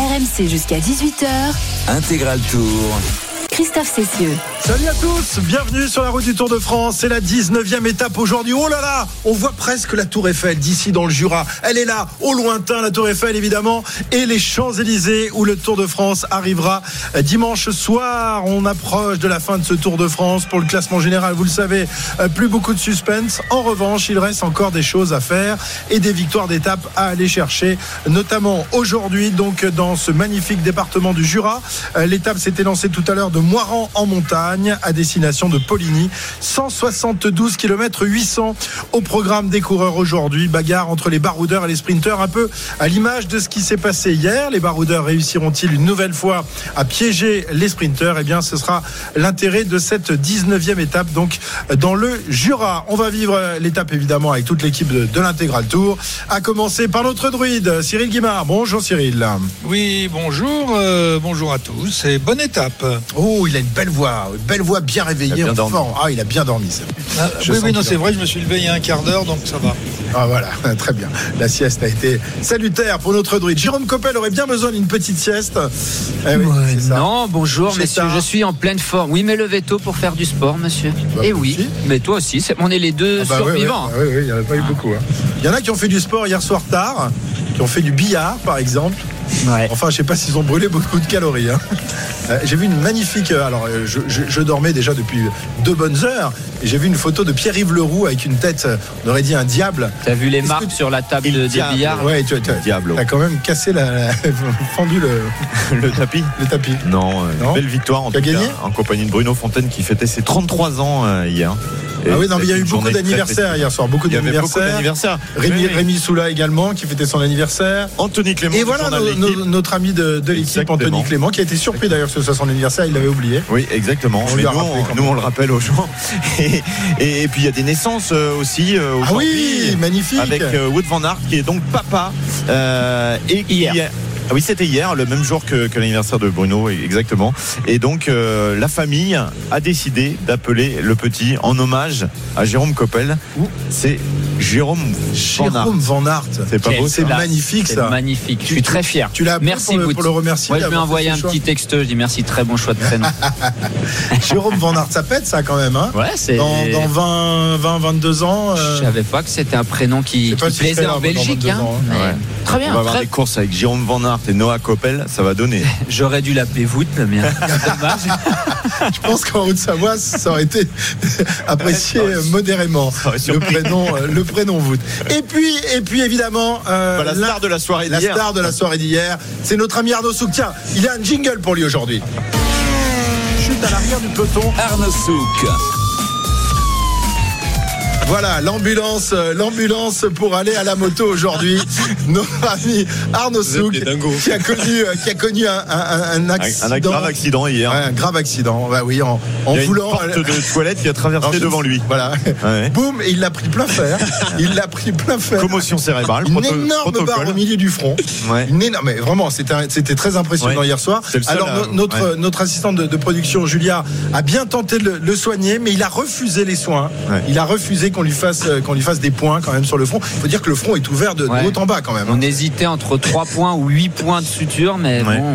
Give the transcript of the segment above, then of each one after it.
RMC jusqu'à 18h. Intégral Tour. Christophe Cessieux. Salut à tous, bienvenue sur la route du Tour de France. C'est la 19e étape aujourd'hui. Oh là là, on voit presque la Tour Eiffel d'ici dans le Jura. Elle est là, au lointain, la Tour Eiffel évidemment, et les Champs-Élysées où le Tour de France arrivera dimanche soir. On approche de la fin de ce Tour de France pour le classement général. Vous le savez, euh, plus beaucoup de suspense. En revanche, il reste encore des choses à faire et des victoires d'étape à aller chercher, notamment aujourd'hui, donc dans ce magnifique département du Jura. Euh, l'étape s'était lancée tout à l'heure de Moiran en montagne à destination de Poligny. 172 km 800 au programme des coureurs aujourd'hui. Bagarre entre les baroudeurs et les sprinteurs, un peu à l'image de ce qui s'est passé hier. Les baroudeurs réussiront-ils une nouvelle fois à piéger les sprinteurs? Eh bien, ce sera l'intérêt de cette 19e étape, donc dans le Jura. On va vivre l'étape évidemment avec toute l'équipe de, de l'intégral tour, à commencer par notre druide, Cyril Guimard. Bonjour Cyril. Oui, bonjour, euh, bonjour à tous et bonne étape. Oh, il a une belle voix, une belle voix bien réveillée. En forme. Ah, il a bien dormi. ça. Ah, oui, oui, non, c'est vrai, je me suis levé il y a un quart d'heure, donc ça va. Ah voilà, très bien. La sieste a été salutaire pour notre druide. Jérôme Coppel aurait bien besoin d'une petite sieste. Eh oui, Ouais, c'est ça. non, bonjour messieurs, je suis en pleine forme. Oui, mais levez tôt pour faire du sport, monsieur. Bah, Et moi oui, aussi. mais toi aussi, c'est- on est les deux Ah bah, survivants. ouais, ouais, il n'y en a pas eu beaucoup. hein. Il y en a qui ont fait du sport hier soir tard, qui ont fait du billard par exemple. Ouais. Enfin, je sais pas s'ils ont brûlé beaucoup de calories. hein. Euh, J'ai vu une magnifique. euh, Alors, euh, je, je- je dormais déjà depuis deux bonnes heures. Et j'ai vu une photo de Pierre-Yves Leroux avec une tête, on aurait dit un diable. T'as vu les marques que- sur la table de, des billards Ouais, tu as, Diable. quand même cassé la, la- fendu le, Le tapis le tapis. Non, Non belle victoire en Tu as tout gagné cas, en compagnie de Bruno Fontaine qui fêtait ses 33 ans euh, hier. Et ah oui, non, mais il y a eu beaucoup d'anniversaires hier soir, beaucoup d'anniversaires. Rémi, Oui, oui. Rémi Soula également qui fêtait son anniversaire. Anthony Clément. Et voilà journal no- notre ami de, de l'équipe. Anthony Clément, qui a été surpris d'ailleurs que ce soit son anniversaire, il l'avait oublié. Oui, exactement. On Mais nous, rappelé on, nous, on le rappelle aux gens. Et, et- et puis il y a des naissances euh, aussi euh, Ah aujourd'hui. oui, magnifique. Avec euh, Wood Van Aert qui est donc papa euh, et qui Hier. Ah oui, c'était hier, le même jour que, que l'anniversaire de Bruno, exactement. Et donc, euh, la famille a décidé d'appeler le petit en hommage à Jérôme Coppel. C'est Jérôme Van Aert. Jérôme Van Aert. C'est pas beau, C'est magnifique C'est ça. magnifique. Je suis très fier. Tu l'as appelé Merci, pour pour le remercier. Moi, je lui ai envoyé un choix. petit texto. Je dis merci, très bon choix de prénom. Jérôme Van Aert, ça pète ça quand même. Hein ouais, c'est. dans, dans 20, 20, 22 ans. euh, Je savais pas que c'était un prénom qui, qui plaisait en Belgique. 22 hein. ans, hein. Ouais. Très On bien. va avoir très- des courses avec Jérôme Van Aert et Noah Coppel, ça va donner. J'aurais dû l'appeler Voûte, le mien. Dommage. Je pense qu'en Haute-Savoie, ça aurait été apprécié euh, modérément. aurait Le prénom, euh, le prénom voûte. Et puis, et puis évidemment, euh, Bah, la star de la soirée la d'hier. star de la soirée d'hier, c'est notre ami Arnaud Souk. Tiens, il a un jingle pour lui aujourd'hui. Chute à l'arrière du peloton. Arnaud Souk. Voilà, l'ambulance, euh, l'ambulance pour aller à la moto aujourd'hui. Notre ami Arnaud Souk, qui a connu, euh, qui a connu un, un- un accident. un grave accident hier. Un grave accident. Bah oui, en, en Il y a une voulant. porte de toilette qui a traversé devant lui. Voilà. Ouais. Boum, et il l'a pris plein fer. Il l'a pris plein fer. Commotion cérébrale. Une énorme barre protocole. au milieu du front. Ouais. Une énorme, mais vraiment, c'était très impressionnant Ouais. hier soir. Seul Alors à- no- notre notre assistante de, de production Julia a bien tenté de le, le soigner, mais il a refusé les soins. Il a refusé qu'on lui fasse euh, qu'on lui fasse des points quand même sur le front. Il faut dire que le front est ouvert de, haut en bas quand même. On hésitait entre 3 points ou 8 points de suture, mais Ouais. bon.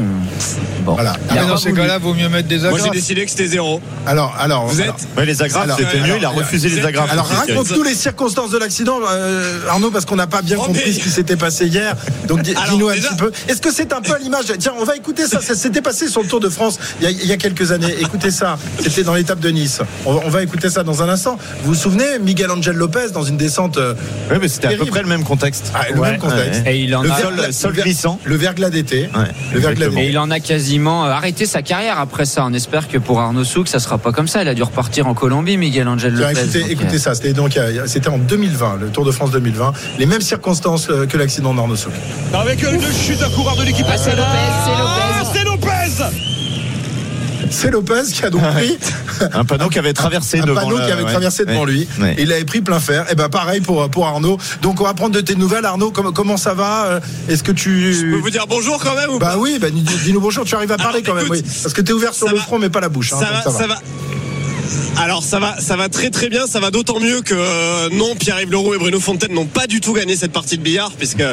bon. Voilà. Il a Mais dans ces cas-là, vaut mieux mettre des Moi j'ai agrafes. décidé que c'était zéro. Alors alors Vous alors, êtes Ouais, les agrafes, c'était mieux. Il a refusé les agrafes. Alors raconte-nous les circonstances de l'accident, euh, Arnaud, parce qu'on n'a pas bien Oh, compris mais- ce qui s'était passé hier. Donc dis-nous un déjà- petit peu. Est-ce que c'est un peu à l'image? Tiens, on va écouter ça. Ça s'était passé sur le Tour de France il y a, il y a quelques années. Écoutez ça. C'était dans l'étape de Nice. On va, on va écouter ça dans un instant. Vous vous souvenez, Miguel Angel Lopez dans une descente. euh, Ouais, mais c'était à peu près le même contexte. ah, le Ouais, même contexte. ouais. Et il en Le a. Sol, sol glissant. Le verglas d'été. Ouais, Le verglas exactement. d'été. Et il en a quasiment euh, arrêté sa carrière après ça. On espère que pour Arnaud Souk, ça sera pas comme ça. Il a dû repartir en Colombie, Miguel Angel Lopez. écoutez, Donc, écoutez euh, ça, c'était donc c'était en 2020, le Tour de France 2020, les mêmes circonstances que l'accident d'Arnaud Souk. Avec une chute d'un coureur de l'équipe Ah, c'est Lopez, c'est Lopez. Ah, c'est Lopez C'est Lopez qui a donc pris Un panneau qui avait traversé un devant panneau qui avait ouais. traversé devant Ouais. lui. Ouais. Il avait pris plein fer. Et ben pareil pour pour Arnaud. Donc on va prendre de tes nouvelles, Arnaud. Comment, comment ça va? Euh, Est-ce que tu Je peux vous dire bonjour quand même ou Bah pas? oui, bah, dis- dis-nous bonjour. Tu arrives à parler Alors, quand même, oui. Parce que t'es ouvert sur le va- front, mais pas la bouche. hein, ça, donc va, ça va. Alors ça va, ça va très très bien. Ça va d'autant mieux que euh, non, Pierre-Yves Leroux et Bruno Fontaine n'ont pas du tout gagné cette partie de billard puisque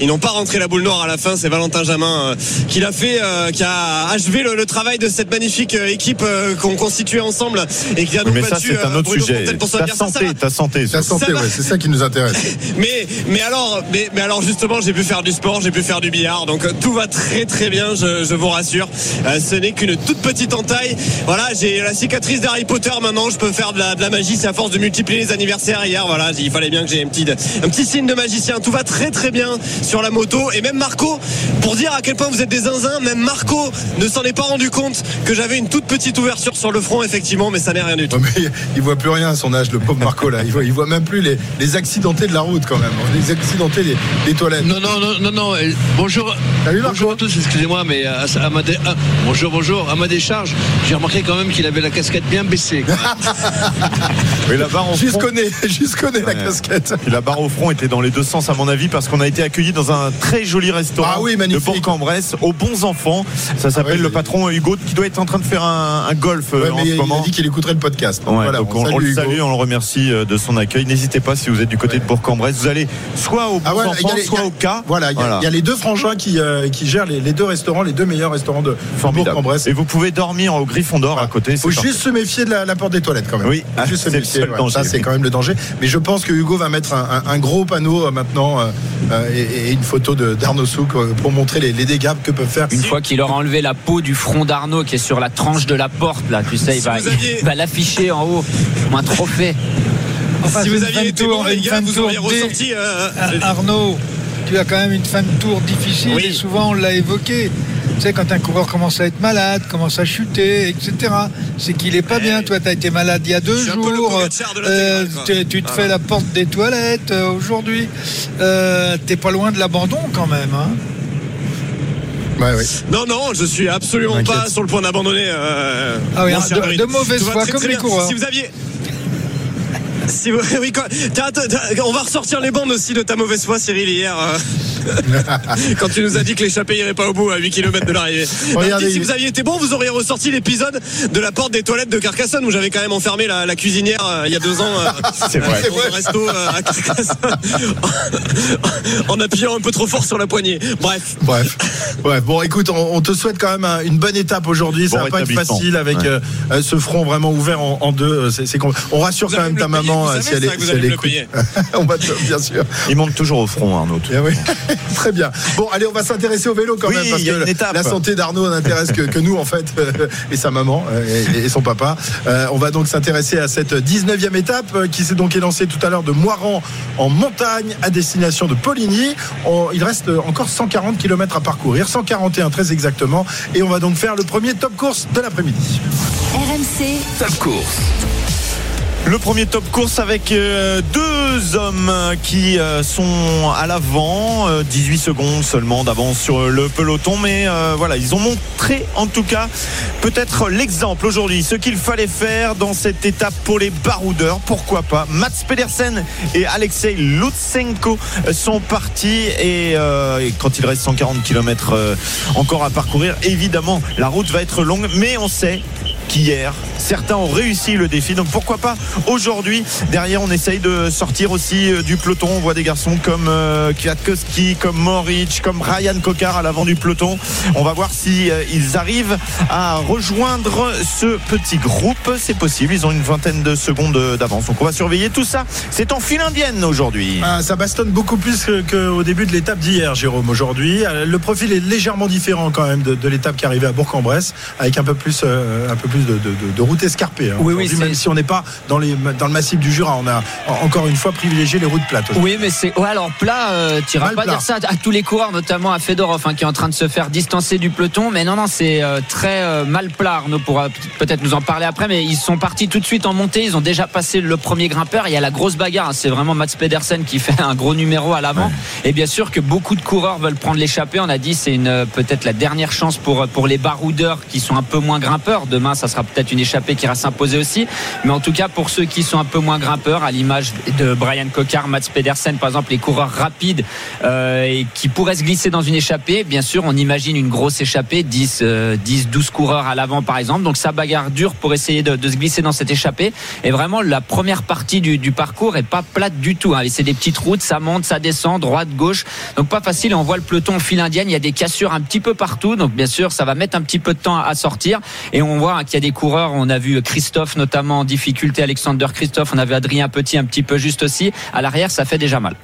ils n'ont pas rentré la boule noire à la fin. C'est Valentin Jamin euh, qui l'a fait, euh, qui a achevé le, le travail de cette magnifique euh, équipe euh, qu'on constituait ensemble et qui a Oui, nous mais ça, battu c'est un autre Bruno sujet. Fontaine pour Ta. Ça santé, ta santé. Ta santé, Ça ouais, c'est ça qui nous intéresse. Mais, mais alors, mais, mais alors justement, j'ai pu faire du sport, j'ai pu faire du billard, donc euh, tout va très très bien, je, je vous rassure. Euh, ce n'est qu'une toute petite entaille. Voilà, j'ai la cicatrice d'Harry Potter maintenant, je peux faire de la, de la magie. C'est à force de multiplier les anniversaires hier. Voilà, il fallait bien que j'ai un petit, un petit signe de magicien. Tout va très très bien sur la moto. Et même Marco, pour dire à quel point vous êtes des zinzins, même Marco ne s'en est pas rendu compte que j'avais une toute petite ouverture sur le front, effectivement, mais ça n'est rien du tout. Mais il voit plus rien à son âge, le pauvre Marco là. Il voit, il voit même plus les, les accidentés de la route quand même. Les accidentés des, des toilettes. Non, non, non, non, non. Bonjour, Salut, Marco. bonjour à tous, excusez-moi, mais à, à ma dé- ah, bonjour, bonjour. À ma décharge, j'ai remarqué quand même qu'il avait la casquette bien baissée. Quoi. Oui, la barre au front. connais, la Ouais. casquette. Et la barre au front était dans les deux sens à mon avis parce qu'on a été accueillis dans un très joli restaurant Ah oui, de. Bourg-en-Bresse aux bons enfants. Ça s'appelle oui, le patron Hugo qui doit être en train de faire un, un golf euh, Ouais, en mais ce il, moment. a dit qu'il écouterait le podcast. Donc Ouais, voilà, donc on, on, on le Hugo. salue, on le remercie euh, de son accueil. N'hésitez pas si vous êtes du côté de Bourg-en-Bresse, vous allez soit bons Ah ouais, il y a enfants, les- il y soit a- au cas. Voilà, il y, a- il y a les deux frangins qui, euh, qui gèrent les, les deux restaurants, les deux meilleurs restaurants de Formidable. Bourg-en-Bresse. Et vous pouvez dormir au Griffon d'Or à côté. faut c'est parfait. juste se méfier de la, la porte des toilettes quand même. Oui, Faut juste le ouais. danger, Ça, c'est oui. quand même le danger. Mais je pense que Hugo va mettre un, un- un gros panneau euh, maintenant euh, euh, et, et une photo de- d'Arnaud Souk pour montrer les, les dégâts que peuvent faire. Une fois qu'il aura enlevé la peau du front d'Arnaud qui est sur la tranche de la porte, là, tu sais, il Si va, vous aviez- il va l'afficher en haut comme un trophée. Enfin, si vous une aviez fin de été tour, bon, les une gars, vous auriez ressorti. euh, Ah, Arnaud, tu as quand même une fin de tour difficile Oui. et souvent on l'a évoqué. Tu sais, quand un coureur commence à être malade, commence à chuter, etc., c'est qu'il est pas bien. Toi, tu as été malade il y a deux jours. Euh, tu, tu te Voilà. fais la porte des toilettes euh, aujourd'hui. Euh, T'es pas loin de l'abandon quand même. Hein Ouais. Non, non, je suis absolument pas sur le point d'abandonner. euh, Ah oui, mon cher de- mauvaise foi, très, comme très les coureurs. Si vous aviez. Si vous- oui, quoi. On va ressortir les bandes aussi de ta mauvaise foi, Cyril, hier. quand tu nous as dit que l'échappée irait pas au bout à 8 km de l'arrivée. Regardez, Non, si vous aviez été bon, vous auriez ressorti l'épisode de la porte des toilettes de Carcassonne où j'avais quand même enfermé la, la cuisinière euh, il y a deux ans. euh, C'est vrai. dans un resto euh, à Carcassonne en appuyant un peu trop fort sur la poignée. Bref. Bref. Bref. Bon, écoute, on, on te souhaite quand même un- une bonne étape aujourd'hui. Ça Bon va pas être facile avec Ouais. ce front vraiment ouvert en, en deux. On rassure Vous quand même me ta payer, maman si elle ça est, que vous si allez elle me le écoute. payer. on va te, bien sûr. Il monte toujours au front, Arnaud. Eh oui. Très bien. Bon, allez, on va s'intéresser au vélo quand Oui, même parce il y a que une étape. la santé d'Arnaud n'intéresse que, que nous en fait euh, et sa maman euh, et, et son papa. Euh, on va donc s'intéresser à cette 19e étape euh, qui s'est donc élancée tout à l'heure de Moiran en montagne à destination de Poligny. On- il reste encore 140 km à parcourir, 141 très exactement, et on va donc faire le premier top course de l'après-midi. RMC, Top course. Le premier top course avec euh, deux hommes qui euh, sont à l'avant, euh, 18 secondes seulement d'avance sur le peloton, mais euh, voilà, ils ont montré en tout cas peut-être l'exemple aujourd'hui, ce qu'il fallait faire dans cette étape pour les baroudeurs, pourquoi pas. Mats Pedersen et Alexei Lutsenko sont partis euh, et quand il reste 140 km encore à parcourir, évidemment la route va être longue, mais on sait qu'hier, certains ont réussi le défi. Donc pourquoi pas aujourd'hui Derrière, on essaye de sortir aussi euh, du peloton. On voit des garçons comme euh, Kwiatkowski, comme Moric, comme Ryan Kokar à l'avant du peloton. On va voir si euh, ils arrivent à rejoindre ce petit groupe. C'est possible. Ils ont une vingtaine de secondes d'avance. Donc on va surveiller tout ça. C'est en file indienne aujourd'hui. Ah, ça bastonne beaucoup plus qu'au début de l'étape d'hier, Jérôme, aujourd'hui. Euh, Le profil est légèrement différent quand même de, de l'étape qui arrivait à Bourg-en-Bresse, avec un peu plus, euh, un peu plus de, de- de- de route escarpée. hein. Oui, oui, même si on n'est pas dans, les, dans le massif du Jura, on a en- encore une fois privilégié les routes plates. Oui, mais c'est. Ouais, alors plat, euh, tu iras Mal pas plat. dire ça à tous les coureurs, notamment à Fedorov, hein, qui est en train de se faire distancer du peloton. Mais non, non, c'est euh, très euh, mal plat. Arnaud pourra peut-être nous en parler après. Mais ils sont partis tout de suite en montée. Ils ont déjà passé le premier grimpeur. Il y a la grosse bagarre. hein. C'est vraiment Mats Pedersen qui fait un gros numéro à l'avant. Et bien sûr que beaucoup de coureurs veulent prendre l'échappée. On a dit c'est euh, peut-être la dernière chance pour pour les baroudeurs qui sont un peu moins grimpeurs. Demain, ça sera peut-être une échappée qui ira s'imposer aussi. Mais en tout cas, pour ceux qui sont un peu moins grimpeurs, à l'image de Brian Cocard, Mats Pedersen, par exemple, les coureurs rapides euh, et qui pourraient se glisser dans une échappée, bien sûr, on imagine une grosse échappée, 10, 10 12 coureurs à l'avant, par exemple. Donc ça bagarre dur pour essayer de, se glisser dans cette échappée. Et vraiment, la première partie du, parcours est pas plate du tout. Hein. C'est des petites routes, ça monte, ça descend, droite, gauche. Donc pas facile. On voit le peloton fil indienne. Il y a des cassures un petit peu partout. Donc bien sûr, ça va mettre un petit peu de temps à sortir. Et on voit qu'il y a des coureurs. On a vu Christophe notamment en difficulté, Alexander Christophe. On avait Adrien Petit un petit peu juste aussi. À l'arrière, ça fait déjà mal.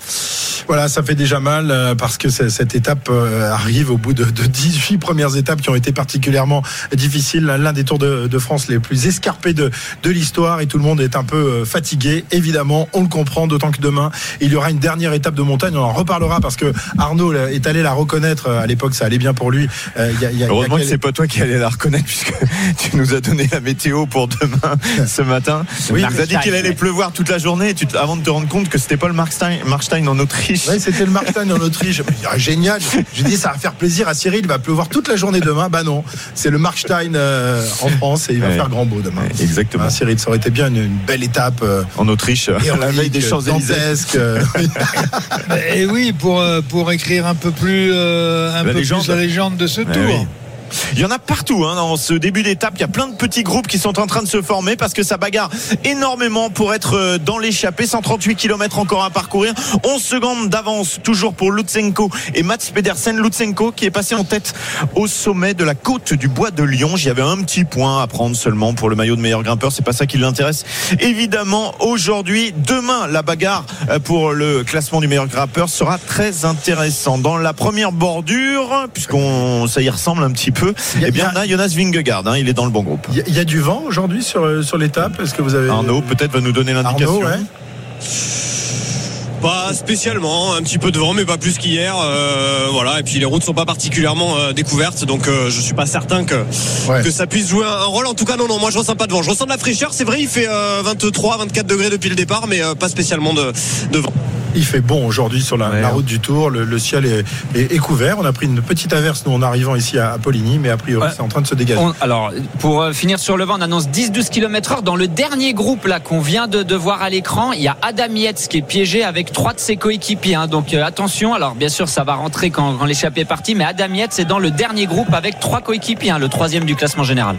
Voilà, ça fait déjà mal euh, parce que cette étape euh, arrive au bout de, de 18 premières étapes qui ont été particulièrement difficiles. L'un des Tours de, France les plus escarpés de, de l'histoire et tout le monde est un peu euh, fatigué. Évidemment, on le comprend, d'autant que demain, il y aura une dernière étape de montagne. On en reparlera parce que Arnaud est allé la reconnaître. À l'époque, ça allait bien pour lui. Y a, y a, Heureusement y a... que c'est pas toi qui allais la reconnaître puisque tu nous as donné la météo pour demain ce matin. Oui, tu as dit qu'il allait pleuvoir toute la journée tu, avant de te rendre compte que c'était pas le Markstein, Markstein en Autriche. Oui, c'était le Markstein en Autriche. Génial. J'ai dit ça va faire plaisir à Cyril. Il va pleuvoir toute la journée demain. Bah non, c'est le Markstein euh, en France et il va ouais. faire grand beau demain. Exactement. Ah, Cyril, ça aurait été bien une, une belle étape euh, en Autriche, et à la veille des Champs-Élysées. Euh, et oui, pour pour écrire un peu plus euh, un la peu légende. plus la légende de ce Ouais, tour. oui. Il y en a partout hein, dans ce début d'étape. Il y a plein de petits groupes qui sont en train de se former parce que ça bagarre énormément pour être euh, dans l'échappée. 138 km encore à parcourir. 11 secondes d'avance toujours pour Lutsenko et Mats Pedersen. Lutsenko qui est passé en tête au sommet de la côte du bois de Lyon. J'y avais un petit point à prendre seulement pour le maillot de meilleur grimpeur. C'est pas ça qui l'intéresse. Évidemment, aujourd'hui, demain, la bagarre euh, pour le classement du meilleur grimpeur sera très intéressant. Dans la première bordure, puisqu'on ça y ressemble un petit peu peu. Il y a- Eh bien, il y a- on a Jonas Vingegaard, hein, il est dans le bon groupe. Il y, a- il y a du vent aujourd'hui sur, euh, sur l'étape. Est-ce que vous avez Arnaud, peut-être va nous donner l'indication. Arnaud, ouais. Pas spécialement, un petit peu de vent, mais pas plus qu'hier. euh, voilà, et puis les routes sont pas particulièrement euh, découvertes, donc euh, je suis pas certain que Ouais. que ça puisse jouer un, un rôle. En tout cas, non, non, moi je ressens pas de vent. Je ressens de la fraîcheur. C'est vrai, il fait euh, 23, 24 degrés depuis le départ, mais euh, pas spécialement de, de vent. Il fait bon aujourd'hui sur la, Ouais. la route du Tour. Le, le ciel est, est- est couvert. On a pris une petite averse nous en arrivant ici à, à Poligny, mais a priori Ouais. c'est en train de se dégager. On- alors, pour euh, finir sur le vent, on annonce 10-12 km heure. Dans le dernier groupe là qu'on vient de, de voir à l'écran, il y a Adam Yates qui est piégé avec trois de ses coéquipiers. hein. Donc euh, attention, alors bien sûr ça va rentrer quand, quand l'échappée est partie, mais Adam Yates est dans le dernier groupe avec trois coéquipiers, hein, le troisième du classement général.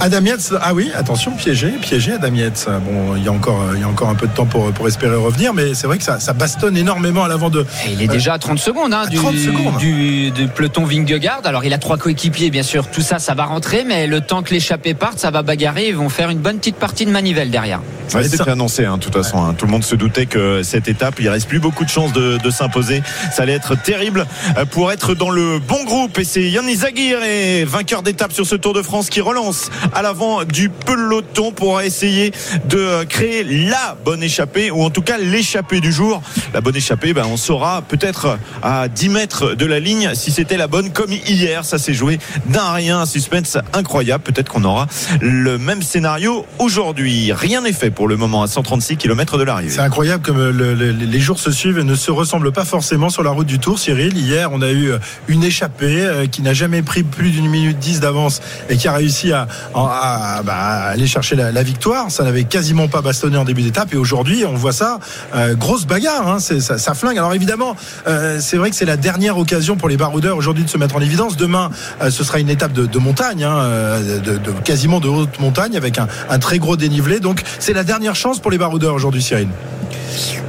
Adam Yates, ah oui, attention, piégé, piégé Adam Yates. Bon, il y a encore, il y a encore un peu de temps pour, pour espérer revenir, mais c'est vrai que ça, ça bastonne énormément à l'avant de. Et il est déjà à 30 secondes, hein, À du, 30 secondes. Du, du peloton Vingegaard. Alors il a trois coéquipiers, bien sûr. Tout ça, ça va rentrer, mais le temps que l'échappée parte, ça va bagarrer. Ils vont faire une bonne petite partie de manivelle derrière. Ouais, être c'était annoncé, hein, de toute façon. hein. Tout le monde se doutait que cette étape, il reste plus beaucoup de chances de, de s'imposer. Ça allait être terrible euh, pour être dans le bon groupe. Et c'est Yann Izagir, vainqueur d'étape sur ce Tour de France, qui relance à l'avant du peloton pour essayer de euh, créer la bonne échappée, ou en tout cas l'échappée du jour. La bonne échappée, ben, on saura peut-être à 10 mètres de la ligne si c'était la bonne, comme hier. Ça s'est joué d'un rien, un suspense incroyable. Peut-être qu'on aura le même scénario aujourd'hui. Rien n'est fait pour le moment à 136 km de l'arrivée. C'est incroyable comme le- les jours se suivent et ne se ressemblent pas forcément sur la route du Tour. Cyril, hier, on a eu une échappée euh, qui n'a jamais pris plus d'une minute dix d'avance et qui a réussi à, à- à- bah, à aller chercher la, victoire. Ça n'avait quasiment pas bastonné en début d'étape et aujourd'hui, on voit ça, euh, grosse bagarre, hein, ça, flingue. Alors évidemment, euh, c'est vrai que c'est la dernière occasion pour les baroudeurs aujourd'hui de se mettre en évidence. Demain, euh, ce sera une étape de, montagne, hein, de, quasiment de haute montagne avec un, très gros dénivelé. Donc c'est la dernière chance pour les baroudeurs aujourd'hui, Cyril.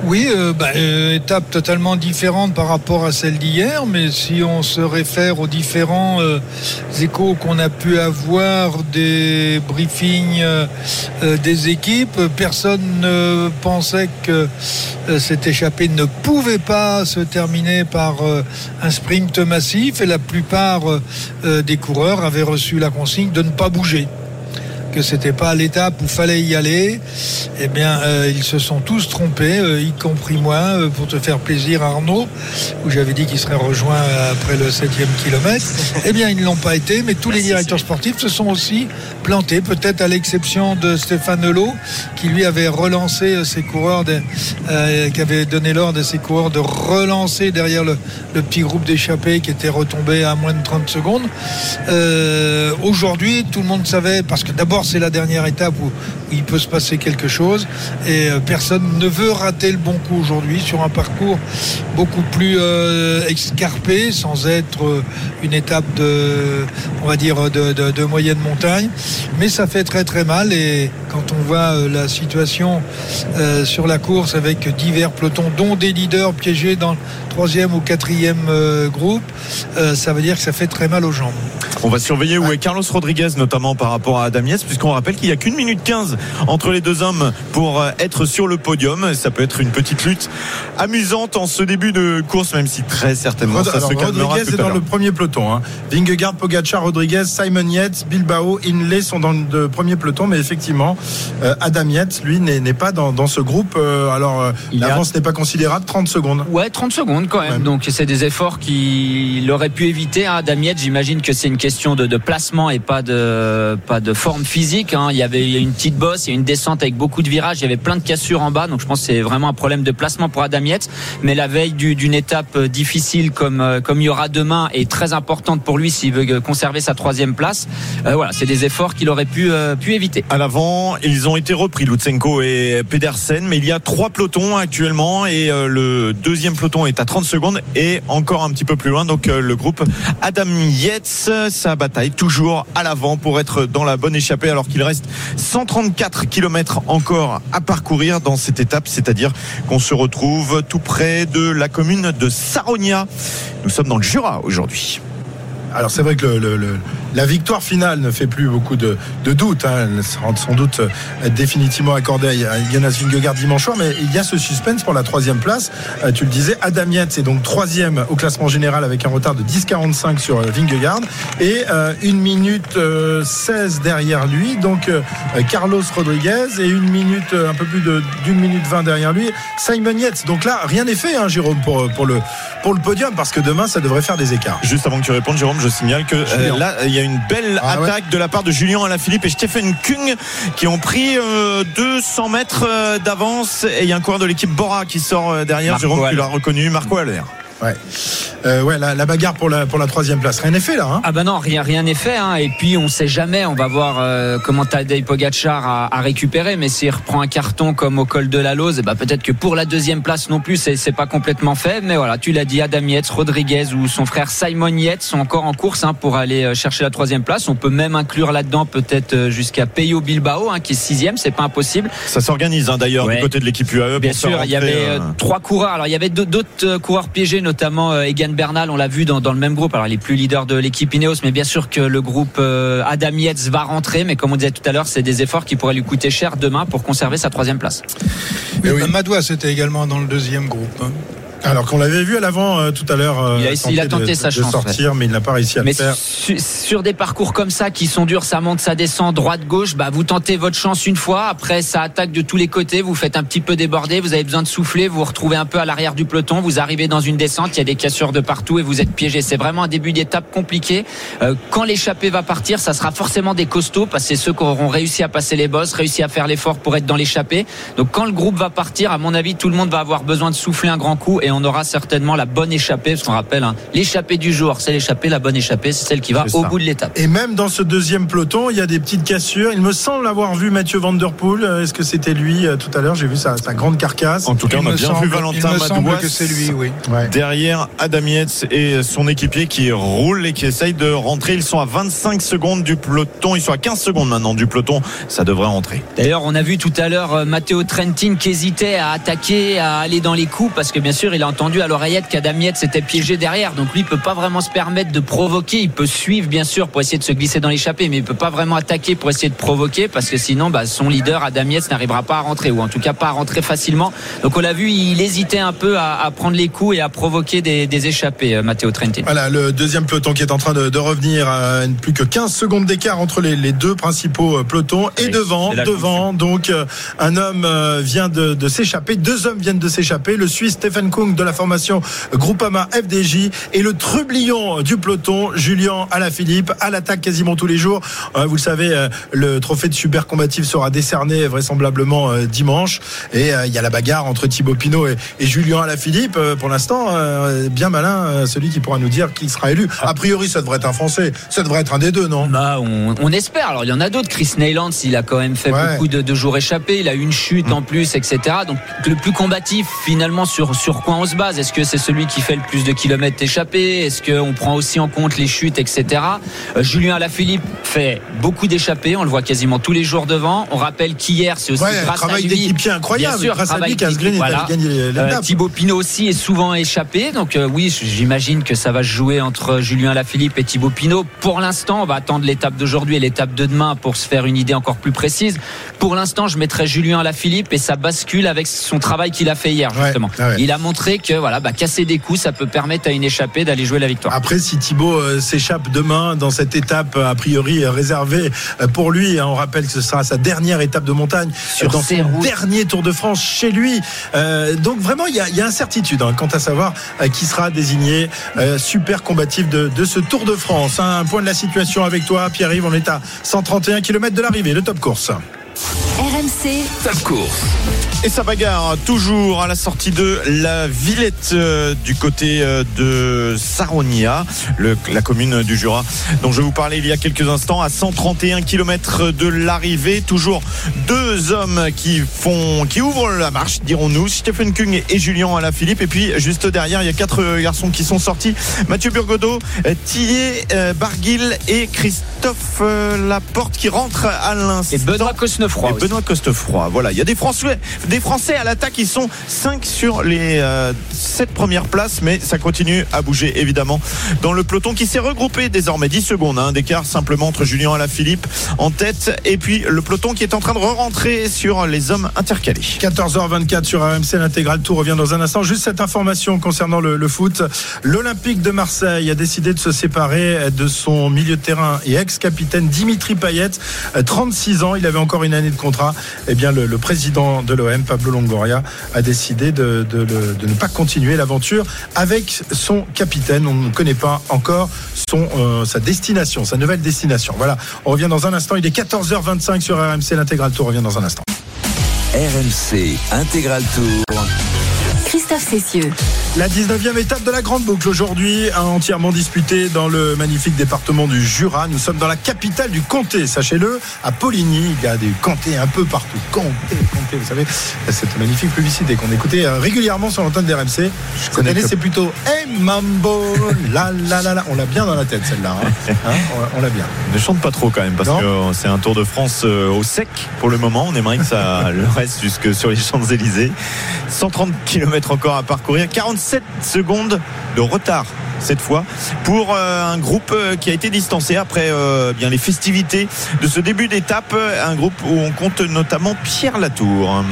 Oui, bah, étape totalement différente par rapport à celle d'hier, mais si on se réfère aux différents échos qu'on a pu avoir des briefings euh, euh, des équipes, personne ne pensait que euh, cette échappée ne pouvait pas se terminer par un sprint massif et la plupart des coureurs avaient reçu la consigne de ne pas bouger que c'était pas l'étape où fallait y aller. Eh bien, euh, ils se sont tous trompés, euh, y compris moi, euh, pour te faire plaisir, Arnaud, où j'avais dit qu'il serait rejoint après le septième kilomètre. Eh bien, ils ne l'ont pas été, mais tous les directeurs sportifs se sont aussi plantés, peut-être à l'exception de Stéphane Hulot, qui lui avait relancé ses coureurs, de- qui avait donné l'ordre à ses coureurs de relancer derrière le, le petit groupe d'échappés qui était retombé à moins de 30 secondes. Aujourd'hui, tout le monde savait, parce que d'abord c'est la dernière étape où, il peut se passer quelque chose, et euh, personne ne veut rater le bon coup aujourd'hui sur un parcours beaucoup plus euh, escarpé, sans être euh, une étape de, on dire, de, moyenne montagne. Mais ça fait très très mal, et quand on voit la situation sur la course avec divers pelotons, dont des leaders piégés dans le troisième ou quatrième groupe, ça veut dire que ça fait très mal aux jambes. On va surveiller où est Carlos Rodriguez, notamment par rapport à Adam puisqu'on rappelle qu'il n'y a qu'une minute 15 entre les deux hommes pour euh, être sur le podium. Ça peut être une petite lutte amusante en ce début de course, même si très certainement Rod- ça alors, se calmera Rodriguez tout est à dans le premier peloton. Hein. Vingegaard, Pogacar, Rodriguez, Simon Yates, Bilbao, Inlay sont dans le premier peloton, mais effectivement, euh, Adam Yates, lui, n'est pas dans, dans ce groupe. Euh, alors, euh, y a- l'avance n'est pas considérable, 30 secondes. Ouais, 30 secondes quand même. Ouais. Donc c'est des efforts qu'il aurait pu éviter. Hein. Damiette, j'imagine que c'est une question de, de placement et pas de pas de forme physique. Hein. Il y avait une petite bosse, il y a une descente avec beaucoup de virages, il y avait plein de cassures en bas. Donc je pense que c'est vraiment un problème de placement pour Adam Yates. Mais la veille du- d'une étape euh, difficile comme euh, comme il y aura demain est très importante pour lui s'il veut euh, conserver sa troisième place. Euh, voilà, c'est des efforts qu'il aurait pu euh, pu éviter. À l'avant, ils ont été repris, Lutsenko et Pedersen, mais il y a trois pelotons actuellement et euh, le deuxième peloton est à 30 secondes et encore un petit peu plus loin. Donc le groupe Adam Yates, sa bataille toujours à l'avant pour être dans la bonne échappée alors qu'il reste 134 km encore à parcourir dans cette étape, c'est-à-dire qu'on se retrouve tout près de la commune de Saronia. Nous sommes dans le Jura aujourd'hui. Alors c'est vrai que le- le- le- la victoire finale ne fait plus beaucoup de, de doute. Hein. Elle sera sans doute euh, définitivement accordée à Jonas Vingegaard dimanche soir, mais il y a ce suspense pour la troisième place. Euh, tu le disais, Adam Yates est donc troisième au classement général avec un retard de 10,45 sur euh, Vingegaard et une minute euh, 16 derrière lui. Donc Carlos Rodriguez et une minute, un peu plus d'une minute 20 derrière lui, Simon Yates. Donc là, rien n'est fait, hein, Jérôme, pour, pour, le, pour le podium, parce que demain, ça devrait faire des écarts. Juste avant que tu répondes, Jérôme, je signale que euh, là, il y a une belle Ah ouais. attaque de la part de Julien Alaphilippe et Stephen Kung qui ont pris euh, 200 mètres euh, d'avance. Et il y a un coureur de l'équipe Bora qui sort euh, derrière. Marco Jérôme, tu l'as reconnu, Marco Haller. Ouais, Euh, ouais la, la bagarre pour la, pour la troisième place. Rien n'est fait là. Hein Ah bah non, rien rien n'est fait. Hein. Et puis on sait jamais. On va voir euh, comment Tadej Pogacar a, a récupéré. Mais s'il reprend un carton comme au col de la Lose, bah peut-être que pour la deuxième place non plus, c'est c'est pas complètement fait. Mais voilà, tu l'as dit, Adam Yates, Rodriguez ou son frère Simon Yates sont encore en course hein, pour aller euh, chercher la troisième place. On peut même inclure là-dedans peut-être jusqu'à Peyo Bilbao, hein, qui est sixième. C'est pas impossible. Ça s'organise hein, d'ailleurs Ouais. du côté de l'équipe UAE. Bien pour sûr, il y avait euh, trois coureurs. Alors il y avait d'autres coureurs piégés, notamment euh, Egan Bernal. On l'a vu dans, dans le même groupe. Alors il est plus leader de l'équipe Ineos, mais bien sûr que le groupe euh, Adam Yates va rentrer. Mais comme on disait tout à l'heure, c'est des efforts qui pourraient lui coûter cher demain pour conserver sa troisième place. Eh oui. Bah, Madoua, c'était également dans le deuxième groupe. Alors qu'on l'avait vu à l'avant euh, tout à l'heure. euh, Il il a tenté de, sa de chance, sortir, mais il n'a pas réussi à Mais le faire. su- sur des parcours comme ça qui sont durs, ça monte, ça descend, droite, gauche, bah vous tentez votre chance une fois, après ça attaque de tous les côtés, vous faites un petit peu déborder, vous avez besoin de souffler, vous vous retrouvez un peu à l'arrière du peloton, vous arrivez dans une descente, il y a des cassures de partout et vous êtes piégé. C'est vraiment un début d'étape compliqué. Euh, quand l'échappée va partir, ça sera forcément des costauds parce que c'est ceux qui auront réussi à passer les bosses, réussi à faire l'effort pour être dans l'échappée. Donc quand le groupe va partir, à mon avis, tout le monde va avoir besoin de souffler un grand coup et on aura certainement la bonne échappée, parce qu'on rappelle, hein, l'échappée du jour, c'est l'échappée, la bonne échappée, c'est celle qui va au ça. bout de l'étape. Et même dans ce deuxième peloton, il y a des petites cassures. Il me semble avoir vu Mathieu Van Der Poel. Euh, Est-ce que c'était lui euh, tout à l'heure? J'ai vu sa, sa grande carcasse. En tout cas, Il on a bien semble- vu Valentin Madouas que c'est lui, oui. Ouais. derrière Adam Yates et son équipier qui roule et qui essaye de rentrer. Ils sont à 25 secondes du peloton. Ils sont à 15 secondes maintenant du peloton. Ça devrait rentrer. D'ailleurs, on a vu tout à l'heure euh, Matteo Trentin qui hésitait à attaquer, à aller dans les coups, parce que bien sûr, il a entendu à l'oreillette qu'Adam Yates s'était piégé derrière. Donc lui, il peut pas vraiment se permettre de provoquer. Il peut suivre, bien sûr, pour essayer de se glisser dans l'échappée, mais il peut pas vraiment attaquer pour essayer de provoquer parce que sinon, bah, son leader, Adam Yates, n'arrivera pas à rentrer ou en tout cas pas à rentrer facilement. Donc on l'a vu, il hésitait un peu à, à prendre les coups et à provoquer des, des échappées, euh, Matteo Trentin. Voilà, le deuxième peloton qui est en train de, de revenir à plus que 15 secondes d'écart entre les, les, deux principaux euh, pelotons. Et Oui, devant, devant, donc euh, un homme euh, vient de, de s'échapper, deux hommes viennent de s'échapper. Le Suisse Stephen De la formation Groupama FDJ et le trublion du peloton Julien Alaphilippe à l'attaque quasiment tous les jours. Vous le savez, euh, le trophée de super combatif sera décerné vraisemblablement euh, dimanche. Et euh, il y a la bagarre entre Thibaut Pinot et, et Julien Alaphilippe. Pour l'instant, bien malin, celui qui pourra nous dire qui sera élu. A priori, ça devrait être un Français. Ça devrait être un des deux, non? Bah, on, on espère. Alors, il y en a d'autres. Chris Neylands, il a quand même fait Ouais. beaucoup de, de jours échappés. Il a eu une chute en plus, etc. Donc, le plus combatif, finalement, sur, sur quoi on se base? Est-ce que c'est celui qui fait le plus de kilomètres échappés? Est-ce qu'on prend aussi en compte les chutes, etc. Euh, Julien Alaphilippe fait beaucoup d'échappées. On le voit quasiment tous les jours devant. On rappelle qu'hier, c'est aussi Ouais, grâce à travail lui. d'équipier incroyable. Bien sûr, grâce à lui, voilà. Euh. Thibaut Pinot aussi est souvent échappé. Donc euh, oui, j'imagine que ça va se jouer entre Julien Lafilippe et Thibaut Pinot. Pour l'instant, on va attendre l'étape d'aujourd'hui et l'étape de demain pour se faire une idée encore plus précise. Pour l'instant, je mettrais Julien Lafilippe et ça bascule avec son travail qu'il a fait hier Ouais, justement. ouais. Il a montré que voilà, bah, casser des coups, ça peut permettre à une échappée d'aller jouer la victoire. Après, si Thibaut euh, s'échappe demain dans cette étape euh, a priori euh, réservée pour lui, hein, on rappelle que ce sera sa dernière étape de montagne Sur dans ses son routes. dernier Tour de France chez lui. Euh, donc vraiment, il y a, il y a incertitude hein, quant à savoir euh, qui sera désigné super combatif de, de ce Tour de France. hein. Un point de la situation avec toi, Pierre-Yves. On est à 131 km de l'arrivée, le top course. RMC, Top course. Et ça bagarre toujours à la sortie de la Villette euh, du côté euh, de Saronia, le- la commune du Jura dont je vous parlais il y a quelques instants, à 131 km de l'arrivée. Toujours deux hommes qui font, qui ouvrent la marche, dirons-nous, Stephen Kung et Julien Alaphilippe. Et puis juste derrière, il y a quatre euh, garçons qui sont sortis Mathieu Burgodeau, Tillet euh, Barguil et Christophe euh, Laporte qui rentrent à l'instant. Et Benoît Cosnefroy. Et aussi. Benoît Costefroy. Voilà, il y a des Français, des Français à l'attaque. Ils sont 5 sur les 7 premières places, mais ça continue à bouger évidemment dans le peloton qui s'est regroupé désormais 10 secondes hein, d'écart simplement entre Julien Alaphilippe en tête et puis le peloton qui est en train de re-rentrer sur les hommes intercalés. 14h24 sur RMC, l'intégral tour revient dans un instant. Juste cette information concernant le, le foot. L'Olympique de Marseille a décidé de se séparer de son milieu de terrain et ex-capitaine Dimitri Payet, Euh, 36 ans. Il avait encore une année de contrat. Eh bien, le, président de l'OM, Pablo Longoria, a décidé de ne pas continuer l'aventure avec son capitaine. On ne connaît pas encore son, euh, sa destination, sa nouvelle destination. Voilà. On revient dans un instant. Il est 14h25 sur RMC. L'intégral tour revient dans un instant. RMC Intégral Tour. Christophe Cessieux. La 19e étape de la Grande Boucle aujourd'hui, a entièrement disputée dans le magnifique département du Jura. Nous sommes dans la capitale du comté, sachez-le, à Poligny. Il y a des comtés un peu partout. Comté, comté, vous savez, cette magnifique publicité qu'on écoutait euh, régulièrement sur l'antenne d'RMC. Cette année, que- c'est plutôt Hey Mambo, la la la la. On l'a bien dans la tête celle-là. hein. Hein, on- l'a bien. Ne chante pas trop quand même parce Non. que euh, c'est un Tour de France euh, au sec pour le moment. On aimerait que ça le reste jusque sur les Champs-Élysées. 130 km encore à parcourir, 47 secondes de retard cette fois pour euh, un groupe euh, qui a été distancé après euh, bien les festivités de ce début d'étape, un groupe où on compte notamment Pierre Latour.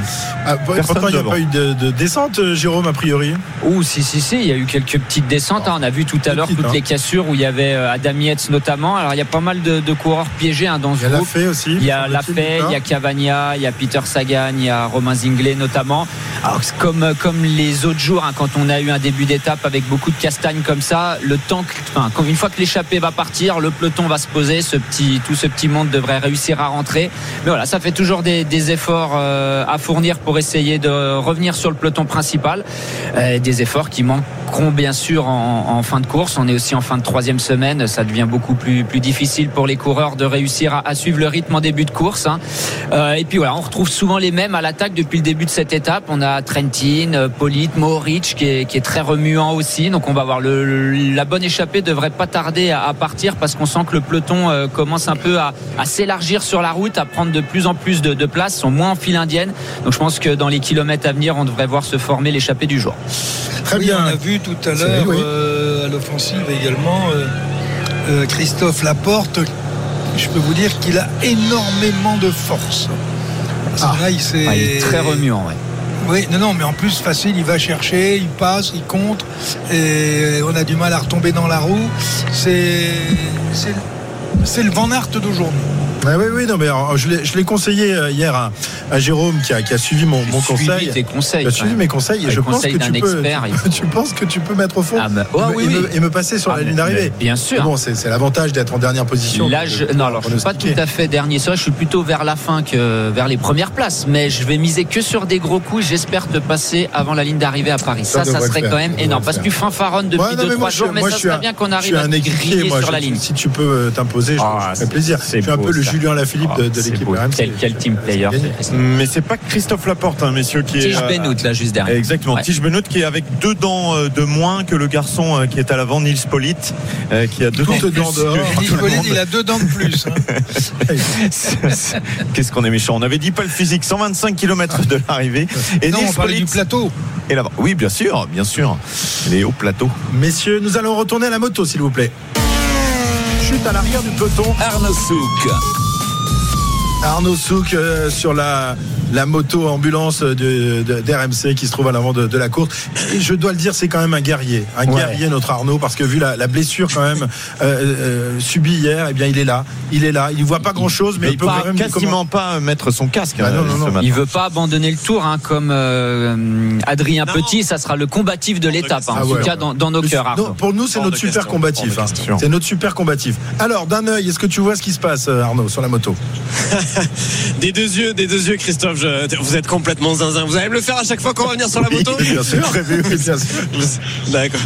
Ah, il n'y a pas eu de, de descente, Jérôme, a priori. Ouh, si, si, si, il y a eu quelques petites descentes. hein. On a vu tout à l'heure toutes hein. les cassures où il y avait Adam Yates notamment. Alors, il y a pas mal de, de coureurs piégés hein, dans Il ce y a la groupe. fait aussi. Il y a Lafay, il y a. Cavagna, il y a Peter Sagan, il y a Romain Zinglet notamment. Alors, comme, comme les autres jours, hein, quand on a eu un début d'étape avec beaucoup de castagnes comme ça, le temps, une fois que l'échappée va partir, le peloton va se poser, tout ce petit monde devrait réussir à rentrer. Mais voilà, ça fait toujours des, des efforts euh, à fournir pour essayer de revenir sur le peloton principal. Euh, des efforts qui manquent bien sûr en, en fin de course. On est aussi en fin de troisième semaine. Ça devient beaucoup plus, plus difficile pour les coureurs de réussir à, à suivre le rythme en début de course. hein. Euh, et puis voilà, on retrouve souvent les mêmes à l'attaque depuis le début de cette étape. On a Trentin, euh, Polite, Mohoric qui est, qui est très remuant aussi. Donc on va voir le, le- la bonne échappée devrait pas tarder à, à partir parce qu'on sent que le peloton euh, commence un peu à, à s'élargir sur la route, à prendre de plus en plus de, de place, sont moins en file indienne. Donc je pense que dans les kilomètres à venir, on devrait voir se former l'échappée du jour. Très Oui, bien. on a vu tout à l'heure oui. euh, à l'offensive également euh, euh, Christophe Laporte. Je peux vous dire qu'il a énormément de force. Ah. là, il, s'est- Ah, il est très remuant. ouais. Oui, non, non, mais en plus facile, il va chercher, il passe, il contre, et on a du mal à retomber dans la roue. C'est le Van Aert d'aujourd'hui. Ah oui, oui, non, mais alors, je l'ai conseillé euh, hier à, à Jérôme qui a, qui a suivi mon, mon Suivi conseil. tes conseils. Suivi mes conseils et je pense que tu peux, expert, tu penses que tu peux mettre au fond Ah bah, et, oh, oui, et oui. me, et me passer sur Ah, la ligne d'arrivée. bien sûr. Bon, c'est l'avantage d'être en dernière position. Là, je, non, alors je suis pas tout à fait dernier. Vrai, je suis plutôt vers la fin que vers les premières places. Mais je vais miser que sur des gros coups. J'espère te passer avant la ligne d'arrivée à Paris. Ça Ça, ça, serait faire, quand même ça énorme. Parce que tu fanfaronnes depuis Ouais, non, mais 2-3 moi, je- jours. Mais ça serait bien qu'on arrive à griller sur la ligne. Si tu peux euh, t'imposer, je Ah, je ferai plaisir. Je suis un peu le ça. Julien Lafilippe de, Ah, de l'équipe. RMC. Quel, quel team player. Mais c'est pas Christophe Laporte, hein, messieurs, qui est. Tige Benoît, là, juste derrière. Exactement, Ouais. Tige Benoît qui est avec deux dents euh, de moins que le garçon euh, qui est à l'avant, Nils Polite, euh, qui a deux dents de plus que Collet, monde. il a deux dents de plus. hein. Qu'est-ce qu'on est méchant. On avait dit pas le physique, 125 km de l'arrivée. Et non, Nils on parlait du plateau. est là-bas. Oui, bien sûr, bien sûr. Les hauts plateaux. Messieurs, nous allons retourner à la moto, s'il vous plaît. Chute à l'arrière du peloton. Arnaud Souk. Arnaud Souk euh, sur la, la moto ambulance de, de- d'RMC qui se trouve à l'avant de, de la course. Et je dois le dire, c'est quand même un guerrier. Un Ouais. guerrier, notre Arnaud, parce que vu la, la blessure quand même euh, euh, subie hier, eh bien il est là. Il est là. Il ne voit pas grand chose, mais il il peut peut quand même quasiment pas mettre son casque Bah non, non, non. Il veut pas abandonner le tour, hein, comme euh, Adrien Non. Petit. Ça sera le combatif de l'étape, hein, Ah en ouais, tout cas dans, dans nos cœurs. Arnaud. pour nous, c'est notre super question, combatif. hein. C'est notre super combatif. Alors, d'un œil, est-ce que tu vois ce qui se passe, Arnaud, sur la moto? Des deux yeux, des deux yeux, Christophe. je- vous êtes complètement zinzin. Vous allez me le faire à chaque fois qu'on va venir sur la moto Bien sûr. Oui, bien sûr. D'accord.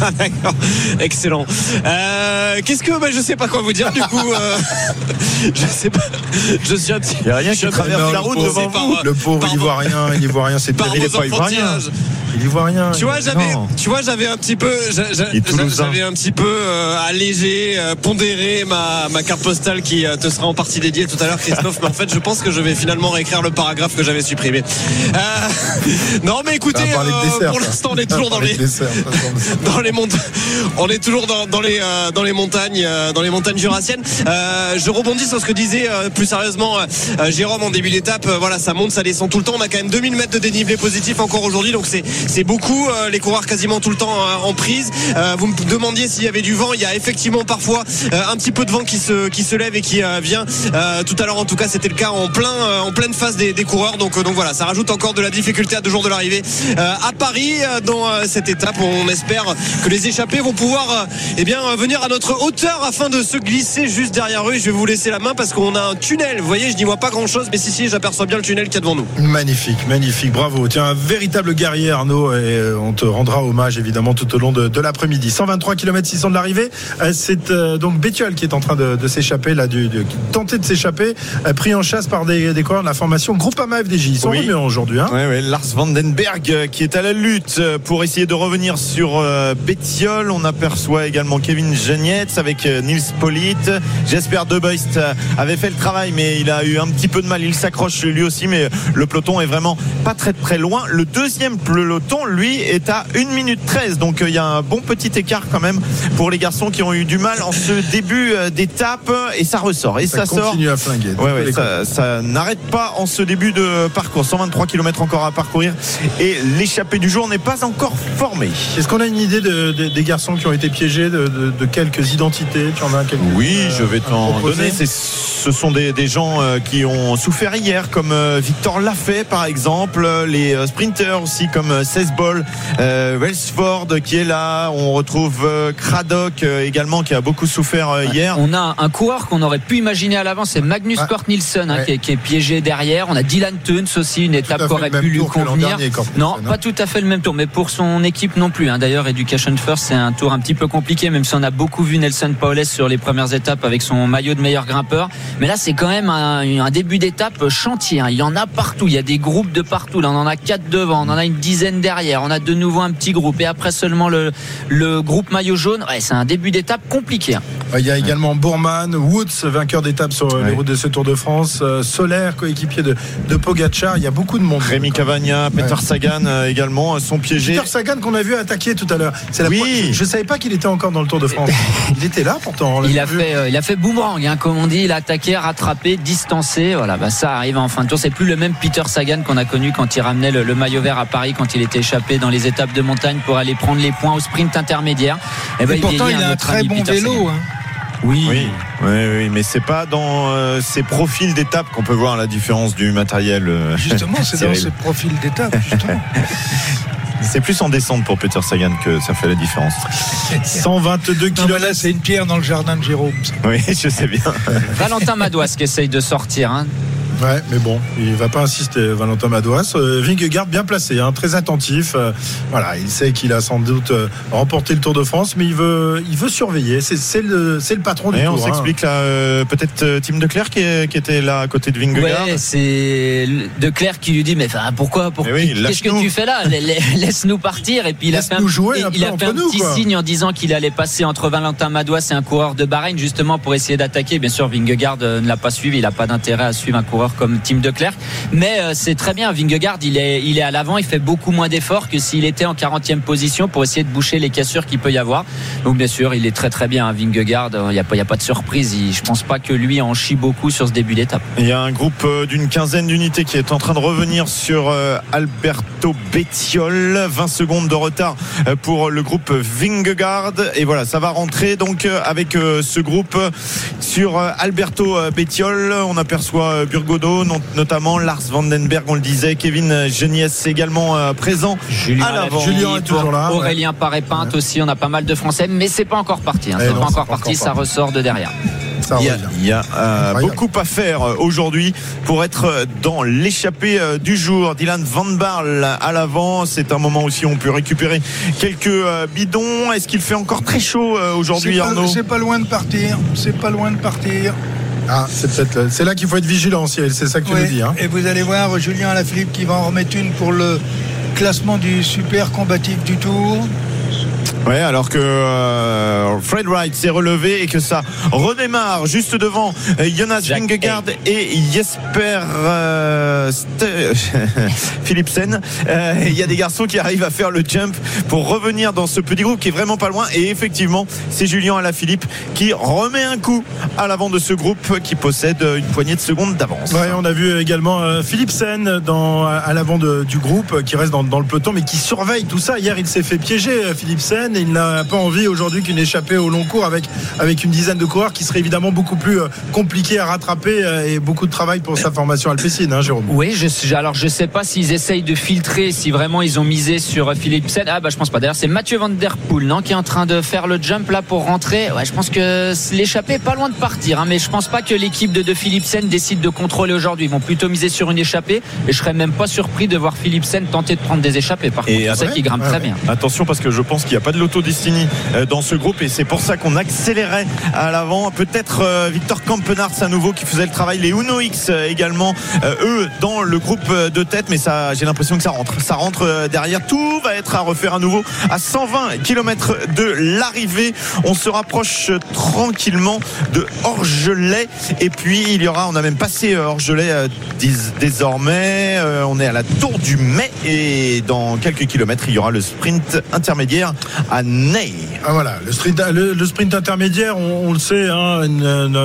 Ah, D'accord. Excellent. Euh, Qu'est-ce que bah, je sais pas quoi vous dire du coup. euh, je sais pas. Je suis un petit. Il y a rien qui traverse la le route pauvre, devant par- vous. Le pauvre, par il y voit rien, il y voit rien. C'est vos il voit rien. enfantillages. Il y voit rien. Tu vois, j'avais, tu vois, j'avais un petit peu, j'avais un petit peu euh, allégé, euh, pondéré ma, ma carte postale qui euh, te sera en partie dédiée tout à l'heure, Christophe. mais en fait, je pense que je vais finalement réécrire le paragraphe que j'avais supprimé. Euh, non, mais écoutez, euh, dessert, pour l'instant, on est toujours les dessert, dans les On est toujours dans, les euh, dans les montagnes euh, dans les montagnes jurassiennes. Euh, je rebondis sur ce que disait plus sérieusement Jérôme en début d'étape. Voilà, ça monte, ça descend tout le temps. On a quand même 2000 mètres de dénivelé positif encore aujourd'hui, donc c'est beaucoup. Les coureurs quasiment tout le temps euh, en prise. Vous me demandiez s'il y avait du vent. Il y a effectivement parfois un petit peu de vent qui se lève et qui vient. Tout à l'heure, en tout cas, c'était le cas en plein en pleine phase des, des coureurs. Donc donc voilà, ça rajoute encore de la difficulté à deux jours de l'arrivée à Paris dans cette étape. On espère que les échappés vont pouvoir euh, eh bien euh, venir à notre hauteur afin de se glisser juste derrière eux. Et je vais vous laisser la main parce qu'on a un tunnel. Vous voyez, je n'y vois pas grand chose, mais si si, j'aperçois bien le tunnel qu'il y a devant nous. Magnifique, magnifique, bravo. Tiens, un véritable guerrier Arnaud et euh, on te rendra hommage évidemment tout au long de, de l'après-midi. 123 km 600 de l'arrivée. Euh, C'est euh, donc Bétiol qui est en train de, de s'échapper là, du, de, qui tentait de s'échapper, euh, pris en chasse par des, des coureurs de la formation Groupama FDJ. Ils sont Oui. revenus aujourd'hui. Hein Ouais, ouais, Lars Vandenberg qui est à la lutte pour essayer de revenir sur euh, Bétiol. On aperçoit également Kevin Genietz avec euh, Nils Polite. Jesper De Beust euh, avait fait le travail, mais il a eu un petit peu de mal. Il s'accroche lui aussi, mais le peloton est vraiment pas très très loin. Le deuxième peloton, lui, est à 1 minute 13. Donc euh, il y a un bon petit écart quand même pour les garçons qui ont eu du mal en ce début euh, d'étape. Et ça ressort. Et ça, ça, sort. continue à flinguer. Ouais, ouais, Les ça, ça n'arrête pas en ce début de parcours. 123 km encore à parcourir et l'échappée du jour n'est pas encore formée. Est-ce qu'on a une idée de, de- de- des garçons qui ont été piégés, de, de- de quelques identités Tu en as quelques Oui, euh, je vais t'en donner. C'est- Ce sont des, des gens euh, qui ont souffert hier, comme euh, Victor Lafay par exemple, euh, les euh, sprinters aussi comme Cesbol, euh, Wellsford qui est là. On retrouve euh, Craddock euh, également qui a beaucoup souffert euh, hier. On a un coureur qu'on aurait pu imaginer à l'avant, c'est Magnus Ouais. Cort Nielsen hein, Ouais. qui, est, qui est piégé derrière. On a Dylan Tuns aussi, une étape qui aurait pu lui convenir. dernier, Non, hein. pas tout à fait le même tour, mais pour son équipe non plus. hein. D'ailleurs, Education First, c'est un tour un petit peu compliqué, même si on a beaucoup vu Nelson Paoles sur les premières étapes avec son maillot de meilleur grimpeur. Mais là, c'est quand même un, un début d'étape chantier. hein. Il y en a partout. Il y a des groupes de partout. Là, on en a quatre devant, on en a une dizaine derrière. On a de nouveau un petit groupe et après seulement le, le groupe maillot jaune. Ouais, c'est un début d'étape compliqué. hein. Il y a également Bourman, Woods, vainqueur d'étape sur les Ouais. routes de ce Tour de France, euh, Solaire, coéquipier de, de Pogacar. Il y a beaucoup de monde. Rémi Cavagna, Peter Ouais. Sagan euh, également euh, sont piégés. Peter Sagan qu'on a vu attaquer tout à l'heure. C'est la Oui. première- Je ne savais pas qu'il était encore dans le Tour de France. Il était là pourtant. Il a vu. fait, euh, il a fait boomerang, hein, comme on dit. Il a attaqué, rattrapé, distancé. Voilà, bah, ça arrive en fin de tour. C'est plus le même Peter Sagan qu'on a connu quand il ramenait le, le maillot vert à Paris, quand il était échappé dans les étapes de montagne pour aller prendre les points au sprint intermédiaire. Eh ben, Et pourtant, vieillit, il a un très bon Peter vélo. Hein. Oui. Oui, oui, oui, mais c'est pas dans euh, ces profils d'étape qu'on peut voir la différence du matériel. euh, Justement, c'est dans Cyril. ce profil d'étape. justement. C'est plus en descente pour Peter Sagan que ça fait la différence. 122 Non, mais km. là, c'est une pierre dans le jardin de Jérôme. Oui, je sais bien. Valentin Madouas qui essaye de sortir. hein. Ouais, mais bon, il va pas insister, Valentin Madouas. Euh, Vingegaard bien placé, hein, très attentif. Euh, voilà, il sait qu'il a sans doute euh, remporté le Tour de France, mais il veut, il veut surveiller. C'est, le, c'est le patron du Et on Tour. hein. s'explique là, euh, peut-être Tim Declerc qui, est- qui était là à côté de Vingegaard. Ouais, c'est De Clerc qui lui dit mais enfin, pourquoi, pourquoi Mais oui, qu'est-ce que tu fais là? La- la- Laisse-nous partir et puis il a fait un, Laisse-nous jouer un il peu a fait entre un nous, petit quoi. signe en disant qu'il allait passer entre Valentin Madouas et un coureur de Bahreïn justement pour essayer d'attaquer. Bien sûr, Vingegaard ne l'a pas suivi, il n'a pas d'intérêt à suivre un coureur comme Tim de Clerc. Mais euh, c'est très bien, Vingegaard, il est, il est à l'avant, il fait beaucoup moins d'efforts que s'il était en 40e position pour essayer de boucher les cassures qu'il peut y avoir. Donc bien sûr, il est très très bien, hein. Il n'y a, a pas de surprise. Il- je pense pas que lui en chie beaucoup sur ce début d'étape. Il y a un groupe euh, d'une quinzaine d'unités qui est en train de revenir sur euh, Alberto Bettiol. 20 secondes de retard pour le groupe Vingegaard. Et voilà, ça va rentrer donc avec ce groupe sur Alberto Bettiol. On aperçoit euh, Notamment Lars Vandenberg, on le disait. Kevin Geniès également euh, présent Julien à l'avant. Julien est toujours là, Aurélien Paré-Pinte aussi. On a pas mal de Français, mais c'est pas encore parti. hein. Eh C'est pas encore parti. Ça ressort de derrière. Il y a, revient. il y a, euh, beaucoup à faire euh, aujourd'hui pour être dans l'échappée du jour. Dylan Van Barl à l'avant, c'est un moment aussi où on peut récupérer quelques bidons. Est-ce qu'il fait encore très chaud aujourd'hui, Arnaud? C'est pas loin de partir. C'est pas loin de partir. Ah, c'est peut-être, c'est là qu'il faut être vigilant, Cyril. C'est ça que tu Ouais. nous dis, hein. Et vous allez voir Julien Alaphilippe qui va en remettre une pour le classement du super combatif du tour. Ouais, alors que euh, Fred Wright s'est relevé et que ça redémarre juste devant euh, Jonas Vingegaard et Jesper euh, Philipsen. Euh, Il y a des garçons qui arrivent à faire le jump pour revenir dans ce petit groupe qui est vraiment pas loin. Et effectivement, c'est Julien Alaphilippe qui remet un coup à l'avant de ce groupe qui possède une poignée de secondes d'avance. Ouais, on a vu également euh, Philippe Sen dans, à l'avant du groupe qui reste dans, dans le peloton mais qui surveille tout ça. Hier, il s'est fait piéger, euh, Et il n'a pas envie aujourd'hui qu'une échappée au long cours avec, avec une dizaine de coureurs qui serait évidemment beaucoup plus euh, compliqué à rattraper euh, et beaucoup de travail pour sa formation alpécine, hein, Jérôme. Oui, je, alors je sais pas s'ils essayent de filtrer, si vraiment ils ont misé sur Philipsen. Ah bah je pense pas. D'ailleurs c'est Mathieu Van Der Poel, non, qui est en train de faire le jump là pour rentrer. Ouais, je pense que l'échappée est pas loin de partir, hein, mais je pense pas que l'équipe de, de Philipsen décide de contrôler aujourd'hui. Ils vont plutôt miser sur une échappée, et je serais même pas surpris de voir Philipsen tenter de prendre des échappées. Par Et contre, on sait après qu'il grimpe Ouais, très ouais. bien. Attention parce que je pense qu'il n'y a pas de loto Destiny euh, dans ce groupe et c'est pour ça qu'on accélérait à l'avant. Peut-être euh, Victor Campenarts à nouveau qui faisait le travail, les Uno X euh, également, eux dans le groupe de tête, mais ça, j'ai l'impression que ça rentre. Ça rentre derrière. Tout va être à refaire à nouveau à 120 km de l'arrivée. On se rapproche tranquillement de Orgelet et puis il y aura, on a même passé Orgelet désormais. On est à la tour du mai et dans quelques kilomètres il y aura le sprint intermédiaire à Ney. Ah, voilà, le sprint, le, le sprint intermédiaire, on, on le sait, hein,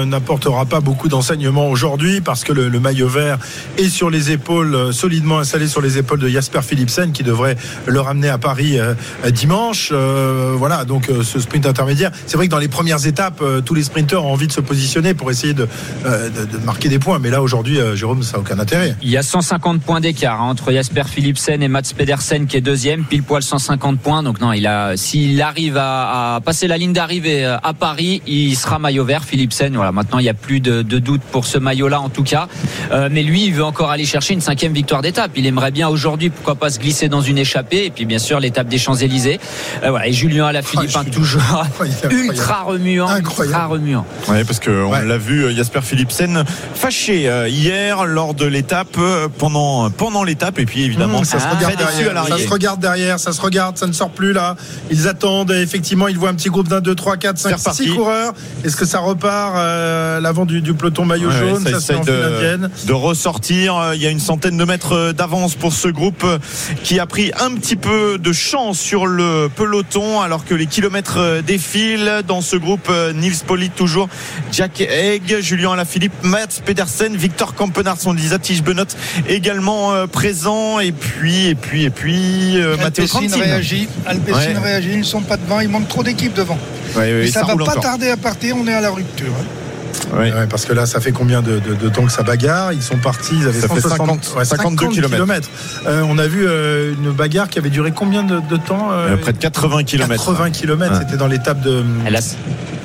n'apportera pas beaucoup d'enseignements aujourd'hui parce que le, le maillot vert est sur les épaules, euh, solidement installé sur les épaules de Jasper Philipsen qui devrait le ramener à Paris euh, euh, dimanche. Euh, voilà, donc euh, ce sprint intermédiaire, c'est vrai que dans les premières étapes, euh, tous les sprinteurs ont envie de se positionner pour essayer de, euh, de, de marquer des points. Mais là, aujourd'hui, euh, Jérôme, ça n'a aucun intérêt. Il y a 150 points d'écart hein, entre Jasper Philipsen et Mats Pedersen qui est deuxième, pile poil 150 points. Donc non, il a, s'il arrive à, à passer la ligne d'arrivée euh, à Paris, il sera maillot vert. Philipsen, voilà, maintenant il n'y a plus de, de doute pour ce maillot-là en tout cas. Euh, mais lui, il veut encore aller chercher une cinquième victoire d'étape. Il aimerait bien aujourd'hui, pourquoi pas se glisser dans une échappée. Et puis bien sûr l'étape des Champs Élysées. Euh, voilà, et Julien Alaphilippe, Ah, toujours Incroyable. ultra remuant, Incroyable. ultra remuant. Ouais, parce qu'on Ouais. l'a vu, euh, Jasper Philipsen fâché hier lors de l'étape, pendant, pendant l'étape, et puis évidemment, Mmh, ça se Ah, regarde très déçu à derrière. Ça se regarde derrière, ça se regarde, ça ne sort plus là. Ils attendent, et effectivement, ils voient un petit groupe d'un, deux, trois, quatre, cinq, six coureurs. Est-ce que ça repart euh, l'avant du, du peloton maillot Ouais, jaune? ça Ça, de, de ressortir. Euh, Il y a une centaine de mètres euh, d'avance pour ce groupe qui a pris un petit peu de chance sur le peloton alors que les kilomètres défilent. Dans ce groupe, Nils Polit toujours, Jack Egg, Julien Alaphilippe, Mats Pedersen, Victor Kampenarts, on le disait, Tige Benot également présent. Et puis, et puis, et puis, Matteo Alpecin Trentin. réagit. Alpecin Ouais. réagit. Ils ne sont pas devant. Il manque trop d'équipes devant. Ouais, ouais, Et ça, va roule pas encore. tarder à partir. On est à la rupture. Hein. Ouais. Ouais, parce que là, ça fait combien de, de- de temps que ça bagarre Ils sont partis, ils avaient Ça fait 160 50, 52 kilomètres. Euh, on a vu euh, une bagarre qui avait duré combien de, de temps euh, Euh, près de 80 km. 80 km. Ouais. C'était dans l'étape de, Elle a-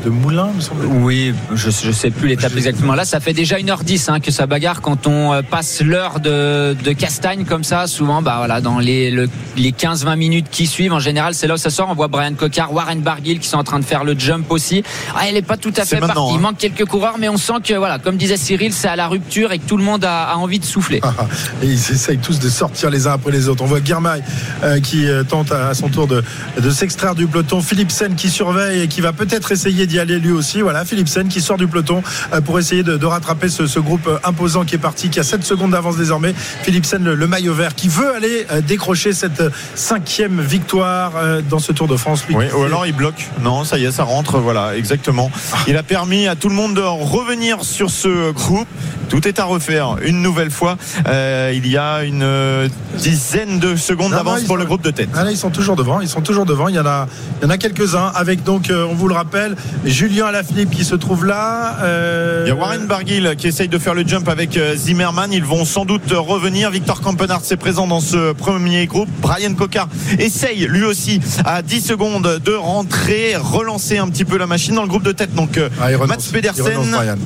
de Moulin, me semble. Oui, je je sais plus l'étape exactement. Là, ça fait déjà 1h10 hein, que ça bagarre quand on passe l'heure de, de Castagne comme ça. Souvent, bah voilà, dans les, le- les 15-20 minutes qui suivent, en général, c'est là où ça sort. On voit Brian Cocard, Warren Barguil qui sont en train de faire le jump aussi. Ah, elle est pas tout à fait partie. hein. Il manque quelques coureurs, mais on sent que voilà, comme disait Cyril, c'est à la rupture et que tout le monde a, a envie de souffler. Ah, ah. Et ils essayent tous de sortir les uns après les autres. On voit Guermail euh, qui euh, tente à, à son tour de, de s'extraire du peloton. Philipsen qui surveille et qui va peut-être essayer d'y aller lui aussi. Voilà, Philipsen qui sort du peloton euh, pour essayer de, de rattraper ce, ce groupe imposant qui est parti, qui a 7 secondes d'avance désormais. Philipsen, le, le maillot vert, qui veut aller euh, décrocher cette cinquième victoire euh, dans ce Tour de France. Lui, Oui, ou alors il bloque. Non, ça y est, ça rentre. Voilà, exactement. Il a permis à tout le monde de revenir sur ce groupe. Tout est à refaire une nouvelle fois. Euh, il y a une euh, dizaine de secondes d'avance pour sont- le groupe de tête. Ah là, ils sont toujours devant. Ils sont toujours devant. Il y en a, il y en a quelques-uns avec donc, euh, on vous le rappelle, Julien Alaphilippe qui se trouve là. euh, Il y a Warren Barguil qui essaye de faire le jump avec Zimmerman. Ils vont sans doute revenir. Victor Kampenhardt est présent dans ce premier groupe. Brian Cocard essaye lui aussi à 10 secondes de rentrer, relancer un petit peu la machine dans le groupe de tête. Donc Ah. Mats Pedersen,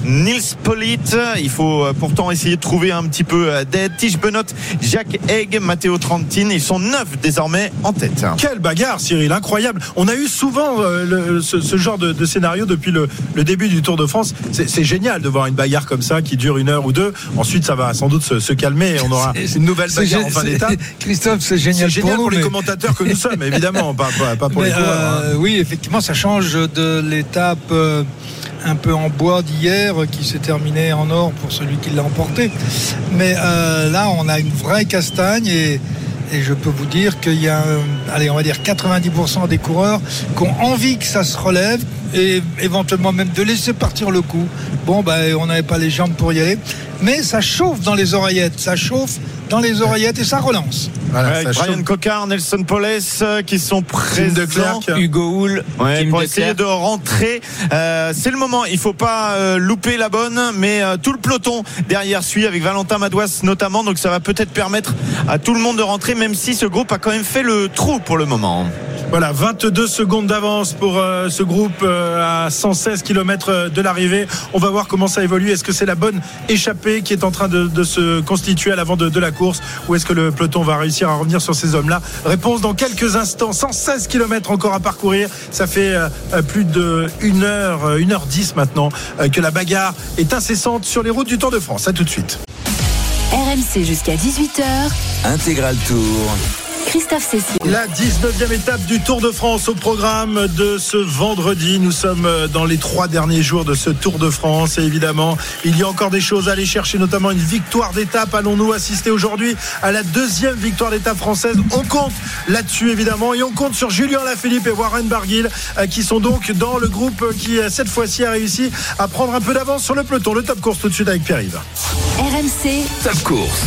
Nils Polit. Il faut euh, pourtant essayer de trouver un petit peu euh, d'aide. Tige Benot, Jacques Egg, Matteo Trentin. Ils sont neuf désormais en tête. Quelle bagarre, Cyril, incroyable. On a eu souvent euh, le- ce, ce genre de, de scénario depuis le, le début du Tour de France. C'est génial de voir une bagarre comme ça qui dure une heure ou deux. Ensuite, ça va sans doute se, se calmer et on aura une nouvelle bagarre en fin d'étape. Christophe, c'est génial, génial pour, nous, les mais- commentateurs que nous sommes, évidemment, pas, pas- pas pour Mais, les coureurs. hein. euh, oui, effectivement, ça change de l'étape euh, un peu en bois d'hier qui s'est terminée en or pour celui qui l'a emporté. Mais euh, là, on a une vraie castagne et, je peux vous dire qu'il y a, allez, on va dire 90% des coureurs qui ont envie que ça se relève et éventuellement même de laisser partir le coup. Bon, ben, on n'avait pas les jambes pour y aller. Mais ça chauffe dans les oreillettes, ça chauffe dans les oreillettes et ça relance. Voilà, Ouais, ça Brian chauffe. Cocard, Nelson Poles euh, qui sont de présents. Klerk. Hugo Hull, Ouais, pour de essayer de rentrer. Euh, c'est le moment. Il faut pas euh, louper la bonne, mais euh, tout le peloton derrière suit avec Valentin Madouas notamment. Donc ça va peut-être permettre à tout le monde de rentrer, même si ce groupe a quand même fait le trou pour le moment. Voilà, 22 secondes d'avance pour euh, ce groupe euh, à 116 km de l'arrivée. On va voir comment ça évolue. Est-ce que c'est la bonne échappée qui est en train de, de se constituer à l'avant de, de la course? Ou est-ce que le peloton va réussir à revenir sur ces hommes-là? Réponse dans quelques instants. 116 km encore à parcourir. Ça fait euh, euh, plus de 1 heure, euh, 1h10 maintenant euh, que la bagarre est incessante sur les routes du Tour de France. À tout de suite. RMC jusqu'à 18h. Intégral Tour. Christophe Cessieux. La 19e étape du Tour de France au programme de ce vendredi. Nous sommes dans les trois derniers jours de ce Tour de France. Et évidemment, il y a encore des choses à aller chercher, notamment une victoire d'étape. Allons-nous assister aujourd'hui à la deuxième victoire d'étape française? On compte là-dessus, évidemment. Et on compte sur Julien Lafilippe et Warren Barguil, euh, qui sont donc dans le groupe qui, euh, cette fois-ci, a réussi à prendre un peu d'avance sur le peloton. Le top course tout de suite avec Pierre-Yves. RMC, Top course.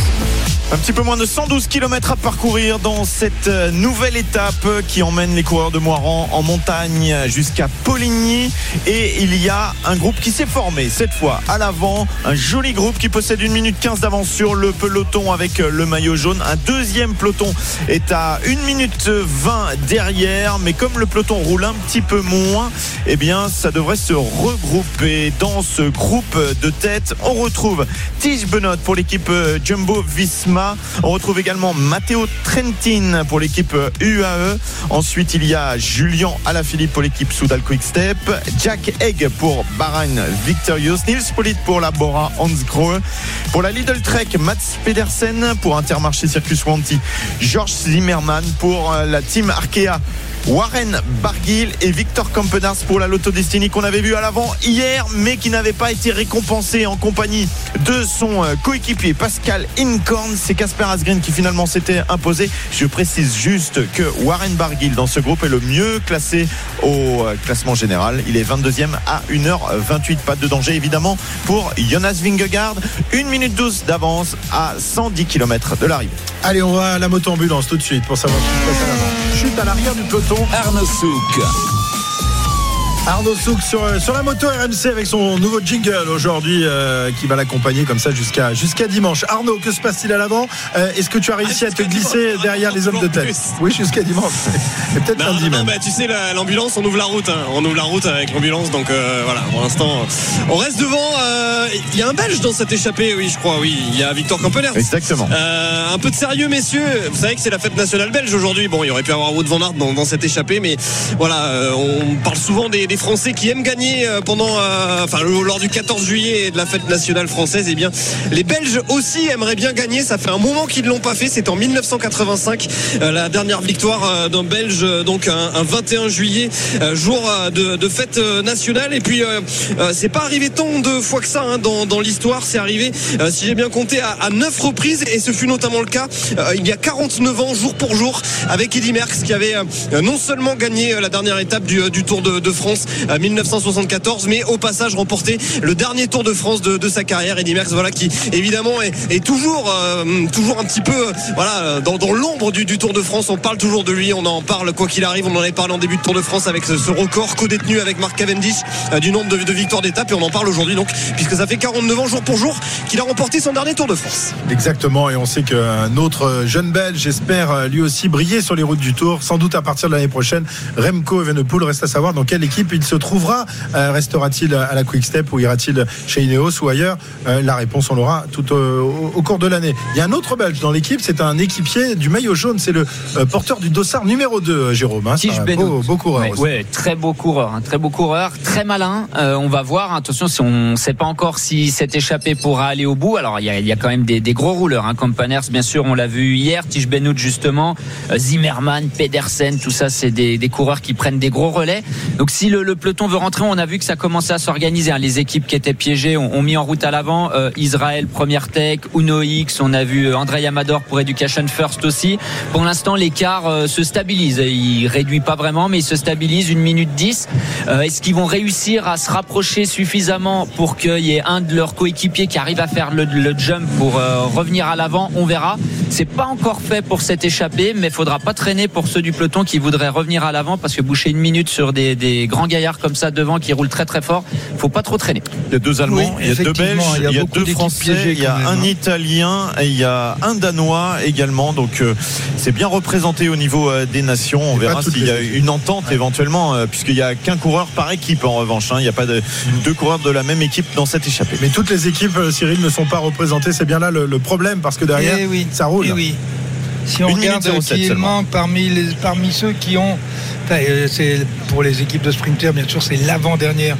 Un petit peu moins de 112 km à parcourir dans cette euh, nouvelle étape qui emmène les coureurs de Moiran en montagne jusqu'à Poligny. Et il y a un groupe qui s'est formé cette fois à l'avant. Un joli groupe qui possède une minute 15 d'avance sur le peloton avec euh, le maillot jaune. Un deuxième peloton est à 1 minute 20 derrière. Mais comme le peloton roule un petit peu moins, eh bien, ça devrait se regrouper dans ce groupe de tête. On retrouve Tige Benoît pour l'équipe euh, Jumbo Visma. On retrouve également Matteo Trentin pour l'équipe UAE. Ensuite, il y a Julien Alaphilippe pour l'équipe Soudal Quick Step. Jack Egg pour Bahrain Victorious. Nils Polit pour la Bora Hans Grohe. Pour la Lidl Trek, Mats Pedersen pour Intermarché Circus Wanty. Georges Zimmermann pour euh, la team Arkea. Warren Barguil et Victor Campenars pour la Lotto Destiny qu'on avait vu à l'avant hier mais qui n'avait pas été récompensé en compagnie de son euh, coéquipier Pascal Incorn. C'est Casper Asgreen qui finalement s'était imposé. Je précise juste que Warren Barguil dans ce groupe est le mieux classé au euh, classement général. Il est 22e à 1h28. Pas de danger évidemment pour Jonas Vingegaard. 1 minute 12 d'avance à 110 km de l'arrivée. Allez, on va à la moto-ambulance tout de suite pour savoir ce qui se passe à l'avant. Chute à l'arrière du peloton. Arnaud. Arnaud Souk sur, euh, sur la moto RMC avec son nouveau jingle aujourd'hui euh, qui va l'accompagner comme ça jusqu'à jusqu'à dimanche. Arnaud, que se passe-t-il à l'avant? Euh, Est-ce que tu as réussi à te glisser derrière les hommes de tête? Oui, jusqu'à dimanche. Et peut-être lundi non, même. bah, tu sais, la- l'ambulance, on ouvre la route. hein. On ouvre la route avec l'ambulance. Donc euh, voilà, pour l'instant, on reste devant. Il y a un Belge dans cette échappée, oui, je crois. Oui, il y a Victor Campeners. Exactement. Un peu de sérieux, messieurs. Vous savez que c'est la fête nationale belge aujourd'hui. Bon, il aurait pu avoir Wout van Aert dans, dans cette échappée, mais voilà, on parle souvent des, des Français qui aiment gagner euh, pendant, euh, enfin, lors du 14 juillet et de la fête nationale française. Eh bien, les Belges aussi aimeraient bien gagner. Ça fait un moment qu'ils ne l'ont pas fait. C'était en 1985, euh, la dernière victoire d'un Belge, donc un, un 21 juillet, jour de, fête nationale. Et puis, c'est pas arrivé tant de fois que ça hein, dans, l'histoire. C'est arrivé, si j'ai bien compté, à, à 9 reprises. Et ce fut notamment le cas il y a 49 ans, jour pour jour, avec Eddy Merckx, qui avait non seulement gagné la dernière étape du, Tour de France euh, 1974, mais au passage remporté le dernier Tour de France de, sa carrière. Eddy Merckx, voilà, qui évidemment est, toujours, euh, toujours un petit peu, euh, voilà, euh, dans, l'ombre du, Tour de France. On parle toujours de lui, on en parle quoi qu'il arrive. On en avait parlé en début de Tour de France avec ce, record co-détenu avec Mark Cavendish du nombre de, victoires d'étape, et on en parle aujourd'hui donc, puisque ça fait 49 ans jour pour jour qu'il a remporté son dernier Tour de France. Exactement, et on sait qu'un autre jeune Belge espère lui aussi briller sur les routes du Tour, sans doute à partir de l'année prochaine. Remco Evenepoel reste à savoir dans quelle équipe il se trouvera. Euh, Restera-t-il à la Quick Step ou ira-t-il chez Ineos ou ailleurs? Euh, La réponse, on l'aura tout au, cours de l'année. Il y a un autre Belge dans l'équipe, c'est un équipier du maillot jaune, c'est le euh, porteur du dossard numéro 2, euh, Jérôme. Hein, un beau, beau coureur Ouais, aussi. ouais, très beau coureur, un très beau coureur, très malin. Euh, on va voir. Attention, si on ne sait pas encore si cette échappée pourra aller au bout. Alors il y a, il y a quand même des, des gros rouleurs. Hein. Campaners, bien sûr, on l'a vu hier. Tige Benoît justement, Zimmerman, Pedersen, tout ça, c'est des, des coureurs qui prennent des gros relais. Donc si le, le peloton veut rentrer, on a vu que ça commençait à s'organiser. hein. Les équipes qui étaient piégées ont, mis en route à l'avant. Euh, Israël, Première Tech, Uno X. On a vu euh, André Amador pour Education First aussi. Pour l'instant, l'écart euh, se stabilise. Il réduit pas vraiment, mais il se stabilise. Une minute 10. Euh, Est-ce qu'ils vont réussir à se rapprocher suffisamment pour qu'il y ait un de leurs coéquipiers qui arrive à faire le, jump pour revenir à l'avant? On verra. C'est pas encore fait pour cette échappée, mais faudra pas traîner pour ceux du peloton qui voudraient revenir à l'avant parce que boucher une minute sur des, des grands gaillards comme ça devant qui roulent très très fort, faut pas trop traîner. Il y a deux Allemands, Oui, il y a deux Belges, il y a il y a beaucoup deux Français, il y a même, un hein. Italien et il y a un Danois également. Donc euh, c'est bien représenté au niveau euh, des nations. On verra s'il y a une entente éventuellement, euh, puisqu'il n'y a qu'un coureur par équipe en revanche. hein. Il n'y a pas de deux coureurs de la même équipe dans cette échappée. Mais toutes les équipes, Cyril, ne sont pas représentées. C'est bien là le, le problème, parce que derrière, Eh oui, ça roule. eh oui. Si on Une regarde minute 07 qui manque parmi, les, parmi ceux qui ont. euh, c'est pour les équipes de sprinters, bien sûr, c'est l'avant-dernière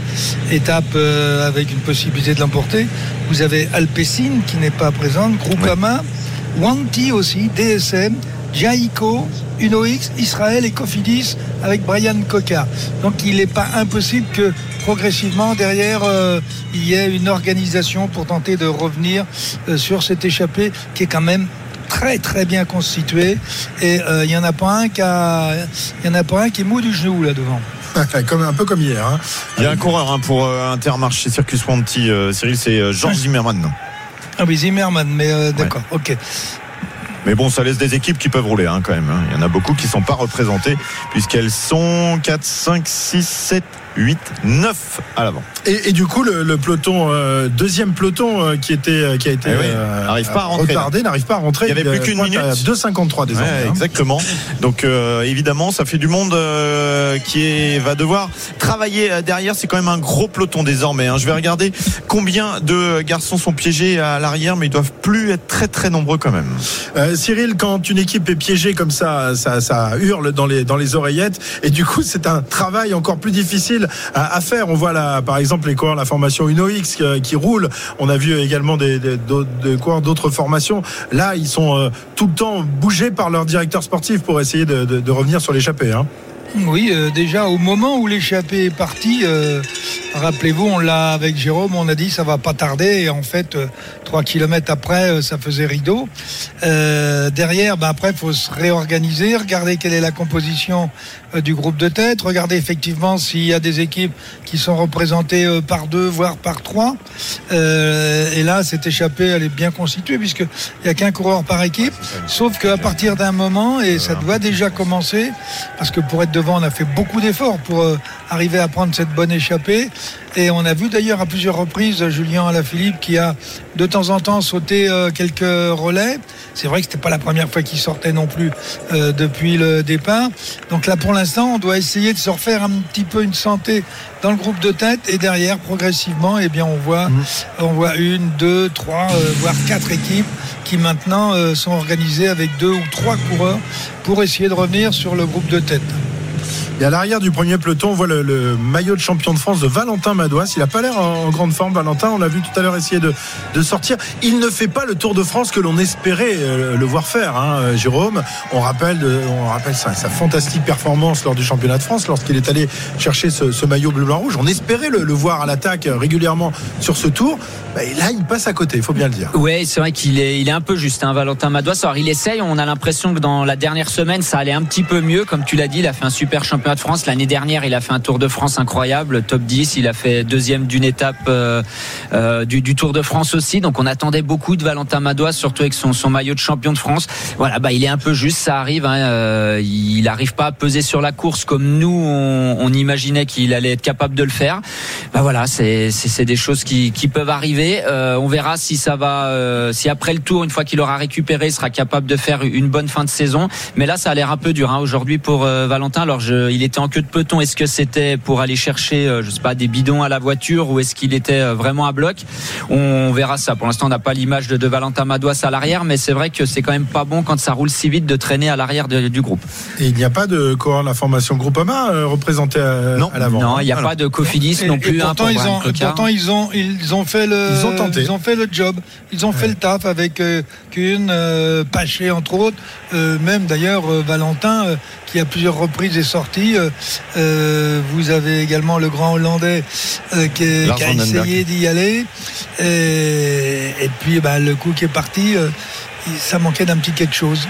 étape euh, avec une possibilité de l'emporter. Vous avez Alpecin qui n'est pas présente, Groupama, Wanty aussi, DSM, Jaiko, UnoX, Israël et Cofidis avec Brian Coca. Donc il n'est pas impossible que progressivement derrière euh, il y ait une organisation pour tenter de revenir euh, sur cette échappée qui est quand même très très bien constituée et euh, il n'y en a pas un qui a, il y en a pas un qui est mou du genou là devant. comme, un peu comme hier. hein. Il y a un coureur hein, pour euh, Intermarché Circus Wanty, euh, Cyril, c'est euh, Georges Zimmermann. Ah oui Zimmerman mais euh, d'accord ok. Mais bon, ça laisse des équipes qui peuvent rouler hein, quand même. Il y en a beaucoup qui ne sont pas représentées puisqu'elles sont 4, 5, 6, 7, 8, 9 à l'avant. Et, et du coup, le, le peloton, euh, deuxième peloton euh, qui était, euh, qui a été Eh oui, n'arrive pas à rentrer, retardé, n'arrive pas à rentrer. Il y avait plus qu'une minute. 2,53 désormais. Ouais, hein. exactement. Donc euh, évidemment, ça fait du monde euh, qui est, va devoir travailler derrière. C'est quand même un gros peloton désormais. hein. Je vais regarder combien de garçons sont piégés à l'arrière, mais ils doivent plus être très très nombreux quand même. Euh, Cyril, quand une équipe est piégée comme ça, ça, ça hurle dans les, dans les oreillettes. Et du coup, c'est un travail encore plus difficile à, faire. On voit là, par exemple, les coureurs, la formation UnoX euh, qui roule. On a vu également des, des, d'autres- formations. Là, ils sont euh, tout le temps bougés par leur directeur sportif pour essayer de revenir sur l'échappée. Hein. Oui, euh, déjà au moment où l'échappée est partie, euh, rappelez-vous, on l'a avec Jérôme, on a dit ça va pas tarder. Et en fait, euh, trois kilomètres après, ça faisait rideau. Derrière, bah, après, faut se réorganiser, regarder quelle est la composition du groupe de tête, regarder effectivement s'il y a des équipes qui sont représentées par deux, voire par trois. Et là, cette échappée, elle est bien constituée puisqu'il n'y a qu'un coureur par équipe. Sauf qu'à partir d'un moment, et ça doit déjà commencer, parce que pour être devant, on a fait beaucoup d'efforts pour euh, arriver à prendre cette bonne échappée. Et on a vu d'ailleurs à plusieurs reprises Julien Alaphilippe qui a de temps en temps sauté euh, quelques relais. C'est vrai que c'était pas la première fois qu'il sortait non plus euh, depuis le départ. Donc là, pour l'instant, on doit essayer de se refaire un petit peu une santé dans le groupe de tête et derrière, progressivement, eh bien, on voit, on voit une, deux, trois, euh, voire quatre équipes qui maintenant euh, sont organisées avec deux ou trois coureurs pour essayer de revenir sur le groupe de tête. Et à l'arrière du premier peloton, on voit le, maillot de champion de France de Valentin Madouas. Il n'a pas l'air en, grande forme, Valentin. On l'a vu tout à l'heure essayer de, de sortir. Il ne fait pas le Tour de France que l'on espérait euh, le voir faire, hein, euh, Jérôme. On rappelle, on rappelle sa, fantastique performance lors du championnat de France, lorsqu'il est allé chercher ce, maillot bleu-blanc-rouge. On espérait le, voir à l'attaque euh, régulièrement sur ce tour. Bah, là, il passe à côté, il faut bien le dire. Ouais, c'est vrai qu'il est, il est un peu juste, hein, Valentin Madouas. Alors, il essaye. On a l'impression que dans la dernière semaine, ça allait un petit peu mieux. Comme tu l'as dit, il a fait un super championnat de France. L'année dernière, il a fait un Tour de France incroyable, top 10. Il a fait deuxième d'une étape euh, euh, du, Tour de France aussi. Donc, on attendait beaucoup de Valentin Madouas, surtout avec son, son maillot de champion de France. Voilà, bah, il est un peu juste. Ça arrive. Hein, euh, il n'arrive pas à peser sur la course comme nous, on, imaginait qu'il allait être capable de le faire. Bah voilà, c'est des choses qui, qui peuvent arriver. On verra si ça va, si après le tour, une fois qu'il aura récupéré, il sera capable de faire une bonne fin de saison. Mais là, ça a l'air un peu dur hein, aujourd'hui pour Valentin. Alors, je, il était en queue de peloton. Est-ce que c'était pour aller chercher, euh, je sais pas, des bidons à la voiture ou est-ce qu'il était euh, vraiment à bloc? On verra ça. Pour l'instant, on n'a pas l'image de, de Valentin Madouas à l'arrière, mais c'est vrai que c'est quand même pas bon quand ça roule si vite de traîner à l'arrière du groupe. Et il n'y a pas de coureur de la formation Groupama euh, représenté à, Non. à l'avant. Non, il n'y a Alors. pas de cofidis Et- non et plus. hein, pourtant, pour ils ont, pourtant ils ont, ils ont fait le, Ils ont tenté. ils ont fait le job, ils ont fait le taf avec euh, Kuhn, euh, Paché entre autres, euh, même d'ailleurs euh, Valentin euh, qui à plusieurs reprises est sorti. euh, euh, vous avez également le grand Hollandais euh, qui, est- qui a essayé d'y aller, et, et puis bah, le coup qui est parti, ça manquait d'un petit quelque chose.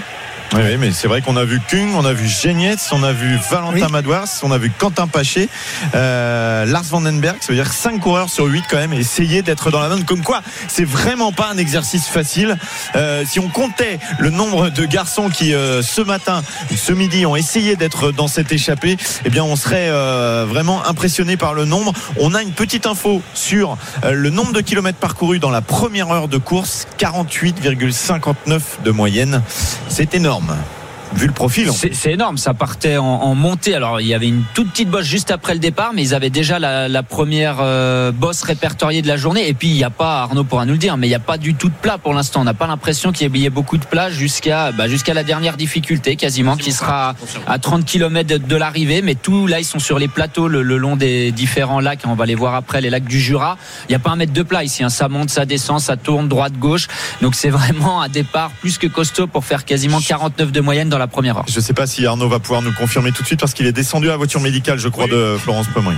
Oui, oui, mais c'est vrai qu'on a vu Kung, on a vu Genietz, on a vu Valentin Oui. Madouas, on a vu Quentin Paché, euh, Lars Vandenberg, ça veut dire 5 coureurs sur 8 quand même, essayer d'être dans la zone. Comme quoi, c'est vraiment pas un exercice facile. Euh, si on comptait le nombre de garçons qui, euh, ce matin, ce midi, ont essayé d'être dans cette échappée, eh bien, on serait euh, vraiment impressionné par le nombre. On a une petite info sur le nombre de kilomètres parcourus dans la première heure de course, 48,59 de moyenne. C'est énorme. Rome. Vu le profil. C'est c'est énorme, ça partait en, en montée. Alors il y avait une toute petite bosse juste après le départ, mais ils avaient déjà la, la première euh, bosse répertoriée de la journée. Et puis il n'y a pas, Arnaud pourra nous le dire, mais il n'y a pas du tout de plat pour l'instant. On n'a pas l'impression qu'il y ait beaucoup de plats jusqu'à bah, jusqu'à la dernière difficulté, quasiment, qui sera à 30 km de, de l'arrivée. Mais tout là, ils sont sur les plateaux le, le long des différents lacs. On va les voir après, les lacs du Jura. Il n'y a pas un mètre de plat ici. hein. Ça monte, ça descend, ça tourne droite gauche. Donc c'est vraiment un départ plus que costaud pour faire quasiment 49 de moyenne dans dans la première heure. Je ne sais pas si Arnaud va pouvoir nous confirmer tout de suite parce qu'il est descendu à la voiture médicale, je crois, de Florence Pommery.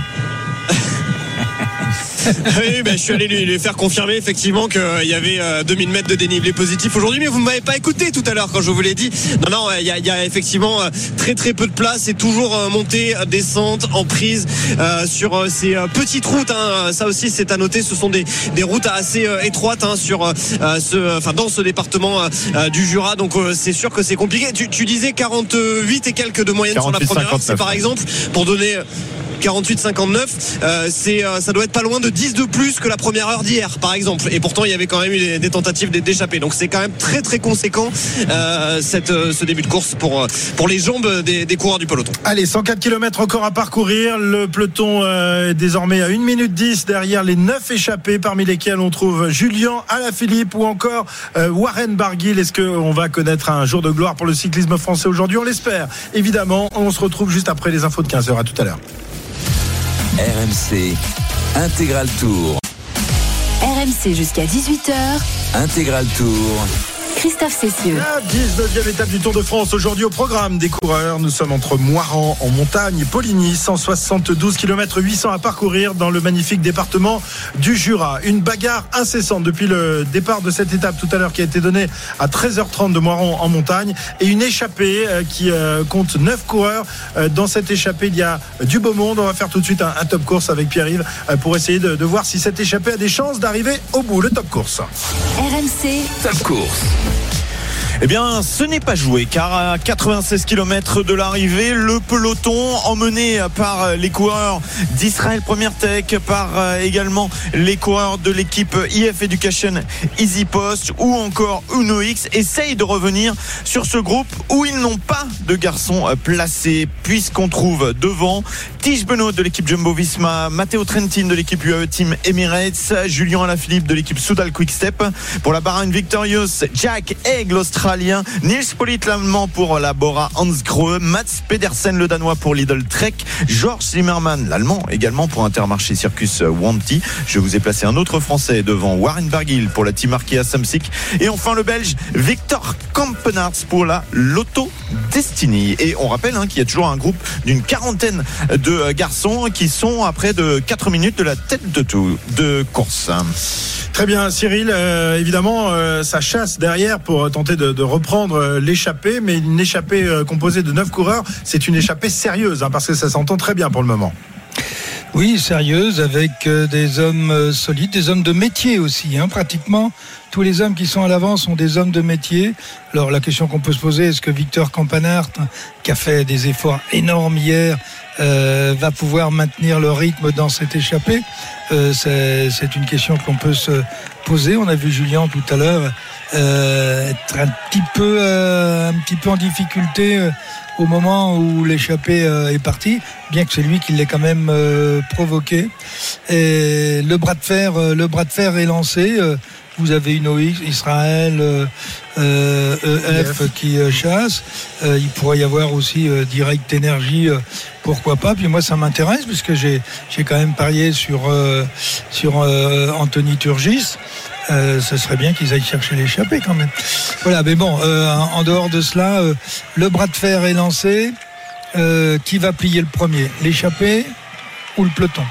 oui, ben, je suis allé lui, lui faire confirmer effectivement qu'il y avait euh, 2000 mètres de dénivelé positif aujourd'hui, mais vous ne m'avez pas écouté tout à l'heure quand je vous l'ai dit. Non, non, il y a, il y a effectivement euh, très très peu de place. C'est toujours euh, montée, euh, descente, en prise euh, sur euh, ces euh, petites routes. hein. Ça aussi, c'est à noter. Ce sont des, des routes assez euh, étroites hein, sur euh, ce, enfin dans ce département euh, euh, du Jura. Donc euh, c'est sûr que c'est compliqué. Tu, tu disais 48 et quelques de moyenne sur la 48, première heure. C'est 59, par exemple pour donner. 48-59, euh, c'est euh, ça doit être pas loin de 10 de plus que la première heure d'hier, par exemple. Et pourtant, il y avait quand même eu des, tentatives d'échapper. Donc c'est quand même très très conséquent euh, cette, ce début de course pour pour les jambes des, coureurs du peloton. Allez, 104 km encore à parcourir. Le peloton est désormais à 1 minute 10 derrière les 9 échappés, parmi lesquels on trouve Julien Alaphilippe ou encore Warren Barguil. Est-ce qu'on va connaître un jour de gloire pour le cyclisme français aujourd'hui? On l'espère. Évidemment, on se retrouve juste après les infos de 15h. À tout à l'heure. RMC Intégral Tour. RMC jusqu'à 18h. Intégral Tour. Christophe Cessieux. La 19e étape du Tour de France aujourd'hui au programme des coureurs. Nous sommes entre Moiran en montagne et Poligny, 172 km 800 à parcourir dans le magnifique département du Jura. Une bagarre incessante depuis le départ de cette étape tout à l'heure qui a été donnée à 13h30 de Moiran en montagne et une échappée euh, qui euh, compte 9 coureurs. Euh, Dans cette échappée, il y a du beau monde. On va faire tout de suite un, un top course avec Pierre-Yves pour essayer de, de voir si cette échappée a des chances d'arriver au bout. Le top course. RMC, Top course. Bye. Eh bien, ce n'est pas joué car à 96 km de l'arrivée, le peloton emmené par les coureurs d'Israël Première Tech, par euh, également les coureurs de l'équipe IF Education Easy Post ou encore Uno X essaye de revenir sur ce groupe où ils n'ont pas de garçons euh, placés puisqu'on trouve devant Tige Benoît de l'équipe Jumbo Visma, Matteo Trentin de l'équipe UAE Team Emirates, Julien Alaphilippe de l'équipe Soudal Quick Step. Pour la Bahrain Victorious, Jack Egg l'Australien, Nils Polit l'Allemand pour la Bora Hans Grohe, Mats Pedersen le Danois pour Lidl Trek, Georges Zimmermann l'Allemand également pour Intermarché Circus Wanty. Je vous ai placé un autre Français devant Warren Barguil pour la Team Arkea Samsic et enfin le Belge Victor Kampenarts pour la Lotto Destiny. Et on rappelle hein, qu'il y a toujours un groupe d'une quarantaine de euh, garçons qui sont à près de 4 minutes de la tête de, tout, de course. Très bien, Cyril. euh, évidemment, euh, ça chasse derrière pour tenter de, de reprendre euh, l'échappée, mais une échappée euh, composée de neuf coureurs, c'est une échappée sérieuse, hein, parce que ça s'entend très bien pour le moment. Oui, sérieuse, avec euh, des hommes solides, des hommes de métier aussi. Hein, pratiquement tous les hommes qui sont à l'avant sont des hommes de métier. Alors la question qu'on peut se poser, est-ce que Victor Campanart, qui a fait des efforts énormes hier, va pouvoir maintenir le rythme dans cette échappée? C'est une question qu'on peut se poser. On a vu Julien tout à l'heure euh, être un petit peu, euh, un petit peu en difficulté. euh, au moment où l'échappée euh, est partie, bien que c'est lui qui l'ait quand même euh, provoqué. Et le bras de fer, euh, le bras de fer est lancé. euh, Vous avez une OX, Israël, euh, euh, EF qui chasse. Euh, il pourrait y avoir aussi euh, Direct euh, pourquoi pas. Puis moi, ça m'intéresse puisque j'ai j'ai quand même parié sur euh, sur euh, Anthony Turgis. Euh, ce serait bien qu'ils aillent chercher l'échappée quand même. Voilà, mais bon, euh, en dehors de cela, euh, le bras de fer est lancé. Qui va plier le premier? L'échappée ou le peloton?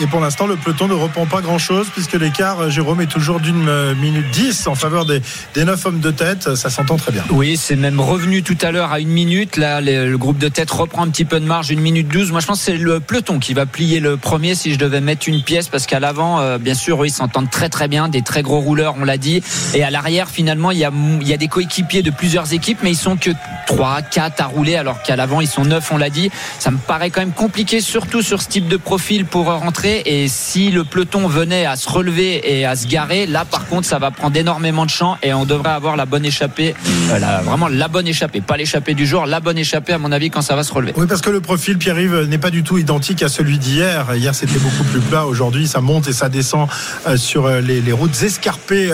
Et pour l'instant, le peloton ne reprend pas grand-chose, puisque l'écart, euh, Jérôme, est toujours d'une euh, minute 10 en faveur des, des 9 hommes de tête. Ça s'entend très bien. Oui, c'est même revenu tout à l'heure à une minute. Là, le, groupe de tête reprend un petit peu de marge, une minute 12. Moi, je pense que c'est le peloton qui va plier le premier si je devais mettre une pièce, parce qu'à l'avant, euh, bien sûr, ils s'entendent très très bien, des très gros rouleurs, on l'a dit. Et à l'arrière, finalement, il y, a, y a des coéquipiers de plusieurs équipes, mais ils sont que 3, 4 à rouler, alors qu'à l'avant, ils sont 9, on l'a dit. Ça me paraît quand même compliqué, surtout sur ce type de profil pour rentrer. Et si le peloton venait à se relever et à se garer, là, par contre, ça va prendre énormément de champ et on devrait avoir la bonne échappée, euh, la- vraiment la bonne échappée, pas l'échappée du jour, la bonne échappée, à mon avis, quand ça va se relever. Oui, parce que le profil Pierre-Yves n'est pas du tout identique à celui d'hier. Hier, c'était beaucoup plus plat. Aujourd'hui, ça monte et ça descend euh, sur euh, les, les routes escarpées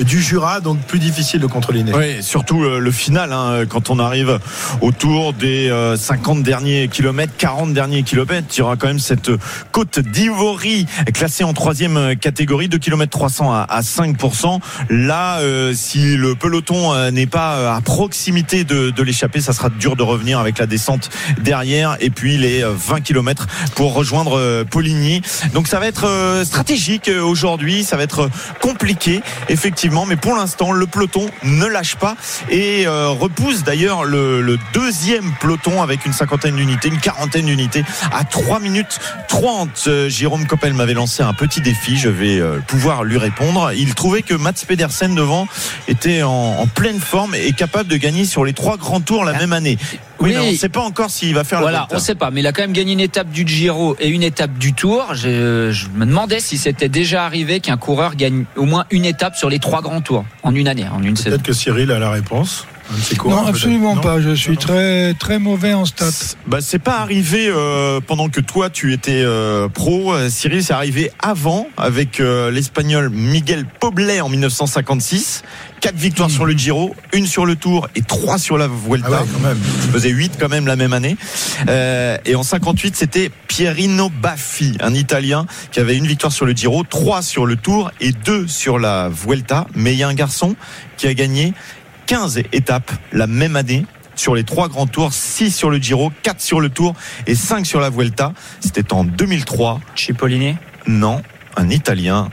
du Jura, donc plus difficile de contrôler. Oui, surtout le final, hein, quand on arrive autour des euh, 50 derniers kilomètres, 40 derniers kilomètres, il y aura quand même cette côte Nivori, classé en troisième catégorie, 2 km 300 à, à 5%. Là, euh, si le peloton euh, n'est pas euh, à proximité de, de l'échappée, ça sera dur de revenir avec la descente derrière et puis les euh, 20 km pour rejoindre Poligny. Donc ça va être stratégique aujourd'hui, ça va être compliqué effectivement, mais pour l'instant le peloton ne lâche pas et repousse d'ailleurs le, le deuxième peloton avec une cinquantaine d'unités, une quarantaine d'unités à 3 minutes 30. Jérôme Coppel m'avait lancé un petit défi, je vais euh, pouvoir lui répondre. Il trouvait que Mats Pedersen devant était en, en pleine forme et capable de gagner sur les trois grands tours la même année. Oui, Oui. mais on ne sait pas encore s'il va faire la Voilà, on sait pas, mais il a quand même gagné une étape du Giro et une étape du Tour. Je, je me demandais si c'était déjà arrivé qu'un coureur gagne au moins une étape sur les trois grands tours en une année, en une saison. Peut-être que Cyril a la réponse. Non, absolument Non pas. Je suis très très mauvais en stats. Bah, c'est pas arrivé euh, pendant que toi tu étais euh, pro, euh, Cyril. C'est arrivé avant avec euh, l'Espagnol Miguel Poblet en 1956. Quatre victoires sur le Giro, une sur le Tour et trois sur la Vuelta. Ah ouais, quand même. Il faisait 8 quand même la même année. Euh, et en 58, c'était Pierino Baffi, un Italien qui avait une victoire sur le Giro, trois sur le Tour et deux sur la Vuelta. Mais il y a un garçon qui a gagné 15 étapes la même année sur les trois grands tours, 6 sur le Giro, 4 sur le Tour et 5 sur la Vuelta. C'était en 2003. Cipollini, Non, un Italien,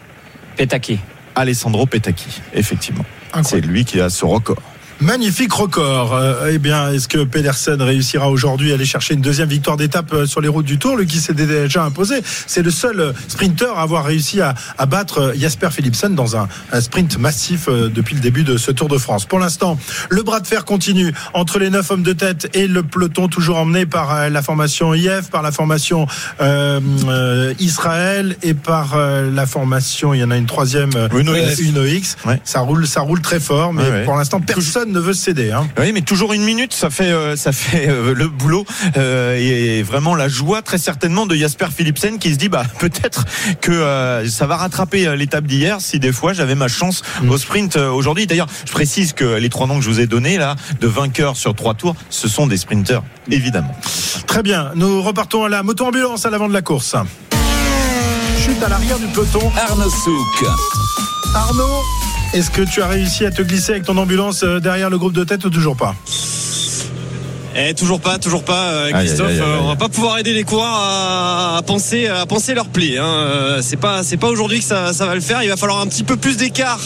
Petacchi. Alessandro Petacchi, effectivement. C'est lui qui a ce record. Magnifique record. Euh, eh bien, est-ce que Pedersen réussira aujourd'hui à aller chercher une deuxième victoire d'étape euh, sur les routes du Tour, lui qui s'est déjà imposé? C'est le seul euh, sprinter à avoir réussi à, à battre euh, Jasper Philipsen dans un, un sprint massif depuis le début de ce Tour de France. Pour l'instant, le bras de fer continue entre les neuf hommes de tête et le peloton toujours emmené par la formation IF, par la formation euh, euh, Israël et par la formation. Il y en a une troisième, Uno X. Uno X. Ouais. Ça roule, ça roule très fort, mais Ouais, ouais. pour l'instant, personne ne veut céder. Hein. Oui, mais toujours une minute, ça fait euh, ça fait euh, le boulot euh, et vraiment la joie très certainement de Jasper Philipsen qui se dit bah peut-être que euh, ça va rattraper l'étape d'hier si des fois j'avais ma chance au sprint euh, aujourd'hui. D'ailleurs, je précise que les trois noms que je vous ai donnés là de vainqueurs sur trois tours, ce sont des sprinteurs évidemment. Très bien, nous repartons à la moto-ambulance à l'avant de la course. Chute à l'arrière du peloton. Arnaud Souk. Arnaud, est-ce que tu as réussi à te glisser avec ton ambulance euh, derrière le groupe de tête ou toujours pas? Eh, toujours pas, toujours pas, euh, Christophe. aïe, aïe, aïe. Euh, on va pas pouvoir aider les coureurs à, à penser, à penser leur pli. Hein. Euh, C'est pas, c'est pas aujourd'hui que ça, ça va le faire. Il va falloir un petit peu plus d'écart,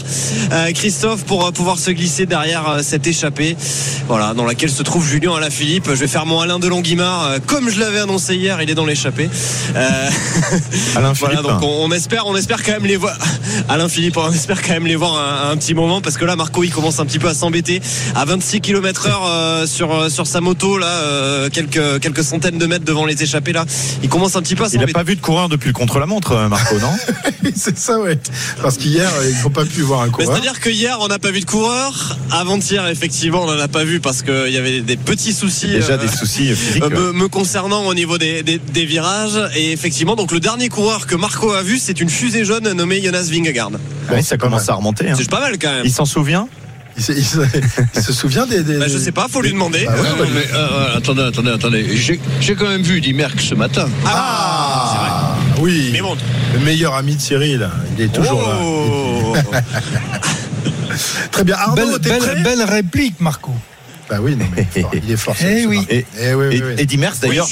euh, Christophe, pour pouvoir se glisser derrière euh, cette échappée, voilà, dans laquelle se trouve Julien Alaphilippe. Je vais faire mon Alain Delonguimard, euh, comme je l'avais annoncé hier. Il est dans l'échappée. Euh, Alain voilà, Philippe. donc on, on espère, on espère quand même les voir. Alain Philippe, on espère quand même les voir un, un petit moment parce que là, Marco, il commence un petit peu à s'embêter à 26 km heure euh, sur sur sa moto là, euh, quelques quelques centaines de mètres devant les échappées là. Il commence un petit peu à Il n'a pas vu de coureur depuis le contre-la-montre, euh, Marco, non C'est ça, ouais. Parce qu'hier, euh, ils n'ont pas pu voir un coureur. C'est-à-dire que hier, on n'a pas vu de coureur. Avant-hier, effectivement, on n'en a pas vu parce qu'il y avait des petits soucis. Déjà euh, des soucis physiques. euh, me, me concernant au niveau des, des, des virages et effectivement donc le dernier coureur que Marco a vu c'est une fusée jaune nommée Jonas Vingegaard oui, ça commence à remonter. hein. c'est pas mal quand même Il s'en souvient? Il, se, il se- il se souvient des. des- Bah, je sais pas faut lui demander Bah ouais, Non, mais euh, euh, attendez, attendez, attendez. J'ai j'ai quand même vu Di Merck ce matin. Ah, oui. mais bon Le meilleur ami de Cyril, il est toujours là. Oh. Très bien. Arnaud, Belle, t'es prêt? belle, belle réplique, Marco. Bah oui, non, mais il est fort. Il est fort. Eh oui. Et- Eh oui, oui, Et, oui. et Diemers, Oui, d'ailleurs,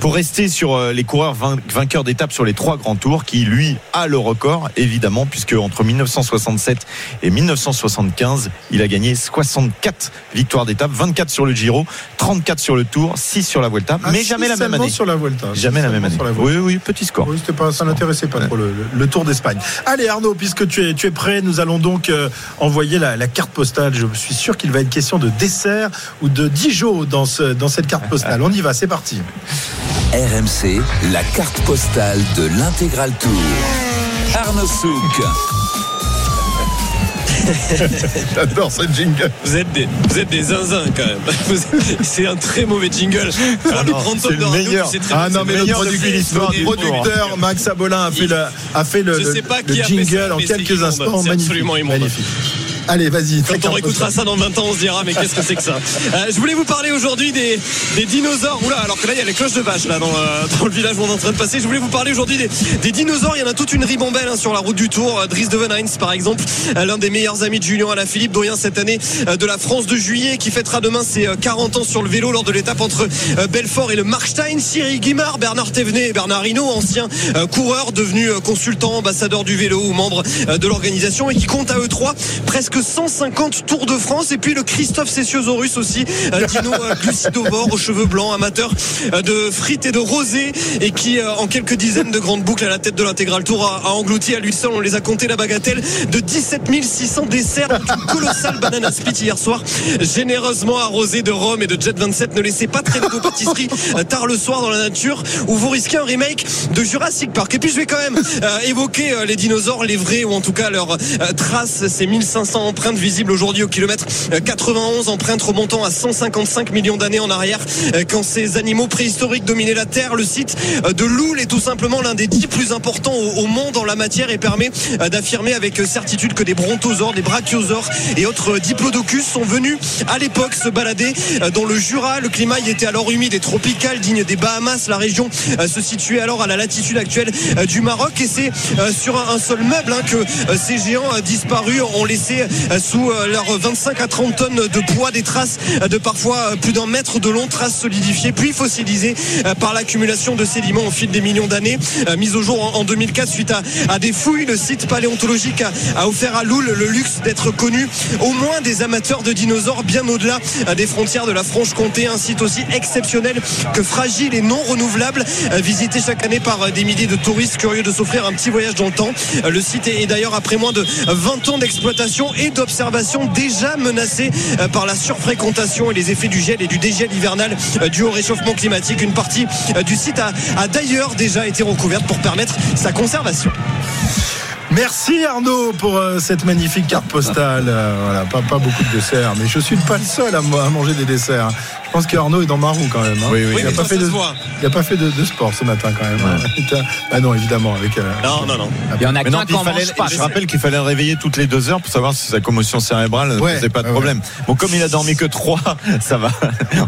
pour rester sur euh, les coureurs vain- vainqueurs d'étapes sur les trois grands tours, qui lui a le record, évidemment, puisque entre 1967 et 1975, il a gagné 64 victoires d'étapes, 24 sur le Giro, 34 sur le Tour, 6 sur la Vuelta, Ah, mais jamais la même année. sur la Vuelta. Jamais la même année. la. Oui, oui, petit score. Oui, pas, ça n'intéressait pas trop le, le- le Tour d'Espagne. Allez Arnaud, puisque tu es, tu es prêt, nous allons donc euh, envoyer la, la carte postale. Je suis sûr qu'il va être question de dessert ou de Dijon dans, ce, dans cette carte postale. On y va, c'est parti. RMC, la carte postale de l'intégral tour. Arnaud Souk. J'adore ce jingle. vous êtes des vous êtes des zinzins quand même c'est un très mauvais jingle Ah c'est le meilleur. sais très Ah non, mais meilleur producteur, depuis l'histoire le du producteur Max Abolin a fait, Il- le, a fait le, Je le- sais pas le qui a fait jingle ça, en quelques instants. Magnifique. absolument immonde. magnifique. Allez, vas-y. Quand on écoutera ça dans 20 ans, on se dira mais qu'est-ce que c'est que ça Euh, Je voulais vous parler aujourd'hui des, des dinosaures. Oula, alors que là il y a les cloches de vache là dans, euh, dans le village où on est en train de passer. Je voulais vous parler aujourd'hui des, des dinosaures. Il y en a toute une ribambelle hein, sur la route du Tour. Euh, Dries de Venheinz par exemple, l'un des meilleurs amis de Julien Alaphilippe, doyen cette année de la France de juillet, qui fêtera demain ses euh, 40 ans sur le vélo lors de l'étape entre Belfort et le Markstein. Cyril Guimard, Bernard Thévenet et Bernard Hinault, anciens coureurs devenus euh, consultants, ambassadeurs du vélo ou membres euh, de l'organisation et qui comptent à eux trois presque 150 Tours de France. Et puis le Christophe Cessiosaurus aussi, euh, dino euh, glucidovore aux cheveux blancs, amateur euh, de frites et de rosé et qui en quelques dizaines de grandes boucles à la tête de l'intégral Tour a, a englouti à lui seul, on les a compté la bagatelle de 17 600 desserts une colossale banana split hier soir, généreusement arrosée de rhum et de Jet 27. Ne laissez pas traîner vos pâtisseries tard le soir dans la nature où vous risquez un remake de Jurassic Park. Et puis je vais quand même évoquer les dinosaures, les vrais ou en tout cas leurs traces, ces 1500 empreintes visibles aujourd'hui au kilomètre euh, 91, empreintes remontant à 155 millions d'années en arrière euh, quand ces animaux préhistoriques dominaient la Terre. Le site euh, de Loul est tout simplement l'un des dix plus importants au, monde en la matière et permet euh, d'affirmer avec euh, certitude que des brontosaures, des brachiosaures et autres euh, diplodocus sont venus à l'époque se balader euh, dans le Jura. Le climat y était alors humide et tropical, digne des Bahamas. La région euh, se situait alors à la latitude actuelle euh, du Maroc et c'est euh, sur un seul meuble hein, que euh, ces géants euh, disparus ont laissé euh, sous euh, leurs 25 à 30 tonnes de poids des traces euh, de parfois euh, plus d'un mètre de long, traces solidifiées puis fossilisées euh, par l'accumulation de sédiments au fil des millions d'années. Euh, Mise au jour en en 2004 suite à, des fouilles, le site paléontologique a, offert à Loul le luxe d'être connu au moins des amateurs de dinosaures bien au-delà euh, des frontières de la Franche-Comté, un site aussi exceptionnel que fragile et non renouvelable, euh, visité chaque année par euh, des milliers de touristes curieux de s'offrir un petit voyage dans le temps. Euh, Le site est d'ailleurs après moins de 20 ans d'exploitation et d'observation déjà menacé euh, par la surfréquentation et les effets du gel et du dégel hivernal euh, dû au réchauffement climatique. Une partie euh, du site a, d'ailleurs déjà été recouverte pour permettre sa conservation. Merci Arnaud pour cette magnifique carte postale. Voilà, pas, beaucoup de desserts, mais je suis pas le seul à manger des desserts. Je pense qu'Arnaud est dans ma roue quand même. hein. Oui, oui. Il n'a pas, fait ça de, se voit. il a pas fait de, de sport ce matin quand même. hein. Ah non, évidemment avec. euh, Non, non, non. Il y en a qu'un mange pas. je rappelle qu'il fallait le réveiller toutes les deux heures pour savoir si sa commotion cérébrale ne Ouais, posait pas de ouais, problème. Bon, comme il a dormi que trois, ça va.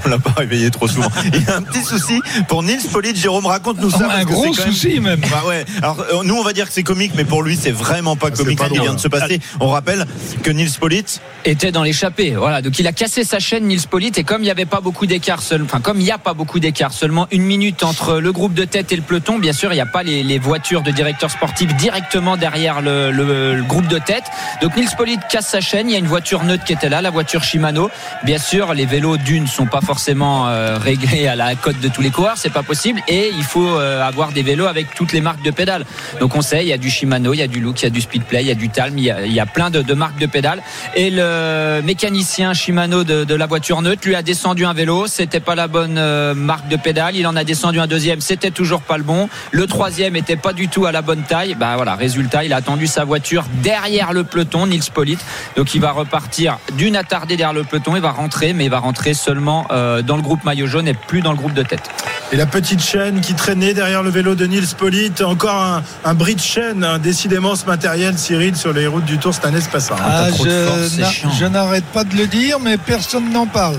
On l'a pas réveillé trop souvent. Il y a un petit souci pour Nils Polite. Jérôme, raconte-nous ça. un parce que gros quand même- souci même. Bah ouais. Alors euh, nous on va dire que c'est comique, mais pour lui c'est vraiment pas Ah, comique ce qui vient de se passer. On rappelle que Nils Polite, était dans l'échappée. Voilà, donc il a cassé sa chaîne Nils Polite et comme il n'y avait pas beaucoup d'écart seul, enfin comme il n'y a pas beaucoup d'écart, seulement une minute entre le groupe de tête et le peloton. Bien sûr, il n'y a pas les, voitures de directeurs sportifs directement derrière le, groupe de tête. Donc Nils Polite casse sa chaîne. Il y a une voiture neutre qui était là, la voiture Shimano. Bien sûr, les vélos d'une sont pas forcément euh, réglés à la cote de tous les coureurs, c'est pas possible. Et il faut euh, avoir des vélos avec toutes les marques de pédales. Donc on sait, il y a du Shimano, il y a du Look, il y a du Speedplay, il y a du Talm, il y a, plein de, de marques de pédales. Et le mécanicien Shimano de, de la voiture neutre lui a descendu un vélo. C'était pas la bonne euh, marque de pédale. Il en a descendu un deuxième. C'était toujours pas le bon. Le troisième était pas du tout à la bonne taille. Bah voilà, résultat, il a attendu sa voiture derrière le peloton, Nils Polite. Donc il va repartir d'une attardée derrière le peloton. Il va rentrer, mais il va rentrer seulement euh, dans le groupe maillot jaune et plus dans le groupe de tête. Et la petite chaîne qui traînait derrière le vélo de Nils Polite, encore un, un bris de chaîne. hein. Décidément, ce matériel, Cyril, sur les routes du Tour cette année, c'est pas ça. hein. Ah, je force, c'est n'a- chiant. je n'arrête pas de le dire, mais personne n'en parle.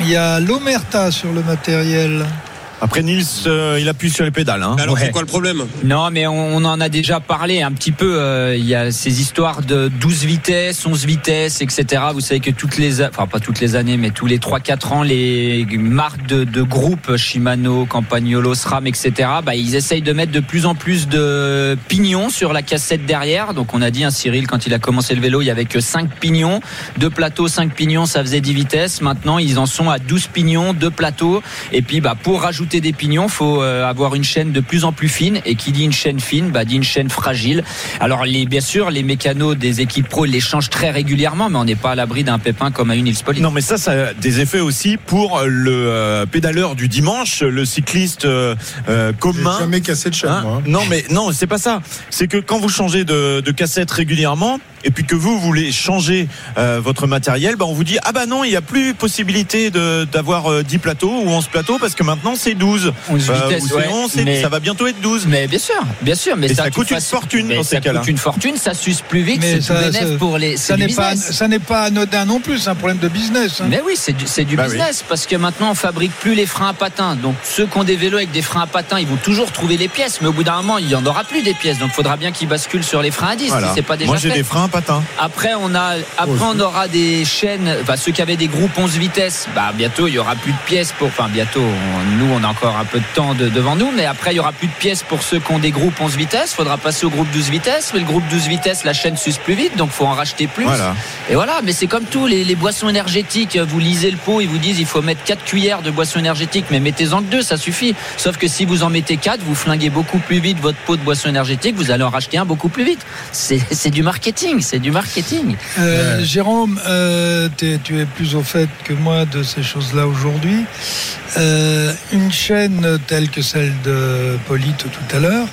Il y a l'Omerta sur le matériel. Après Nils, euh, il appuie sur les pédales. Hein. Alors, Ouais. c'est quoi le problème Non, mais on, on en a déjà parlé un petit peu. euh, Il y a ces histoires de 12 vitesses, 11 vitesses, etc. Vous savez que toutes les, enfin pas toutes les années, mais tous les 3-4 ans, les marques de, de groupes Shimano, Campagnolo, SRAM, etc. Bah, ils essayent de mettre de plus en plus de pignons sur la cassette derrière. Donc on a dit, un Cyril, quand il a commencé le vélo, il y avait que 5 pignons, deux plateaux, 5 pignons, ça faisait 10 vitesses. Maintenant, ils en sont à 12 pignons, deux plateaux. Et puis, bah, pour rajouter des pignons, faut euh, avoir une chaîne de plus en plus fine. Et qui dit une chaîne fine, bah, dit une chaîne fragile. Alors, les, bien sûr, les mécanos des équipes pro, ils les changent très régulièrement, mais on n'est pas à l'abri d'un pépin comme à une Polite. Non, mais ça, ça a des effets aussi pour le euh, pédaleur du dimanche, le cycliste euh, euh, commun. jamais cassé de chaîne, Hein moi. non, mais non, c'est pas ça. C'est que quand vous changez de, de cassette régulièrement, et puis que vous voulez changer euh, votre matériel, bah, on vous dit ah bah non, il n'y a plus possibilité de- d'avoir euh, 10 plateaux ou 11 plateaux parce que maintenant c'est 12. 11 Euh, vitesses, ou ouais, sinon, c'est- mais- ça va bientôt être 12. Mais bien sûr, bien sûr, mais ça coûte une fortune mais dans ces ça cas-là. coûte une fortune, ça suce plus vite, Mais c'est ça- tout ça- pour les. Ça n'est pas, business. ça n'est pas anodin non plus, c'est un problème de business. hein. Mais oui, c'est du, c'est du Bah oui. business parce que maintenant on fabrique plus les freins à patins. Donc ceux qui ont des vélos avec des freins à patins, ils vont toujours trouver les pièces, mais au bout d'un moment, il y en aura plus des pièces. Donc il faudra bien qu'ils basculent sur les freins à 10 Voilà. si c'est pas déjà Moi j'ai des freins Après, on a, après, on aura des chaînes, enfin, ceux qui avaient des groupes 11 vitesses, bah, bientôt, il y aura plus de pièces pour, enfin, bientôt, on- nous, on a encore un peu de temps de- devant nous, mais après, il y aura plus de pièces pour ceux qui ont des groupes 11 vitesses. Faudra passer au groupe 12 vitesses, mais le groupe 12 vitesses, la chaîne suce plus vite, donc faut en racheter plus. Voilà. Et voilà, mais c'est comme tout, les, les boissons énergétiques, vous lisez le pot, ils vous disent, il faut mettre 4 cuillères de boissons énergétiques, mais mettez-en que 2, ça suffit. Sauf que si vous en mettez 4, vous flinguez beaucoup plus vite votre pot de boisson énergétique, vous allez en racheter un beaucoup plus vite. C'est du marketing, c'est du marketing. Euh, Jérôme, euh, tu es plus au fait que moi de ces choses-là aujourd'hui. Euh, une chaîne telle que celle de Polite tout à l'heure,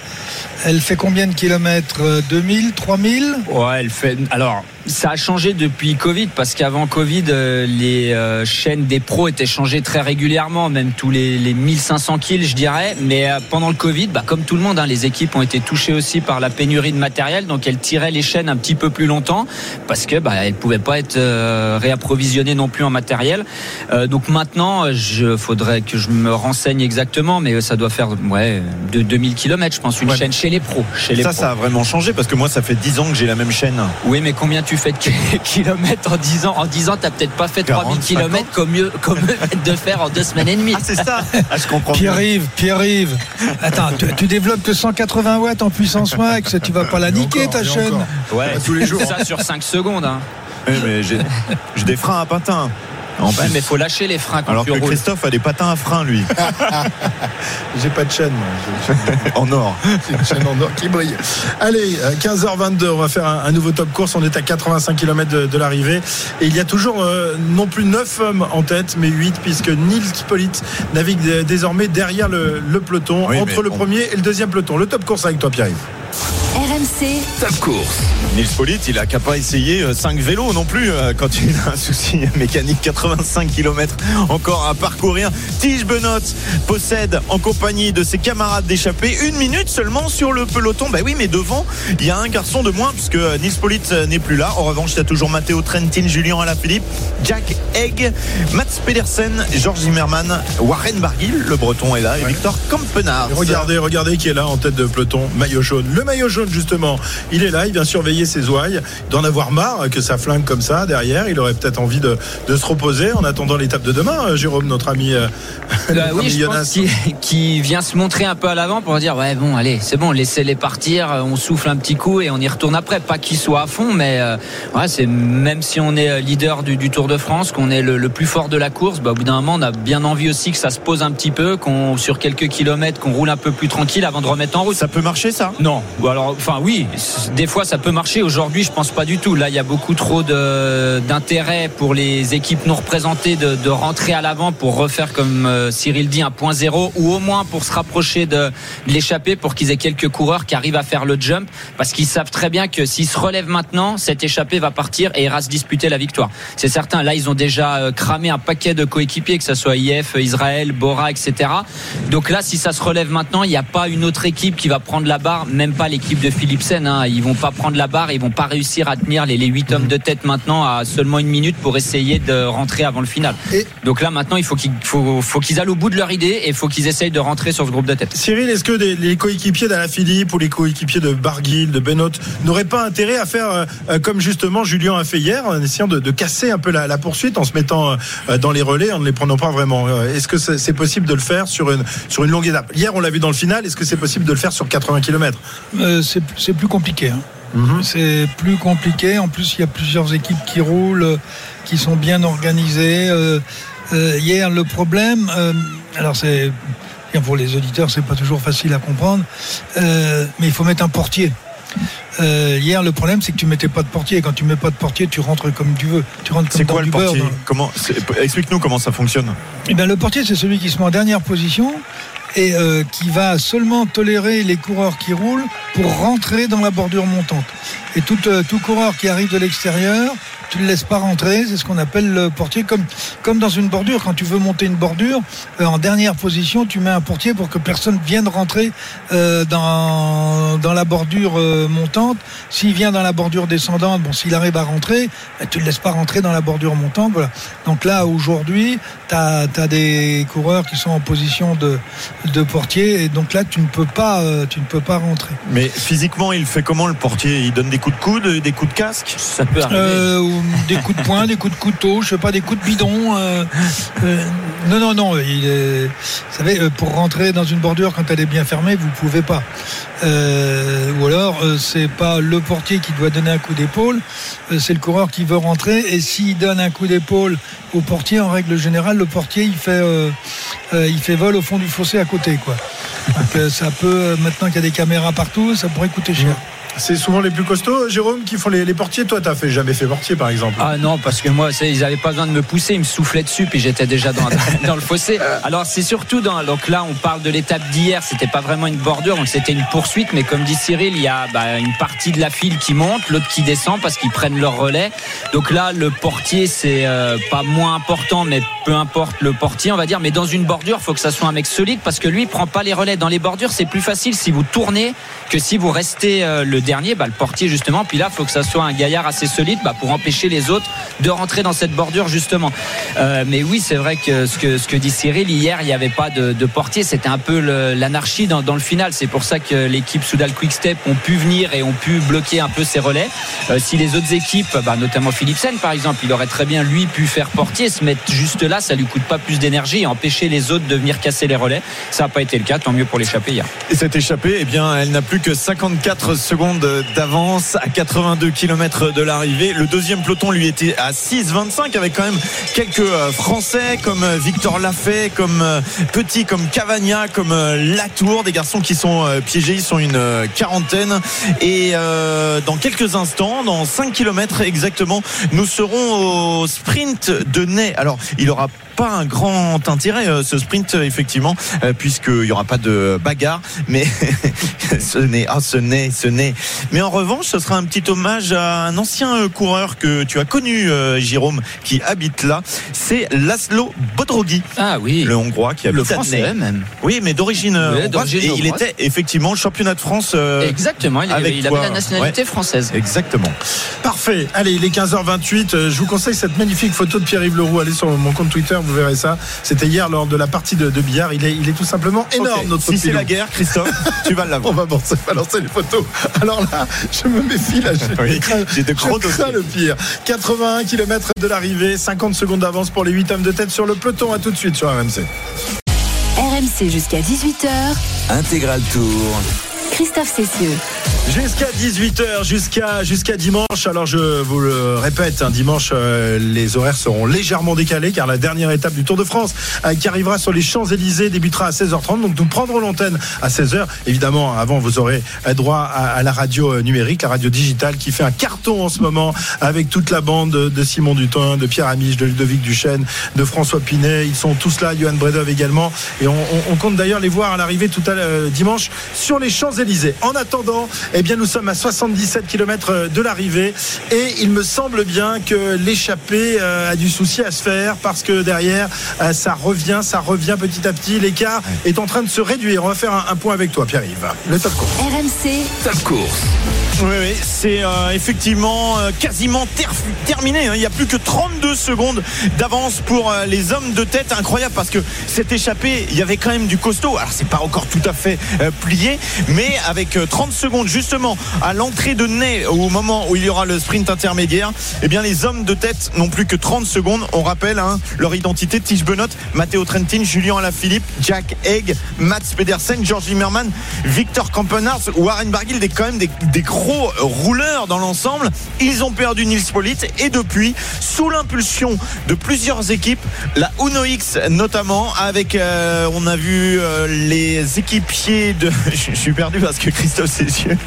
elle fait combien de kilomètres? Euh, 2000, 3000 Ouais, elle fait. Alors, ça a changé depuis Covid parce qu'avant Covid, euh, les euh, chaînes des pros étaient changées très régulièrement, même tous les, les 1500 kills, je dirais. Mais euh, pendant le Covid, bah, comme tout le monde, hein, les équipes ont été touchées aussi par la pénurie de matériel, donc elles tiraient les chaînes un petit peu plus longtemps parce que bah, elles pouvaient pas être euh, réapprovisionnées non plus en matériel. Euh, donc maintenant, je faudrait que je me renseigne exactement, mais ça doit faire ouais de 2000 km, je pense, une Ouais. chaîne chez les pros. Chez les Ça, pros. ça a vraiment changé parce que moi, ça fait 10 ans que j'ai la même chaîne. Oui, mais combien tu fais de kilomètres en 10 ans En 10 ans, t'as peut-être pas fait 3000 40, kilomètres comme mieux, comme eux viennent de faire en deux semaines et demie. Ah, c'est ça Ah, je comprends. Pierre-Yves, Pierre-Yves. Attends, tu, tu développes que 180 watts en puissance max, tu vas pas la niquer encore, ta chaîne. encore. Ouais, Pas tous les jours. Ça sur 5 secondes. Hein. Oui, mais j'ai des freins à patins. En Ouais, plus. mais faut lâcher les freins quand Alors tu que roules. Christophe a des patins à frein, lui, J'ai pas de chaîne, moi. J'ai une chaîne- en or. C'est une chaîne en or qui brille. Allez, euh, 15h22, on va faire un, un nouveau top course. On est à 85 km de, de l'arrivée. Et il y a toujours euh, non plus 9 hommes en tête, mais 8, puisque Nils Polite navigue dé- désormais derrière le, le peloton, Oui, entre le premier et le deuxième peloton. Le top course avec toi, Pierre. RMC, Top course. Nils Polite, il a qu'à pas essayer 5 vélos non plus euh, quand il a un souci mécanique. 85 km encore à parcourir. Tige Benot possède en compagnie de ses camarades d'échappée une minute seulement sur le peloton. Ben oui, mais devant, il y a un garçon de moins puisque Nils Polite euh, n'est plus là. En revanche, il y a toujours Matteo Trentin, Julien Alaphilippe, Jack Egg, Mats Pedersen, Georges Zimmermann, Warren Barguil, le breton est là, et Victor Kampenard. Et Regardez, regardez qui est là en tête de peloton, maillot jaune. Le maillot jaune, justement, il est là, il vient surveiller ses ouailles. Il doit en avoir marre que ça flingue comme ça derrière. Il aurait peut-être envie de, de se reposer en attendant l'étape de demain, euh, Jérôme, notre ami. euh, Bah notre oui, ami je Jonas. pense qu'il qu'il vient se montrer un peu à l'avant pour dire ouais bon allez c'est bon laissez-les partir on souffle un petit coup et on y retourne après pas qu'il soit à fond mais euh, ouais, c'est même si on est leader du, du Tour de France qu'on est le, le plus fort de la course bah, au bout d'un moment on a bien envie aussi que ça se pose un petit peu qu'on sur quelques kilomètres qu'on roule un peu plus tranquille avant de remettre en route Ça peut marcher ça? Non, Ou alors, enfin oui, c- des fois ça peut marcher. Aujourd'hui, je pense pas du tout. Là, il y a beaucoup trop d'intérêt pour les équipes non représentées de, rentrer à l'avant pour refaire, comme euh, Cyril dit, un point zéro ou au moins pour se rapprocher de, de l'échappée pour qu'ils aient quelques coureurs qui arrivent à faire le jump parce qu'ils savent très bien que s'ils se relèvent maintenant, cette échappée va partir et ira se disputer la victoire. C'est certain. Là, ils ont déjà euh, cramé un paquet de coéquipiers, que ce soit IF, Israël, Bora, etc. Donc là, si ça se relève maintenant, il n'y a pas une autre équipe qui va prendre la barre, même pas l'équipe de Philipsen. Hein. Ils vont pas prendre la barre, ils vont pas réussir à tenir les, les 8 hommes de tête maintenant à seulement une minute pour essayer de rentrer avant le final. Et- Donc là, maintenant, il faut qu'ils faut, faut qu'ils aillent au bout de leur idée et il faut qu'ils essayent de rentrer sur ce groupe de tête. Cyril, est-ce que des- les coéquipiers d'Alaphilippe ou les coéquipiers de Barguil, de Benoît n'auraient pas intérêt à faire euh, euh, comme justement Julien a fait hier, en essayant de, de casser un peu la, la poursuite en se mettant euh, dans les relais, en ne les prenant pas vraiment? Est-ce que c'est c'est possible de le faire sur une, sur une longue étape? Hier, on l'a vu dans le final, est-ce que c'est possible de le faire sur 80 km Euh, c'est c'est plus compliqué. hein. C'est plus compliqué. En plus, il y a plusieurs équipes qui roulent, euh, qui sont bien organisées. Euh, euh, hier, le problème, euh, alors c'est bien pour les auditeurs, c'est pas toujours facile à comprendre, mais il faut mettre un portier. Hier, le problème, c'est que tu mettais pas de portier. Quand tu mets pas de portier, tu rentres comme tu veux. Tu rentres comme dans quoi le beurre. portier? dans- Comment Explique-nous comment ça fonctionne. eh ben, le portier, c'est celui qui se met en dernière position et euh, qui va seulement tolérer les coureurs qui roulent pour rentrer dans la bordure montante. Et tout, euh, tout coureur qui arrive de l'extérieur, tu ne le laisses pas rentrer, c'est ce qu'on appelle le portier, comme, comme dans une bordure, quand tu veux monter une bordure, euh, en dernière position, tu mets un portier pour que personne vienne rentrer euh, dans, dans la bordure euh, montante. S'il vient dans la bordure descendante, bon, s'il arrive à rentrer, bah, tu ne le laisses pas rentrer dans la bordure montante. Voilà. Donc là, aujourd'hui, tu as, des coureurs qui sont en position de, de portier, et donc là, tu ne peux pas, euh, tu ne peux pas rentrer. Mais physiquement, il fait comment le portier? Il donne des coups de coude, des coups de casque? Ça peut arriver. Euh, ou des coups de poing, des coups de couteau, je sais pas, des coups de bidon. euh, euh, non, non, non. Vous savez, euh, pour rentrer dans une bordure quand elle est bien fermée, vous pouvez pas. Ou alors, c'est pas le portier qui doit donner un coup d'épaule, c'est le coureur qui veut rentrer. Et s'il donne un coup d'épaule au portier, en règle générale, le portier il fait, il fait vol au fond du fossé à côté, quoi. Donc, ça peut, maintenant qu'il y a des caméras partout, ça pourrait coûter cher. C'est souvent les plus costauds, Jérôme, qui font les, portiers. Toi, t'as fait jamais fait portier, par exemple. Ah non, parce que moi, ils n'avaient pas besoin de me pousser, ils me soufflaient dessus, puis j'étais déjà dans, le fossé. Alors c'est surtout dans. Donc là, on parle de l'étape d'hier, c'était pas vraiment une bordure, donc c'était une poursuite, mais comme dit Cyril, il y a bah, une partie de la file qui monte, l'autre qui descend parce qu'ils prennent leur relais. Donc là, le portier, c'est euh, pas moins important, mais peu importe le portier, on va dire. Mais dans une bordure, faut que ça soit un mec solide parce que lui, il prend pas les relais. Dans les bordures, c'est plus facile si vous tournez que si vous restez euh, le dernier, bah, le portier justement. Puis là, il faut que ça soit un gaillard assez solide bah, pour empêcher les autres de rentrer dans cette bordure justement. Euh, mais oui, c'est vrai que ce, que dit Cyril, hier, il n'y avait pas de, portier. C'était un peu l'anarchie dans, dans le final. C'est pour ça que l'équipe Soudal Quickstep ont pu venir et ont pu bloquer un peu ces relais. Euh, si les autres équipes, bah, notamment Philipsen par exemple, il aurait très bien lui pu faire portier, se mettre juste là, ça lui coûte pas plus d'énergie et empêcher les autres de venir casser les relais. Ça n'a pas été le cas, tant mieux pour l'échappée hier. Et cette échappée, eh bien, elle n'a plus que 54 secondes d'avance à 82 km de l'arrivée. Le deuxième peloton lui était à 6,25 avec quand même quelques euh, Français comme euh, Victor Lafay, comme euh, Petit, comme Cavagna, comme Latour, des garçons qui sont piégés. Ils sont une quarantaine. Et dans quelques instants, dans 5 km exactement, nous serons au sprint de Ney. Alors, il aura pas un grand intérêt euh, ce sprint euh, effectivement euh, puisqu'il n'y aura pas de bagarre mais ce n'est ah ce n'est ce n'est mais en revanche ce sera un petit hommage à un ancien coureur que tu as connu Jérôme qui habite là c'est Laszlo Bodrogi Ah oui. le hongrois qui Le habite à français même. oui mais d'origine d'origine et il était effectivement championnat de France euh, Exactement, il, avait, avec il avait la nationalité Ouais. française. exactement Parfait. Allez, il est 15h28. Euh, Je vous conseille cette magnifique photo de Pierre-Yves Leroux. Allez sur mon compte Twitter, vous verrez ça. C'était hier lors de la partie de, de billard. Il est, il est tout simplement énorme, notre si c'est la guerre Christophe tu vas l'avoir On va balancer, balancer les photos. Alors là, je me méfie là. Je Oui, crains, j'ai de gros le pire. 81 km de l'arrivée, 50 secondes d'avance pour les 8 hommes de tête sur le peloton. À tout de suite sur RMC. RMC jusqu'à 18h. Intégral Tour. Christophe Cessieux. Jusqu'à 18h, jusqu'à jusqu'à dimanche. Alors je vous le répète, hein, dimanche, euh, les horaires seront légèrement décalés car la dernière étape du Tour de France euh, qui arrivera sur les Champs-Élysées débutera à 16h30. Donc nous prendrons l'antenne à 16h. Évidemment, avant vous aurez euh, droit à, à la radio euh, numérique, la radio digitale qui fait un carton en ce moment avec toute la bande de, Simon Dutin, de Pierre Amiche, de Ludovic Duchesne, de François Pinet. Ils sont tous là, Johan Bredov également. Et on, on- on compte d'ailleurs les voir à l'arrivée tout à dimanche sur les Champs-Élysées. En attendant, eh bien, nous sommes à 77 km de l'arrivée et il me semble bien que l'échappée euh, a du souci à se faire parce que derrière, euh, ça revient, ça revient petit à petit. L'écart est en train de se réduire. On va faire un, un point avec toi, Pierre-Yves. Le top course. RMC, Top course. Oui, oui, c'est euh, effectivement euh, quasiment ter- terminé. hein. Il n'y a plus que 32 secondes d'avance pour euh, les hommes de tête. Incroyable parce que cette échappée, il y avait quand même du costaud. Alors, c'est pas encore tout à fait euh, plié, mais avec euh, 30 secondes justement à l'entrée de Ney, au moment où il y aura le sprint intermédiaire, eh bien, les hommes de tête n'ont plus que 30 secondes. On rappelle hein, leur identité Tige Benot, Matteo Trentin, Julien Alaphilippe, Jack Egg, Mats Pedersen, George Zimmermann, Victor Kampenarz, Warren Barguil, des, quand même des, gros rouleurs dans l'ensemble. Ils ont perdu Nils Pollitt et depuis, sous l'impulsion de plusieurs équipes, la Uno X notamment, avec, euh, on a vu euh, les équipiers de. Je suis perdu parce que Christophe Cessieux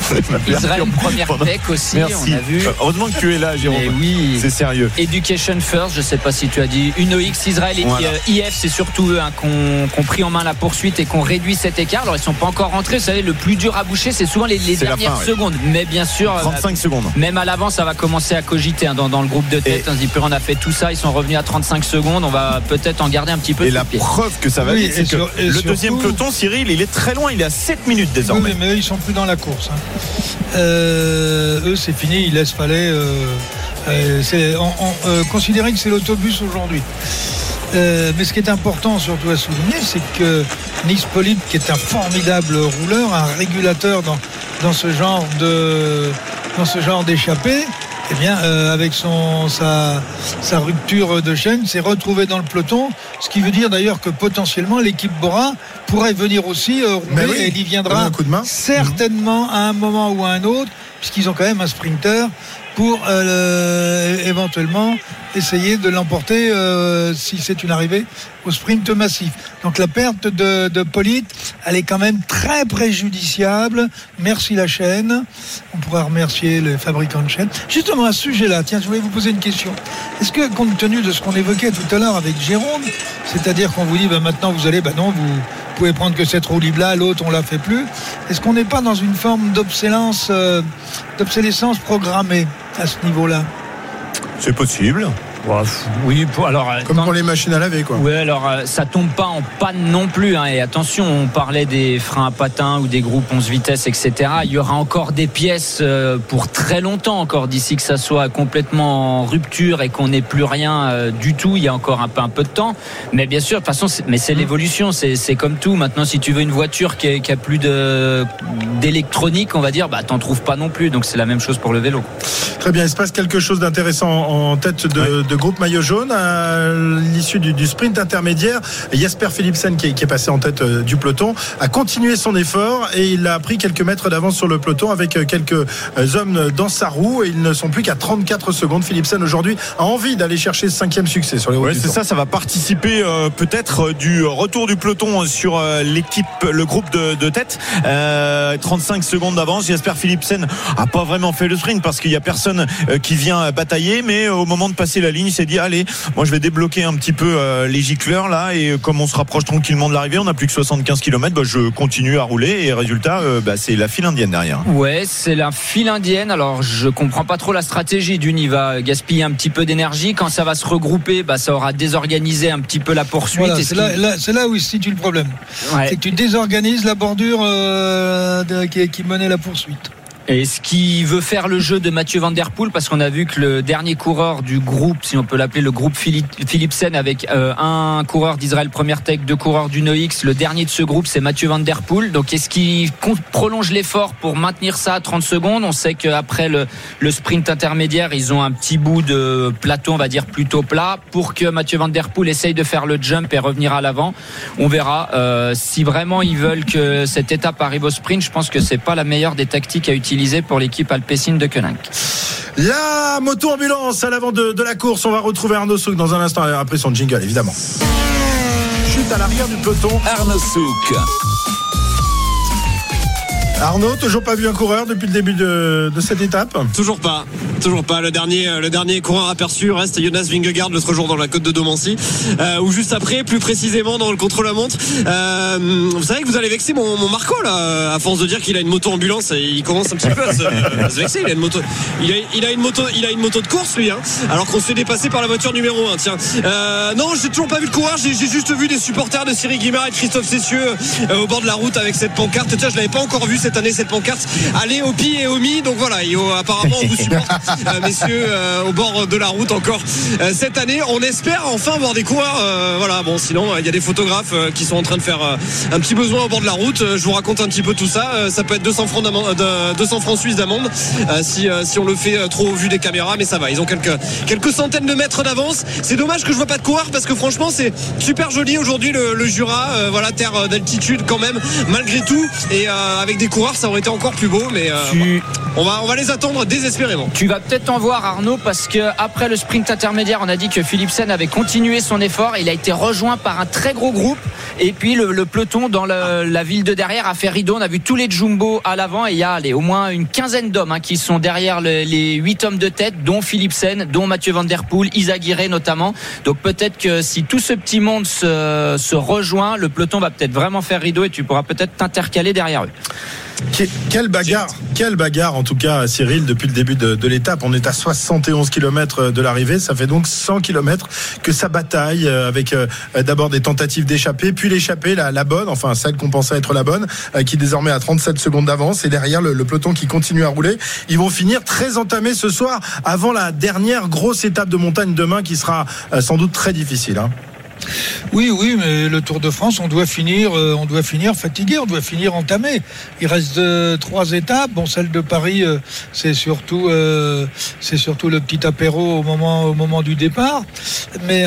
Israël première Pendant- tech aussi, Merci. on a vu. Euh, Heureusement que tu es là, Jérôme. Mais oui. C'est sérieux. Education First, je sais pas si tu as dit une OX Israël et Voilà. puis euh, IF, c'est surtout eux hein, qu'on pris en main la poursuite et qu'on réduit cet écart. Alors ils sont pas encore rentrés, vous savez, le plus dur à boucher, c'est souvent les, dernières fin, ouais. secondes. Mais bien sûr, euh, 35 secondes. même à l'avant, ça va commencer à cogiter hein, dans, dans le groupe de tête. Et- On se dit, puis on a fait tout ça, ils sont revenus à 35 secondes. On va peut-être en garder un petit peu. Et la pied. preuve que ça va Oui, vite, c'est que sur- le deuxième peloton, Cyril, il est très loin. Il est à 7 minutes Oui, désormais. mais, mais eux, ils sont plus dans la course. hein. Euh, eux, c'est fini. Ils laissent Fallet. Euh, euh, considérer que c'est l'autobus aujourd'hui. Mais ce qui est important surtout à souligner, c'est que Nice Polite, qui est un formidable rouleur, un régulateur dans, dans ce genre d'échappée, eh bien, euh, avec son sa, sa rupture de chaîne, s'est retrouvé dans le peloton. Ce qui veut dire d'ailleurs que potentiellement l'équipe Bora pourrait venir aussi euh, rouler oui, et il y viendra un coup de main. certainement à un moment ou à un autre, puisqu'ils ont quand même un sprinter pour euh, le- éventuellement essayer de l'emporter euh, si c'est une arrivée au sprint massif. Donc la perte de, de Polite, elle est quand même très préjudiciable. Merci la chaîne. On pourra remercier les fabricants de chaînes. Justement à ce sujet-là, tiens, je voulais vous poser une question. Est-ce que compte tenu de ce qu'on évoquait tout à l'heure avec Jérôme, c'est-à-dire qu'on vous dit bah, maintenant vous allez, bah non, vous pouvez prendre que cette roue libre là, l'autre on la fait plus. Est-ce qu'on n'est pas dans une forme d'obsolescence, euh, d'obsolescence programmée à ce niveau-là C'est possible. Oui, alors. euh, Comme quand- pour les machines à laver, quoi. Ouais, alors euh, ça tombe pas en panne non plus. hein. Et attention, on parlait des freins à patins ou des groupes 11 vitesses, etc. Il y aura encore des pièces euh, pour très longtemps encore d'ici que ça soit complètement en rupture et qu'on n'ait plus rien du tout. Il y a encore un peu, un peu de temps. Mais bien sûr, de toute façon, c'est- mais c'est l'évolution. C'est comme tout. Maintenant, si tu veux une voiture qui, est- qui a plus d'électronique, on va dire, bah t'en trouves pas non plus. Donc c'est la même chose pour le vélo. Très bien, il se passe quelque chose d'intéressant en tête de, de groupe maillot jaune à l'issue du, du sprint intermédiaire. Jasper Philipsen, qui est, qui est passé en tête euh, du peloton, a continué son effort et il a pris quelques mètres d'avance sur le peloton avec euh, quelques euh, hommes dans sa roue et ils ne sont plus qu'à 34 secondes. Philipsen aujourd'hui a envie d'aller chercher ce cinquième succès sur les routes Ouais, c'est ça, ça va participer euh, peut-être du retour du peloton sur euh, l'équipe, le groupe de, de tête. Euh, 35 secondes d'avance. J'espère Philipsen a pas vraiment fait le sprint parce qu'il y a personne qui vient batailler, mais au moment de passer la ligne, il s'est dit allez, moi je vais débloquer un petit peu euh, les gicleurs là et euh, comme on se rapproche tranquillement de l'arrivée, on n'a plus que 75 km, bah, je continue à rouler et résultat, euh, bah, c'est la file indienne derrière. Ouais, c'est la file indienne. Alors, je comprends pas trop la stratégie. D'une, il va gaspiller un petit peu d'énergie. Quand ça va se regrouper, bah, ça aura désorganisé un petit peu la poursuite. Voilà, c'est ce là, où se situe le problème. Ouais. C'est que tu désorganises la bordure euh, de- qui, qui menait la poursuite. Et ce qui veut faire le jeu de Mathieu Van Der Poel, parce qu'on a vu que le dernier coureur du groupe, si on peut l'appeler le groupe Philipsen, avec euh, un coureur d'Israël Première Tech, deux coureurs du NOX, le dernier de ce groupe, c'est Mathieu Van Der Poel. Donc est-ce qu'il prolonge l'effort pour maintenir ça à 30 secondes? On sait qu'après le, le sprint intermédiaire, ils ont un petit bout de plateau, on va dire plutôt plat, pour que Mathieu Van Der Poel essaye de faire le jump et revenir à l'avant. On verra. Euh, si vraiment ils veulent que cette étape arrive au sprint, je pense que c'est pas la meilleure des tactiques à utiliser pour l'équipe alpécine de Koenig. La moto-ambulance à l'avant de, de la course. On va retrouver Arnaud Souk dans un instant après son jingle, évidemment. Chute à l'arrière du peloton. Arnaud Souk. Arnaud, toujours pas vu un coureur depuis le début de, de cette étape Toujours pas, toujours pas. Le dernier, le dernier coureur aperçu reste Jonas Vingegaard l'autre jour dans la côte de Domancy, euh, ou juste après, plus précisément dans le contre-la-montre. Euh, vous savez que vous allez vexer mon, mon Marco là, à force de dire qu'il a une moto ambulance, il commence un petit peu à se, à vexer. Il a une moto, il a, une moto, de course lui, hein, alors qu'on se fait dépasser par la voiture numéro 1 Tiens, euh, non, j'ai toujours pas vu le coureur. J'ai juste vu des supporters de Cyril Guimard et de Christophe Cessieux au bord de la route avec cette pancarte. Tiens, je l'avais pas encore vu année cette pancarte. Allez au pi et au mi. Donc voilà, apparemment on vous supporte, euh, messieurs, euh, au bord de la route encore euh, cette année. On espère enfin voir des coureurs. voilà, bon, sinon il y a des photographes qui sont en train de faire un petit besoin au bord de la route. Je vous raconte un petit peu tout ça. Ça peut être 200 francs d'amende, de- 200 francs suisses d'amende si si on le fait trop au vu des caméras, mais ça va. Ils ont quelques quelques centaines de mètres d'avance. C'est dommage que je vois pas de coureurs parce que franchement c'est super joli aujourd'hui le, le Jura. Voilà, terre d'altitude quand même, malgré tout. Et avec des coureurs, ça aurait été encore plus beau. Mais euh, Tu, On va, on va les attendre désespérément. Tu vas peut-être en voir Arnaud parce que après le sprint intermédiaire, on a dit que Philipsen avait continué son effort. Il a été rejoint par un très gros groupe et puis le, le peloton dans le- la ville de derrière a fait rideau. On a vu tous les jumbo à l'avant et il y a allez, au moins une quinzaine d'hommes hein, qui sont derrière le- les huit hommes de tête, dont Philipsen, dont Mathieu Van Der Poel, Isaguirre notamment. Donc peut-être que si tout ce petit monde se, se rejoint, le peloton va peut-être vraiment faire rideau et tu pourras peut-être t'intercaler derrière eux. Que- Quelle bagarre, quelle bagarre en tout cas, Cyril, depuis le début de, l'étape. On est à 71 km de l'arrivée, ça fait donc 100 km que ça bataille euh, avec euh, d'abord des tentatives d'échapper, puis l'échappée, la, la bonne, enfin celle qu'on pensait être la bonne, euh, qui désormais a 37 secondes d'avance, et derrière le, peloton qui continue à rouler. Ils vont finir très entamés ce soir, avant la dernière grosse étape de montagne demain, qui sera euh, sans doute très difficile. hein. Oui, oui, mais le Tour de France, on doit finir, euh, on doit finir fatigué, on doit finir entamé. Il reste euh, trois étapes. Bon, celle de Paris, euh, c'est surtout, le petit apéro au moment, du départ. Mais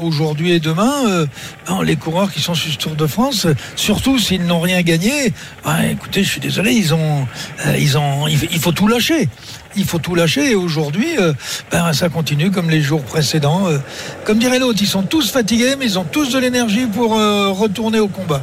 aujourd'hui et demain, non, les coureurs qui sont sur ce Tour de France, surtout s'ils n'ont rien gagné, bah, écoutez, je suis désolé, ils ont, il faut tout lâcher. Il faut tout lâcher et aujourd'hui, euh, ben, ça continue comme les jours précédents. euh. comme dirait l'autre, ils sont tous fatigués, mais ils ont tous de l'énergie pour euh, retourner au combat.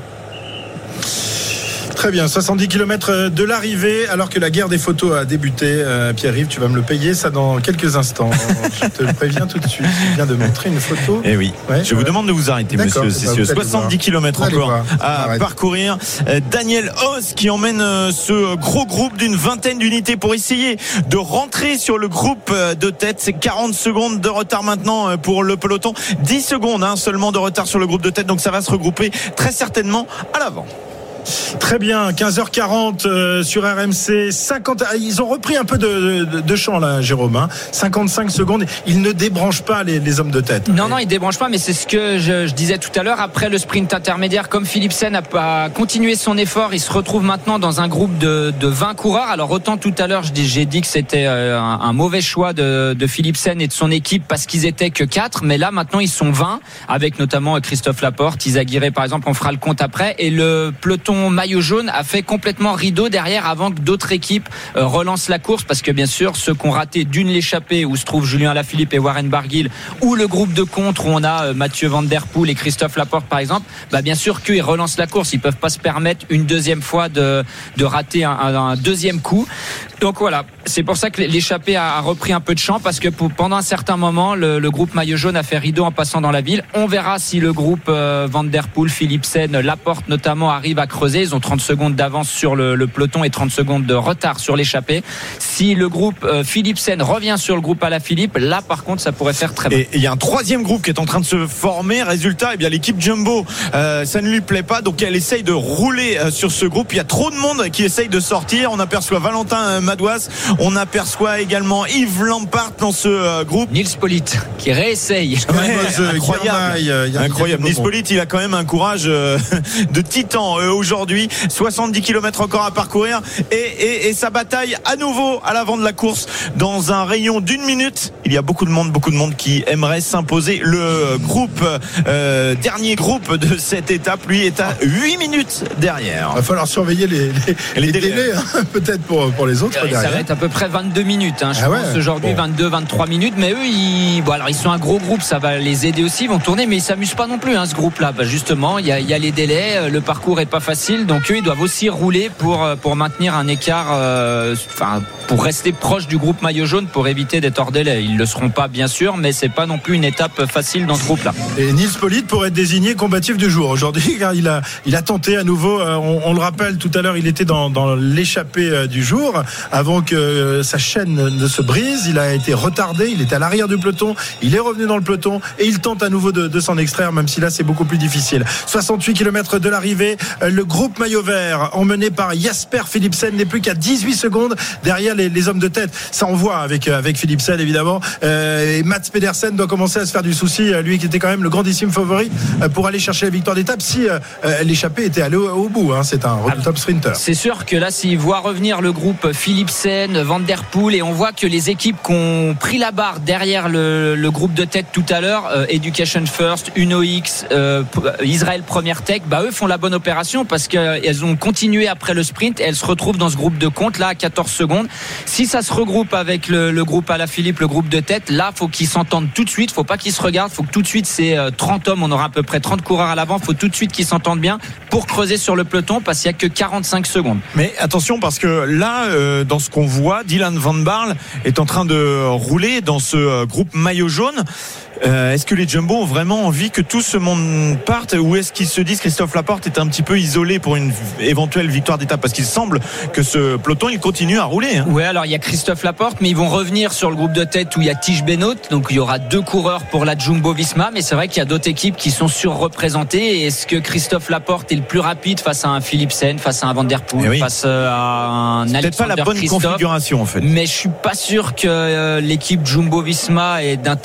Très bien, 70 km de l'arrivée, alors que la guerre des photos a débuté. Euh, Pierre-Yves, tu vas me le payer ça dans quelques instants. Je te le préviens tout de suite. Je viens de montrer une photo. Eh oui. Ouais, je vous demande de vous arrêter, monsieur bah, Cessieux. vous allez 70 voir. km encore voir. à parcourir. Euh, Daniel Hoss qui emmène euh, ce gros groupe d'une vingtaine d'unités pour essayer de rentrer sur le groupe euh, de tête. C'est 40 secondes de retard maintenant euh, pour le peloton. 10 secondes hein, seulement de retard sur le groupe de tête. Donc ça va se regrouper très certainement à l'avant. Très bien, 15h40 euh, sur RMC. 50, ah, ils ont repris un peu de, de, champ là, Jérôme. hein. 55 secondes. Ils ne débranchent pas les, les hommes de tête. Non, non, il débranche pas, mais c'est ce que je, disais tout à l'heure. Après le sprint intermédiaire, comme Philipsen a, a continué son effort, il se retrouve maintenant dans un groupe de, de 20 coureurs. Alors autant tout à l'heure, j'ai dit que c'était euh, un, un mauvais choix de, de Philipsen et de son équipe parce qu'ils étaient que 4, mais là maintenant ils sont 20, avec notamment Christophe Laporte, Isaguirre par exemple, on fera le compte après. Et le peloton maillot jaune a fait complètement rideau derrière avant que d'autres équipes euh, relancent la course parce que bien sûr ceux qui ont raté d'une l'échappée où se trouvent Julien Alaphilippe et Warren Barguil ou le groupe de contre où on a euh, Mathieu Van Der Poel et Christophe Laporte par exemple bah bien sûr qu'ils relancent la course. Ils peuvent pas se permettre une deuxième fois de, de rater un, deuxième coup. Donc voilà c'est pour ça que l'échappée a, repris un peu de champ parce que pendant un certain moment le, le groupe maillot jaune a fait rideau en passant dans la ville. On verra si le groupe euh, Van Der Poel Philipsen Laporte notamment arrive à creuser ils ont 30 secondes d'avance sur le, le peloton et 30 secondes de retard sur l'échappée si le groupe euh, Philipsen revient sur le groupe à la Philippe là par contre ça pourrait faire très mal Et il y a un troisième groupe qui est en train de se former. Résultat, eh bien l'équipe Jumbo, euh, ça ne lui plaît pas, donc elle essaye de rouler euh, sur ce groupe. Il y a trop de monde qui essaye de sortir. On aperçoit Valentin euh, Madouas, on aperçoit également Yves Lampart dans ce euh, groupe. Nils Polite qui réessaye Ouais, incroyable, incroyable. Nice Polite, il a quand même un courage euh, de titan euh, aujourd'hui. 70 km encore à parcourir et, et, et sa bataille à nouveau à l'avant de la course dans un rayon d'une minute. Il y a beaucoup de monde, beaucoup de monde qui aimerait s'imposer. Le groupe, euh, dernier groupe de cette étape, lui est à 8 minutes derrière. Il va falloir surveiller les, les, Les les délais. délais, hein, peut-être pour, pour les autres Ça va être à peu près 22 minutes. hein, je Ah ouais, pense aujourd'hui bon. 22, 23 minutes. Mais eux, ils, bon, alors ils sont un gros groupe, ça va les aider aussi. Ils vont tourner, mais ils s'amusent pas non plus. Hein, ce groupe-là, Bah, justement, il y a, il y a les délais, euh, le parcours est pas facile, donc eux, ils doivent aussi rouler pour euh, pour maintenir un écart, euh, pour rester proche du groupe maillot jaune, pour éviter d'être hors délai. Ils le seront pas, bien sûr, mais c'est pas non plus une étape facile dans ce groupe-là. Et Nils Polite pourrait être désigné combatif du jour aujourd'hui, car il a, il a tenté à nouveau. euh, On, le rappelle tout à l'heure, il était dans, dans l'échappée euh, du jour avant que sa chaîne ne se brise. Il a été retardé, il était à l'arrière du peloton, il est revenu dans le peloton et il tente à nouveau de, s'en extraire, même si là c'est beaucoup plus difficile. 68 km de l'arrivée, euh, groupe maillot vert emmené par Jasper Philipsen n'est plus qu'à 18 secondes derrière les, hommes de tête. Ça on voit avec euh, avec Philipsen évidemment. Euh, et Mats Pedersen doit commencer à se faire du souci, euh, lui qui était quand même le grandissime favori pour aller chercher la victoire d'étape si l'échappée était allée au, bout. hein. C'est un redoutable sprinter. C'est sûr que là, s'il voit revenir le groupe Philipsen, Van Der Poel et on voit que les équipes qui ont pris la barre derrière le, le groupe de tête tout à l'heure, Education First, UnoX, Israël Première Tech, bah eux font la bonne opération parce qu'elles ont continué après le sprint et elles se retrouvent dans ce groupe de compte là à 14 secondes. Si ça se regroupe avec le, groupe à la Philippe, le groupe de tête, là faut qu'ils s'entendent tout de suite, faut pas qu'ils se regardent, faut que tout de suite c'est euh, 30 hommes, on aura à peu près 30 coureurs à l'avant, faut tout de suite qu'ils s'entendent bien pour creuser sur le peloton parce qu'il y a que 45 secondes. Mais attention parce que là, euh, dans ce qu'on voit, Dylan Van Barle est en train de rouler dans ce euh, groupe maillot jaune. Euh, est-ce que les Jumbo ont vraiment envie que tout ce monde parte ou est-ce qu'ils se disent Christophe Laporte est un petit peu isolé pour une éventuelle victoire d'étape parce qu'il semble que ce peloton il continue à rouler. Hein. Ouais, alors il y a Christophe Laporte, mais ils vont revenir sur le groupe de tête où il y a Tige Benoît, donc il y aura deux coureurs pour la Jumbo Visma, mais c'est vrai qu'il y a d'autres équipes qui sont surreprésentées. Est-ce que Christophe Laporte est le plus rapide face à un Philipsen, face à un Van Der Poel, Eh oui. face euh, à un C'est peut-être pas la Alexander bonne Christophe? configuration en fait. mais je suis pas sûr que euh, l'équipe Jumbo Visma ait, d'int-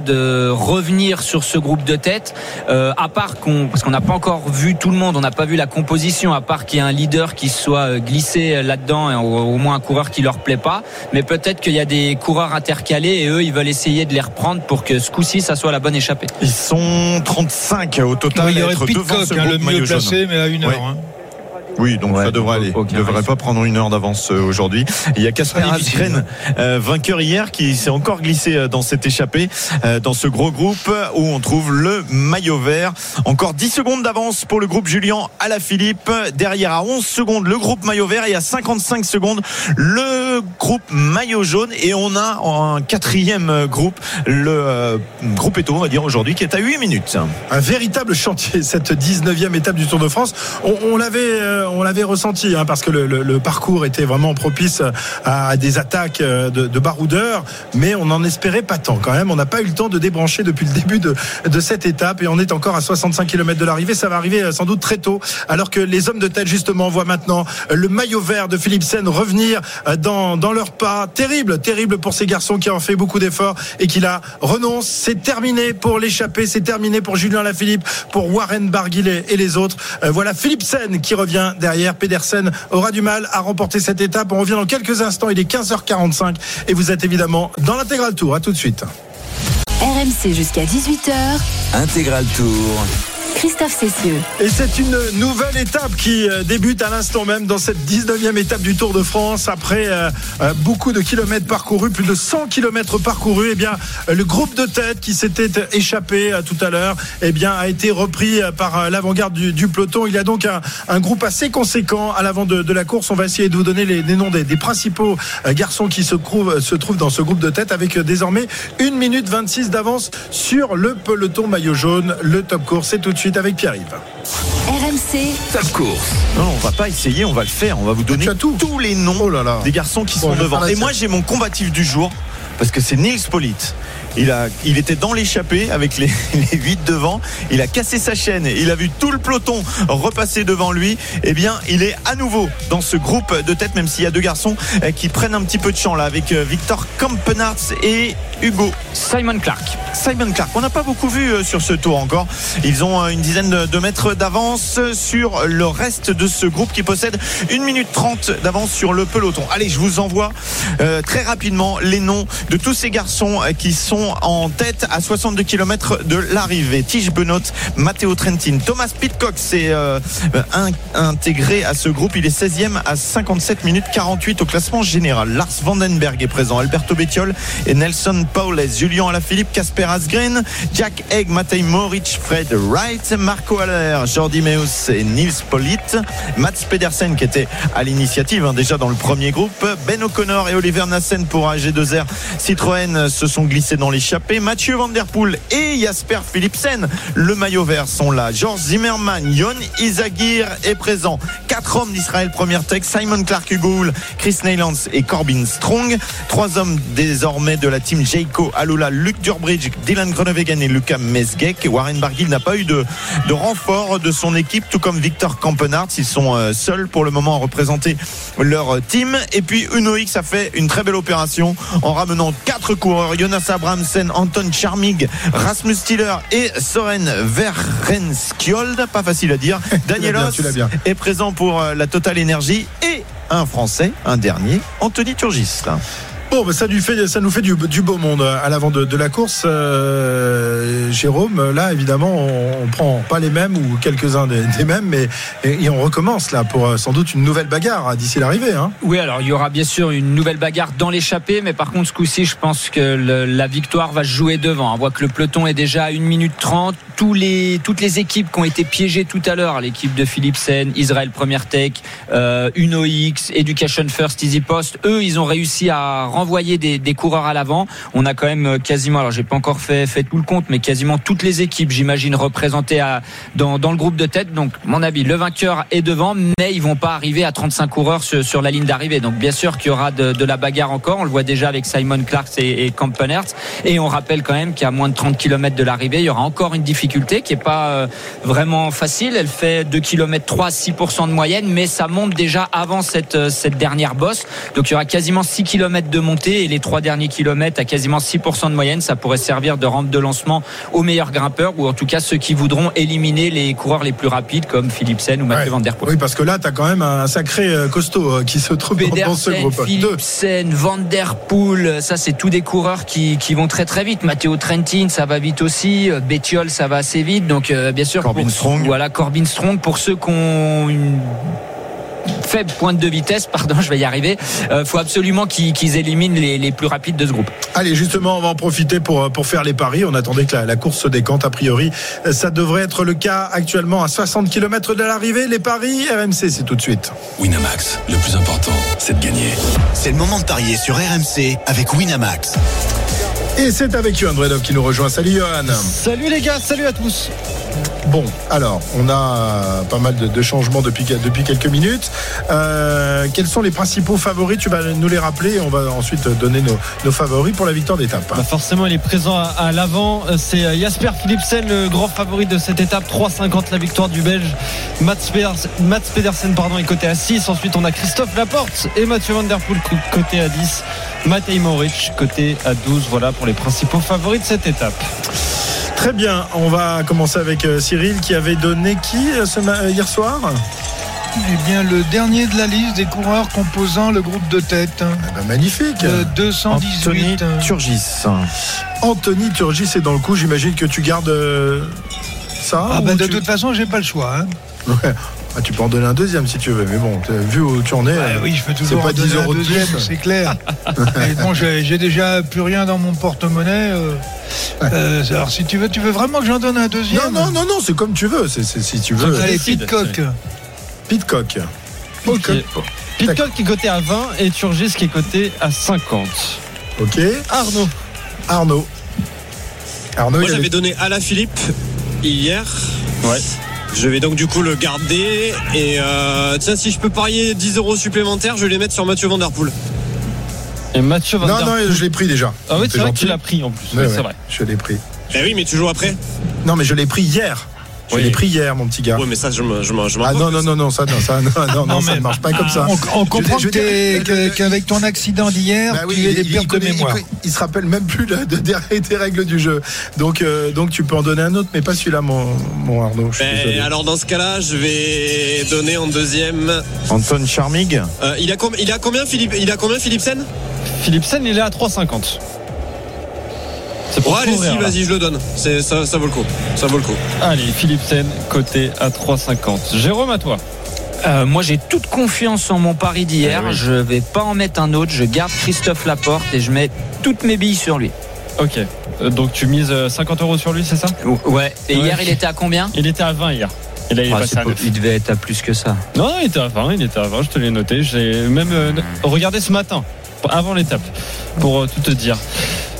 de revenir sur ce groupe de tête. Euh, à part qu'on, parce qu'on n'a pas encore vu tout le monde, on n'a pas vu la composition, à part qu'il y ait un leader qui soit euh, glissé là-dedans, et au, au moins un coureur qui leur plaît pas. Mais peut-être qu'il y a des coureurs intercalés et eux, ils veulent essayer de les reprendre pour que ce coup-ci, ça soit la bonne échappée. Ils sont 35 au total Oui, il y aurait être devant Pitcock, ce hein, le mieux placé, mais à une heure. Hein. Oui, donc Ouais, ça devrait aller. Il ne devrait risque. pas prendre une heure d'avance euh, aujourd'hui. Il y a Casper Très Asgren, euh, vainqueur hier, qui s'est encore glissé euh, dans cette échappée, euh, dans ce gros groupe où on trouve le maillot vert. Encore 10 secondes d'avance pour le groupe Julien Alaphilippe. Derrière à 11 secondes le groupe maillot vert et à 55 secondes le groupe maillot jaune. Et on a un quatrième groupe, le euh, groupe Eto, on va dire aujourd'hui, qui est à 8 minutes. un véritable chantier cette 19e étape du Tour de France. On, on l'avait, euh, on l'avait ressenti hein, parce que le, le- le parcours était vraiment propice à, des attaques euh, de, de baroudeurs, mais on n'en espérait pas tant quand même. On n'a pas eu le temps de débrancher depuis le début de, de cette étape et on est encore à 65 km de l'arrivée. Ça va arriver euh, sans doute très tôt, alors que les hommes de tête justement voient maintenant euh, le maillot vert de Philipsen revenir dans, dans leur pas. Terrible, terrible pour ces garçons qui ont fait beaucoup d'efforts et qui là renoncent. C'est terminé pour l'échappée, c'est terminé pour Julien Lafilippe, pour Warren Barguillet et les autres. Voilà Philipsen qui revient derrière. Pedersen aura du mal à remporter cette étape. On revient dans quelques instants. Il est 15h45 et vous êtes évidemment dans l'intégral tour. À tout de suite. RMC jusqu'à 18h. Intégral Tour. Christophe Cessieux. Et c'est une nouvelle étape qui euh, débute à l'instant même dans cette 19e étape du Tour de France. Après euh, euh, beaucoup de kilomètres parcourus, plus de 100 kilomètres parcourus, eh bien, le groupe de tête qui s'était échappé tout à l'heure, eh bien, a été repris par l'avant-garde du, peloton. Il y a donc un, groupe assez conséquent à l'avant de, la course. On va essayer de vous donner les, noms des, principaux garçons qui se trouvent, dans ce groupe de tête avec désormais 1 minute 26 d'avance sur le peloton maillot jaune. Le top course, c'est tout de suite avec Pierre-Yves. RMC, Top course. Non, on va pas essayer, on va le faire. On va vous donner tout. tous les noms Oh là là. des garçons qui Bon, sont devant. Et moi, j'ai mon combatif du jour parce que c'est Nils Polit. Il, a, il était dans l'échappée avec les, les 8 devant. Il a cassé sa chaîne. Il a vu tout le peloton repasser devant lui. Eh bien, il est à nouveau dans ce groupe de tête, même s'il y a deux garçons euh, qui prennent un petit peu de champ là, avec euh, Victor Kampenarts et Hugo Simon Clark. Simon Clark. On n'a pas beaucoup vu euh, sur ce tour encore. Ils ont euh, une dizaine de mètres d'avance sur le reste de ce groupe qui possède 1 minute 30 d'avance sur le peloton. Allez, je vous envoie euh, très rapidement les noms de tous ces garçons qui sont en tête à 62 km de l'arrivée. Tige Benoît, Matteo Trentin, Thomas Pitcock s'est euh, in- intégré à ce groupe. Il est 16e à 57 minutes 48 au classement général. Lars Vandenberg est présent, Alberto Bettiol et Nelson Paules, Julien Alaphilippe, Casper Asgren, Jack Egg, Matej Moric, Fred Wright, Marco Haller, Jordi Meus et Nils Polit, Mats Pedersen qui était à l'initiative hein, déjà dans le premier groupe, Ben O'Connor et Oliver Nassen pour AG2R Citroën se sont glissés dans l'échappée, Mathieu Van Der Poel et Jasper Philipsen, le maillot vert sont là, Georges Zimmermann, Yon Isagir est présent, quatre hommes d'Israël Première Tech, Simon Clark Hugo Hull, Chris Neylands et Corbin Strong, trois hommes désormais de la team Jayco Alula, Luc Durbridge, Dylan Groenewegen et Lucas Mesgek. Warren Barguil n'a pas eu de, de renfort de son équipe, tout comme Victor Kampenarts. Ils sont euh, seuls pour le moment à représenter leur team. Et puis Uno X a fait une très belle opération en ramenant quatre coureurs Jonas Anton Charmig, Rasmus Stiller et Soren Verrenskjold. Pas facile à dire. Daniel Os est présent pour euh, la Total Energy et un Français, un dernier, Anthony Turgis. Bon, bah, ça, nous fait, du, beau monde à l'avant de, la course. Euh, Jérôme, là, évidemment, on, on prend pas les mêmes ou quelques-uns des, mêmes, mais on recommence là pour euh, sans doute une nouvelle bagarre hein, d'ici l'arrivée. Hein. Oui, alors il y aura bien sûr une nouvelle bagarre dans l'échappée, mais par contre ce coup-ci, je pense que la victoire va se jouer devant. On voit que le peloton est déjà à 1 minute 30. Tous les, toutes les équipes qui ont été piégées tout à l'heure, l'équipe de Philipsen, Israël Première Tech, euh, Uno X, Education First, Easy Post, eux, ils ont réussi à renvoyer des, coureurs à l'avant. On a quand même euh, quasiment, alors j'ai pas encore fait, tout le compte, mais quasiment toutes les équipes, j'imagine, représentées dans, le groupe de tête. Donc, mon avis, le vainqueur est devant, mais ils vont pas arriver à 35 coureurs sur, la ligne d'arrivée. Donc, bien sûr qu'il y aura de, la bagarre encore. On le voit déjà avec Simon Clarks et, et. Et on rappelle quand même qu'à moins de 30 km de l'arrivée, il y aura encore une difficulté qui est pas euh, vraiment facile. Elle fait 2 km 3, 6% de moyenne, mais ça monte déjà avant cette, euh, cette dernière bosse. Donc, il y aura quasiment 6 km de et les trois derniers kilomètres à quasiment 6% de moyenne. Ça pourrait servir de rampe de lancement aux meilleurs grimpeurs ou en tout cas ceux qui voudront éliminer les coureurs les plus rapides comme Philipsen ou Mathieu Ouais. Van Der Poel. Oui, parce que là, tu as quand même un sacré euh, costaud euh, qui se trouve dans, dans ce groupe. Philipsen, Van Der Poel, ça c'est tous des coureurs qui, qui vont très très vite. Matteo Trentin, ça va vite aussi. Euh, Bettiol, ça va assez vite. Donc euh, bien sûr, Corbin pour- Strong. Voilà, Corbin Strong pour ceux qui ont une faible pointe de vitesse, pardon, je vais y arriver. Euh, faut absolument qu'ils éliminent les, les plus rapides de ce groupe. Allez, justement, on va en profiter pour, pour faire les paris. On attendait que la, la course se décante. A priori, Euh, ça devrait être le cas actuellement à 60 km de l'arrivée. Les paris, RMC, c'est tout de suite. Winamax, le plus important, c'est de gagner. C'est le moment de parier sur RMC avec Winamax. Et c'est avec Johan Bredov qui nous rejoint. Salut Johan. Salut les gars, salut à tous. Bon, alors, on a pas mal de, changements depuis, quelques minutes. Euh, quels sont les principaux favoris? Tu vas nous les rappeler et on va ensuite donner nos, favoris pour la victoire d'étape. Bah forcément, il est présent à, l'avant. Euh, C'est euh, Jasper Philipsen, le grand favori de cette étape. 3,50 la victoire du Belge. Mats Pedersen, pardon, est coté à 6. Ensuite, on a Christophe Laporte et Mathieu Van Der Poel co- coté à 10. Matej Moric côté à 12. Voilà pour les principaux favoris de cette étape. Très bien, on va commencer avec euh, Cyril qui avait donné qui euh, ce euh, hier soir? Eh bien, le dernier de la liste des coureurs composant le groupe de tête. Ah bah, Magnifique. Le Anthony 218. hein. Turgis. Anthony Turgis est dans le coup. J'imagine que tu gardes ça. Ah bah, de tu... toute façon, j'ai pas le choix. hein. Ouais. Ah, tu peux en donner un deuxième si tu veux, mais bon, vu où tu en es. Bah oui, je peux c'est toujours pas en 10 donner un euros de deuxième, plus. c'est clair. Bon, j'ai déjà plus rien dans mon porte-monnaie. euh. Euh, alors, si tu veux, tu veux vraiment que j'en donne un Non, deuxième non, non, non, c'est comme tu veux. C'est, si tu veux. Comme Allez, Pitcock. Pitcock. Ok. Pitcock qui est coté à 20 et Turgis qui est coté à 50. Ok. Arnaud. Arnaud. Arnaud, Moi j'avais avait- donné à la Philippe hier. Ouais. Je vais donc du coup le garder. Et euh, tiens, si je peux parier 10 euros supplémentaires, je vais les mettre sur Mathieu Van Der Poel. Et Mathieu Van Non, Der non, Poel. je l'ai pris déjà. Ah oui, c'est vrai que gentil. tu l'as pris en plus. Ouais, Oui, ouais, c'est vrai. Je l'ai pris. Ben oui, mais tu joues après. Non, mais je l'ai pris hier. Je Oui. l'ai pris hier, mon petit gars. Ouais, mais ça, je je m'en je Ah non, non, non, non, ça, non, ça, non, non, non, ça ne marche pas comme ça. On, on comprend qu'avec ton accident d'hier, Bah oui, tu es il, des il pertes de connaît- il mémoire. connaît- il se rappelle même plus de- de- des, des règles du jeu. Donc, euh, donc tu peux en donner un autre, mais pas celui-là, mon, mon Arnaud. Je suis Ben, alors dans ce cas-là, je vais donner en deuxième. Anton Charmig. Euh, il, a com- il a combien Philippe Il a combien Philipsen? Philipsen, il est à 3,50. C'est pour Ouais, allez, couvrir, si, là. vas-y, je le donne. C'est ça, ça vaut le coup. Ça vaut le coup. Allez, Philipsen, côté à 3,50. Jérôme, à toi. Euh, moi, j'ai toute confiance en mon pari d'hier. Ah oui. Je vais pas en mettre un autre. Je garde Christophe Laporte et je mets toutes mes billes sur lui. Ok. Euh, Donc tu mises euh, 50 euros sur lui, c'est ça? Ouais. Et Ouais. hier, il était à combien? Il était à 20 hier. Et là, il est Ah, passé c'est à pas- 9. Il devait être à plus que ça. Non, non, il était à 20, il était à 20, je te l'ai noté. J'ai même euh, regardé ce matin, avant l'étape, pour euh, tout te dire.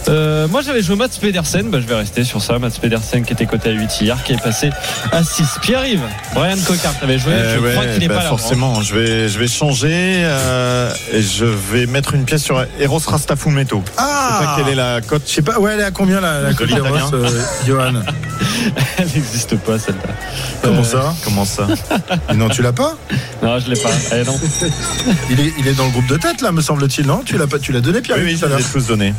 Euh, moi j'avais joué Mats Pedersen, bah, je vais rester sur ça. Mats Pedersen qui était coté à 8 hier, qui est passé à 6. Pierre-Yves, Brian Cocard, t'avais joué, Euh, je ouais, crois qu'il n'est bah, pas là. forcément, je vais, je vais changer. euh, et je vais mettre une pièce sur Eros Rastafumeto. Je sais Ah pas quelle est la cote. Je sais pas, ouais, elle est à combien la, la l'italien. d'Eros, euh, Johan Elle n'existe pas celle-là. Comment ça Comment ça Mais Non, tu l'as pas Non, je l'ai pas. Eh non. il est, il est dans le groupe de tête, là, me semble-t-il, non? Tu l'as pas, tu l'as donné, Pierre Oui, oui, tout je à les l'heure. ai tous donnés.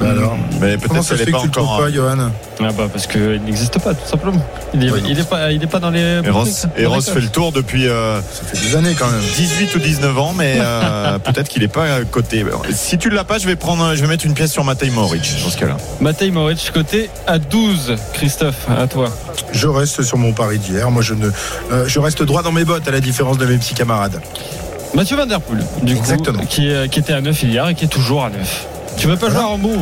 Bah alors Mais peut-être qu'elle fait est que pas encore. pas, Johan? Ah bah parce qu'il n'existe pas tout simplement. Il est, Ouais, non. il est pas, il est pas dans les. Eros, codes. fait le tour depuis euh, Ça fait des années quand même. 18 ou 19 ans, mais euh, peut-être qu'il n'est pas à côté. Si tu ne l'as pas, je vais prendre, je vais mettre une pièce sur Matej Moric dans ce cas-là. Matej Moric côté à 12. Christophe, à toi. Je reste sur mon pari d'hier. Moi, je ne, euh, je reste droit dans mes bottes à la différence de mes petits camarades. Mathieu Van Der Poel, du coup, qui, qui était à 9 hier et qui est toujours à 9. Tu veux pas Voilà. jouer à Rambo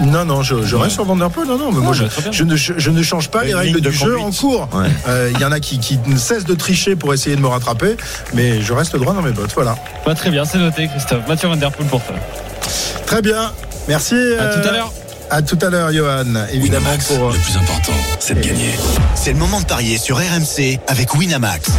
Non, non, je, je reste sur Van Der Poel. Non, non, mais moi, je, ne, je ne change pas les règles de du jeu en cours. Ouais. Euh, Il y en a qui, qui ne cessent de tricher pour essayer de me rattraper, mais je reste droit dans mes bottes. Voilà. Bah, Très bien, c'est noté, Christophe. Mathieu Van Der Poel pour toi. Très bien. Merci. À euh, tout à l'heure. À tout à l'heure, Johan. Évidemment, Winamax, pour. euh, le plus important, c'est de gagner. C'est le moment de parier sur RMC avec Winamax.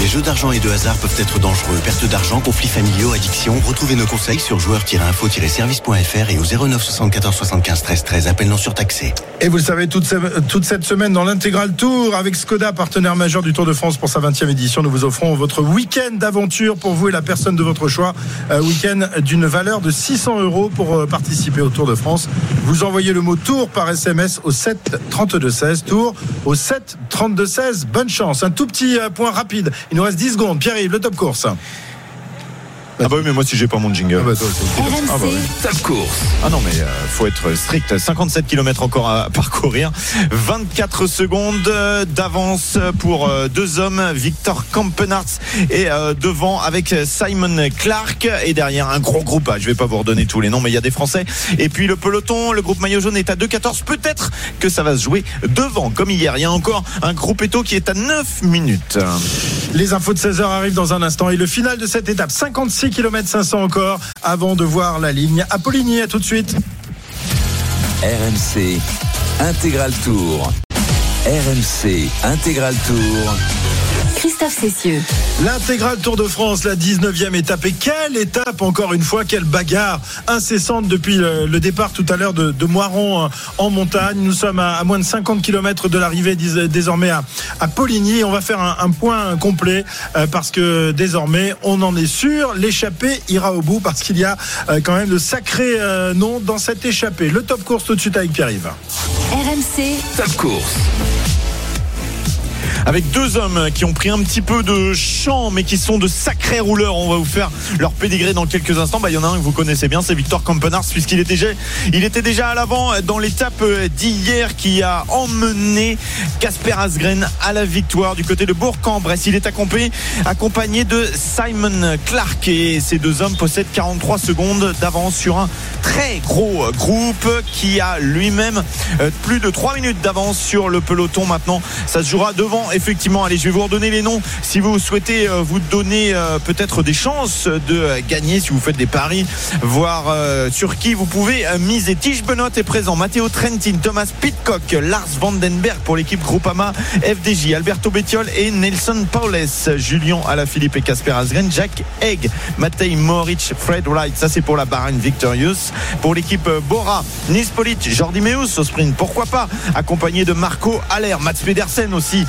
Les jeux d'argent et de hasard peuvent être dangereux. Perte d'argent, conflits familiaux, addiction. Retrouvez nos conseils sur joueurs-info-service.fr et au 09 74 75 13 13. Appel non surtaxé. Et vous le savez, toute, ce- toute cette semaine dans l'intégral Tour avec Skoda, partenaire majeur du Tour de France pour sa 20e édition, nous vous offrons votre week-end d'aventure pour vous et la personne de votre choix. Un week-end d'une valeur de 600 euros pour euh, participer au Tour de France. Vous envoyez le mot Tour par SMS au 7 32 16. Tour au 7 32 16. Bonne chance. Un tout petit euh, point rapide. Il nous reste 10 secondes. Pierre-Yves, le top course. Ah bah oui, mais moi si j'ai pas mon jingle. Ah bah, toi, c'est- RMC, Ah bah oui. Top course. Ah non, mais euh, faut être strict. 57 km encore à parcourir. 24 secondes euh, d'avance pour euh, deux hommes. Victor Kampenarts est euh, devant avec Simon Clark et derrière un gros groupe. Ah, je vais pas vous redonner tous les noms, mais il y a des Français. Et puis le peloton, le groupe maillot jaune est à 2,14. Peut-être que ça va se jouer devant, comme hier. Il y a encore un groupe Eto qui est à 9 minutes. Les infos de 16h arrivent dans un instant et le final de cette étape, 56 km 500 encore avant de voir la ligne. Apollinie, à tout de suite. RMC Intégral Tour. RMC Intégral Tour. Christophe Cessieux. L'intégral Tour de France, la 19e étape. Et quelle étape, encore une fois, quelle bagarre incessante depuis le, le départ tout à l'heure de, de Moiron euh, en montagne. Nous sommes à, à moins de 50 km de l'arrivée désormais à, à Poligny. On va faire un, un point complet euh, parce que désormais, on en est sûr, l'échappée ira au bout parce qu'il y a euh, quand même de sacrés euh, noms dans cette échappée. Le top course tout de suite avec Pierre-Yves. RMC, Top course. Avec deux hommes qui ont pris un petit peu de champ, mais qui sont de sacrés rouleurs. On va vous faire leur pédigré dans quelques instants. Bah, il y en a un que vous connaissez bien, c'est Victor Kampenarts, puisqu'il était déjà, il était déjà à l'avant dans l'étape d'hier qui a emmené Casper Asgren à la victoire du côté de Bourg-en-Bresse. Il est accompagné, accompagné de Simon Clark et ces deux hommes possèdent 43 secondes d'avance sur un très gros groupe qui a lui-même euh, plus de 3 minutes d'avance sur le peloton maintenant. Ça se jouera devant effectivement. Allez, je vais vous redonner les noms si vous souhaitez euh, vous donner euh, peut-être des chances de euh, gagner si vous faites des paris, voir sur qui vous pouvez miser. Tige Benot est présent, Matteo Trentin, Thomas Pitcock, Lars Vandenberg pour l'équipe Groupama, FDJ, Alberto Bettiol et Nelson Paules, Julien Alaphilippe et Casper Asgren, Jack Egg, Matej Moric, Fred Wright, ça c'est pour la Bahrain Victorious. Pour l'équipe Bora, Nispolit, Jordi Meus au sprint, pourquoi pas, accompagné de Marco Aller, Mats Pedersen aussi,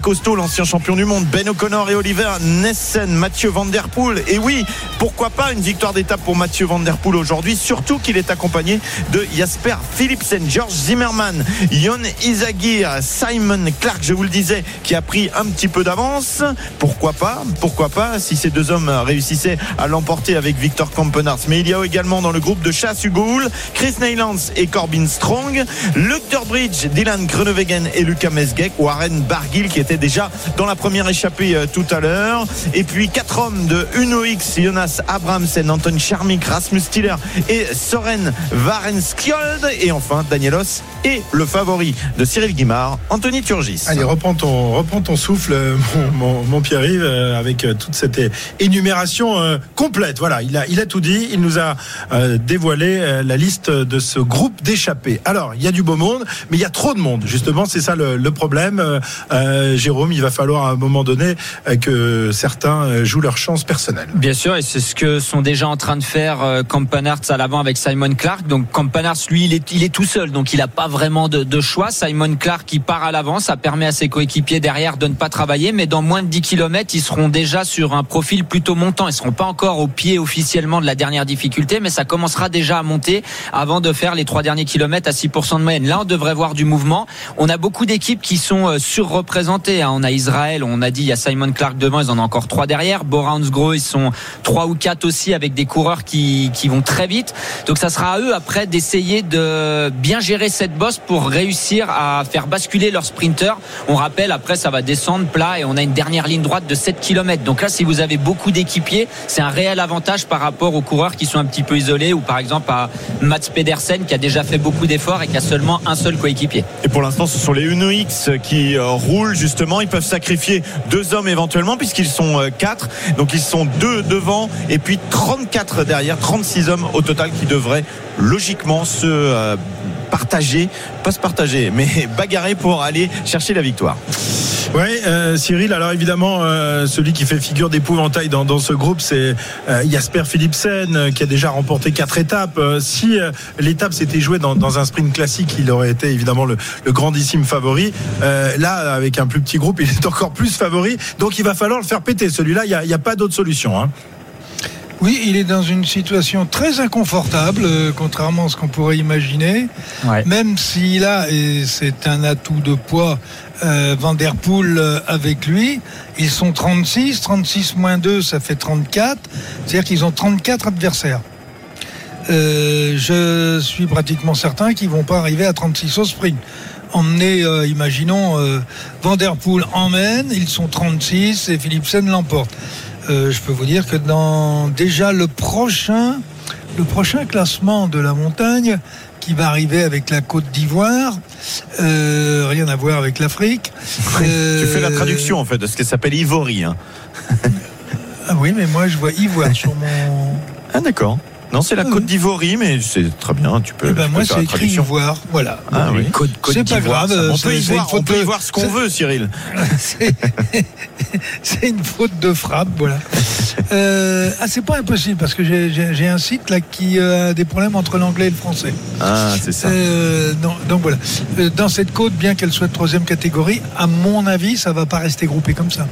costaud, l'ancien champion du monde, Ben O'Connor et Oliver Nessen, Mathieu Van Der Poel. Et oui, pourquoi pas une victoire d'étape pour Mathieu Van Der Poel aujourd'hui, surtout qu'il est accompagné de Jasper Philipsen, George Zimmermann, Yon Izagir, Simon Clark, je vous le disais, qui a pris un petit peu d'avance. Pourquoi pas Pourquoi pas si ces deux hommes réussissaient à l'emporter avec Victor Kampenarts. Mais il y a également dans le groupe de chasse Hugo Hull, Chris Neylands et Corbin Strong, Luke Durbridge, Dylan Groenewegen et Lucas Mesgeck, Warren Barguil qui était déjà dans la première échappée euh, tout à l'heure. Et puis quatre hommes de Uno X, Jonas Abramsen, Anton Charmik, Rasmus Stiller et Soren Varenskjold. Et enfin Danielos et le favori de Cyril Guimard, Anthony Turgis. Allez, reprends ton, reprends ton souffle, euh, mon, Pierre-Yves, euh, avec toute cette énumération complète. Voilà, il a, il a tout dit. Il nous a dévoilé la liste de ce groupe d'échappés. Alors, il y a du beau monde, mais il y a trop de monde. Justement, c'est ça le, problème. Euh, Jérôme, il va falloir à un moment donné euh, que certains euh, jouent leur chance personnelle. Bien sûr, et c'est ce que sont déjà en train de faire Campanarts à l'avant avec Simon Clark. Donc Campanarts, lui, il est, tout seul, donc il n'a pas vraiment de, choix. Simon Clark qui part à l'avant, ça permet à ses coéquipiers derrière de ne pas travailler, mais dans moins de 10 km, ils seront déjà sur un profil plutôt montant. Ils seront pas encore au pied officiellement de la dernière difficulté, mais ça commencera déjà à monter avant de faire les trois derniers kilomètres à 6% de moyenne. Là, on devrait voir du mouvement. On a beaucoup d'équipes qui sont euh, hein. On a Israël, on a dit il y a Simon Clark devant, ils en ont encore trois derrière. Bora Hansgrohe, ils sont trois ou quatre aussi avec des coureurs qui, vont très vite. Donc ça sera à eux après d'essayer de bien gérer cette bosse pour réussir à faire basculer leurs sprinters. On rappelle, après ça va descendre plat et on a une dernière ligne droite de 7 km. Donc là, si vous avez beaucoup d'équipiers, c'est un réel avantage par rapport aux coureurs qui sont un petit peu isolés ou par exemple à Mats Pedersen qui a déjà fait beaucoup d'efforts et qui a seulement un seul coéquipier. Et pour l'instant, ce sont les Uno X qui euh, justement. Ils peuvent sacrifier deux hommes éventuellement puisqu'ils sont euh, quatre. Donc ils sont deux devant et puis 34 derrière, 36 hommes au total qui devraient logiquement se euh, partager, pas se partager, mais bagarrer pour aller chercher la victoire. Oui, Cyril. Alors évidemment, euh, celui qui fait figure d'épouvantail dans, ce groupe, c'est euh, Jasper Philipsen, euh, qui a déjà remporté quatre étapes. Euh, si euh, l'étape s'était jouée dans, un sprint classique, il aurait été évidemment le, grandissime favori. Euh, là, avec un plus petit groupe, il est encore plus favori. Donc il va falloir le faire péter. Celui-là, il n'y a, a pas d'autre solution. Hein. Oui, il est dans une situation très inconfortable, euh, contrairement à ce qu'on pourrait imaginer. Ouais. Même s'il a, et c'est un atout de poids, euh, Van Der Poel euh, avec lui, ils sont 36, 36 moins 2, ça fait 34. C'est-à-dire qu'ils ont 34 adversaires. Euh, je suis pratiquement certain qu'ils vont pas arriver à 36 au sprint. Emmener, euh, imaginons, euh, Van Der Poel emmène, ils sont 36 et Philipsen l'emporte. Euh, je peux vous dire que dans déjà le prochain, le prochain classement de la montagne qui va arriver avec la Côte d'Ivoire, euh, rien à voir avec l'Afrique. Tu fais la Euh, traduction en fait de ce qui s'appelle Ivory. hein. Ah oui, mais moi je vois Ivoire sur mon. Ah d'accord. Non, c'est la Côte d'Ivory, mais c'est très bien. Tu peux. Eh ben tu moi c'est la écrit traduction. Ivoire, voilà. Ah oui. Côte, Côte C'est pas d'Ivoire, grave. ça euh, On c'est- peut y voir, on faute peut y de- voir ce qu'on veut, Cyril. C'est c'est une faute de frappe, voilà. Euh, ah, c'est pas impossible parce que j'ai- j'ai j'ai un site là qui euh, a des problèmes entre l'anglais et le français. Ah, c'est ça. Euh, non, donc voilà. Euh, Dans cette côte, bien qu'elle soit de troisième catégorie, à mon avis, ça va pas rester groupé comme ça.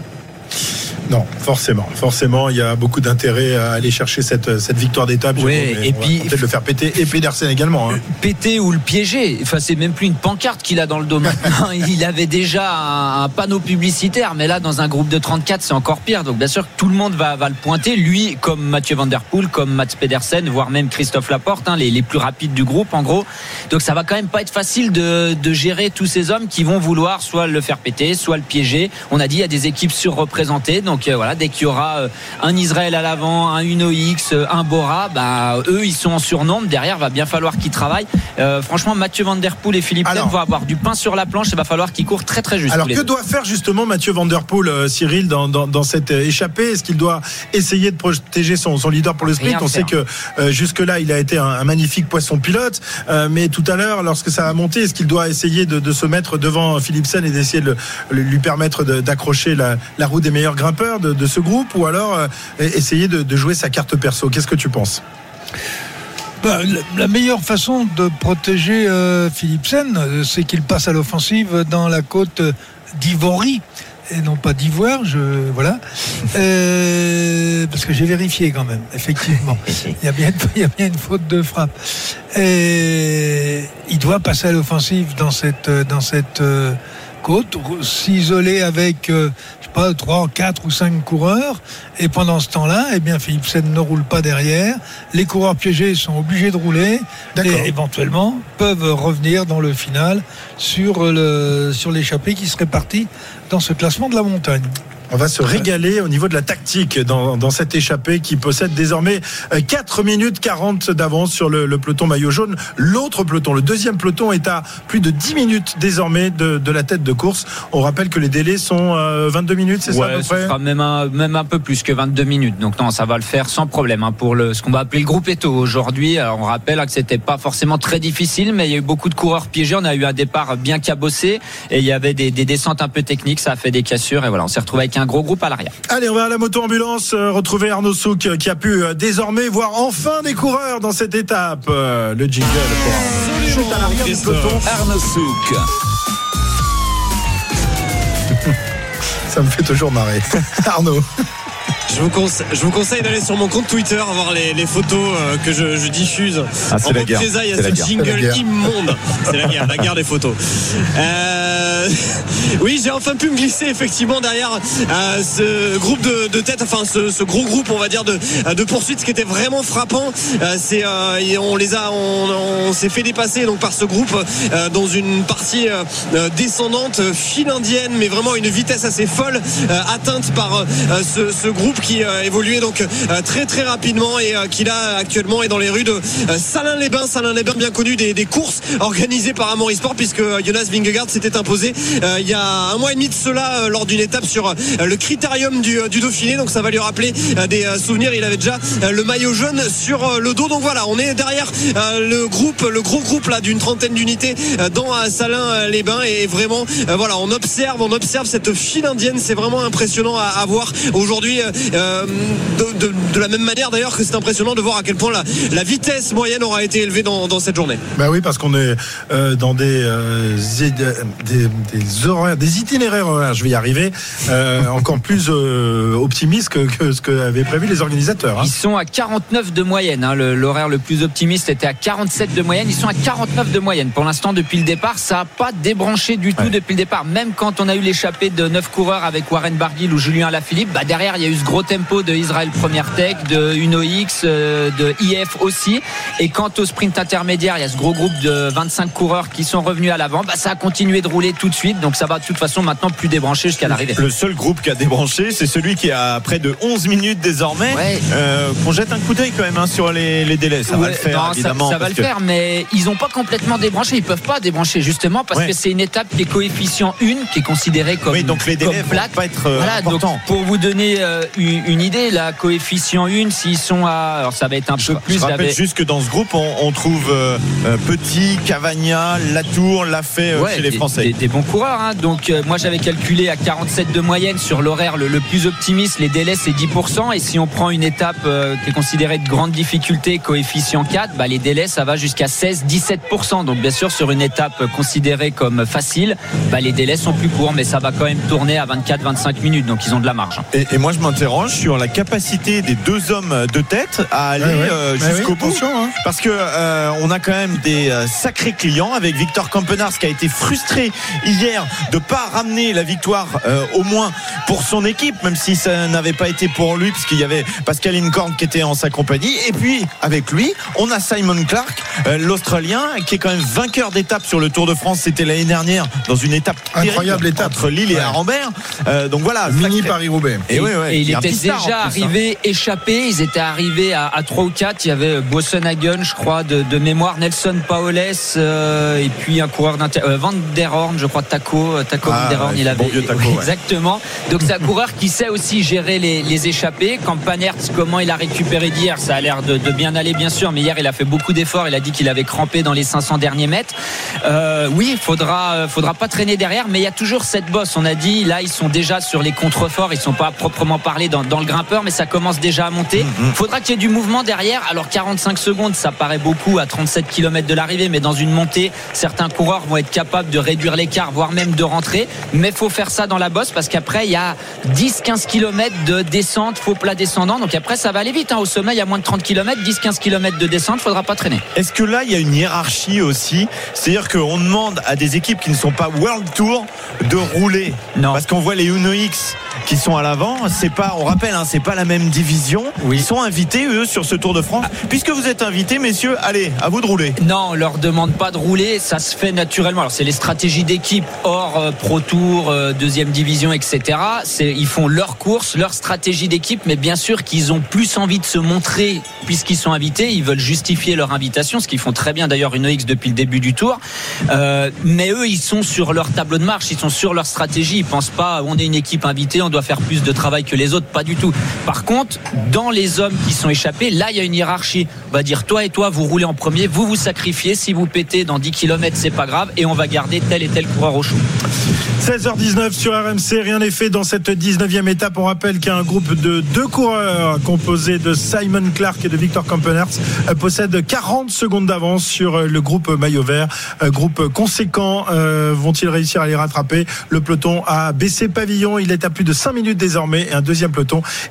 Non, forcément, forcément, il y a beaucoup d'intérêt à aller chercher cette, cette victoire d'étape. Oui, Jérôme, et puis- peut-être le faire péter et Pedersen également. hein. péter ou le piéger. Enfin, c'est même plus une pancarte qu'il a dans le dos maintenant. Il avait déjà un, un panneau publicitaire, mais là, dans un groupe de 34, c'est encore pire. Donc, bien sûr, tout le monde va, va le pointer. Lui, comme Mathieu Van Der Poel, comme Mats Pedersen, voire même Christophe Laporte, hein, les, les plus rapides du groupe, en gros. Donc, ça va quand même pas être facile de, de gérer tous ces hommes qui vont vouloir soit le faire péter, soit le piéger. On a dit, il y a des équipes surreprésentées. Donc, euh, voilà, dès qu'il y aura euh, un Israël à l'avant, un Uno X, euh, un Bora, bah, eux, ils sont en surnombre. Derrière, va bien falloir qu'ils travaillent. Euh, franchement, Mathieu Van Der Poel et Philippe vont avoir du pain sur la planche. Il va falloir qu'ils courent très très juste. Alors que deux. doit faire justement Mathieu Van Der Poel, euh, Cyril, dans, dans, dans cette échappée? Est-ce qu'il doit essayer de protéger son, son leader pour le sprint? Rien On sait que euh, jusque-là, il a été un, un magnifique poisson pilote, mais tout à l'heure, lorsque ça a monté, est-ce qu'il doit essayer de, de se mettre devant Philipsen et d'essayer de lui permettre d'accrocher la, la roue des meilleurs grimpeurs? De, de ce groupe, ou alors euh, essayer de, de jouer sa carte perso? Qu'est-ce que tu penses? Bah, la- meilleure façon de protéger euh, Philipsen, euh, c'est qu'il passe à l'offensive dans la côte d'Ivory et non pas d'Ivoire. Je voilà, Euh, parce que j'ai vérifié quand même. Effectivement, il y a bien, il y a bien une faute de frappe. Et il doit passer à l'offensive dans cette dans cette euh, côte, s'isoler avec euh, je sais pas trois, quatre ou cinq coureurs. Et pendant ce temps-là, eh bien Philipsen ne roule pas derrière. Les coureurs piégés sont obligés de rouler et éventuellement peuvent revenir dans le final sur le sur l'échappée qui serait partie dans ce classement de la montagne. On va se régaler au niveau de la tactique dans, dans cette échappée qui possède désormais euh, 4 minutes 40 d'avance sur le, le peloton maillot jaune. L'autre peloton, le deuxième peloton, est à plus de 10 minutes désormais de, de la tête de course. On rappelle que les délais sont euh, 22 minutes, c'est ça à peu ce près sera même un, même un peu plus que 22 minutes. Donc non, ça va le faire sans problème hein, pour le, ce qu'on va appeler le groupe Eto aujourd'hui. Alors, on rappelle hein, que c'était pas forcément très difficile, mais il y a eu beaucoup de coureurs piégés. On a eu un départ bien cabossé et il y avait des, des descentes un peu techniques. Ça a fait des cassures et voilà, on s'est retrouvé avec un gros groupe à l'arrière. Allez, on va à la moto-ambulance euh, retrouver Arnaud Souk euh, qui a pu euh, désormais voir enfin des coureurs dans cette étape. Euh, Le jingle pour Arnaud. Juste à l'arrière du peloton. Arnaud Souk. Ça me fait toujours marrer. Arnaud. Je vous, conseille, je vous conseille d'aller sur mon compte Twitter voir les, les photos euh, que je, je diffuse. Ah, c'est en la guerre. représailles à C'est la ce guerre. C'est la jingle guerre. immonde. C'est la guerre, la guerre des photos. Euh, oui, j'ai enfin pu me glisser effectivement derrière euh, ce groupe de, de tête, enfin ce, ce gros groupe, on va dire, de, de poursuite. Ce qui était vraiment frappant, euh, c'est euh, on les a, on, on s'est fait dépasser donc par ce groupe euh, dans une partie descendante, file indienne, mais vraiment une vitesse assez folle euh, atteinte par euh, ce, ce groupe qui euh, évoluait donc euh, très très rapidement et euh, qui là actuellement est dans les rues de Salins-les-Bains. Salins-les-Bains bien connu des, courses organisées par Amaury Sport puisque Jonas Vingegaard s'était imposé il y a un mois et demi de cela lors d'une étape sur le critérium du, Dauphiné. Donc ça va lui rappeler des souvenirs. Il avait déjà le maillot jaune sur le dos. Donc voilà, on est derrière le groupe, le gros groupe là d'une trentaine d'unités dans Salins-les-Bains et vraiment voilà, on observe, on observe cette file indienne. C'est vraiment impressionnant à voir aujourd'hui. Euh, de, de- de la même manière d'ailleurs que c'est impressionnant de voir à quel point la, la vitesse moyenne aura été élevée dans, dans cette journée. Bah oui, parce qu'on est euh, dans des, euh, des, des horaires, des itinéraires horaires, je vais y arriver, euh, encore plus euh, optimistes que, que ce qu'avaient prévu les organisateurs. hein. Ils sont à 49 de moyenne. hein. Le- L'horaire le plus optimiste était à 47 de moyenne. Ils sont à 49 de moyenne. Pour l'instant, depuis le départ, ça n'a pas débranché du tout Ouais. depuis le départ. Même quand on a eu l'échappée de 9 coureurs avec Warren Barguil ou Julien Alaphilippe, bah derrière, il y a eu ce gros tempo de Israël Première Tech, de Uno X, euh, de IF aussi. Et quant au sprint intermédiaire, il y a ce gros groupe de 25 coureurs qui sont revenus à l'avant. Bah, ça a continué de rouler tout de suite. Donc ça va de toute façon maintenant plus débrancher jusqu'à l'arrivée. Le seul groupe qui a débranché, c'est celui qui a près de 11 minutes désormais. Ouais. Euh, qu'on jette un coup d'œil quand même hein, sur les, les délais. Ça va le faire, non, évidemment. Ça, va le que- faire, mais ils n'ont pas complètement débranché. Ils peuvent pas débrancher justement parce Ouais. que c'est une étape qui est coefficient 1, qui est considérée comme, Oui, donc les délais vont plate. pas être euh, Voilà, donc pour vous donner euh, une, une idée, la coefficient 1, s'ils sont à. Alors ça va être un peu plus. Je rappelle juste que dans ce groupe, on, on trouve euh, euh, Petit, Cavagna, Latour, l'a fait euh, Ouais, chez les Français. Des, des bons coureurs. hein. Donc euh, moi j'avais calculé à 47 de moyenne sur l'horaire le, le plus optimiste. Les délais c'est 10%. Et si on prend une étape euh, qui est considérée de grande difficulté, coefficient 4, bah, les délais ça va jusqu'à 16-17%. Donc bien sûr sur une étape considérée comme facile, bah, les délais sont plus courts, mais ça va quand même tourner à 24-25 minutes. Donc ils ont de la marge. hein. Et, et moi, je m'interroge sur la capacité des deux hommes de tête à aller Ouais, ouais. euh, Ouais, jusqu'au oui, bout. hein. Parce que euh, on a quand même des euh, sacrés clients avec Victor Campenars qui a été frustré hier de pas ramener la victoire euh, au moins pour son équipe, même si ça n'avait pas été pour lui, puisqu'il y avait Pascal Incorn qui était en sa compagnie. Et puis avec lui, on a Simon Clark, euh, l'Australien, qui est quand même vainqueur d'étape sur le Tour de France. C'était l'année dernière dans une étape Incroyable terrible étape. entre Lille et Ouais. Arambert. Euh, donc voilà, Mini sacré- Paris-Roubaix. Et, ouais, ouais, Et il a pistard, en déjà plus, hein. arrivé échappé. Ils étaient arrivés à, à 3 ou 4. Il y avait Bossenhagen, je crois, de, de mémoire, Nelson Paoles, euh, et puis un coureur d'inter... euh, Van der Horn, je crois, Taco. euh, Taco Ah, Van der Horn, ouais, il avait. bon vieux Taco, Oui, ouais. Exactement. Donc c'est un coureur qui sait aussi gérer les, les échappées. Campanert, comment il a récupéré d'hier, ça a l'air de, de bien aller, bien sûr. Mais hier, il a fait beaucoup d'efforts. Il a dit qu'il avait crampé dans les 500 derniers mètres. Euh, oui, faudra, euh, faudra pas traîner derrière, mais il y a toujours cette bosse. On a dit, là, ils sont déjà sur les contreforts. Ils sont pas à proprement parler dans, dans le grimpeur, mais ça commence déjà à monter. Mm-hmm. Faudra qu'il y ait du mouvement derrière. Alors 45 secondes, ça paraît beaucoup à 37 km de l'arrivée, mais dans une montée, certains coureurs vont être capables de réduire l'écart, voire même de rentrer. Mais faut faire ça dans la bosse parce qu'après, il y a 10-15 km de descente, faux plat descendant. Donc après, ça va aller vite. hein. Au sommet, il y a moins de 30 km, 10-15 km de descente. Faudra pas traîner. Est-ce que là, il y a une hiérarchie aussi? C'est-à-dire qu'on demande à des équipes qui ne sont pas World Tour de rouler? Non. Parce qu'on voit les Uno X qui sont à l'avant. C'est pas, on rappelle, hein, c'est pas la même division. Oui. Ils sont invités eux sur ce Tour de France. Puisque vous êtes invités, messieurs, allez, à vous de rouler. Non, on leur demande pas de rouler, ça se fait naturellement. Alors c'est les stratégies d'équipe hors euh, Pro Tour, euh, deuxième division, etc. Ils font leur course, leur stratégie d'équipe, mais bien sûr qu'ils ont plus envie de se montrer puisqu'ils sont invités. Ils veulent justifier leur invitation, ce qu'ils font très bien d'ailleurs une X depuis le début du tour. Euh, mais eux, ils sont sur leur tableau de marche, ils sont sur leur stratégie. Ils pensent pas, on est une équipe invitée, on doit faire plus de travail que les autres, pas du tout. Par contre, dans les hommes qui sont échappés, là, il y a une hiérarchie. On va dire, toi et toi, vous roulez en premier, vous vous sacrifiez. Si vous pétez dans 10 km, c'est pas grave, et on va garder tel et tel coureur au chaud. 16h19 sur RMC, rien n'est fait dans cette 19e étape. On rappelle qu'un groupe de deux coureurs composé de Simon Clark et de Victor Kampenertz euh, possède 40 secondes d'avance sur euh, le groupe maillot vert. Euh, Groupe conséquent, vont-ils réussir à les rattraper? Le peloton a baissé pavillon, il est à plus de 5 minutes désormais et un deuxième peloton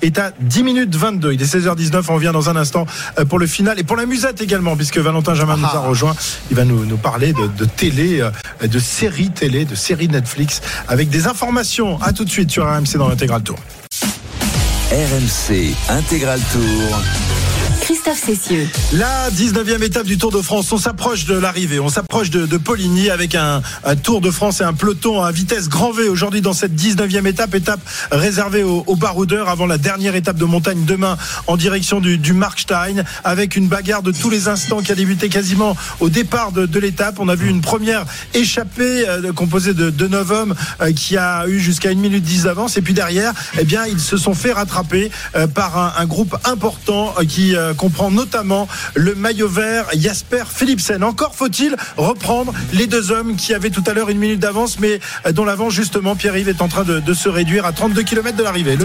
est à 10 minutes 22. Il est 16h19, on revient dans un instant euh, pour le final et pour la musette également puisque Valentin Jamin nous a rejoint. Il va nous, nous parler de, de télé, euh, de séries télé, de séries Netflix avec des informations. À tout de suite sur RMC dans l'intégral tour. RMC Intégral Tour. La 19e étape du Tour de France, on s'approche de l'arrivée, on s'approche de, Poligny avec un, Tour de France et un peloton à vitesse grand V aujourd'hui dans cette 19e étape, étape réservée aux, baroudeurs avant la dernière étape de montagne demain en direction du, Markstein avec une bagarre de tous les instants qui a débuté quasiment au départ de, l'étape. On a vu une première échappée euh, composée de, de 9 hommes euh, qui a eu jusqu'à 1 minute 10 d'avance et puis derrière, eh bien, ils se sont fait rattraper euh, par un, groupe important qui comprend notamment le maillot vert Jasper Philipsen. Encore faut-il reprendre les deux hommes qui avaient tout à l'heure une minute d'avance, mais dont l'avance justement Pierre-Yves est en train de, de, se réduire à 32 km de l'arrivée.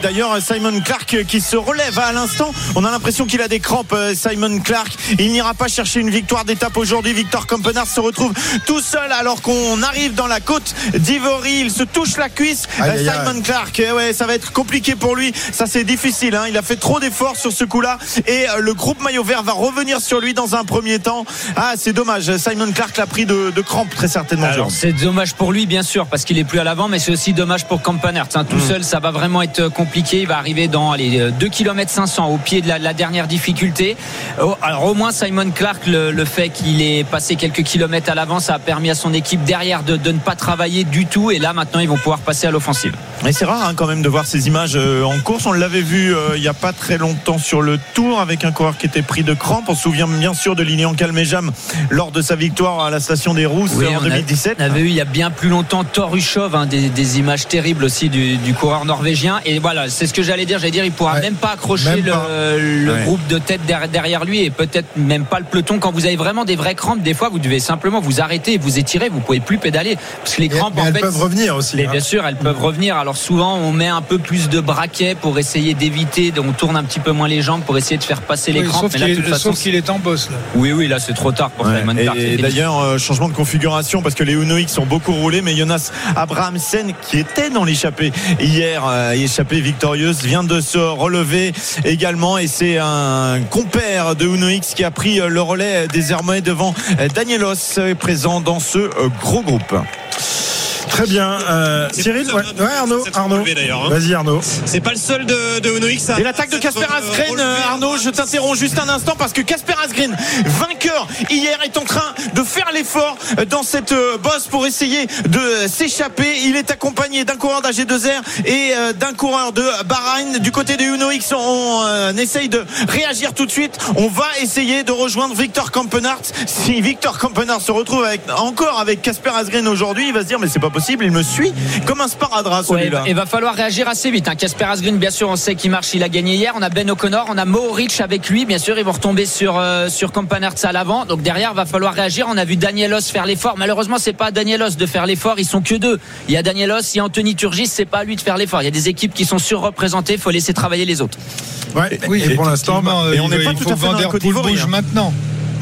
D'ailleurs, Simon Clark qui se relève à l'instant. On a l'impression qu'il a des crampes, euh, Simon Clark. Il n'ira pas chercher une victoire d'étape aujourd'hui. Victor Campenard se retrouve tout seul alors qu'on arrive dans la côte d'Ivory. Il se touche la cuisse. Aïe, Simon aïe. Clark, eh ouais, ça va être compliqué pour lui. Ça, c'est difficile. Hein. Il a fait trop d'efforts sur ce coup-là. Et euh, le groupe maillot vert va revenir sur lui dans un premier temps. Ah, c'est dommage. Simon Clark l'a pris de, de crampes, très certainement. Alors, c'est dommage pour lui, bien sûr, parce qu'il est plus à l'avant, mais c'est aussi dommage pour Campanert. Hein. Tout seul, ça va vraiment être compliqué. Il va arriver dans les 2 km 500 au pied de la, la dernière difficulté. Oh, alors, au moins, Simon Clark, le, le fait qu'il ait passé quelques kilomètres à l'avant, ça a permis à son équipe derrière de, de ne pas travailler du tout. Et là, maintenant, ils vont pouvoir passer à l'offensive. Et c'est rare hein, quand même de voir ces images euh, en course. On l'avait vu euh, il n'y a pas très longtemps sur le Tour avec un coureur qui était pris de crampes. On se souvient bien sûr de Lilian Calmejam lors de sa victoire à la station des Rousses Oui, en on a- 2017. On avait eu il y a bien plus longtemps Torushov, hein, des, des images terribles aussi du, du coureur norvégien. Et voilà, c'est ce que j'allais dire. J'allais dire, il pourra Ouais. même pas accrocher Même le, pas. le Ouais. groupe de tête derrière, lui et peut-être même pas le peloton. Quand vous avez vraiment des vraies crampes, des fois, vous devez simplement vous arrêter et vous étirer. Vous pouvez plus pédaler parce que les crampes, mais en elles fait, peuvent revenir aussi. mais hein. bien sûr, elles peuvent revenir. Alors souvent, on met un peu plus de braquet pour essayer d'éviter. On tourne un petit peu moins les jambes pour essayer de faire passer les Oui, crampes. sauf Mais là, qu'il de toute est, façon, sauf qu'il est en bosse là. oui, oui, là, c'est trop tard pour Ouais. Simon. Et, C'est d'ailleurs, euh, changement de configuration parce que les Uno X ont beaucoup roulé, mais Jonas Abrahamsen, qui était dans l'échappée hier, euh, échappée victorieuse, vient de se relever également. Et c'est un compère de Uno X qui a pris euh, le relais désormais devant Danielos, présent dans ce gros groupe. Très bien. Euh, Cyril, ouais, Arnaud, de- de Arnaud. hein. Vas-y Arnaud. C'est pas le seul de, de Uno X. à- Et l'attaque de Casper euh, Asgreen, relevé. euh, Arnaud, je t'interromps juste un instant parce que Casper Asgreen, vainqueur hier, est en train de faire l'effort dans cette bosse pour essayer de s'échapper. Il est accompagné d'un coureur d'AG2R et d'un coureur de Bahreïn. Du côté des Uno X, on euh, essaye de réagir tout de suite. On va essayer de rejoindre Victor Kampenart. Si Victor Kampenart se retrouve avec, encore avec Casper Asgreen aujourd'hui, il va se dire mais c'est pas possible, il me suit comme un sparadrap Ouais, celui-là. il va falloir réagir assez vite. Hein. Casper Asgreen, bien sûr, on sait qu'il marche, il a gagné hier. On a Ben O'Connor, on a Mohoric avec lui. Bien sûr, ils vont retomber sur euh, sur Campanarts à l'avant. Donc derrière, va falloir réagir. On a vu Danielos faire l'effort. Malheureusement, c'est pas à Danielos de faire l'effort. Ils sont que deux. Il y a Danielos, il y a Anthony Turgis. C'est pas à lui de faire l'effort. Il y a des équipes qui sont surreprésentées. Il faut laisser travailler les autres. Ouais. Oui, et pour l'instant, bah, et on il n'est pas il tout à fait dans Côte d'Ivoire, hein. maintenant.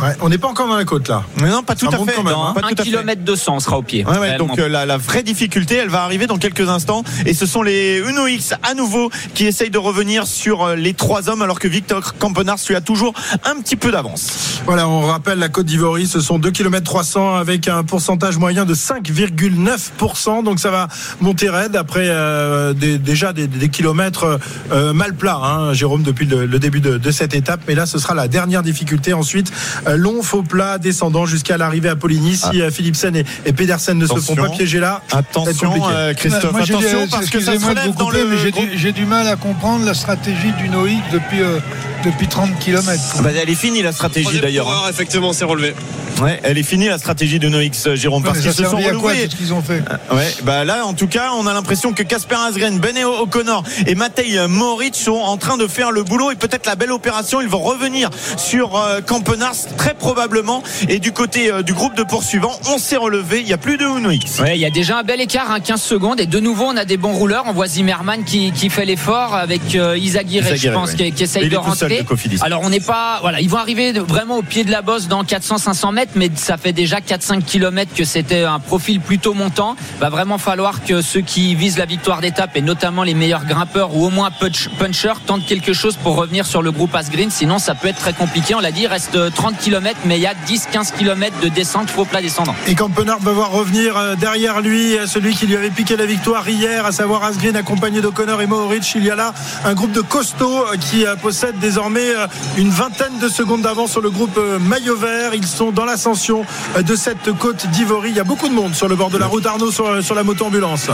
Ouais, on n'est pas encore dans la côte là. Mais non, pas tout Ça à fait. quand même, hein. pas Un tout à fait. kilomètre 200, on sera au pied. Ouais, ouais, donc euh, la, la vraie difficulté, elle va arriver dans quelques instants. Et ce sont les Uno X à nouveau qui essayent de revenir sur euh, les trois hommes, alors que Victor Campenars lui a toujours un petit peu d'avance. Voilà, on rappelle la Côte d'Ivoire, ce sont 2 km 300 avec un pourcentage moyen de 5,9%. Donc ça va monter raide après euh, des- déjà des, des kilomètres euh, mal plats, hein, Jérôme, depuis le, le début de, de cette étape. Mais là, ce sera la dernière difficulté ensuite long faux plat descendant jusqu'à l'arrivée à Poligny. Si euh, Philipsen et, et Pedersen ne se font pas piéger là, Attention, euh, Christophe, Moi, attention parce que ça se relève dans le. j'ai du, mal à comprendre la stratégie du Noïc depuis, euh, depuis 30 km. Bah, elle est finie la stratégie d'ailleurs. hein. effectivement, c'est relevé. Ouais, elle est finie la stratégie de Noix, Jérôme, parce qu'ils se sont à quoi ce qu'ils ont fait Ouais, bah là, en tout cas, on a l'impression que Casper Asgren, Ben O'Connor et Matej Moritz sont en train de faire le boulot et peut-être la belle opération. Ils vont revenir sur euh, Campenars très probablement. Et du côté euh, du groupe de poursuivants, on s'est relevé. Il n'y a plus de. Ouais, il y a déjà un bel écart, hein, 15 secondes. Et de nouveau, on a des bons rouleurs. On voit Zimmerman qui, qui fait l'effort avec euh, Isaguirre, je pense, ouais. qui, qui essaye de rentrer. Alors, on n'est pas. Voilà, ils vont arriver vraiment au pied de la bosse dans 400-500 mètres, mais ça fait déjà 4-5 km que c'était un profil plutôt montant. Va vraiment falloir que ceux qui visent la victoire d'étape, et notamment les meilleurs grimpeurs ou au moins punch- punchers, tentent quelque chose pour revenir sur le groupe Asgreen. Sinon, ça peut être très compliqué. On l'a dit, il reste 30 km, mais il y a 10-15 km de descente faux plat descendant. Et Campenard va voir revenir euh, derrière lui euh, celui qui lui avait piqué la victoire hier, à savoir Asgreen accompagné d'O'Connor et Mohoric. Il y a là un groupe de costauds euh, qui euh, possède désormais euh, une vingtaine de secondes d'avance sur le groupe euh, maillot vert. Ils sont dans l'ascension euh, de cette côte d'Ivory. Il y a beaucoup de monde sur le bord de la route Arnaud sur, sur la moto ambulance.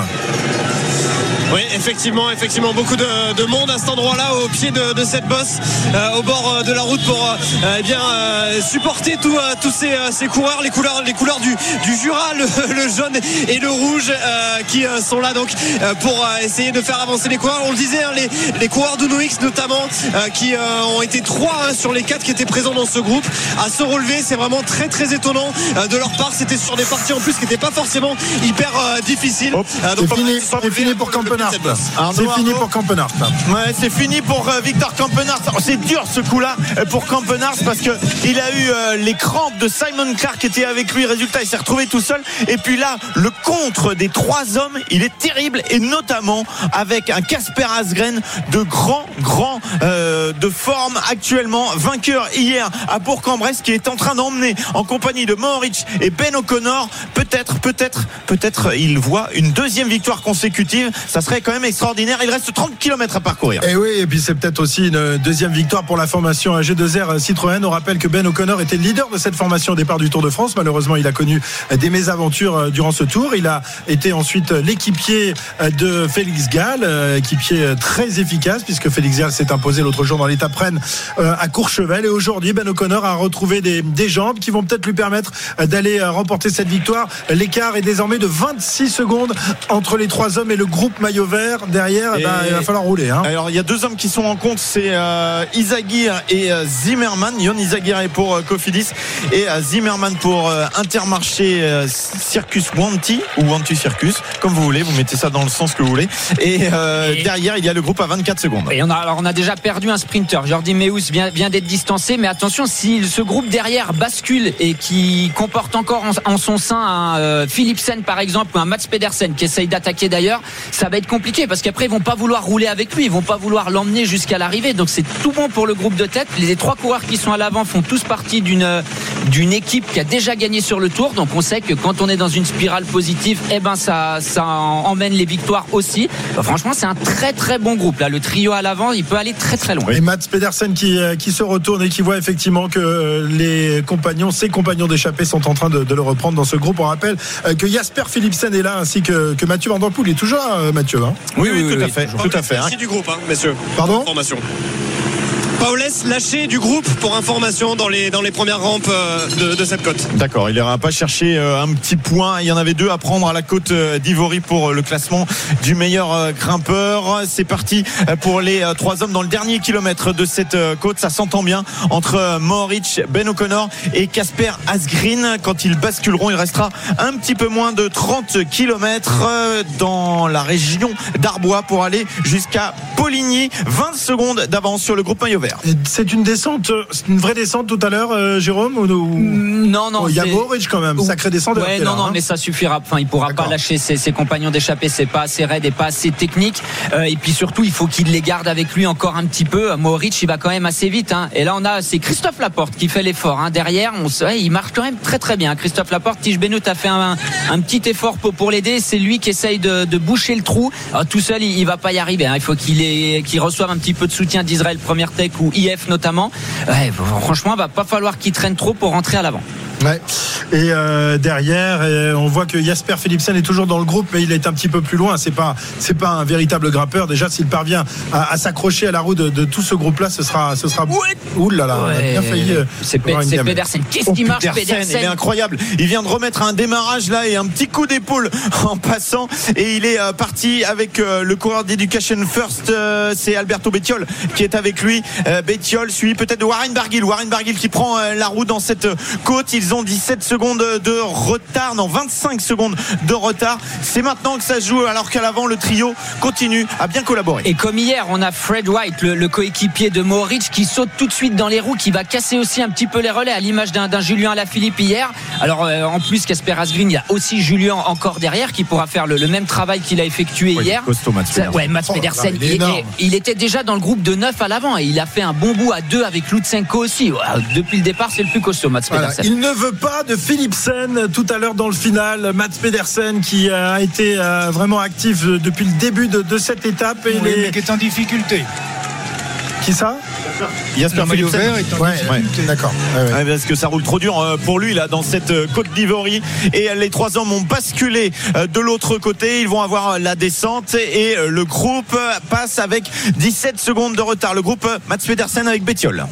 Oui, effectivement, effectivement, beaucoup de, de monde à cet endroit-là, au pied de, de cette bosse, euh, au bord euh, de la route pour euh, eh bien euh, supporter tout, tous ces, ces coureurs, les couleurs, les couleurs du, du Jura, le, le jaune et le rouge, qui sont là donc pour essayer de faire avancer les coureurs. On le disait, hein, les, les coureurs d'Uno-X notamment, qui ont été trois hein, sur les quatre qui étaient présents dans ce groupe, à se relever. C'est vraiment très très étonnant de leur part. C'était sur des parties en plus qui n'étaient pas forcément hyper difficiles. Hop, donc, C'est fini, c'est pour C'est fini pour Campenard. Ouais, c'est fini pour euh, Victor Campenars. Oh, C'est dur ce coup-là euh, pour Campenars parce que il a eu euh, les crampes de Simon Clark qui était avec lui. Résultat, il s'est retrouvé tout seul. Et puis là, le contre des trois hommes, il est terrible et notamment avec un Casper Asgren de grand, grand euh, de forme actuellement, vainqueur hier à Bourg-en-Bresse qui est en train d'emmener en compagnie de Mohoric et Ben O'Connor. Peut-être, peut-être, peut-être il voit une deuxième victoire consécutive. Ça serait quand même extraordinaire. Il reste 30 km à parcourir. Et oui, et puis c'est peut-être aussi une deuxième victoire pour la formation G2R Citroën. On rappelle que Ben O'Connor était le leader de cette formation au départ du Tour de France. Malheureusement, il a connu des mésaventures euh, durant ce tour. Il a été ensuite l'équipier euh, de Félix Gall, euh, équipier très efficace puisque Félix Gall s'est imposé l'autre jour dans l'étape Rennes à Courchevel. Et aujourd'hui, Ben O'Connor a retrouvé des, jambes qui vont peut-être lui permettre d'aller remporter cette victoire. L'écart est désormais de 26 secondes entre les trois hommes et le groupe maillot vert. Derrière, eh Et- ben, il va falloir rouler. Hein. Alors il y a deux hommes qui sont en compte, c'est euh, Isaguirre et euh, Zimmerman. Yon Isaguirre est pour euh, Cofidis et euh, Zimmerman pour euh, Intermarché euh, Circus Wanty ou Wanty Circus, comme vous voulez. Vous mettez ça dans le sens que vous voulez. Et, euh, Et- derrière, il y a le groupe à 24 secondes. Et on a, alors on a déjà perdu un sprinter. Jordi Meus vient, vient d'être distancé, mais attention, si ce groupe derrière bascule et qui comporte encore en, en son sein un euh, Philipsen par exemple ou un Mats Pedersen qui essaye d'attaquer d'ailleurs, ça va être compliqué parce qu'après ils vont pas vouloir rouler avec lui, ils vont pas vouloir l'emmener jusqu'à l'arrivée. Donc c'est tout bon pour le groupe de tête. Les trois coureurs qui sont à l'avant font tous partie d'une d'une équipe qui a déjà gagné sur le tour. Donc on sait que quand on est dans une spirale positive, eh ben ça ça emmène les victoires aussi. Bah, franchement, c'est un très très bon groupe là. Le trio à l'avant, il peut aller très très loin. Et Mats Pedersen qui, euh, qui se retourne et qui voit effectivement que euh, les compagnons, ses compagnons d'échappée sont en train de, le reprendre dans ce groupe. On rappelle euh, que Jasper Philipsen est là ainsi que, que Mathieu Van Der est toujours là, euh, Mathieu. hein. Oui, oui, oui, tout à oui, fait, tout à fait. hein. Merci du groupe, hein, messieurs. Pardon? Formation. Paulès lâché du groupe pour information dans les, premières rampes euh, de, cette côte. D'accord, il n'ira pas chercher euh, un petit point. Il y en avait deux à prendre à la côte euh, d'Ivory pour le classement du meilleur grimpeur. C'est parti pour les trois hommes dans le dernier kilomètre de cette côte. Ça s'entend bien entre Mohoric, Ben O'Connor et Casper Asgreen. Quand ils basculeront, il restera un petit peu moins de 30 kilomètres euh, dans la région d'Arbois pour aller jusqu'à Poligny. 20 secondes d'avance sur le groupe maillot. C'est une descente, c'est une vraie descente tout à l'heure, euh, Jérôme ou, ou- Non, non. Oh, Il y a Mohoric quand même, sacré descendeur. Ouais, non, là, non, hein. mais ça suffira. Enfin, il pourra pas lâcher ses, ses compagnons d'échappée. C'est pas assez raide et pas assez technique. Euh, et puis surtout, il faut qu'il les garde avec lui encore un petit peu. Mohoric, il va quand même assez vite. Hein. Et là, on a c'est Christophe Laporte qui fait l'effort. Hein. Derrière, on se, ouais, il marche quand même très très bien. Christophe Laporte, Tige Benoît a fait un, un petit effort pour, pour l'aider. C'est lui qui essaye de, de boucher le trou. Alors, tout seul, il, il va pas y arriver. hein. Il faut qu'il reçoivent un petit peu de soutien d'Israël Première Tech ou IF notamment. Ouais, franchement, va pas falloir qu'ils traînent trop pour rentrer à l'avant. Ouais. Et euh, derrière, on voit que Jasper Philipsen est toujours dans le groupe, mais il est un petit peu plus loin. C'est pas, c'est pas un véritable grimpeur. Déjà, s'il parvient à, à s'accrocher à la roue de, de tout ce groupe-là, ce sera, ce sera. Ouh là là, on a bien failli. euh, C'est. Pedersen. Qu'est-ce Oh, qui marche, Pedersen, Pedersen il est incroyable. Il vient de remettre un démarrage là et un petit coup d'épaule en passant et il est euh, parti avec euh, le coureur d'Education First. euh, c'est Alberto Bettiol qui est avec lui. Euh, Bettiol suivi peut-être de Warren Barguil. Warren Barguil qui prend euh, la roue dans cette côte. Ils ont 17 secondes de retard, non 25 secondes de retard. C'est maintenant que ça se joue alors qu'à l'avant le trio continue à bien collaborer. Et comme hier, on a Fred White, le, le coéquipier de Mohoric, qui saute tout de suite dans les roues, qui va casser aussi un petit peu les relais, à l'image d'un Julien Lafilippe hier. Alors, euh, en plus qu'Asper Asgreen, il y a aussi Julien encore derrière, qui pourra faire le, le même travail qu'il a effectué Ouais, hier. costaud, Mats Ça- Pedersen. ouais, Mats Oh là Pedersen, là, il était- il était déjà dans le groupe de 9 à l'avant et il a fait un bon bout à 2 avec Lutsenko aussi. Ouais, Depuis le départ, c'est le plus costaud, Mats Voilà. Pedersen. Il ne veut pas de Philipsen tout à l'heure dans le final. Mats Pedersen qui a été euh, vraiment actif euh, depuis le début de, de cette étape. Et Oui, mais qui est en difficulté. Qui ça? Jasper Philipsen. vert est en Ouais, difficulté. d'accord. Ouais, ouais. Ouais, parce que ça roule trop dur euh, pour lui là dans cette euh, côte d'Ivory et euh, les trois hommes ont basculé euh, de l'autre côté ils vont avoir euh, la descente et euh, le groupe euh, passe avec 17 secondes de retard le groupe euh, Mats Pedersen avec Bettiol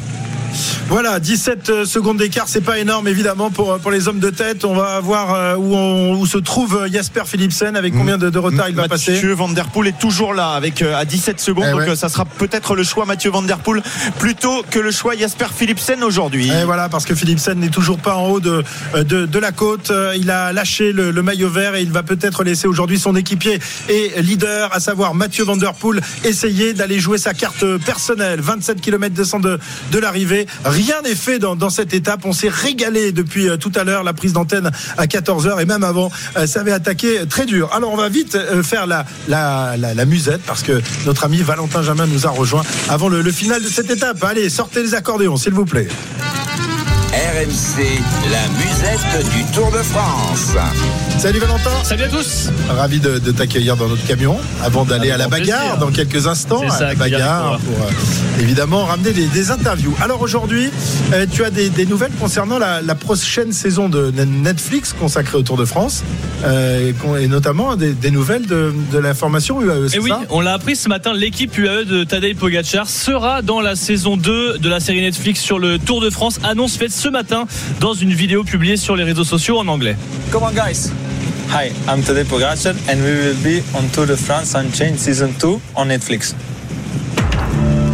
Voilà, 17 secondes d'écart, c'est pas énorme évidemment pour, pour les hommes de tête. On va voir euh, où, on- où se trouve Jasper Philipsen, avec combien de, de retard il va passer. Mathieu Van Der Poel est toujours là avec euh, à 17 secondes Eh donc ouais. euh, ça sera peut-être le choix Mathieu Van Der Poel plutôt que le choix Jasper Philipsen aujourd'hui Et voilà, parce que Philipsen n'est toujours pas en haut de, de, de la côte. Euh, Il a lâché le, le maillot vert et il va peut-être laisser aujourd'hui son équipier et leader, à savoir Mathieu Van Der Poel, essayer d'aller jouer sa carte personnelle. 27 km de de, de l'arrivée. Rien n'est fait dans, cette étape. On s'est régalé depuis euh, tout à l'heure. La prise d'antenne à 14h et même avant, euh, ça avait attaqué très dur. Alors on va vite euh, faire la, musette parce que notre ami Valentin Jamin nous a rejoint avant le final de cette étape. Allez, sortez les accordéons, s'il vous plaît. RMC, la musette du Tour de France. Salut Valentin. Salut à tous. Ravi de, de t'accueillir dans notre camion avant d'aller Avec à la bagarre plaisir. dans quelques instants. À ça, la bagarre pour euh, évidemment ramener des, des interviews. Alors aujourd'hui, euh, tu as des, des nouvelles concernant la, la prochaine saison de Netflix consacrée au Tour de France euh, et, notamment des, des nouvelles de, de la formation UAE. Et oui, ça? on l'a appris ce matin, l'équipe UAE de Tadej Pogacar sera dans la saison 2 de la série Netflix sur le Tour de France. Annonce faite ce matin dans une vidéo publiée sur les réseaux sociaux en anglais. Come on, guys. Hi, I'm Tadej Pogacar, and we will be on Tour de France Unchained Season 2 on Netflix.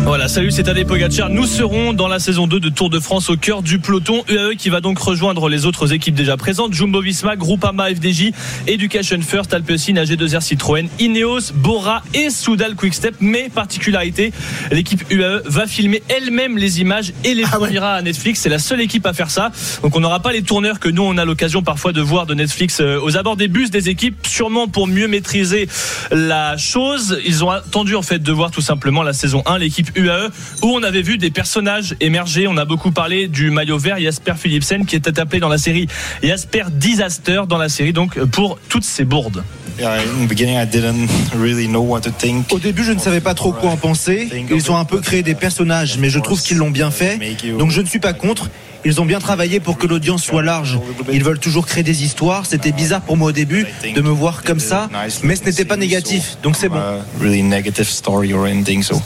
Voilà, salut, c'est Tadej Pogacar. Nous serons dans la saison 2 de Tour de France au cœur du peloton UAE qui va donc rejoindre les autres équipes déjà présentes. Jumbo Visma, Groupama FDJ, Education First, Alpecin, AG2R Citroën, Ineos, Bora et Soudal Quickstep. Mais particularité, l'équipe UAE va filmer elle-même les images et les fournira à Netflix. C'est la seule équipe à faire ça. Donc on n'aura pas les tourneurs que nous on a l'occasion parfois de voir de Netflix euh, aux abords des bus des équipes, sûrement pour mieux maîtriser la chose. Ils ont attendu en fait de voir tout simplement la saison 1, l'équipe UAE, où on avait vu des personnages émerger. On a beaucoup parlé du maillot vert Jasper Philipsen qui était appelé dans la série Jasper Disaster dans la série donc pour toutes ces bourdes. Au début, je ne savais pas trop quoi en penser. Ils ont un peu créé des personnages, mais je trouve qu'ils l'ont bien fait. Donc je ne suis pas contre. Ils ont bien travaillé pour que l'audience soit large. Ils veulent toujours créer des histoires. C'était bizarre pour moi au début de me voir comme ça, mais ce n'était pas négatif. Donc c'est bon.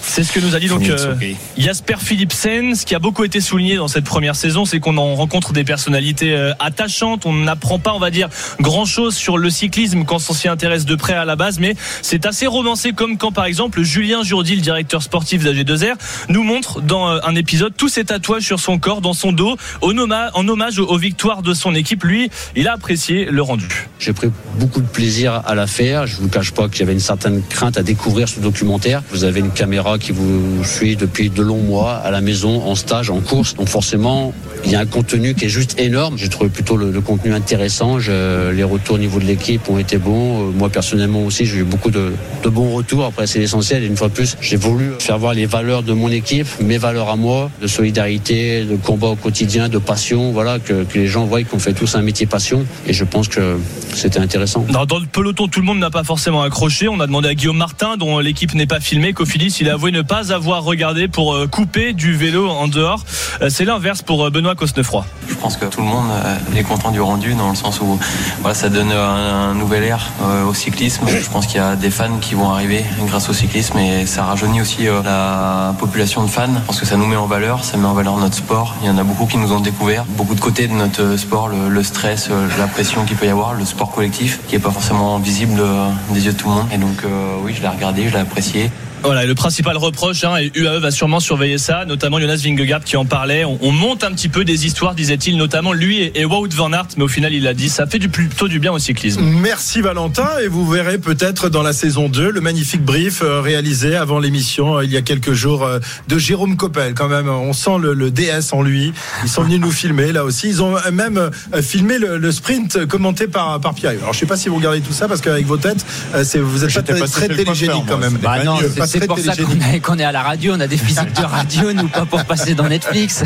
C'est ce que nous a dit donc euh, Jasper Philipsen. Ce qui a beaucoup été souligné dans cette première saison, c'est qu'on en rencontre des personnalités euh, attachantes. On n'apprend pas, on va dire, grand chose sur le cyclisme quand on s'y intéresse de près à la base, mais c'est assez romancé comme quand par exemple Julien Jourdi, le directeur sportif d'AG2R, nous montre dans euh, un épisode tous ses tatouages sur son corps, dans son dos, en hommage, aux, victoires de son équipe. Lui, il a apprécié le rendu. J'ai pris beaucoup de plaisir à la faire. Je vous cache pas qu'il y avait une certaine crainte à découvrir ce documentaire. Vous avez une caméra qui vous suit depuis de longs mois à la maison, en stage, en course. Donc forcément, il y a un contenu qui est juste énorme. J'ai trouvé plutôt le, contenu intéressant. Les retours au niveau de l'équipe ont été bons. Euh, Moi personnellement aussi, j'ai eu beaucoup de, bons retours. Après, c'est l'essentiel. Une fois de plus, j'ai voulu faire voir les valeurs de mon équipe, mes valeurs à moi, de solidarité, de combat au quotidien, de passion. Voilà, que, que les gens voient qu'on fait tous un métier passion. Et je pense que c'était intéressant. Dans, dans le peloton, tout le monde n'a pas forcément accroché. On a demandé à Guillaume Martin, dont l'équipe n'est pas filmée, Cofidis, il a avoué ne pas avoir regardé pour euh, couper du vélo en dehors. Euh, C'est l'inverse pour euh, Benoît Cosnefroy. Je pense que tout le monde est content du rendu dans le sens où voilà, ça donne un, un nouvel air euh, au cyclisme. Je pense qu'il y a des fans qui vont arriver grâce au cyclisme et ça rajeunit aussi euh, la population de fans. Je pense que ça nous met en valeur, ça met en valeur notre sport. Il y en a beaucoup qui nous ont découvert, beaucoup de côtés de notre sport, le, stress, euh, la pression qu'il peut y avoir, le sport collectif qui est pas forcément visible euh, des yeux de tout le monde. Et donc euh, oui, je l'ai regardé, je l'ai apprécié. Voilà, et le principal reproche, hein, et UAE va sûrement surveiller ça, notamment Jonas Vingegaard qui en parlait. On, on monte un petit peu des histoires, disait-il, notamment lui et, et Wout van Aert, mais au final, il a dit, ça fait du plutôt du bien au cyclisme. Merci Valentin et vous verrez peut-être dans la saison 2 le magnifique brief euh, réalisé avant l'émission euh, il y a quelques jours euh, de Jérôme Coppel quand même. On sent le, le DS en lui. Ils sont venus nous filmer là aussi. Ils ont même filmé le, le sprint commenté par, par Pierre. Alors je sais pas si vous regardez tout ça parce qu'avec vos têtes c'est, vous êtes pas très, passé très le télégénique quand même. Bah non, Pas c'est- pour ça qu'on est, qu'on est à la radio, on a des physiques de radio, nous pas pour passer dans Netflix.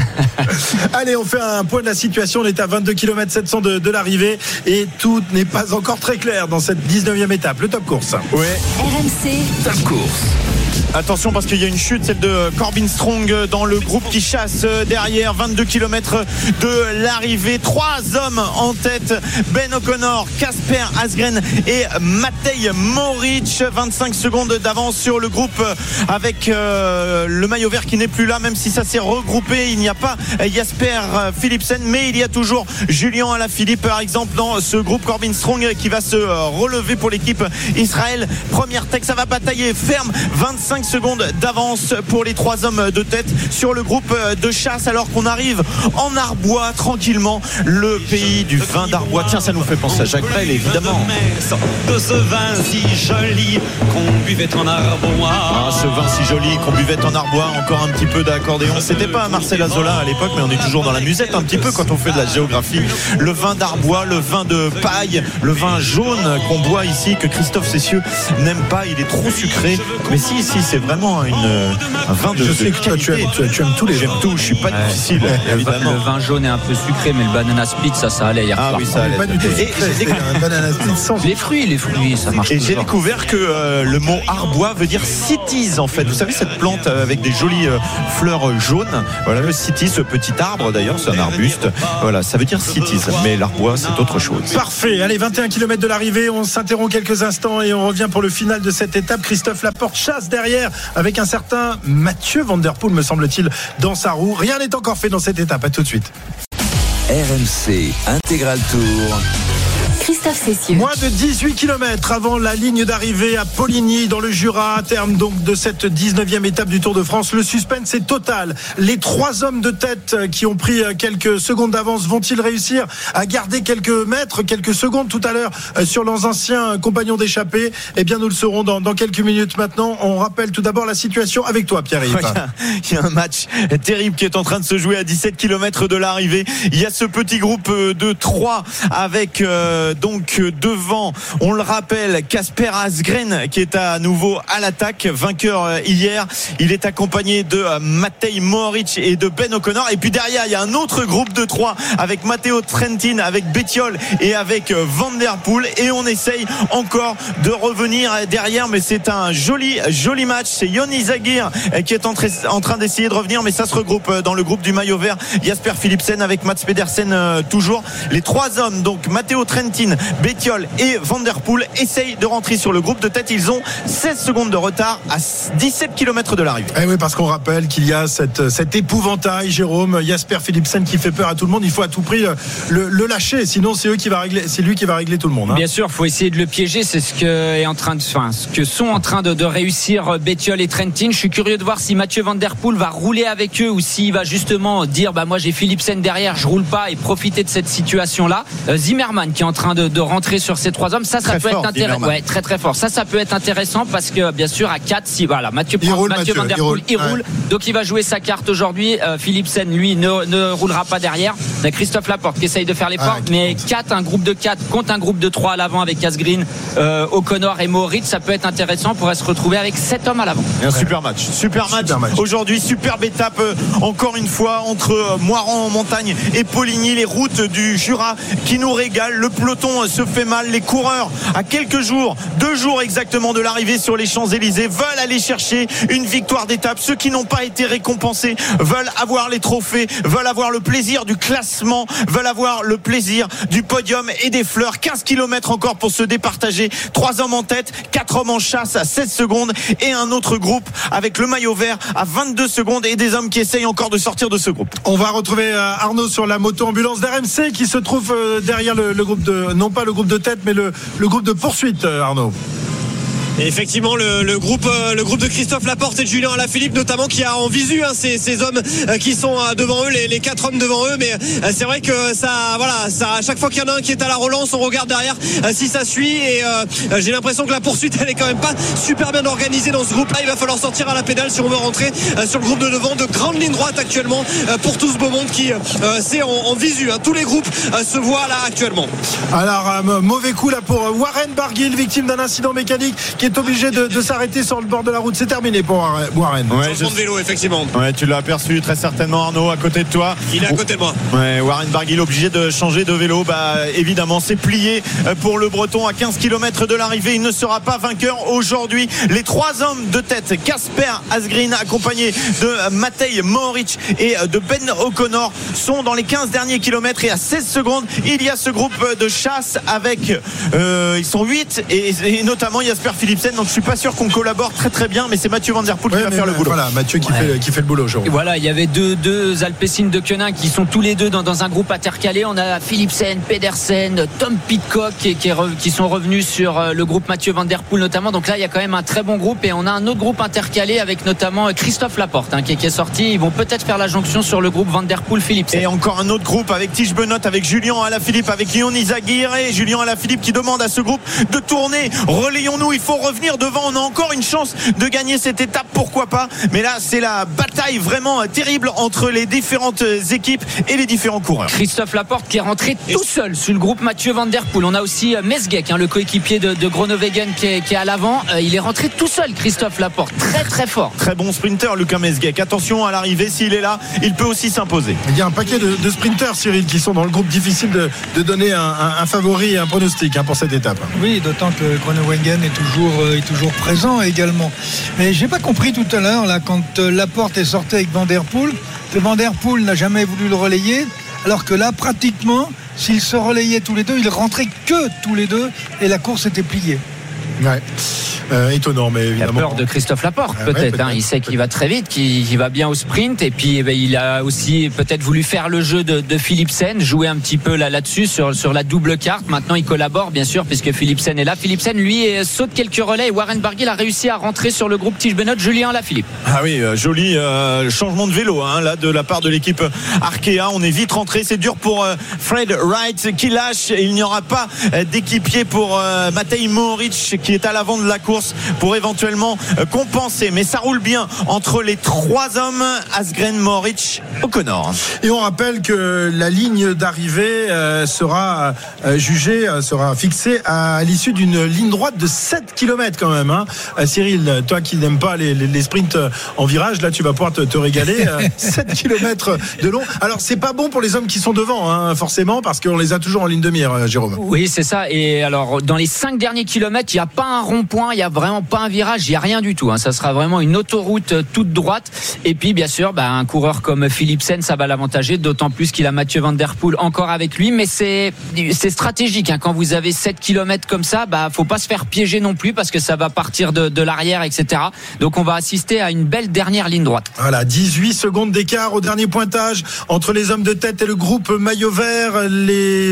Allez, on fait un point de la situation. On est à 22 km 700 de, de l'arrivée et tout n'est pas encore très clair dans cette 19e étape. Le top course. Ouais. RMC, Top course. Attention parce qu'il y a une chute, celle de Corbin Strong dans le groupe qui chasse euh, derrière 22 km de l'arrivée. Trois hommes en tête, Ben O'Connor, Casper Asgren et Matej Moric. 25 secondes d'avance sur le groupe avec euh, le maillot vert qui n'est plus là, même si ça s'est regroupé. Il n'y a pas Jasper Philipsen, mais il y a toujours Julien Alaphilippe par exemple dans ce groupe Corbin Strong qui va se relever pour l'équipe Israël. Première tech, ça va batailler ferme. 25 secondes d'avance pour les trois hommes de tête sur le groupe de chasse alors qu'on arrive en Arbois tranquillement. Le pays du vin d'Arbois. Tiens, ça nous fait penser à Jacques Brel évidemment. de ce vin si joli qu'on buvait en arbois. Ah, ce vin si joli qu'on buvait en Arbois, encore un petit peu d'accordéon. C'était pas Marcel Azola à l'époque, mais on est toujours dans la musette un petit peu quand on fait de la géographie. Le vin d'Arbois, le vin de paille, le vin jaune qu'on boit ici, que Christophe Cessieux n'aime pas, il est trop sucré. Mais si, si, c'est vraiment une, un vin de, Je de sais que toi, tu aimes- qualité. tu- tu aimes tous les J'aime tout, je suis pas Ouais. difficile, Le vin, évidemment. le vin jaune est un peu sucré, mais le banana split, ça, ça allait hier Ah soir. oui, ça allait. Pas du tout sucré, Les fruits, les fruits, ça marche Et j'ai découvert que euh, le mot arbois veut dire cities en fait. Vous savez cette plante euh, avec des jolies euh, fleurs euh, jaunes. Voilà le cities, ce petit arbre d'ailleurs, c'est un arbuste. Voilà, ça veut dire cities. Mais l'arbois c'est autre chose. Parfait. Allez, 21 km de l'arrivée. On s'interrompt quelques instants et on revient pour le final de cette étape. Christophe Laporte chasse derrière avec un certain Mathieu Van Der Poel, me semble-t-il, dans sa roue. Rien n'est encore fait dans cette étape. À tout de suite. RMC Intégral Tour. Christophe Cessieux. Moins de 18 km avant la ligne d'arrivée à Poligny dans le Jura, à terme donc de cette 19e étape du Tour de France. Le suspense est total. Les trois hommes de tête qui ont pris quelques secondes d'avance vont-ils réussir à garder quelques mètres, quelques secondes tout à l'heure euh, sur leurs anciens compagnons d'échappée? Eh bien, nous le saurons dans, dans quelques minutes maintenant. On rappelle tout d'abord la situation avec toi, Pierre-Yves. Il y a un match terrible qui est en train de se jouer à 17 km de l'arrivée. Il y a ce petit groupe euh, de 3 avec euh, donc euh, devant, on le rappelle, Casper Asgren qui est à nouveau à l'attaque, vainqueur euh, hier. Il est accompagné de euh, Matej Mohoric et de Ben O'Connor. Et puis derrière, il y a un autre groupe de 3 avec Matteo Trentin, avec Bettiol et avec euh, Van Der Poel. Et on essaye encore de revenir derrière, mais c'est un joli, joli match. C'est Yoni Zagir euh, qui est en, tra- en train d'essayer de revenir, mais ça se regroupe euh, dans le groupe du maillot vert. Jasper Philipsen avec Mats Pedersen euh, toujours. Les trois hommes, donc Matteo Trentin, Bettiol et Van Der Poel, essayent de rentrer sur le groupe de tête. Ils ont 16 secondes de retard à 17 km de l'arrivée. Eh oui, parce qu'on rappelle qu'il y a cette, cet épouvantail, Jérôme, Jasper Philipsen qui fait peur à tout le monde. Il faut à tout prix euh, le, le lâcher, sinon c'est eux qui va régler, c'est lui qui va régler tout le monde. hein. Bien sûr, faut essayer de le piéger. C'est ce que est en train de, enfin, ce que sont en train de, de réussir euh, Bettiol et Trentin. Je suis curieux de voir si Mathieu Van Der Poel va rouler avec eux ou s'il va justement dire, bah moi j'ai Philipsen derrière, je roule pas et profiter de cette situation-là. Euh, Zimmerman qui est est en train de, de rentrer sur ces trois hommes. Ça, ça Très peut fort, être intéressant. Ouais, très très fort. Ça, ça peut être intéressant parce que bien sûr à 4 si voilà Mathieu, Il roule, Mathieu Mathieu, Van Der il roule. Poel, il Ouais. roule. Donc il va jouer sa carte aujourd'hui. Euh, Philipsen lui ne, ne roulera pas derrière. Il y a Christophe Laporte qui essaye de faire les Ah, portes, qui mais 4 un groupe de 4 contre un groupe de 3 à l'avant avec Asgreen, euh, O'Connor et Moritz, ça peut être intéressant. On pourrait se retrouver avec 7 hommes à l'avant. Et un super match, super match. Super match. Aujourd'hui, superbe étape euh, encore une fois entre euh, Moiran en montagne et Poligny, les routes du Jura qui nous régalent. Le peloton euh, se fait mal. Les coureurs, à quelques jours, deux jours exactement de l'arrivée sur les Champs-Élysées, veulent aller chercher une victoire d'étape. Ceux qui n'ont pas été récompensés veulent avoir les trophées, veulent avoir le plaisir du classement, veulent avoir le plaisir du podium et des fleurs. 15 km encore pour se départager. Trois hommes en tête, quatre hommes en chasse à 16 secondes et un autre groupe avec le maillot vert à 22 secondes et des hommes qui essayent encore de sortir de ce groupe. On va retrouver euh, Arnaud sur la moto-ambulance d'RMC qui se trouve euh, derrière le groupe de, non pas le groupe de tête, mais le, groupe de poursuite, euh, Arnaud. Effectivement, le, groupe, euh, le groupe de Christophe Laporte et de Julien Alaphilippe, notamment, qui a en visu hein, ces, hommes euh, qui sont euh, devant eux, les, quatre hommes devant eux. Mais c'est vrai que ça, voilà, à chaque fois qu'il y en a un qui est à la relance, on regarde derrière si ça suit. Et j'ai l'impression que la poursuite, elle est quand même pas super bien organisée dans ce groupe-là. Il va falloir sortir à la pédale si on veut rentrer sur le groupe de devant. De grandes lignes droites actuellement pour tout ce beau monde qui, euh, c'est en, visu. hein. Tous les groupes se voient là actuellement. Alors, mauvais coup là pour Warren Barguil, victime d'un incident mécanique est obligé de, de s'arrêter sur le bord de la route. C'est terminé pour Warren-. Ouais, de vélo, effectivement. Ouais, tu l'as aperçu très certainement Arnaud à côté de toi. Il est à côté de moi. Ouais, Warren Barguil obligé de changer de vélo. Bah évidemment, c'est plié euh, pour le Breton à 15 km de l'arrivée. Il ne sera pas vainqueur aujourd'hui. Les trois hommes de tête, Casper Asgreen accompagné de euh, Matej Mohoric et euh, de Ben O'Connor sont dans les 15 derniers kilomètres et à 16 secondes, il y a ce groupe de chasse avec euh, ils sont 8 et, et notamment Jasper Philipsen. Donc je suis pas sûr qu'on collabore très très bien, mais c'est Mathieu Van Der Poel Ouais, qui va faire le boulot. Voilà, Mathieu qui, Ouais. fait, qui fait le boulot. Et voilà, il y avait deux, deux Alpecin de Quenin qui sont tous les deux dans, dans un groupe intercalé. On a Philipsen, Pedersen, Tom Pitcock qui, qui est re- qui sont revenus sur euh, le groupe Mathieu Van Der Poel notamment. Donc là, il y a quand même un très bon groupe et on a un autre groupe intercalé avec notamment euh, Christophe Laporte hein, qui, qui est sorti. Ils vont peut-être faire la jonction sur le groupe Van Der Poel Philipsen. Et encore un autre groupe avec Tige Benot, avec Julien Alaphilippe, avec Lyon Izaguirre et Julien Alaphilippe qui demande à ce groupe de tourner. Relayons-nous, il faut revenir devant. On a encore une chance de gagner cette étape, pourquoi pas. Mais là, c'est la bataille vraiment terrible entre les différentes équipes et les différents coureurs. Christophe Laporte qui est rentré tout seul sur le groupe Mathieu Van Der Poel. On a aussi euh, Mesgeck, hein, le coéquipier de, de Groenewegen qui est, qui est à l'avant. Euh, il est rentré tout seul, Christophe Laporte. Très très fort. Très bon sprinter, Lucas Mesguec. Attention à l'arrivée, s'il est là, il peut aussi s'imposer. Il y a un paquet de, de sprinters, Cyril, qui sont dans le groupe difficile de, de donner un, un- un favori et un pronostic hein, pour cette étape. Oui, d'autant que Groenewegen est toujours, est toujours présent également. Mais j'ai pas compris tout à l'heure, là, quand euh, Laporte est sorti avec Van Der Poel, que Van n'a jamais voulu le relayer, alors que là, pratiquement, s'ils se relayaient tous les deux, ils rentraient que tous les deux et la course était pliée. Ouais. Euh, étonnant, mais Il a évidemment. peur de Christophe Laporte, Ah ouais, hein. peut-être, il sait qu'il va très vite, qu'il va bien au sprint. Et puis, eh ben, il a aussi peut-être voulu faire le jeu de, de Philipsen, jouer un petit peu là- là-dessus, sur, sur la double carte. Maintenant, il collabore, bien sûr, puisque Philipsen est là. Philipsen, lui, euh, saute quelques relais. Et Warren Barguil a réussi à rentrer sur le groupe Tige Benot, Julien Lafilippe. Ah oui, euh, joli euh, changement de vélo hein, là de la part de l'équipe Arkea. On est vite rentré. C'est dur pour euh, Fred Wright qui lâche. Il n'y aura pas d'équipier pour euh, Matej Mohoric qui est à l'avant de la course pour éventuellement euh, compenser. Mais ça roule bien entre les trois hommes Asgren, Mohoric, O'Connor. Et on rappelle que la ligne d'arrivée euh, sera euh, jugée, euh, sera fixée à l'issue d'une ligne droite de 7 km quand même. Hein. Cyril, toi qui n'aimes pas les, les- les sprints en virage, là tu vas pouvoir te, te régaler. euh, 7 km de long. Alors c'est pas bon pour les hommes qui sont devant, hein, forcément, parce qu'on les a toujours en ligne de mire, Jérôme. Oui, c'est ça. Et alors, dans les cinq derniers kilomètres, il n'y a pas un rond-point, il n'y a vraiment pas un virage, il n'y a rien du tout. hein. Ça sera vraiment une autoroute euh, toute droite. Et puis, bien sûr, bah, un coureur comme Philipsen, ça va l'avantager, d'autant plus qu'il a Mathieu Van Der Poel encore avec lui. Mais c'est stratégique. hein. Quand vous avez 7 kilomètres comme ça, bah, faut pas se faire piéger non plus parce que ça va partir de, l'arrière, etc. Donc, on va assister à une belle dernière ligne droite. Voilà, 18 secondes d'écart au dernier pointage entre les hommes de tête et le groupe maillot vert.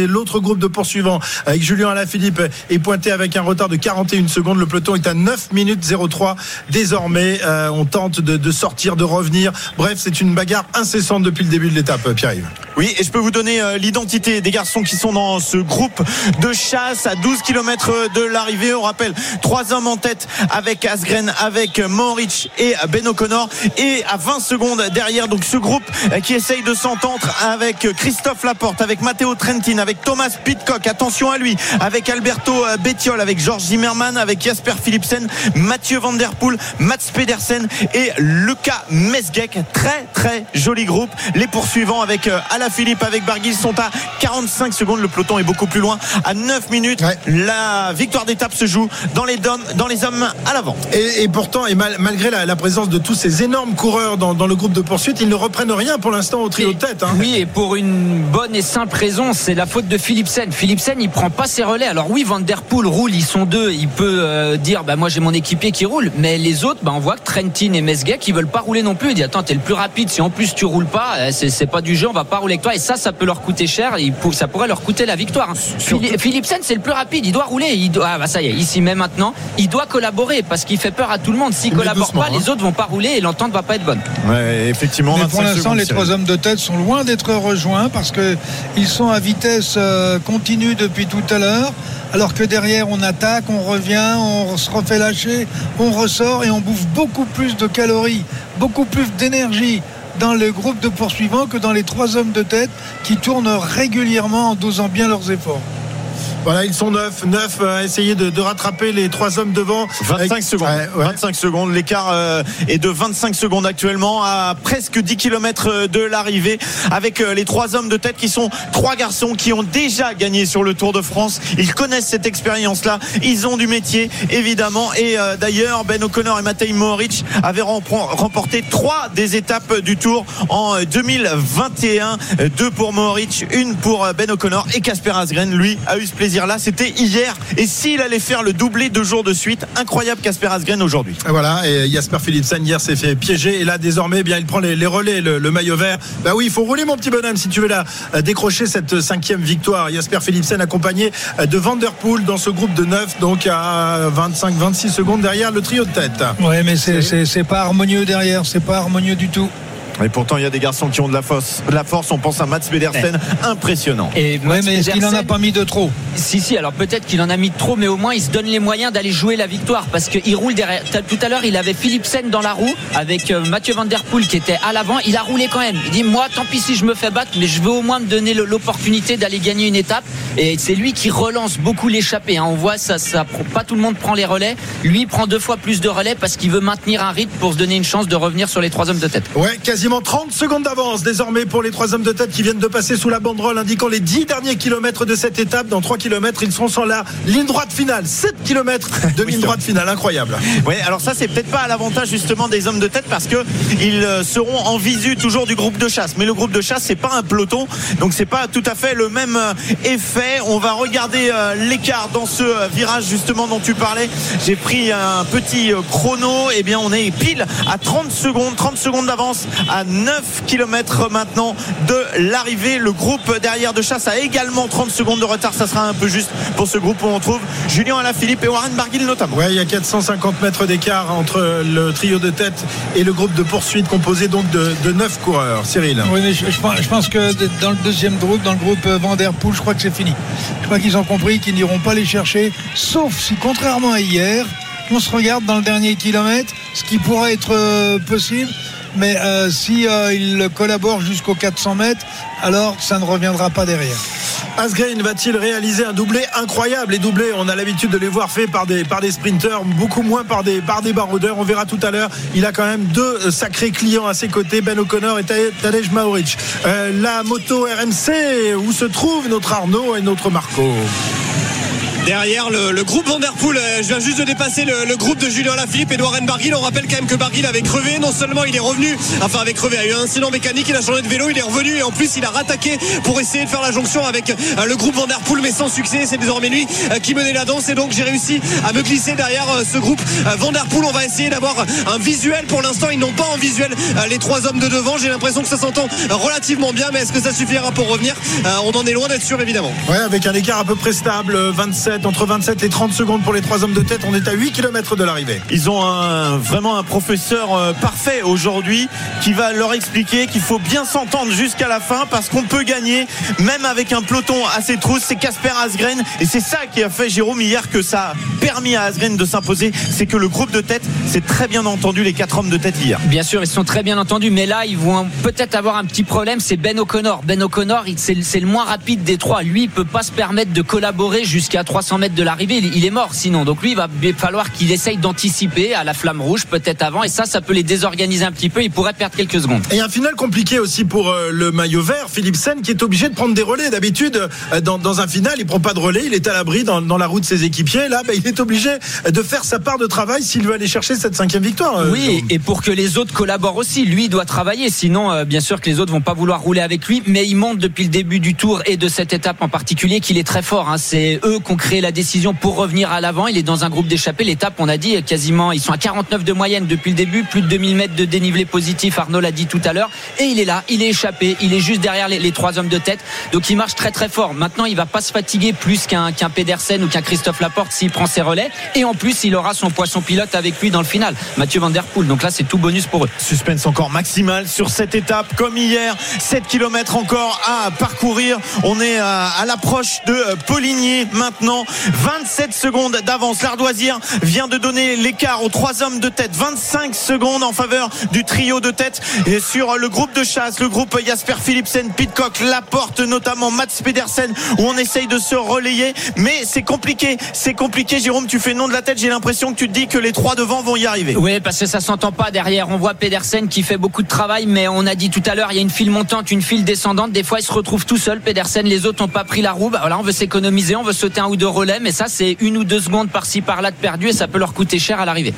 L'autre groupe de poursuivants avec Julien Alaphilippe est pointé avec un retard de 41 secondes. Le peloton est à 9 minutes 03 désormais. Euh, on tente de, sortir, de revenir. Bref, c'est une bagarre incessante depuis le début de l'étape, euh, Pierre-Yves. Oui, et je peux vous donner euh, l'identité des garçons qui sont dans ce groupe de chasse à 12 km de l'arrivée. On rappelle trois hommes en tête avec Asgren, avec Mohoric et Ben O'Connor. Et à 20 secondes derrière, donc ce groupe qui essaye de s'entendre avec Christophe Laporte, avec Matteo Trentin, avec Thomas Pitcock. Attention à lui, avec Alberto Bettiol, avec Georges Zimmermann, avec Jasper Philipsen, Mathieu Van Der Poel, Mats Pedersen et Lucas Mesgek. Très très joli groupe. Les poursuivants avec euh, Alain Philippe, avec Barguil sont à 45 secondes. Le peloton est beaucoup plus loin. À 9 minutes, la victoire d'étape se joue dans les, dom- dans les hommes à l'avant. Et, et pourtant, et mal- malgré la, la présence de tous ces énormes coureurs dans, dans le groupe de poursuite, ils ne reprennent rien pour l'instant au trio de tête. hein. Oui, et pour une bonne et simple raison, c'est la faute de Philipsen. Philipsen, il prend pas ses relais. Alors oui, Van Der Poel roule, ils sont deux. Peut euh, dire, bah moi j'ai mon équipier qui roule, mais les autres, bah on voit que Trentin et Mesgek, qui veulent pas rouler non plus. Il dit, attends, t'es le plus rapide. Si en plus tu roules pas, euh, c'est c'est pas du jeu, on va pas rouler avec toi. Et ça, ça peut leur coûter cher. Il pour- ça pourrait leur coûter la victoire. hein. Phili- Philipsen, c'est le plus rapide. Il doit rouler. Il doit, ah bah ça y est, il s'y met maintenant. Il doit collaborer parce qu'il fait peur à tout le monde. S'il collabore pas, hein. les autres vont pas rouler et l'entente va pas être bonne. Ouais, effectivement. Mais pour 25 l'instant, les trois hommes de tête sont loin d'être rejoints parce que ils sont à vitesse euh, continue depuis tout à l'heure. Alors que derrière, on attaque, on revient, on se refait lâcher, on ressort et on bouffe beaucoup plus de calories, beaucoup plus d'énergie dans le groupe de poursuivants que dans les trois hommes de tête qui tournent régulièrement en dosant bien leurs efforts. Voilà, ils sont neuf, neuf à essayer de, de rattraper les trois hommes devant. 25 Avec- secondes. Ouais, ouais. 25 secondes. L'écart euh, est de 25 secondes actuellement à presque 10 km de l'arrivée avec euh, les trois hommes de tête qui sont trois garçons qui ont déjà gagné sur le Tour de France. Ils connaissent cette expérience-là. Ils ont du métier, évidemment. Et euh, d'ailleurs, Ben O'Connor et Matej Mohoric avaient remporté trois des étapes du Tour en euh, 2021. Euh, Deux pour Mohoric, une pour euh, Ben O'Connor et Casper Asgren, lui, a eu ce plaisir-là. C'était hier. Et s'il allait faire le doublé deux jours de suite, incroyable Casper Asgren aujourd'hui. Voilà, et Jasper Philipsen hier s'est fait piéger et là désormais eh bien il prend les, les relais, le, le maillot vert. Bah oui, il faut rouler mon petit bonhomme si tu veux là euh, décrocher cette cinquième victoire. Jasper Philipsen accompagné euh, de Van Der Poel dans ce groupe de 9 donc à 25-26 secondes derrière le trio de tête. Ouais, mais c'est pas harmonieux derrière, c'est pas harmonieux du tout. Et pourtant, il y a des garçons qui ont de la force. De la force. On pense à Mats Pedersen, impressionnant. Et Ouais, Mats mais est-ce qu'il en a pas mis de trop Si, si, alors peut-être qu'il en a mis trop, mais au moins il se donne les moyens d'aller jouer la victoire parce qu'il roule derrière. Tout à l'heure, il avait Philipsen dans la roue avec euh, Mathieu Van Der Poel qui était à l'avant. Il a roulé quand même. Il dit Moi, tant pis si je me fais battre, mais je veux au moins me donner l'opportunité d'aller gagner une étape. Et c'est lui qui relance beaucoup l'échappée. hein. On voit ça, ça, pas tout le monde prend les relais. Lui, il prend deux fois plus de relais parce qu'il veut maintenir un rythme pour se donner une chance de revenir sur les trois hommes de tête. Ouais, quasiment 30 secondes d'avance désormais pour les trois hommes de tête qui viennent de passer sous la banderole indiquant les 10 derniers kilomètres de cette étape. Dans 3 kilomètres, ils seront sur la ligne droite finale. 7 kilomètres de ligne droite finale, incroyable. Oui, alors ça c'est peut-être pas à l'avantage justement des hommes de tête parce que ils euh, seront en visu toujours du groupe de chasse. Mais le groupe de chasse c'est pas un peloton, donc c'est pas tout à fait le même euh, effet. On va regarder euh, l'écart dans ce virage justement dont tu parlais. J'ai pris un petit chrono. Et bien on est pile à 30 secondes, 30 secondes d'avance à 9 km maintenant de l'arrivée. Le groupe derrière de chasse a également 30 secondes de retard. Ça sera un peu juste pour ce groupe où on trouve Julien Alaphilippe et Warren Barguil notamment. Ouais, il y a 450 mètres d'écart entre le trio de tête et le groupe de poursuite composé donc de, de 9 coureurs. Cyril. Oui, mais je, je pense, je pense que dans le deuxième groupe, dans le groupe euh, Van Der Poel, je crois que c'est fini. Je crois qu'ils ont compris qu'ils n'iront pas les chercher, sauf si, contrairement à hier, on se regarde dans le dernier kilomètre, ce qui pourrait être euh, possible. Mais euh, si euh, ils collaborent jusqu'aux 400 mètres, alors ça ne reviendra pas derrière. Asgreen va-t-il réaliser un doublé incroyable? Les doublés, on a l'habitude de les voir faits par des, par des sprinteurs, beaucoup moins par des, par des baroudeurs. On verra tout à l'heure. Il a quand même deux sacrés clients à ses côtés, Ben O'Connor et Tadej- Tadej Maoric. Euh, la moto RMC, où se trouve notre Arnaud et notre Marco? Derrière le, groupe Vanderpool, euh, je viens juste de dépasser le, groupe de Julien Lafilippe et Warren Barguil. On rappelle quand même que Barguil avait crevé. Non seulement il est revenu, enfin avait crevé, a eu un incident mécanique, il a changé de vélo, il est revenu et en plus il a rattaqué pour essayer de faire la jonction avec euh, le groupe Vanderpool, mais sans succès. C'est désormais lui euh, qui menait la danse et donc j'ai réussi à me glisser derrière ce groupe Vanderpool. On va essayer d'avoir un visuel. Pour l'instant, ils n'ont pas en visuel les trois hommes de devant. J'ai l'impression que ça s'entend relativement bien, mais est-ce que ça suffira pour revenir? On en est loin d'être sûr évidemment. Ouais, avec un écart à peu près stable, 27 27, entre 27 et 30 secondes pour les trois hommes de tête. On est à 8 km de l'arrivée. Ils ont un, vraiment un professeur euh, parfait aujourd'hui qui va leur expliquer qu'il faut bien s'entendre jusqu'à la fin parce qu'on peut gagner même avec un peloton assez trousse. C'est Casper Asgren et c'est ça qui a fait Jérôme hier que ça a permis à Asgren de s'imposer. C'est que le groupe de tête s'est très bien entendu les quatre hommes de tête hier. Bien sûr, ils sont très bien entendus, mais là, ils vont peut-être avoir un petit problème. C'est Ben O'Connor. Ben O'Connor, c'est le moins rapide des trois. Lui, il peut pas se permettre de collaborer jusqu'à 300 mètres de l'arrivée. Il, est mort sinon. Donc lui, il va falloir qu'il essaye d'anticiper à la flamme rouge, peut-être avant. Et ça, ça peut les désorganiser un petit peu. Il pourrait perdre quelques secondes. Et un final compliqué aussi pour euh, le maillot vert, Philipsen, qui est obligé de prendre des relais. D'habitude, euh, dans, dans un final, il prend pas de relais, il est à l'abri dans, dans la roue de ses équipiers. Là, bah, il est obligé de faire sa part de travail s'il veut aller chercher cette cinquième victoire. euh, Oui, et pour que les autres collaborent aussi, lui il doit travailler. Sinon, bien sûr que les autres vont pas vouloir rouler avec lui. Mais il montre depuis le début du tour et de cette étape en particulier qu'il est très fort. hein. C'est eux qui ont la décision pour revenir à l'avant. Il est dans un groupe d'échappés. L'étape, on a dit quasiment, ils sont à 49 de moyenne depuis le début, plus de 2000 mètres de dénivelé positif. Arnaud l'a dit tout à l'heure. Et il est là, il est échappé, il est juste derrière les, trois hommes de tête. Donc il marche très très fort. Maintenant, il va pas se fatiguer plus qu'un qu'un Pedersen ou qu'un Christophe Laporte s'il prend ses relais. Et en plus, il aura son poisson pilote avec lui dans le final, Mathieu Van Der Poel. Donc là, c'est tout bonus pour eux. Suspense encore maximal sur cette étape, comme hier. 7 km encore à parcourir. On est à, à l'approche de euh, Poligny maintenant. 27 secondes d'avance. L'ardoisière vient de donner l'écart aux trois hommes de tête. 25 secondes en faveur du trio de tête. Et sur le groupe de chasse, le groupe Jasper Philipsen, Pitcock, Laporte, notamment Mats Pedersen, où on essaye de se relayer. Mais c'est compliqué. C'est compliqué. Jérôme, tu fais non de la tête. J'ai l'impression que tu te dis que les trois devant vont y arriver. Oui, parce que ça s'entend pas derrière. On voit Pedersen qui fait beaucoup de travail, mais on a dit tout à l'heure, il y a une file montante, une file descendante. Des fois, il se retrouve tout seul. Pedersen, les autres n'ont pas pris la roue. Bah, voilà, on veut s'économiser, on veut sauter un ou deux relais, mais ça, c'est une ou deux secondes par-ci par-là de perdu et ça peut leur coûter cher à l'arrivée.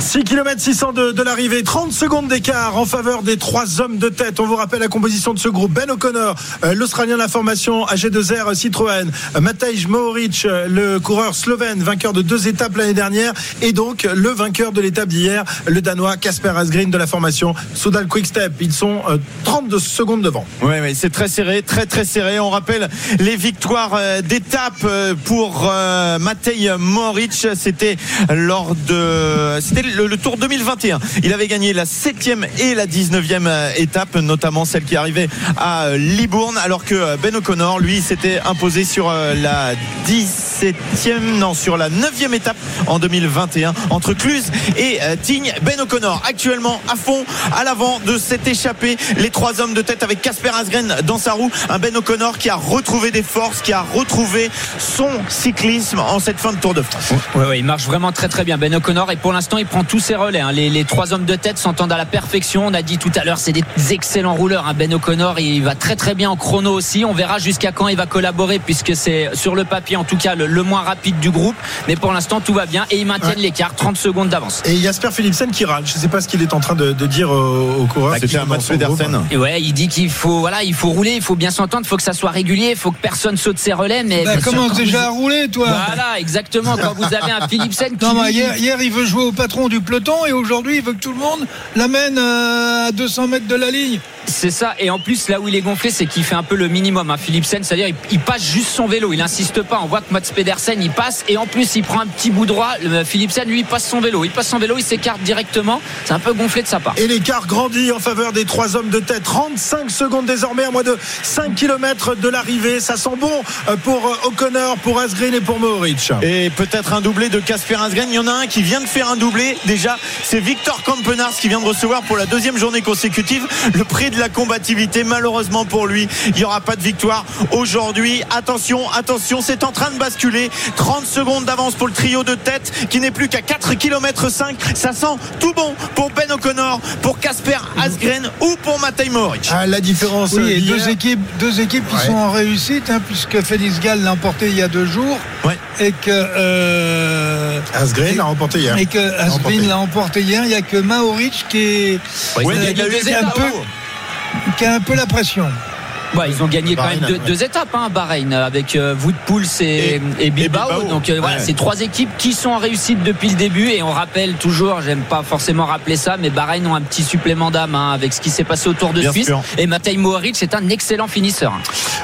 6 km 600 de, de l'arrivée, 30 secondes d'écart en faveur des trois hommes de tête. On vous rappelle la composition de ce groupe. Ben O'Connor, euh, l'Australien de la formation AG2R Citroën, euh, Matej Mohoric, euh, le coureur slovène, vainqueur de deux étapes l'année dernière, et donc le vainqueur de l'étape d'hier, le Danois Casper Asgreen de la formation Soudal Quickstep. Ils sont euh, 32 secondes devant. Oui, oui, c'est très serré, très très serré. On rappelle les victoires euh, d'étape euh, pour euh, Matej Moric. C'était lors de, c'était le, Tour 2021. Il avait gagné la 7e et la 19e euh, étape, notamment celle qui arrivait à Libourne, alors que Ben O'Connor, lui, s'était imposé sur euh, la 17e, non, sur la 9e étape en 2021 entre Cluse et euh, Tignes. Ben O'Connor, actuellement à fond, à l'avant de cette échappée. Les trois hommes de tête avec Casper Asgren dans sa roue. Un Ben O'Connor qui a retrouvé des forces, qui a retrouvé son cyclisme en cette fin de Tour de France. Ouais, il marche vraiment très très bien Ben O'Connor et pour l'instant il prend tous ses relais. hein. Les, les trois hommes de tête s'entendent à la perfection. On a dit tout à l'heure c'est des excellents rouleurs. hein. Ben O'Connor il va très très bien en chrono aussi. On verra jusqu'à quand il va collaborer puisque c'est sur le papier en tout cas le, le moins rapide du groupe. Mais pour l'instant tout va bien et ils maintiennent l'écart 30 secondes d'avance. Et Jasper Philipsen qui râle. Je ne sais pas ce qu'il est en train de, de dire aux, aux coureurs. Bah, qui c'était un. Pedersen. Et ouais, il dit qu'il faut voilà, il faut rouler, il faut bien s'entendre, il faut que ça soit régulier, il faut que personne saute ses relais. Mais Bah, déjà à rouler, toi. Voilà, exactement. Quand vous avez un Philipsen qui Non, hier, hier, il veut jouer au patron du peloton et aujourd'hui, il veut que tout le monde l'amène euh, à 200 mètres de la ligne. C'est ça, et en plus là où il est gonflé, c'est qu'il fait un peu le minimum. Hein. Philipsen, c'est-à-dire il, il passe juste son vélo, il insiste pas. On voit que Mats Pedersen il passe et en plus il prend un petit bout droit. Le Philipsen lui il passe son vélo, il passe son vélo, il s'écarte directement. C'est un peu gonflé de sa part. Et l'écart grandit en faveur des trois hommes de tête. 35 secondes désormais à moins de 5 km de l'arrivée. Ça sent bon euh, pour euh, O'Connor, pour Asgreen et pour Mohoric. Et peut-être un doublé de Casper Asgren. Il y en a un qui vient de faire un doublé. Déjà, c'est Victor Kampenars qui vient de recevoir pour la deuxième journée consécutive le prix de la combativité. Malheureusement pour lui, il n'y aura pas de victoire aujourd'hui. Attention, attention, c'est en train de basculer. 30 secondes d'avance pour le trio de tête qui n'est plus qu'à 4 km 5. Ça sent tout bon pour Ben O'Connor, pour Casper Asgren ou pour Matej Mohoric. Ah, la différence. Oui, euh, et d'hier. deux équipes, deux équipes qui Ouais. sont en réussite, hein, puisque Félix Gall l'a emporté il y a deux jours. Et que. euh, Asgreen l'a remporté hier. Et que Asgreen l'a emporté hier. Il n'y a que Maoric qui est. Oui, il y a euh, eu un peu, qui a un peu la pression. Ouais, ils ont gagné quand même deux, ouais. deux étapes, hein, Bahreïn, avec euh, Wout Poels et, et, Bilbao. Bilbao. Donc euh, voilà, c'est trois équipes qui sont en réussite depuis le début. Et on rappelle toujours, j'aime pas forcément rappeler ça, mais Bahreïn ont un petit supplément d'âme hein, avec ce qui s'est passé au Tour de Bien Suisse. sûr. Et Matej Mohoric est un excellent finisseur.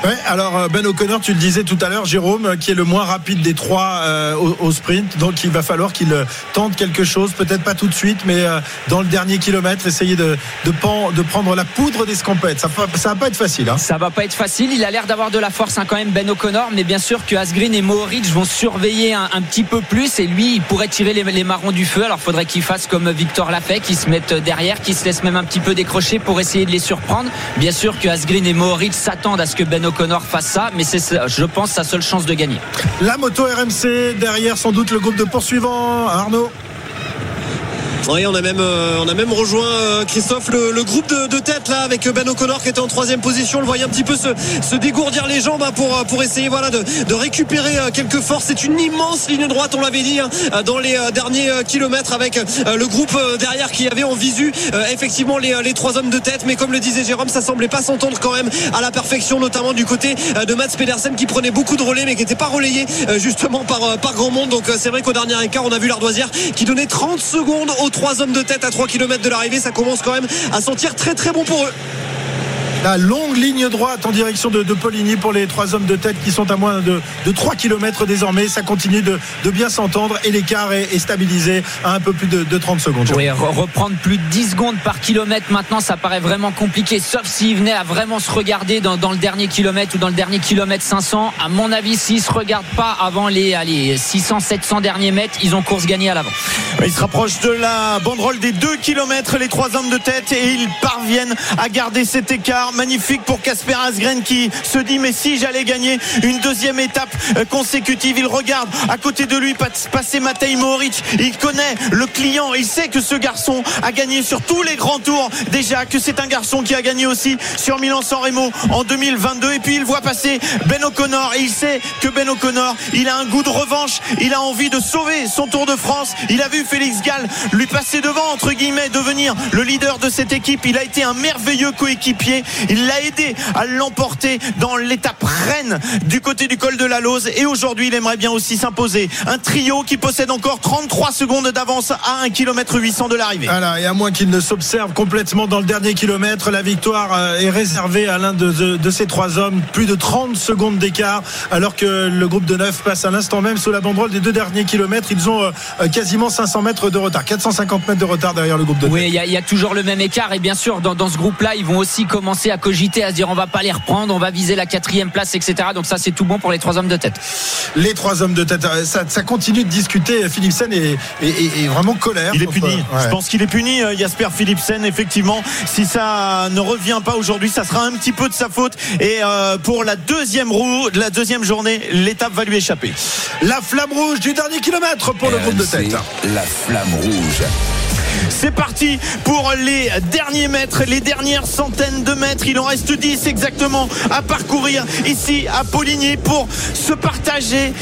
Ouais, alors euh, Ben O'Connor, tu le disais tout à l'heure, Jérôme, euh, qui est le moins rapide des trois euh, au, au sprint, donc il va falloir qu'il tente quelque chose, peut-être pas tout de suite, mais euh, dans le dernier kilomètre, essayer de, de, pan- de prendre la poudre des scampettes. Ça, va- ça va pas être facile. Hein. Ça va pas être facile. Il a l'air d'avoir de la force hein, quand même Ben O'Connor, mais bien sûr que Asgreen et Mohoric vont surveiller un, petit peu plus et lui il pourrait tirer les, les marrons du feu. Alors faudrait qu'il fasse comme Victor l'a fait, qu'il se mette derrière, qu'il se laisse même un petit peu décrocher pour essayer de les surprendre. Bien sûr que Asgreen et Mohoric s'attendent à ce que Ben O'Connor fasse ça, mais c'est je pense sa seule chance de gagner. La moto RMC, derrière sans doute le groupe de poursuivants, Arnaud? Oui, on a même, euh, on a même rejoint euh, Christophe le, groupe de, tête là avec Ben O'Connor qui était en troisième position. On le voyait un petit peu se, dégourdir les jambes hein, pour, euh, pour essayer voilà, de, récupérer euh, quelques forces. C'est une immense ligne droite, on l'avait dit, hein, euh, dans les euh, derniers euh, kilomètres avec euh, le groupe euh, derrière qui avait en visu euh, effectivement les, euh, les trois hommes de tête. Mais comme le disait Jérôme, ça semblait pas s'entendre quand même à la perfection, notamment du côté euh, de Mats Pedersen qui prenait beaucoup de relais mais qui n'était pas relayé euh, justement par, euh, par grand monde. Donc euh, c'est vrai qu'au dernier écart, on a vu l'Ardoisière qui donnait 30 secondes trois hommes de tête à 3 km de l'arrivée. Ça commence quand même à sentir très très bon pour eux. La longue ligne droite en direction de, de Poligny pour les trois hommes de tête qui sont à moins de, de 3 km désormais. Ça continue de, de bien s'entendre et l'écart est, est stabilisé à un peu plus de, de 30 secondes. Oui, re- reprendre plus de 10 secondes par kilomètre maintenant, ça paraît vraiment compliqué, sauf s'ils venaient à vraiment se regarder dans, dans le dernier kilomètre ou dans le dernier kilomètre 500. À mon avis, s'ils se regardent pas avant les, allez, 600, 700 derniers mètres, ils ont course gagnée à l'avant. Ils se rapprochent de la banderole des 2 km, les trois hommes de tête, et ils parviennent à garder cet écart. Magnifique pour Casper Asgren qui se dit mais si j'allais gagner une deuxième étape euh, consécutive, il regarde à côté de lui pas- passer Matej Mohoric. Il connaît le client, il sait que ce garçon a gagné sur tous les grands tours déjà, que c'est un garçon qui a gagné aussi sur Milan-San Remo en 2022. Et puis il voit passer Ben O'Connor et il sait que Ben O'Connor, il a un goût de revanche, il a envie de sauver son Tour de France. Il a vu Félix Gall lui passer devant, entre guillemets, devenir le leader de cette équipe. Il a été un merveilleux coéquipier. Il l'a aidé à l'emporter dans l'étape reine du côté du col de la Lose. Et aujourd'hui, il aimerait bien aussi s'imposer. Un trio qui possède encore 33 secondes d'avance à 1 km 800 de l'arrivée. Voilà, et à moins qu'il ne s'observe complètement dans le dernier kilomètre, la victoire euh, est réservée à l'un de, de- de ces trois hommes. Plus de 30 secondes d'écart, alors que le groupe de 9 passe à l'instant même sous la banderole des deux derniers kilomètres. Ils ont euh, euh, quasiment 500 mètres de retard, 450 mètres de retard derrière le groupe de 9. Oui, il y, a- il y a toujours le même écart et bien sûr dans, dans ce groupe-là, ils vont aussi commencer à cogiter, à se dire on va pas les reprendre, on va viser la quatrième place, etc. Donc ça c'est tout bon pour les trois hommes de tête. Les trois hommes de tête, euh, ça, ça continue de discuter. Philipsen est, est- est- est vraiment colère. Il est puni. ouais. Je pense qu'il est puni, euh, Jasper Philipsen. Effectivement, si ça ne revient pas aujourd'hui, ça sera un petit peu de sa faute. Et euh, pour la deuxième roue, la deuxième journée, l'étape va lui échapper. La flamme rouge du dernier kilomètre pour le groupe de tête. La flamme rouge. C'est parti pour les derniers mètres, les dernières centaines de mètres. Il en reste 10 exactement à parcourir ici à Poligny pour se partager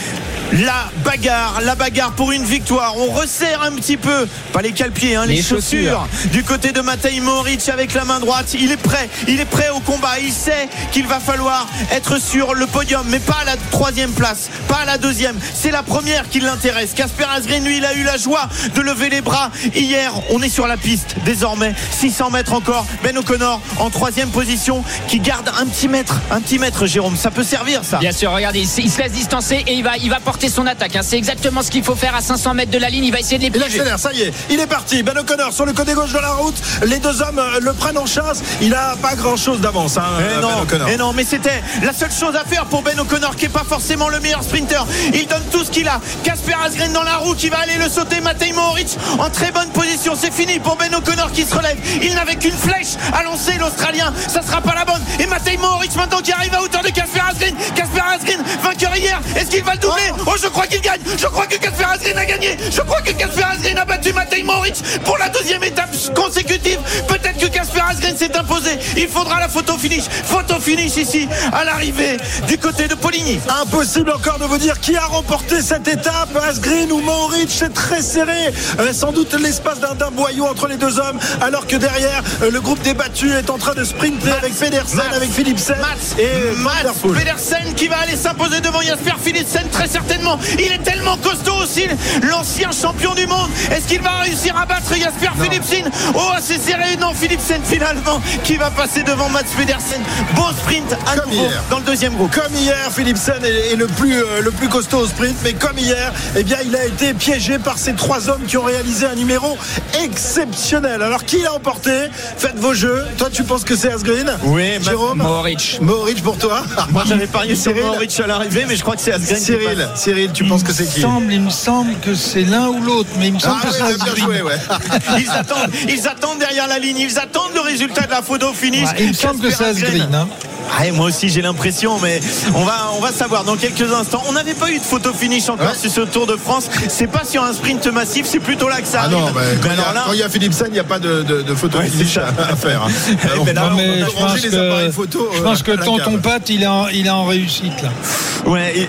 la bagarre, la bagarre pour une victoire. On resserre un petit peu, pas les calpiers, hein, les, Les chaussures. chaussures. Du côté de Matej Mohoric avec la main droite, il est prêt, il est prêt au combat. Il sait qu'il va falloir être sur le podium, mais pas à la troisième place, pas à la deuxième. C'est la première qui l'intéresse. Casper Asgreen, lui, il a eu la joie de lever les bras hier. On est sur la piste désormais, 600 mètres encore. Ben O'Connor en troisième position, qui garde un petit mètre, un petit mètre, Jérôme. Ça peut servir, ça. Bien sûr, regardez, il, se- il se laisse distancer et il va, il va porter son attaque. hein. C'est exactement ce qu'il faut faire à 500 mètres de la ligne. Il va essayer de les Il piéger. accélère, ça y est, il est parti. Ben O'Connor sur le côté gauche de la route. Les deux hommes euh, le prennent en chasse. Il a pas grand chose d'avance, hein, Eh Ben non, eh non, mais c'était la seule chose à faire pour Ben O'Connor qui est pas forcément le meilleur sprinter. Il donne tout ce qu'il a. Casper Asgreen dans la roue qui va aller le sauter. Matej Mohoric en très bonne position. C'est fini pour Ben O'Connor qui se relève. Il n'avait qu'une flèche à lancer l'Australien. Ça sera pas la bonne. Et Matej Mohoric maintenant qui arrive à hauteur de Casper Asgreen. Casper Asgreen vainqueur hier. Est-ce qu'il va le doubler? Oh, je crois qu'il gagne. Je crois que Casper Asgreen a gagné. Je crois que Casper Asgreen a battu Matej Moric pour la deuxième étape consécutive. Peut-être que Casper Asgreen s'est imposé. Il faudra la photo finish. Photo finish ici à l'arrivée du côté de Poligny. Impossible encore de vous dire qui a remporté cette étape, Asgreen ou Mohoric, c'est très serré, Euh, sans doute l'espace d'un d'un boyau entre les deux hommes, alors que derrière euh, le groupe débattu est en train de sprinter avec Pedersen, Mats, avec Philipsen Mats, et euh, Mats. Pedersen qui va aller s'imposer devant Jasper Philipsen très certainement. Il est tellement costaud aussi, l'ancien champion du monde. Est-ce qu'il va réussir à battre Jasper Philipsen Oh, c'est serré. Non, Philipsen finalement qui va passer devant Mats Pedersen. Bon sprint à Comme nouveau hier. dans le deuxième groupe. Comme hier, Philipsen est, est le plus euh, le plus costaud au sprint, mais comme hier, eh bien, il a été piégé par ces trois hommes qui ont réalisé un numéro exceptionnel. Alors, qui l'a emporté? Faites vos jeux. Toi, tu penses que c'est Asgreen? Oui, ma- Jérôme? Mohoric. Mohoric pour toi Moi j'avais parié sur. Mohoric à l'arrivée, mais je crois que c'est Asgreen. Cyril. Cyril, tu penses que c'est qui Il me semble, il me semble que c'est l'un ou l'autre, mais il me semble Ah que ouais, c'est joué, ouais. Ils attendent, ils attendent derrière la ligne, ils attendent le résultat de la photo finish. Ouais, il me semble que c'est Asgreen. hein. Ouais, moi aussi j'ai l'impression, mais on va, on va savoir dans quelques instants. On n'avait pas eu de photo finish encore Ouais. sur ce Tour de France. C'est pas sur un sprint massif, c'est plutôt là que ça Ah arrive. non, bah, quand, Mais il y a, alors là, quand il y a Philipsen, il n'y a pas de, de, de photo Ouais, finish à, faire. Alors, mais là, on Non, a mais je pense rangé les appareils que, photo. je euh, pense que tonton. Pat, il est en, il est en réussite là. Ouais, et-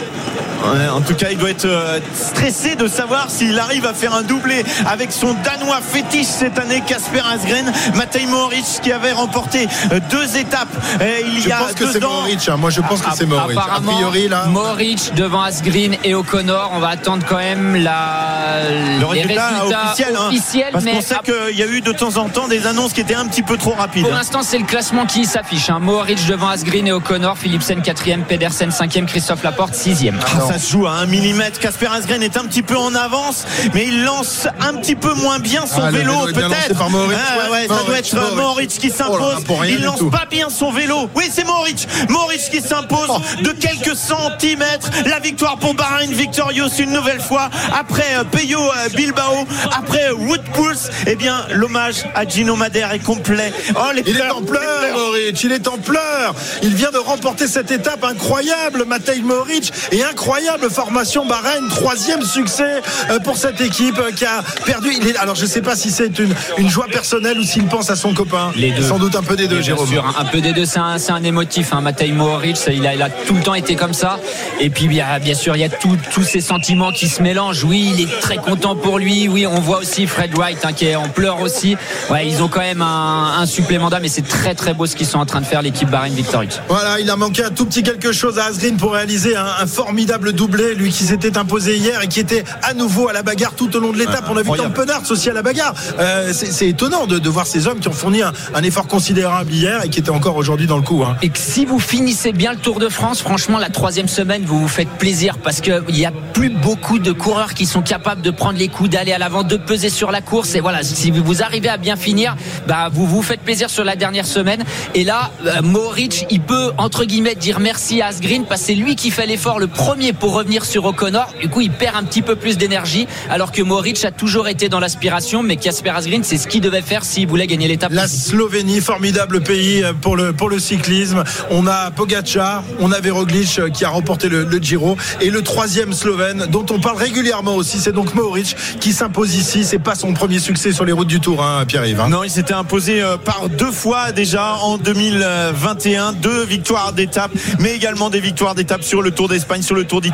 ouais, en tout cas, il doit être euh, stressé de savoir s'il arrive à faire un doublé avec son Danois fétiche cette année, Casper Asgren, Matej Mohoric qui avait remporté euh, deux étapes il Je y a pense que c'est ans. Mohoric. hein. Moi, je pense que c'est Mohoric. A Apparemment, priori, là. Mohoric devant Asgreen et O'Connor. On va attendre quand même la, Le les résultat, résultats officiel, hein. officiels, parce mais qu'on sait qu'il y a eu de temps en temps des annonces qui étaient un petit peu trop rapides. pour l'instant, c'est le classement qui s'affiche. Hein. Mohoric devant Asgreen et O'Connor, Philipsen 4e, Pedersen 5e, Christophe Laporte 6e. Ah, ça se joue à un millimètre. Casper Asgren est un petit peu en avance, mais il lance un petit peu moins bien son Ah, vélo, peut-être. Ah, ouais. ça doit être. Mohoric qui Oh s'impose. il lance tout. pas bien son vélo. Oui, c'est Mohoric. Mohoric qui s'impose de quelques centimètres. La victoire pour Bahreïn Victorious une nouvelle fois. Après euh, Peyo euh, Bilbao, après euh, Woodpulse, eh bien, l'hommage à Gino Madère est complet. Oh, les Il est en pleurs. Mohoric. Il est en pleurs. Il vient de remporter cette étape incroyable, Matej Mohoric, et incroyable formation Bahreïn. Troisième succès euh, pour cette équipe euh, qui a perdu. Il est, alors, je ne sais pas si c'est une, une joie personnelle ou s'il pense à son copain. Les deux. Sans doute un peu des deux, Bien Jérôme. sûr, un peu des deux, c'est un, émotif. Hein. Matej Mohoric, il a, il a tout le temps été comme ça. Et puis, bien, bien sûr, il y a tout- tous ces sentiments qui se mélangent. Oui, il est très content pour lui. Oui, on voit aussi Fred Wright hein, qui est en pleurs aussi. Ouais, ils ont quand même un, un supplément d'âme et c'est très très beau ce qu'ils sont en train de faire, l'équipe Bahreïn Victorious. Voilà, il a manqué un tout petit quelque chose à Asgreen pour réaliser un, un formidable doublé, lui qui s'était imposé hier et qui était à nouveau à la bagarre tout au long de l'étape. On a vu Tom. Penards aussi à la bagarre. Euh, c'est étonnant de, de voir ces hommes qui ont fourni un, un effort considérable hier et qui étaient encore aujourd'hui dans le coup. hein. Et que si vous finissez bien le Tour de France, franchement, la troisième semaine, vous vous faites plaisir parce qu'il n'y a plus beaucoup de coureurs qui sont capables de prendre les coups, d'aller à l'avant, de peser sur la course. Et voilà, si vous arrivez à bien finir, bah, vous vous faites plaisir sur la dernière semaine. Et là, euh, Mohoric, il peut, entre guillemets, dire merci à Asgreen parce que c'est lui qui fait l'effort le premier pour revenir sur O'Connor. Du coup, il perd un petit peu plus d'énergie alors que Mohoric a toujours été dans l'aspiration. Mais Casper Asgreen, c'est ce qu'il devait faire s'il voulait gagner l'étape. La Slovénie, formidable pays pour le, pour le cyclisme. On a Pogacar, on a Roglic euh, qui a remporté le, le Giro. Et le troisième Slovène, dont on parle régulièrement aussi, c'est donc Mohoric qui s'impose ici. C'est pas son premier succès sur les routes du Tour, hein, Pierre-Yves. hein. Non, il s'était imposé euh, par deux fois déjà en 2021, deux victoires d'étape, mais également des victoires d'étape sur le Tour d'Espagne, sur le Tour d'Italie,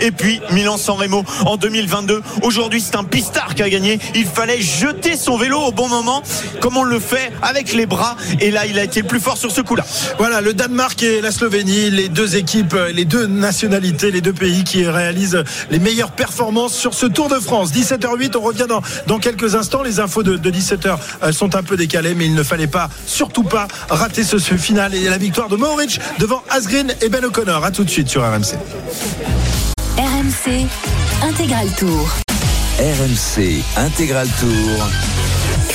et puis Milan-San Remo en 2022. Aujourd'hui, c'est un pistard qui a gagné. Il fallait jeter son vélo au bon moment, comme on le fait avec les bras, et là, il a été plus fort sur ce coup-là. Voilà, le Danemark et la Slovénie, les deux équipes, les deux nationalités, les deux pays qui réalisent les meilleures performances sur ce Tour de France. 17h08, on revient dans, quelques instants. Les infos de, de 17h euh, sont un peu décalées, mais il ne fallait pas, surtout pas, rater ce, final et la victoire de Mohoric devant Asgreen et Ben O'Connor. À tout de suite sur RMC. RMC Intégral Tour. RMC Intégral Tour.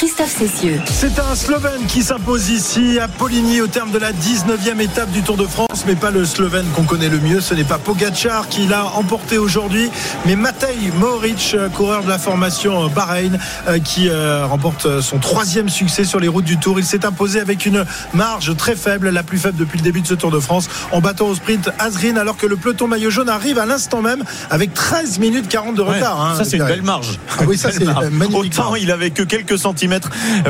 Christophe Cessieux. C'est un Slovène qui s'impose ici à Poligny au terme de la 19e étape du Tour de France, mais pas le Slovène qu'on connaît le mieux. Ce n'est pas Pogacar qui l'a emporté aujourd'hui, mais Matej Mohoric, euh, coureur de la formation euh, Bahreïn, euh, qui remporte son troisième succès sur les routes du Tour. Il s'est imposé avec une marge très faible, la plus faible depuis le début de ce Tour de France, en battant au sprint Azrin, alors que le peloton maillot jaune arrive à l'instant même avec 13 minutes 40 de retard. hein, ça c'est une belle marge. Ah oui, ça c'est marge. magnifique. Autant il avait que quelques centimètres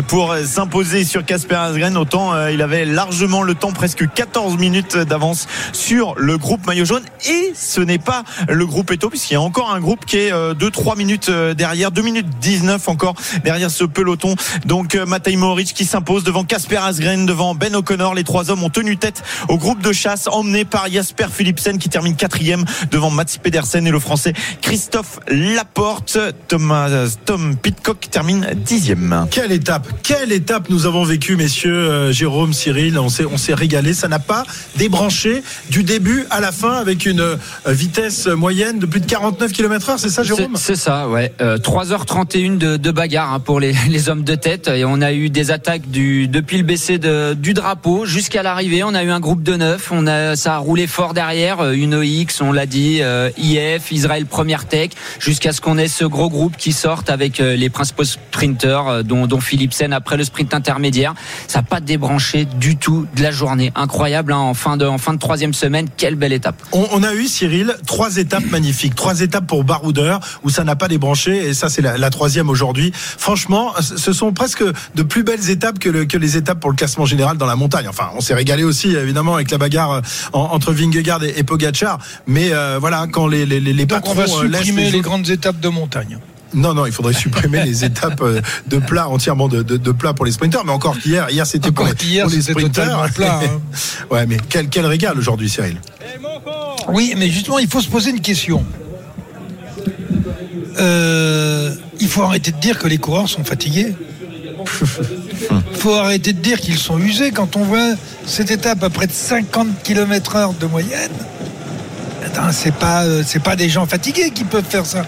pour euh, s'imposer sur Casper Asgren, autant euh, il avait largement le temps, presque 14 minutes d'avance sur le groupe maillot jaune. Et ce n'est pas le groupe Eto, puisqu'il y a encore un groupe qui est 2-3 minutes euh, derrière, 2 minutes 19 encore derrière ce peloton. Donc euh, Matej Mohoric qui s'impose devant Casper Asgren, devant Ben O'Connor. Les trois hommes ont tenu tête au groupe de chasse emmené par Jasper Philipsen qui termine quatrième devant Mats Pedersen et le français Christophe Laporte. Thomas, Tom Pitcock termine dixième. Quelle étape, quelle étape nous avons vécu, messieurs euh, Jérôme, Cyril. On s'est, on s'est régalé. Ça n'a pas débranché du début à la fin avec une euh, vitesse moyenne de plus de 49 km/h. C'est ça, Jérôme? C'est ça, ouais. Euh, 3h31 de, de bagarre hein, pour les, les hommes de tête. Et on a eu des attaques du, depuis le BC de, du drapeau jusqu'à l'arrivée. On a eu un groupe de neuf. On a, ça a roulé fort derrière. Euh, Une OX, on l'a dit, euh, IF, Israël Première Tech, jusqu'à ce qu'on ait ce gros groupe qui sorte avec les principaux sprinteurs, euh, dont, dont Philipsen après le sprint intermédiaire. Ça n'a pas débranché du tout de la journée. Incroyable hein, en fin de en fin de troisième semaine. Quelle belle étape. On, on a eu, Cyril, trois étapes magnifiques. Trois étapes pour Baroudeur où ça n'a pas débranché. Et ça, c'est la, la troisième aujourd'hui. Franchement, ce sont presque de plus belles étapes que, le- que les étapes pour le classement général dans la montagne. Enfin, on s'est régalé aussi, évidemment, avec la bagarre euh, en- entre Vingegaard et, et Pogacar. Mais euh, voilà, quand les, les, les, Donc patrons on va euh, supprimer les grandes étapes de montagne. Non, non, il faudrait supprimer les étapes euh, de plat, entièrement de, de, de plat pour les sprinteurs. Mais encore qu'hier, hier c'était pour, pour les sprinteurs. plat, hein. ouais, mais quel, quel régal aujourd'hui, Cyril. Oui, mais justement, il faut se poser une question. Euh, il faut arrêter de dire que les coureurs sont fatigués. Il faut arrêter de dire qu'ils sont usés quand on voit cette étape à près de 50 km heure de moyenne. Attends, c'est pas, euh, c'est pas des gens fatigués qui peuvent faire ça.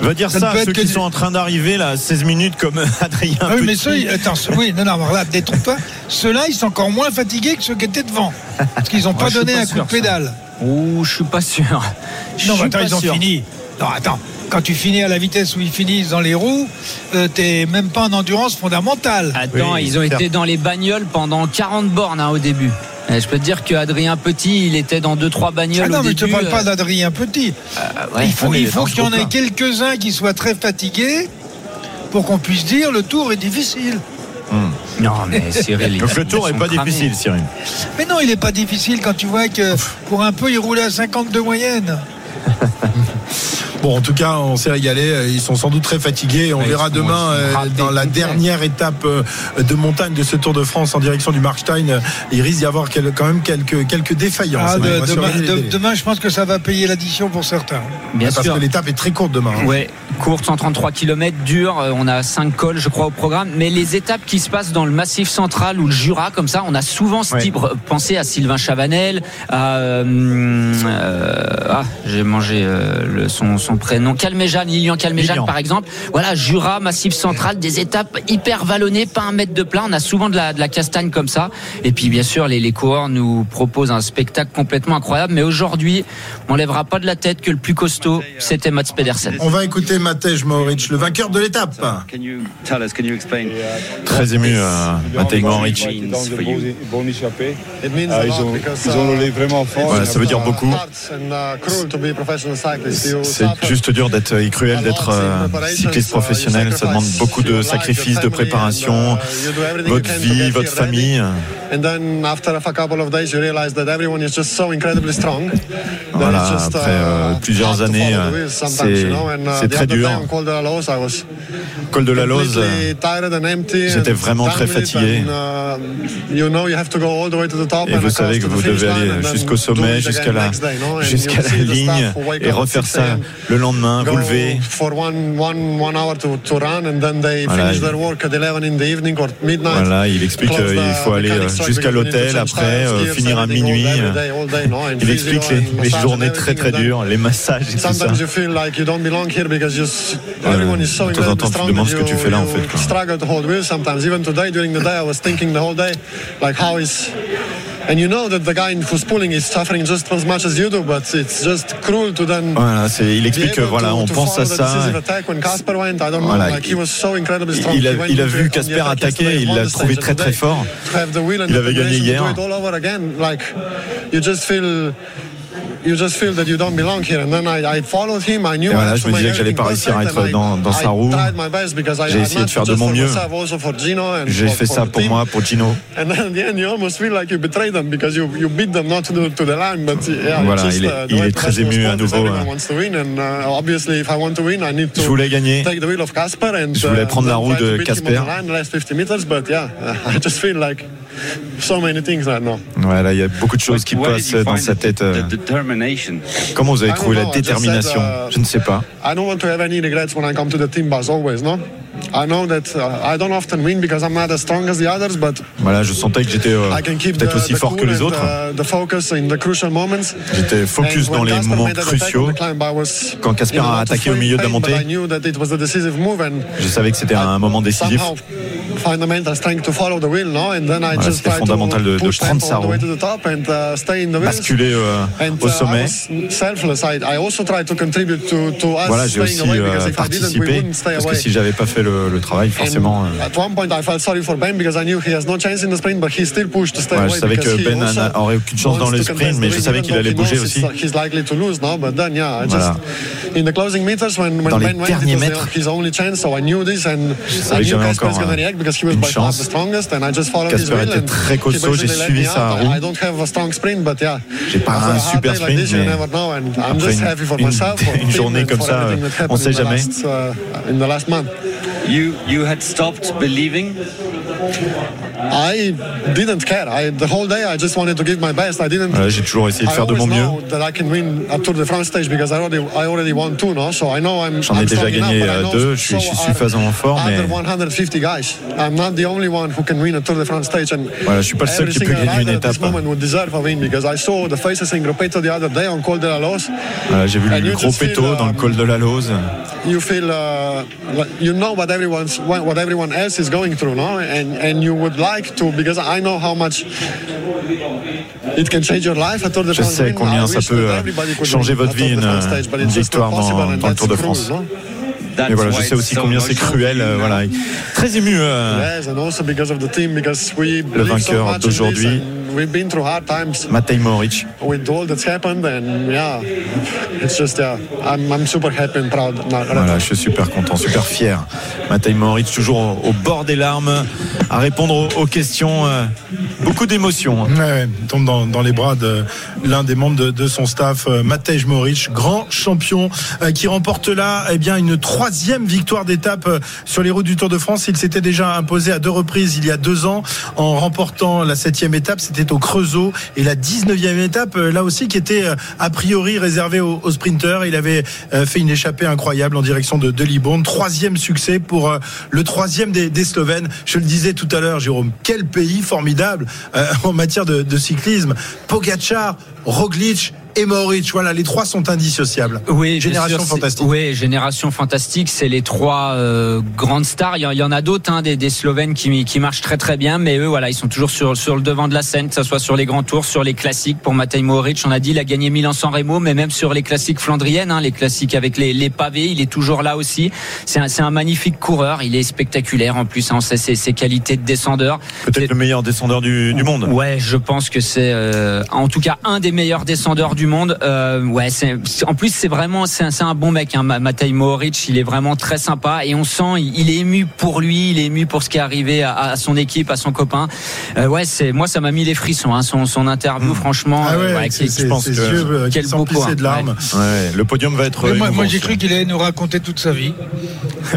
Va dire Ça à être ceux qui du- sont en train d'arriver là, à 16 minutes comme Adrien. Ah oui, mais ceux, attends, ceux- oui, non, non, alors là, détrompe-toi. Ceux-là, ils sont encore moins fatigués que ceux qui étaient devant. Parce qu'ils n'ont pas donné pas un coup de pédale. Ouh, je suis pas sûr. Je Non, mais attends, pas ils ont sûr. fini. Non, attends. Quand tu finis à la vitesse où ils finissent dans les roues, euh, t'es même pas en endurance fondamentale. Attends, Oui, ils ont été dans les bagnoles pendant 40 bornes hein, au début. Et je peux te dire que Adrien Petit, il était dans deux trois bagnoles Ah non, au mais début. je te parle pas euh, d'Adrien Petit. ouais, il faut, ouais, il mais faut dans qu'il y en ait quelques-uns qui soient très fatigués pour qu'on puisse dire le tour est difficile. Non, mais Cyril. Donc le tour est sont pas cramés. difficile, Cyril. Mais non, il n'est pas difficile quand tu vois que pour un peu, il roulait à 50 de moyenne. Bon, en tout cas, on s'est régalé. Ils sont sans doute très fatigués. On Ouais, verra demain euh, dans la dernière étape euh, de montagne de ce Tour de France en direction du Markstein. euh, Il risque d'y avoir quel- quand même quelques, quelques défaillances. Ah, de- demain, de- je pense que ça va payer l'addition pour certains. Bien Parce sûr. que l'étape est très courte demain. hein. Ouais, courte 133 km, dure. euh, On a 5 cols, je crois, au programme. Mais les étapes qui se passent dans le Massif Central ou le Jura, comme ça, on a souvent ce Ouais. type. Pensez à Sylvain Chavanel, à euh, euh, ah, j'ai mangé euh, le, son, son prénom, Calméjan, Lilian Calméjan, Lilian. par exemple. Voilà, Jura, Massif Central, des étapes hyper vallonnées, pas un mètre de plat. On a souvent de la, de la castagne comme ça. Et puis, bien sûr, les, les coureurs nous proposent un spectacle complètement incroyable. Mais aujourd'hui, on lèvera pas de la tête que le plus costaud, c'était Mats Pedersen. On va écouter Matej Mohoric, le vainqueur de l'étape. Can you tell us, can you explain? Très ému, euh, Matej Mohoric. Ah, ils, ont, ils ont roulé vraiment fort. Voilà, ça veut dire beaucoup. C'est juste dur d'être cruel d'être cycliste professionnel. Ça demande beaucoup de sacrifices, de préparation, votre vie, votre famille. Voilà, après euh, plusieurs années, euh, c'est c'est très dur. Col de la Lose, euh, j'étais vraiment très fatigué. Et vous savez que vous devez aller jusqu'au sommet, jusqu'à la, jusqu'à la ligne et refaire ça Le lendemain, vous they Voilà, il- their work at 11 in the evening or midnight. Voilà, il explique qu'il the faut aller euh, jusqu'à l'hôtel, après euh, finir à minuit. Il explique les, journées très très dures, les massages et tout ça. So de temps en temps, tu te demandes ce que tu fais là, en fait, quoi. And you know that the guy who's pulling is suffering just as much as you do, but it's just cruel to then. Voilà, c'est, il explique que voilà, on pense à ça. Il a, vu Casper attaquer, il l'a trouvé très très fort. Il avait gagné hier. You just feel. That you don't belong here, and then I, I followed him. I knew Et voilà, I had je to me make disais que j'allais pas réussir à être dans, dans sa roue. tried my best because I- J'ai essayé de faire de mon for mieux. J'ai fait ça the pour moi, pour Gino. And then in the end, you almost feel like you betrayed them because you, you beat them not to the, to the line. But yeah, Voilà, just, il est- uh, the il est très ému à nouveau, Everyone hein. wants to win, and uh, obviously, if I want to win, I need to Je voulais gagner. take the wheel of Casper and Je voulais uh, prendre la roue de beat him Casper. on the line the last 50 meters. But yeah, I just feel like so many things right now. Voilà, il y a beaucoup de choses qui passent dans sa tête. Determination. Comment vous avez I don't trouvé la détermination said, uh, Je ne sais pas. I don't want to have any regrets when I come to the team bus always, no? I know that uh, I don't often win because I'm not as strong as the others, but Voilà, je sentais que j'étais euh, I can keep peut-être the, aussi the fort que les autres. the, the focus in the crucial moments. J'étais focus And dans les moments cruciaux. Quand Casper a attaqué au milieu de la montée, knew that it was the decisive move and je savais que c'était un moment décisif. somehow find the mental strength to follow the wheel, no? And then I Voilà, just c'était tried fondamental de- to de prendre sa all the way roue. to the top and uh, stay in the wheels. Basculer euh, And, au sommet. Voilà, j'ai aussi euh, participé. Parce que si j'avais pas fait le, le travail, forcément. euh, At one point, I felt sorry for Ben because I knew he has no chance in the sprint, but he still pushed to stay Ouais, away. je savais que Ben also n'a- aurait aucune chance dans le sprint, mais je savais qu'il allait bouger aussi. He's likely to lose now, but then yeah, I Voilà. just in the closing meters when, when Dans les Ben derniers mètres. the- his only chance, so I knew this and savais I que j'avais encore, une by far chance. the strongest, and I just followed his Casper était très costaud, j'ai suivi sa roue. I don't have a strong sprint, but yeah. J'ai pas un super just une- une- journée comme ça, on happened sait jamais. uh. You you had stopped believing. I didn't care. I, the whole day I just wanted to give my best. I didn't. Voilà, j'ai toujours essayé de I faire de mon mieux. know that I can win a Tour de France stage because I already I already won two, no? So I know I'm. J'en ai déjà enough, gagné euh, deux, je suis, je suis suffisamment fort, mais Other 150 guys. I'm not the only one who can win a Tour de France stage. And Voilà, je suis pas le seul qui peut gagner une étape. moment would deserve a win because I saw the faces in Gruppetto the other day on Col de la Loze. Voilà, j'ai vu le you gros péto dans le um, col de la Lose. you feel uh, you know what what everyone else is going through, no? And and you would like to because I know how much it can change your life. A Tour de Je sais combien ça peut euh, changer votre vie, une, une victoire dans, dans le Tour de France. Et voilà, je sais aussi combien c'est cruel. euh, voilà, très ému. euh, Yes, and also because of the team, because we believe so vainqueur d'aujourd'hui. We've been through hard times Matej Mohoric. with all that's happened, and yeah, it's just yeah, I'm, I'm super happy and proud. Voilà, je suis super content, super fier. Matej Mohoric toujours au, au bord des larmes, à répondre aux, aux questions. euh, beaucoup d'émotions. hein. Ouais, tombe dans, dans les bras de l'un des membres de, de son staff, euh, Matej Moric, grand champion, euh, qui remporte là eh bien, une troisième victoire d'étape sur les routes du Tour de France. Il s'était déjà imposé à deux reprises il y a deux ans en remportant la septième étape, c'était au Creusot, et la 19e étape, euh, là aussi, qui était euh, a priori réservée aux, sprinteurs. Il avait euh, fait une échappée incroyable en direction de, de Libourne. Troisième succès pour le troisième des, Slovènes. Je le disais tout à l'heure, Jérôme, quel pays formidable en matière de, de cyclisme. Pogacar, Roglic et Mohoric, voilà, les trois sont indissociables. Oui, génération sûr, fantastique. Oui, génération fantastique. C'est les trois euh, grandes stars. Il y en, il y en a d'autres, hein, des, des Slovènes qui, qui marchent très très bien, mais eux, voilà, ils sont toujours sur, sur le devant de la scène, que ce soit sur les grands tours, sur les classiques. Pour Matej Mohoric, on a dit, il a gagné Milan-San Remo, mais même sur les classiques flandriennes, hein, les classiques avec les, les pavés, il est toujours là aussi. C'est un, c'est un magnifique coureur. Il est spectaculaire en plus. Hein, on sait ses, ses qualités de descendeur. Peut-être le meilleur descendeur du, du monde. Ouais, je pense que c'est euh, en tout cas un des meilleurs descendeurs du monde. Euh, ouais, en plus c'est vraiment c'est un, c'est un bon mec. Hein, Ma- Matej Mohoric, il est vraiment très sympa et on sent il, il est ému pour lui, il est ému pour ce qui est arrivé à, à son équipe, à son copain. Euh, ouais, c'est moi ça m'a mis les frissons. Hein, son, son interview, franchement. Ah ouais, euh, avec qui- ses- je pense que yeux, quel beau coureur. de larmes. Ouais. Ouais, le podium va être. Moi, j'ai cru qu'il allait nous raconter toute sa vie.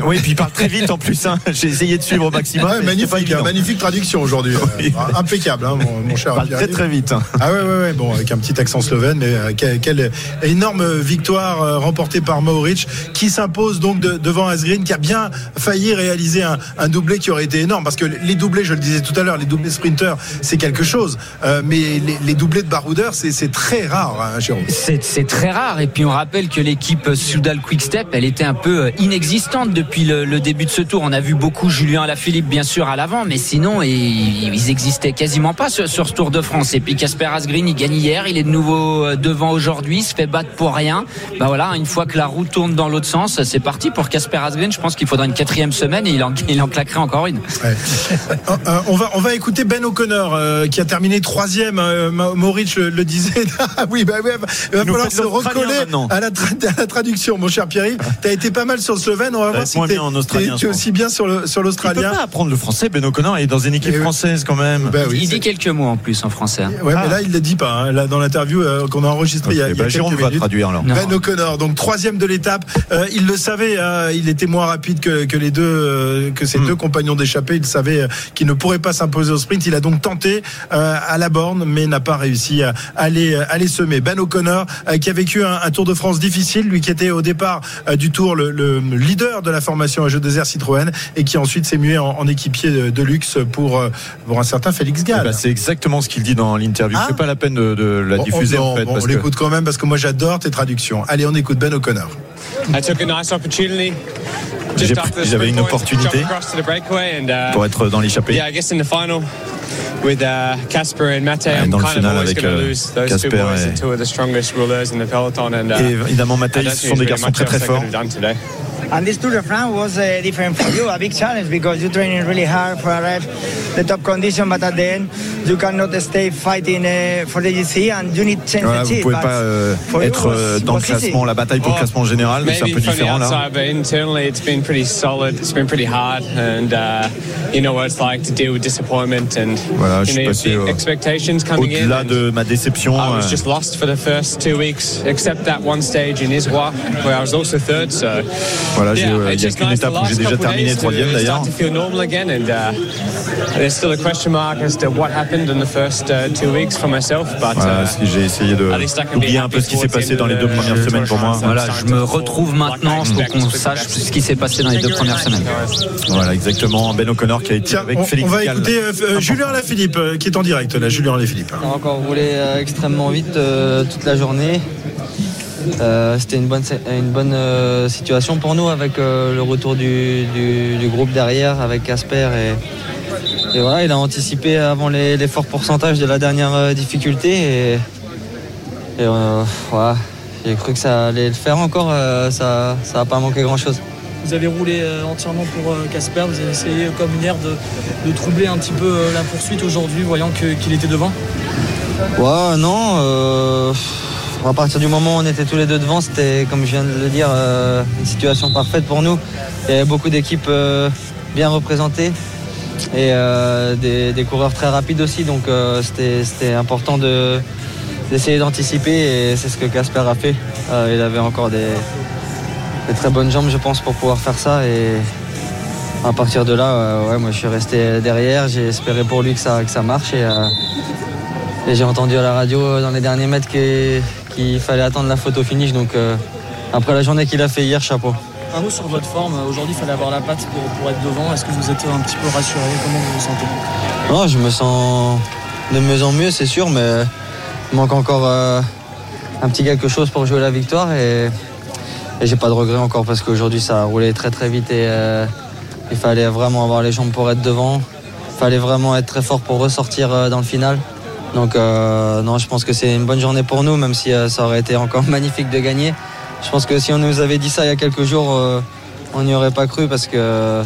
Oui, et puis il parle très vite en plus. hein. J'ai essayé de suivre au maximum. Magnifique, magnifique traduction aujourd'hui. Euh, Impeccable, hein, mon, mon cher. Il très très vite. Ah ouais, ouais, ouais, bon, avec un petit accent slovène, mais quelle, quelle énorme victoire euh, remportée par Mauric, qui s'impose donc de- devant Asgreen, qui a bien failli réaliser un, doublé qui aurait été énorme, parce que les doublés, je le disais tout à l'heure, les doublés sprinters, c'est quelque chose, euh, mais les, doublés de baroudeurs, c'est très rare, hein, Jérôme. C'est très rare. Et puis on rappelle que l'équipe Soudal Quickstep, elle était un peu euh, inexistante depuis le, début de ce tour. On a vu beaucoup Julien Alaphilippe, bien sûr, à l'avant, mais sinon, ils, ils existaient quasiment pas sur, ce Tour de France. Et puis Casper Asgreen, il gagne hier, il est de nouveau euh, devant aujourd'hui, se fait battre pour rien. Bah voilà, une fois que la roue tourne dans l'autre sens, c'est parti pour Casper Asgreen. Je pense qu'il faudra une quatrième semaine et il en, il en claquerait encore une. Ouais. Euh, euh, on, va, on va écouter Ben O'Connor euh, qui a terminé troisième. Euh, Ma- Maurice le, le disait. Ah oui, bah, ouais, il va falloir se l'australien recoller à la, tra- à la traduction, mon cher Pierre. Tu as été pas mal sur le slovène. On va voir si tu es pense. aussi bien sur sur Il peut l'australien. pas apprendre le français, Ben O'Connor, il est dans une équipe Et française quand même. Bah oui, il dit quelques mots en plus en français. hein. Ouais, Ah. mais là, il ne le dit pas. hein. Là, dans l'interview euh, qu'on a il y a, il y a Jérôme quelques va minutes. traduire alors. Non. Ben O'Connor, donc troisième de l'étape. Euh, il le savait, hein, il était moins rapide que, que les deux, euh, que Hmm. ses deux compagnons d'échappée. Il savait euh, qu'il ne pourrait pas s'imposer au sprint. Il a donc tenté euh, à la borne, mais n'a pas réussi à aller, à les semer. Ben O'Connor, euh, qui a vécu un, un Tour de France difficile, lui qui était au départ euh, du Tour le, le leader de la formation à jeu désert Citroën, et qui ensuite s'est mué en, en équipier de, de luxe pour, euh, pour un certain Félix Eh Gall. ben, c'est exactement ce qu'il dit dans l'interview. Ah. C'est pas la peine de, de la Bon, diffuser on, en fait. bon, parce on que- l'écoute quand même parce que moi j'adore tes traductions. Allez, on écoute Ben O'Connor. I took a nice opportunity. J'ai Just pris- after the j'avais une opportunité jump across to the breakaway and, uh, pour être dans l'échappée. Yeah, I guess in the final with uh, Casper and Mate, Ouais, dans le kind of final always avec, going to euh, lose those Casper two boys, et- are two of the strongest rulers in the peloton. And, uh, Et évidemment, don't ce sont des garçons très très forts. And this Tour de France was uh, different for you, a big challenge because you're training really hard for arrive the top condition, but at the end you cannot stay fighting uh, for the GC and you need change Voilà, the vous chip. pouvez but pas euh, être was- euh, dans le classement, la bataille pour le classement général, c'est un peu the différent là. outside, but internally it's been pretty solid. It's been pretty hard, and uh, you know what it's like to deal with disappointment and Voilà, you know, passé au- expectations coming in. Au-delà de ma déception, I was euh, just lost for the first two weeks, except that one stage in Iswa where I was also third. So Voilà, yeah, euh, il y a qu'une nice étape où j'ai déjà terminé troisième, d'ailleurs. Start to feel normal again, and uh, there's still a question mark as to what happened in the first uh, two weeks for myself. But voilà, uh, si j'ai essayé de at least I can be oublier un peu ce qui s'est passé dans les deux premières semaines pour moi. Voilà, je me retrouve maintenant pour qu'on sache ce qui s'est passé dans les deux premières semaines. Voilà, exactement. Ben O'Connor qui a été Tiens, avec on, Félix on va Gall. écouter euh, euh, Julien Alaphilippe euh, qui est en direct là. Julien Alaphilippe. On a encore roulé euh, extrêmement vite euh, toute la journée. Euh, C'était une bonne, une bonne euh, situation pour nous avec euh, le retour du, du- du groupe derrière avec Casper. Et, et voilà, il a anticipé avant les, les forts pourcentages de la dernière difficulté. Et, et, voilà, j'ai cru que ça allait le faire encore. ça n'a pas manqué grand-chose. Vous avez roulé entièrement pour Casper, vous avez essayé comme hier de, de troubler un petit peu la poursuite aujourd'hui, voyant qu'il était devant? Ouais, non. euh, à partir du moment où on était tous les deux devant, c'était, comme je viens de le dire, euh, une situation parfaite pour nous. Il y avait beaucoup d'équipes euh, bien représentées et euh, des, coureurs très rapides aussi. Donc c'était, important de, d'essayer d'anticiper et c'est ce que Casper a fait. Il avait encore des, des très bonnes jambes, je pense, pour pouvoir faire ça. Et à partir de là, ouais, moi je suis resté derrière. J'ai espéré pour lui que ça, que ça marche. Et, j'ai entendu à la radio dans les derniers mètres qu'il qu'il fallait attendre la photo finish. Donc euh, après la journée qu'il a fait hier, chapeau. Un mot sur votre forme, aujourd'hui il fallait avoir la patte pour, pour être devant. Est-ce que vous êtes un petit peu rassuré? Comment vous vous sentez? Non, je me sens de mieux en mieux, c'est sûr, mais il manque encore euh, un petit quelque chose pour jouer la victoire. Et, et j'ai pas de regret encore parce qu'aujourd'hui ça a roulé très très vite et euh, il fallait vraiment avoir les jambes pour être devant. Il fallait vraiment être très fort pour ressortir euh, dans le final. Donc euh, non, je pense que c'est une bonne journée pour nous, même si euh, ça aurait été encore magnifique de gagner. Je pense que si on nous avait dit ça il y a quelques jours, euh, on n'y aurait pas cru parce que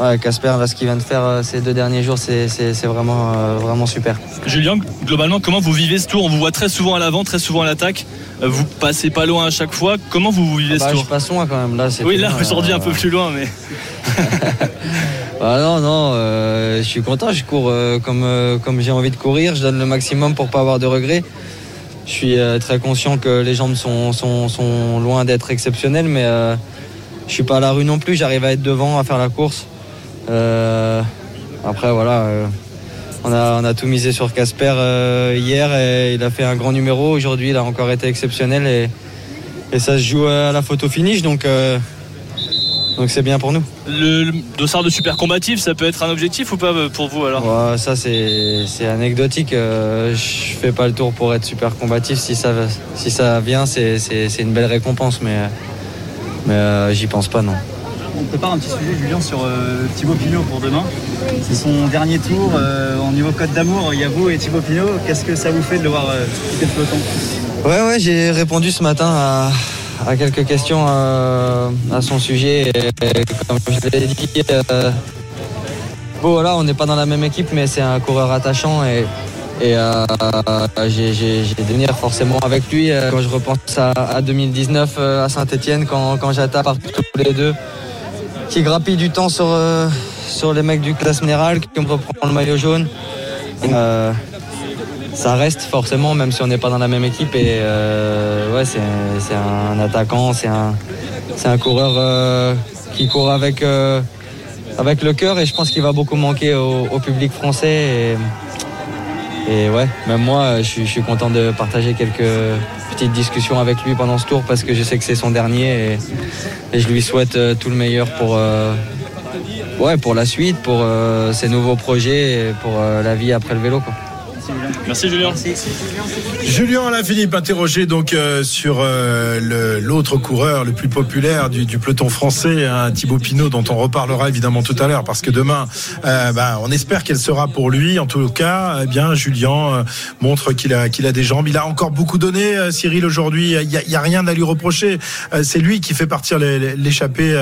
ouais, Casper, là, ce qu'il vient de faire ces deux derniers jours, c'est vraiment, vraiment super. Julien, globalement, comment vous vivez ce tour? On vous voit très souvent à l'avant, très souvent à l'attaque. Vous passez pas loin à chaque fois. Comment vous vivez Ah bah, ce je tour? passe loin quand même. Là, Oui, là, aujourd'hui un peu plus loin, mais. Ah non, non, euh, je suis content, je cours euh, comme, euh, comme j'ai envie de courir, je donne le maximum pour pas avoir de regrets. Je suis euh, très conscient que les jambes sont, sont, sont loin d'être exceptionnelles, mais, euh, je suis pas à la rue non plus. J'arrive à être devant, à faire la course. Euh, après, voilà. on a, on a tout misé sur Casper hier et il a fait un grand numéro. Aujourd'hui, il a encore été exceptionnel et, et ça se joue à la photo finish. Donc, donc c'est bien pour nous. Le, le dossard de super combatif, ça peut être un objectif ou pas euh, pour vous alors Ouais, ça c'est anecdotique. Euh, je fais pas le tour pour être super combatif. Si ça si ça vient, c'est c'est- c'est une belle récompense, mais mais euh, j'y pense pas non. On prépare un petit sujet, Julien, sur euh, Thibaut Pinot pour demain. C'est son dernier tour. euh, en niveau code d'amour, il y a vous et Thibaut Pinot. Qu'est-ce que ça vous fait de le voir euh, quitter le peloton? Ouais ouais, j'ai répondu ce matin à, à quelques questions euh, à son sujet. Et, comme je l'ai dit, euh, bon voilà, on n'est pas dans la même équipe, mais c'est un coureur attachant et et euh, j'ai souvenirs forcément avec lui. Euh, Quand je repense à, à 2019 euh, à Saint-Etienne, quand, quand j'attaque tous les deux, qui grappille du temps sur, sur les mecs du classe générale, qui me reprend le maillot jaune. Ça reste forcément, même si on n'est pas dans la même équipe. Et euh, ouais, c'est un attaquant, c'est un, c'est un coureur euh, qui court avec, euh, avec le cœur et je pense qu'il va beaucoup manquer au, public français. Et, ouais, même moi, je suis, content de partager quelques petites discussions avec lui pendant ce tour parce que je sais que c'est son dernier et, je lui souhaite tout le meilleur pour, ouais, pour la suite, pour ses nouveaux projets et pour la vie après le vélo. Merci Julien. Julien Alaphilippe interrogé donc euh, sur euh, le- l'autre coureur le plus populaire du, du peloton français, hein, Thibaut Pinot, dont on reparlera évidemment tout à l'heure, parce que demain, euh, bah, on espère qu'elle sera pour lui. En tout cas, eh bien Julien euh, montre qu'il a qu'il a des jambes. Il a encore beaucoup donné, euh, Cyril aujourd'hui. Il y a, il y a rien à lui reprocher. Euh, C'est lui qui fait partir l'échappée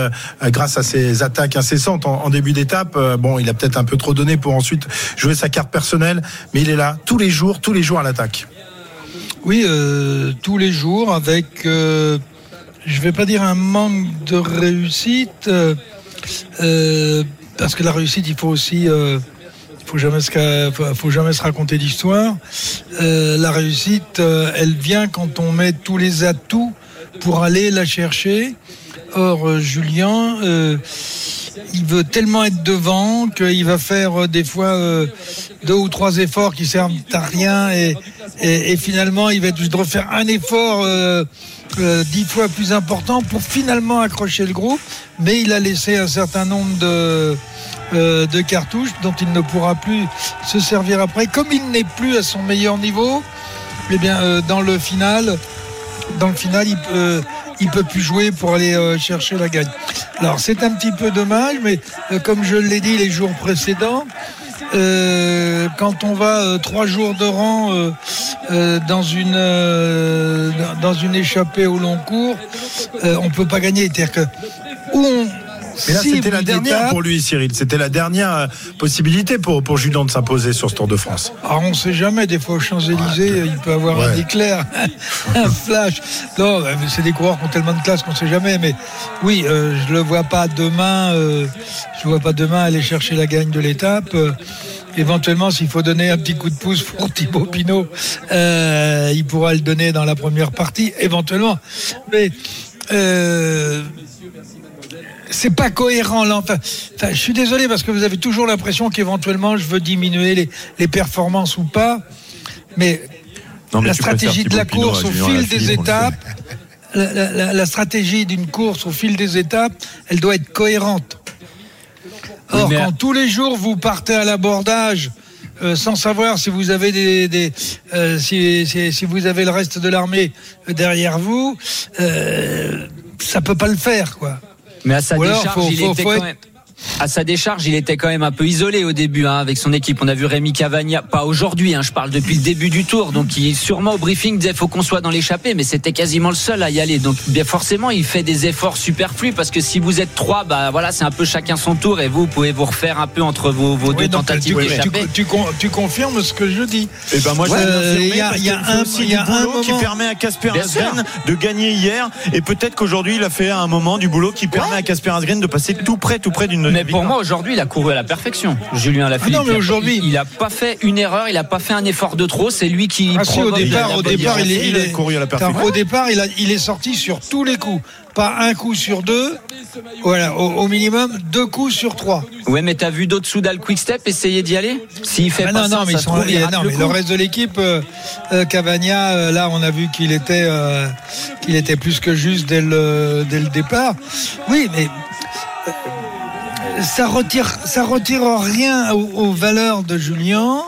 grâce à ses attaques incessantes en, en début d'étape. Euh, bon, il a peut-être un peu trop donné pour ensuite jouer sa carte personnelle, mais il est là tous les jours, tous les jours à l'attaque. Oui, euh, tous les jours avec, euh, je vais pas dire un manque de réussite, euh, parce que la réussite, il faut aussi, faut jamais se, faut, jamais se raconter d'histoire. La réussite, elle vient quand on met tous les atouts pour aller la chercher. Or, euh, Julien, euh, il veut tellement être devant qu'il va faire euh, des fois deux ou trois efforts qui servent à rien et, finalement il va de refaire un effort dix fois plus important pour finalement accrocher le groupe. Mais il a laissé un certain nombre de, cartouches dont il ne pourra plus se servir après. Comme il n'est plus à son meilleur niveau, eh bien dans le final, il peut, il peut plus jouer pour aller euh, chercher la gagne. Alors c'est un petit peu dommage, mais euh, comme je l'ai dit les jours précédents, euh, quand on va euh, trois jours de rang euh, euh, dans une dans une échappée au long cours, on peut pas gagner. C'est-à-dire que où on Mais là, c'était la dernière étape, pour lui, Cyril. C'était la dernière euh, possibilité pour, pour Julien de s'imposer sur ce Tour de France. Alors on sait jamais, des fois aux Champs-Élysées, il peut avoir un éclair, un flash. Non, euh, mais c'est des coureurs qui ont tellement de classe qu'on sait jamais. Mais oui, euh, je le vois pas demain. euh, je vois pas demain aller chercher la gagne de l'étape. Euh, éventuellement, s'il faut donner un petit coup de pouce pour Thibaut Pinot, euh, il pourra le donner dans la première partie, éventuellement. Mais euh, c'est pas cohérent là. Enfin, enfin, je suis désolé parce que vous avez toujours l'impression qu'éventuellement je veux diminuer les, les performances ou pas, mais, Non, mais la stratégie de la course au fil des étapes, la, la- la- la stratégie d'une course au fil des étapes, elle doit être cohérente. Or, Oui, quand tous les jours vous partez à l'abordage euh, sans savoir si vous avez des, des- euh, si, si- si vous avez le reste de l'armée derrière vous, euh, ça peut pas le faire, quoi. Mais à sa décharge, il faut- était quand même. À sa décharge, il était quand même un peu isolé au début hein, avec son équipe. On a vu Rémi Cavagna, pas aujourd'hui, hein, je parle depuis le début du tour. Donc, il sûrement au briefing disait faut qu'on soit dans l'échappée, mais c'était quasiment le seul à y aller. Donc, bien forcément, il fait des efforts superflus parce que si vous êtes trois, bah voilà, c'est un peu chacun son tour et vous, vous pouvez vous refaire un peu entre vos, vos deux Oui, tentatives tu, tu, tu con- tu confirmes ce que je dis. Et ben moi, Ouais, il y a- y a un- y a du un boulot qui permet à Casper. Asgreen de gagner hier et peut-être qu'aujourd'hui il a fait à un moment du boulot qui permet à Casper Asgreen de passer tout près tout près d'une Mais pour moi, aujourd'hui, il a couru à la perfection. Julien Lafilippe. Ah non, mais aujourd'hui- il, il a pas fait une erreur, il a pas fait un effort de trop. C'est lui qui. Ah si, au départ, au départ, il est, il il a est- couru à la perfection. Au départ, il, a- il est sorti sur tous les coups. pas un coup sur deux. Voilà, au, au minimum deux coups sur trois. Ouais, mais t'as vu d'autres Soudal Quick Step essayer d'y aller? S'il fait Ah pas non, ça, non, mais, ça ils sont- trouve, il non, le mais le reste de l'équipe, euh, euh, Cavagna, euh, là, on a vu qu'il était, euh, qu'il était plus que juste dès le, dès le départ. Oui, mais euh, ça retire, ça retire rien aux, valeurs de Julien.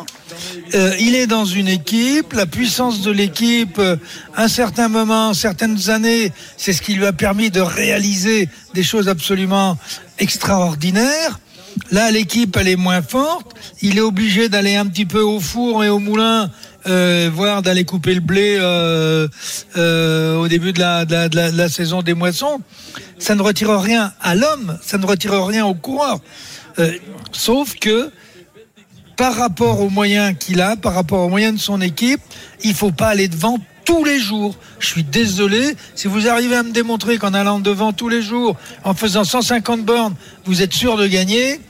Euh, il est dans une équipe, la puissance de l'équipe, euh, un certain moment, certaines années, c'est ce qui lui a permis de réaliser des choses absolument extraordinaires. Là, l'équipe, elle est moins forte. Il est obligé d'aller un petit peu au four et au moulin, euh, voire d'aller couper le blé euh, euh, au début de la, de, la, de la- de la saison des moissons. Ça ne retire rien à l'homme, ça ne retire rien au coureur. Euh, sauf que par rapport aux moyens qu'il a, par rapport aux moyens de son équipe, il faut pas aller devant tous les jours. Je suis désolé, si vous arrivez à me démontrer qu'en allant devant tous les jours, en faisant 150 bornes, vous êtes sûr de gagner,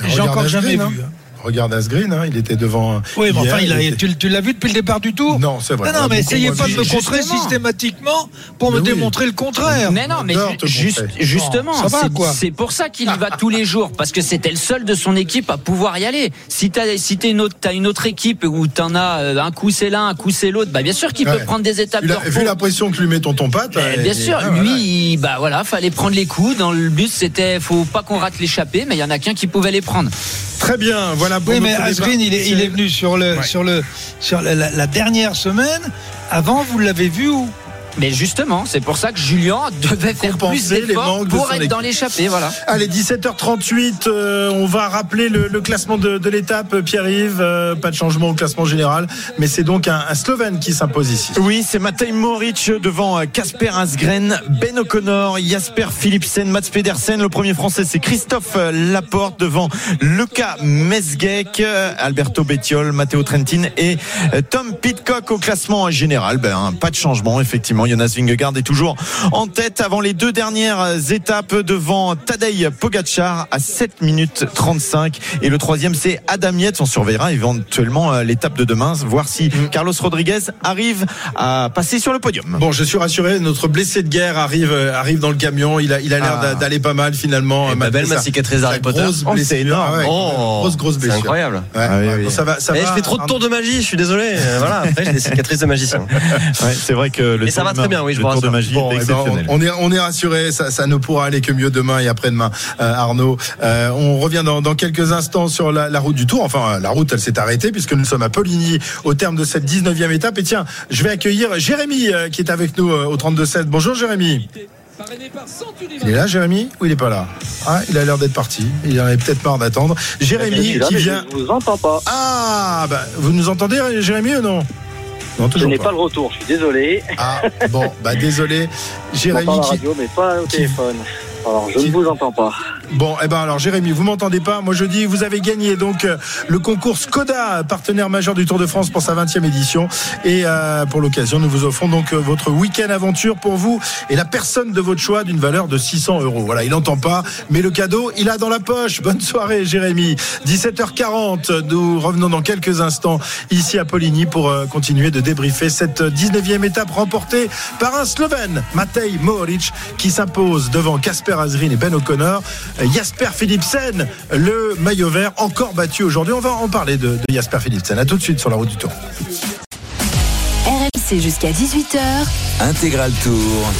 j'ai Regarde encore jamais vu. hein. Regarde Asgreen, hein, il était devant. Oui, mais enfin, il a- il était- tu, tu l'as vu depuis le départ du tour? Non, c'est vrai. Non, non, On a mais essayez pas de me contrer systématiquement pour me oui. démontrer le contraire. Mais non, mais juste, justement, c'est- pour ça qu'il y va tous les jours, parce que c'était le seul de son équipe à pouvoir y aller. Si t'as si t'es une autre, t'as une autre équipe où t'en as euh, un coup c'est l'un, un coup c'est l'autre, bah bien sûr qu'il Ouais. peut prendre des étapes Vu de vu la pression que lui met tonton Pat. Mais euh, bien et- sûr, ah, lui, voilà. il- bah voilà, fallait prendre les coups. Dans le but, c'était, faut pas qu'on rate l'échappée, mais il y en a qu'un qui pouvait les prendre. Très bien, voilà Oui, mais. Asgreen, il est, il est venu sur le, sur le, sur la, la- la dernière semaine. Avant, vous l'avez vu où? Mais justement, c'est pour ça que Julien devait faire plus d'efforts manques de pour son être équipe. dans l'échappée, voilà. Allez, 17h38, euh, on va rappeler le, le classement de, de l'étape, euh, Pierre-Yves. euh, pas de changement au classement général, mais c'est donc un, un Slovène qui s'impose ici. Oui, c'est Matej Moric devant Casper Asgren, Ben O'Connor, Jasper Philipsen, Mats Pedersen. Le premier français, c'est Christophe Laporte devant Luca Mesgek, Alberto Bettiol, Matteo Trentin et Tom Pitcock au classement général. Ben, pas de changement, effectivement. Jonas Vingegaard est toujours en tête avant les deux dernières étapes devant Tadej Pogacar à 7 minutes 35. Et le troisième, c'est Adam Yates. On surveillera éventuellement euh, l'étape de demain, voir si Carlos Rodriguez arrive à passer sur le podium. Bon, je suis rassuré, notre blessé de guerre arrive, euh, arrive dans le camion. Il a, il a l'air Ah. d'a- d'aller pas mal finalement. Et ma belle, ma cicatrice Harry Potter. Grosse Oh, blessure. c'est énorme. Ah ouais, Oh, grosse, grosse c'est blessure. incroyable. Ouais, Ah oui, ouais, oui. bon, Ça va, ça Eh, va. je fais trop de tours de magie, je suis désolé. Euh, Voilà, après j'ai des cicatrices de magicien. Ouais, c'est vrai que le Mais ça tour va de très bien, oui, je le vous tour de rassure. magie Bon, est eh ben, exceptionnel. on, on est, on est rassuré, ça, ça ne pourra aller que mieux demain et après-demain, euh, Arnaud. Euh, on revient dans, dans quelques instants sur la, la route du Tour. Enfin, la route, elle s'est arrêtée puisque nous sommes à Poligny au terme de cette 19e étape. Et tiens, je vais accueillir Jérémy euh, qui est avec nous euh, au 32-7. Bonjour Jérémy. Il est là, Jérémy? Ou il est pas là? Ah, il a l'air d'être parti. Il en avait peut-être marre d'attendre. Jérémy qui vient. Je vous entends pas. Ah, bah, vous nous entendez, Jérémy, ou non? Non, Je n'ai pas. pas le retour, je suis désolé. Ah, bon, bah désolé. Jérémy m'entends à la qui, radio, mais pas au téléphone. Alors, je ne vous entends pas. Bon, eh ben alors Jérémy, vous m'entendez pas Moi je dis, vous avez gagné donc euh, le concours Skoda, partenaire majeur du Tour de France pour sa 20e édition. Et euh, pour l'occasion, nous vous offrons donc euh, votre week-end aventure pour vous et la personne de votre choix d'une valeur de 600 euros. Voilà, il n'entend pas, mais le cadeau, il a dans la poche. Bonne soirée Jérémy. 17h40, nous revenons dans quelques instants ici à Poligny pour continuer de débriefer cette 19e étape remportée par un Slovène, Matej Mohoric, qui s'impose devant Asgreen et Ben O'Connor. Euh, Jasper Philipsen, le maillot vert, encore battu aujourd'hui. On va en parler de, de Jasper Philipsen. À tout de suite sur la route du Tour. RMC jusqu'à 18h. Intégral Tour.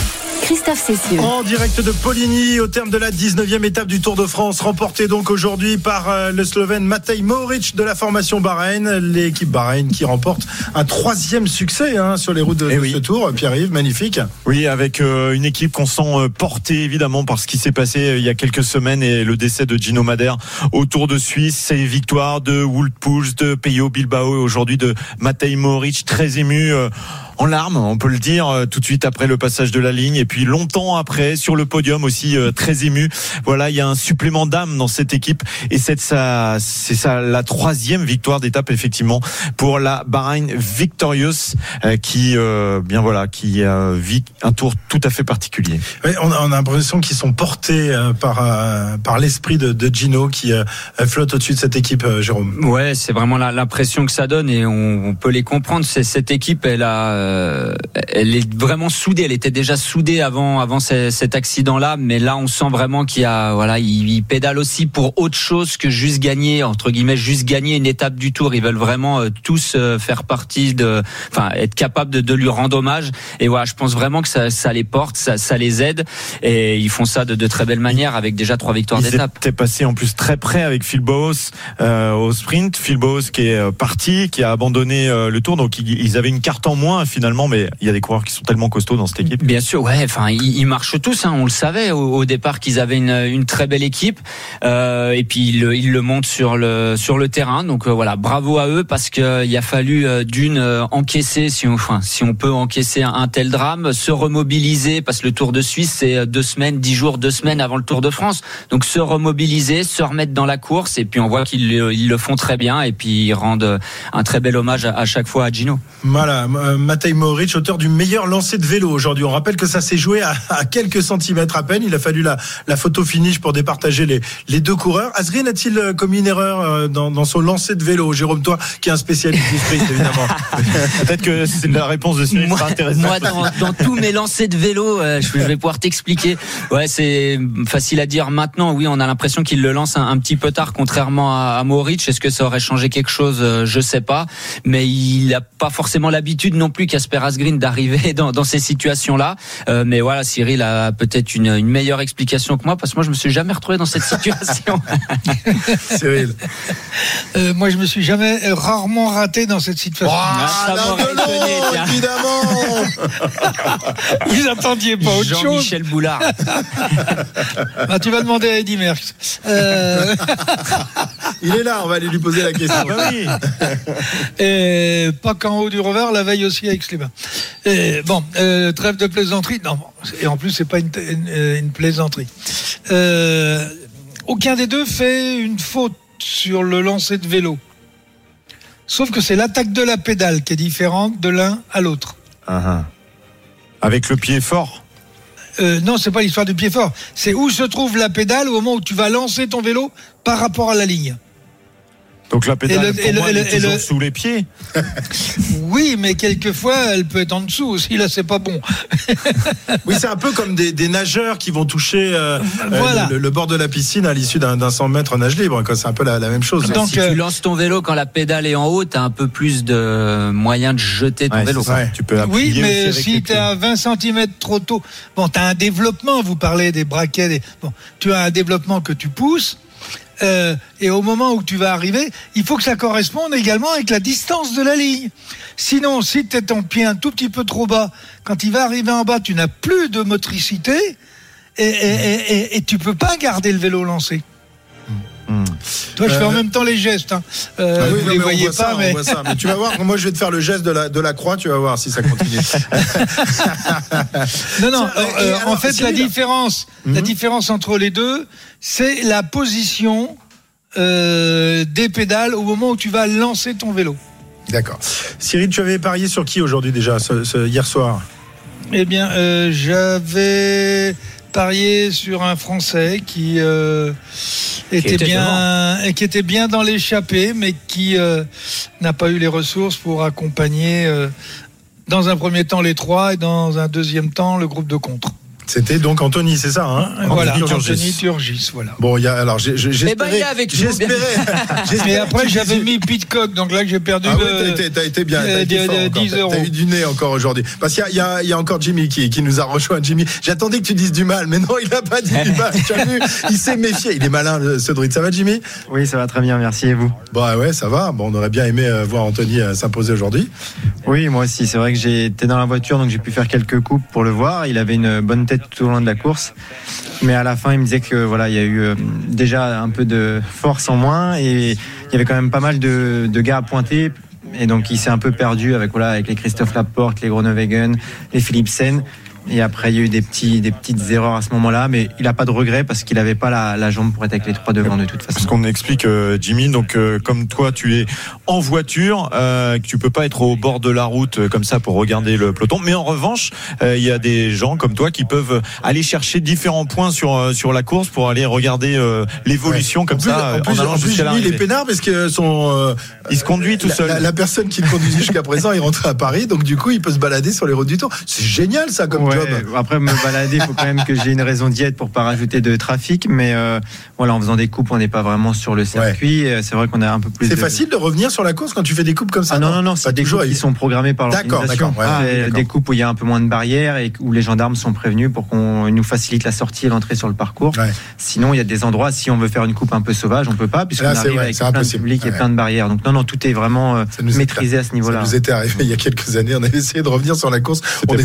Christophe Cessieux. En direct de Poligny, au terme de la 19e étape du Tour de France, remportée donc aujourd'hui par euh, le Slovène Matej Mohoric de la formation Bahreïn, l'équipe Bahreïn qui remporte un troisième succès hein, sur les routes de, Eh de oui. ce Tour. Pierre-Yves, magnifique. Oui, avec euh, une équipe qu'on sent euh, portée évidemment par ce qui s'est passé euh, il y a quelques semaines et le décès de Gino Madère au Tour de Suisse, ces victoires de Wout Poels, de Peyo Bilbao et aujourd'hui de Matej Mohoric, très ému. En larmes, on peut le dire, euh, tout de suite après le passage de la ligne, et puis longtemps après sur le podium aussi euh, très ému. Voilà, il y a un supplément d'âme dans cette équipe, et c'est ça, c'est ça la troisième victoire d'étape effectivement pour la Bahreïn Victorious, euh, qui euh, bien voilà, qui euh, vit un tour tout à fait particulier. Ouais, on, a, on a l'impression qu'ils sont portés euh, par, euh, par l'esprit de, de Gino qui euh, flotte au-dessus de cette équipe, euh, Jérôme. Ouais, c'est vraiment la- l'impression que ça donne et on, on peut les comprendre. C'est cette équipe, elle a, euh, elle est vraiment soudée. Elle était déjà soudée avant avant ce- cet accident-là, mais là on sent vraiment qu'il y a voilà, il, il pédale aussi pour autre chose que juste gagner entre guillemets juste gagner une étape du Tour. Ils veulent vraiment euh, tous euh, faire partie de, enfin être capable de, de lui rendre hommage. Et voilà, je pense vraiment que ça, ça les porte, ça, ça les aide, et ils font ça de, de très belle manière avec déjà trois victoires d'étape. étaient passés en plus très près avec Phil au sprint. Phil qui est parti, qui a abandonné le tour. Donc ils, ils avaient une carte en moins finalement, mais il y a des coureurs qui sont tellement costauds dans cette équipe. Bien sûr, ouais. Enfin, ils, ils marchent tous. Hein, on le savait au, au départ qu'ils avaient une, une très belle équipe. Euh, et puis ils, le- ils le montent sur le sur le terrain. Donc euh, voilà, bravo à eux parce que il a fallu euh, d'une euh, encaisser, si on, enfin, si on peut encaisser un, un tel drame, se remobiliser parce que le Tour de Suisse c'est euh, deux semaines, dix jours, deux semaines avant le Tour de France. Donc se remobiliser, se remettre dans la course. Et puis on voit qu'ils le- ils le font très bien. Et puis ils rendent euh, un très bel hommage à, à chaque fois à Gino. Voilà, euh, Matej Mohoric, auteur du meilleur lancer de vélo aujourd'hui. On rappelle que ça s'est joué à, à quelques centimètres à peine. Il a fallu la, la photo finish pour départager les, les deux coureurs. Asgreen a-t-il euh, commis une erreur euh, dans, dans son lancer de vélo? Jérôme, toi, qui est un spécialiste du sprint, évidemment. Peut-être que c'est la réponse de Cyril moi, sera intéressante. moi, dans, dans tous mes lancers de vélo, euh, je vais pouvoir t'expliquer. Ouais, c'est facile à dire maintenant. Oui, on a l'impression qu'il le lance un, un petit peu tard, contrairement à, à Mohoric. Est-ce que ça aurait changé quelque chose? Je sais pas. Mais il n'a pas forcément l'habitude non plus, Casper Asgreen, d'arriver dans, dans ces situations-là. Euh, mais voilà, Cyril a peut-être une, une meilleure explication que moi, parce que moi, je me suis jamais retrouvé dans cette situation. Cyril. Euh, moi, je me suis jamais, euh, rarement raté dans cette situation. ça étonné, tiens. Vous attendiez pas autre chose Jean-Michel Boulard. Bah, Tu vas demander à Eddy Merckx. Euh, Il est là, on va aller lui poser la question. Ah bah oui. Et pas qu'en haut du revers, la veille aussi avec Et bon, euh, trêve de plaisanterie. Non, et en plus, c'est pas une, une- une plaisanterie. Euh, aucun des deux fait une faute sur le lancer de vélo. Sauf que c'est l'attaque de la pédale qui est différente de l'un à l'autre. Ah, ah. Avec le pied fort. Euh, non, c'est pas l'histoire du pied fort. C'est où se trouve la pédale au moment où tu vas lancer ton vélo par rapport à la ligne. Donc la pédale, Et le- pour et moi, elle est toujours le- sous les pieds. Oui, mais quelquefois, elle peut être en dessous aussi. Là, c'est pas bon. Oui, c'est un peu comme des, des nageurs qui vont toucher euh, euh, Voilà. le, le bord de la piscine à l'issue d'un d'un 100 mètres nage libre. C'est un peu la, la même chose. Donc, si euh, tu lances ton vélo quand la pédale est en haut, t'as un peu plus de moyens de jeter ton Ouais, vélo. Tu peux Oui, mais si tu es à 20 cm trop tôt, bon, tu as un développement, vous parlez des braquets, des- bon, tu as un développement que tu pousses, euh, et au moment où tu vas arriver, il faut que ça corresponde également avec la distance de la ligne. Sinon, si tu es ton pied un tout petit peu trop bas, quand il va arriver en bas, tu n'as plus de motricité, et, et, et, et- et tu peux pas garder le vélo lancé. Toi, je fais en même temps les gestes. Hein. Euh, Ah oui, vous non, les voyez ça, mais... voit ça. Mais tu vas voir, moi je vais te faire le geste de la, de la croix, tu vas voir si ça continue. Non, non. Euh, euh, alors, en fait, la différence, la différence entre les deux, c'est la position euh, des pédales au moment où tu vas lancer ton vélo. D'accord. Cyril, tu avais parié sur qui aujourd'hui déjà, ce- ce- hier soir? Eh bien, j'avais parié sur un Français qui, euh, était, était bien, et qui était bien dans l'échappée, mais qui euh, n'a pas eu les ressources pour accompagner. euh, dans un premier temps les trois et dans un deuxième temps le groupe de contre. C'était donc Anthony, c'est ça hein voilà, Anthony Turgis. Anthony Turgis, voilà. Bon, il y a, alors j'ai- j'ai- Eh ben, il j'espérais. est avec nous, bien. J'espérais. Mais j'espérais après, que j'avais mis Pitcock, donc là, j'ai perdu Ah oui, t'as été, t'as été bien. T'as euh, été de- fort de encore. 10 T'as- euros. T'as eu du nez encore aujourd'hui. Parce qu'il y a, il y a- il y a encore Jimmy qui, qui nous a rejoint. Jimmy, j'attendais que tu dises du mal, mais non, il n'a pas dit du mal. Tu as vu Il s'est méfié. Il est malin, le- ce druide. Ça va, Jimmy? Oui, ça va très bien, merci. Et vous? Bah ouais, ça va. Bon, on aurait bien aimé euh, voir Anthony euh, s'imposer aujourd'hui. Oui, moi aussi. C'est vrai que j'étais dans la voiture, donc j'ai pu faire quelques coupes pour le voir. Il avait une bonne tête tout au long de la course. Mais à la fin, il me disait que voilà, il y a eu euh, déjà un peu de force en moins et il y avait quand même pas mal de, de gars à pointer. Et donc, il s'est un peu perdu avec, voilà, avec les Christophe Laporte, les Groenewegen, les Philipsen. Et après, il y a eu des, petits, des petites erreurs à ce moment-là, mais il n'a pas de regret parce qu'il n'avait pas la, la jambe pour être avec les trois devant de toute façon. Parce qu'on explique, euh, Jimmy, donc euh, comme toi, tu es en voiture, euh, tu peux pas être au bord de la route euh, comme ça pour regarder le peloton. Mais en revanche, euh, il y a des gens comme toi qui peuvent aller chercher différents points sur euh, sur la course pour aller regarder euh, l'évolution comme En plus- ça En plus, en allant en plus, jusqu'à Jimmy, il est peinard parce que son. euh, Il se conduit tout la- seul. La, la personne qui le conduisait jusqu'à présent est rentrée à Paris, donc du coup, il peut se balader sur les routes du Tour. C'est génial ça comme Ouais, job. Après me balader, il faut quand même que j'ai une raison d'y être pour pas rajouter de trafic. Mais euh, voilà, en faisant des coupes, on n'est pas vraiment sur le circuit. C'est vrai qu'on a un peu plus. C'est de- facile de revenir sur la course quand tu fais des coupes comme ça. Ah non, non, non, c'est des toujours, coupes qui sont programmées par D'accord, l'organisation. d'accord, ouais, Ah, des coupes où il y a un peu moins de barrières et où les gendarmes sont prévenus pour qu'on nous facilite la sortie et l'entrée sur le parcours. Sinon, il y a des endroits, si on veut faire une coupe un peu sauvage, on peut pas, puisqu'on arrive vrai, avec c'est plein de impossible. public et plein de barrières. Donc non, non, tout est vraiment euh, nous est- maîtrisé à ce niveau-là. Ça nous était arrivé il y a quelques années. On avait essayé de revenir sur la course. On était.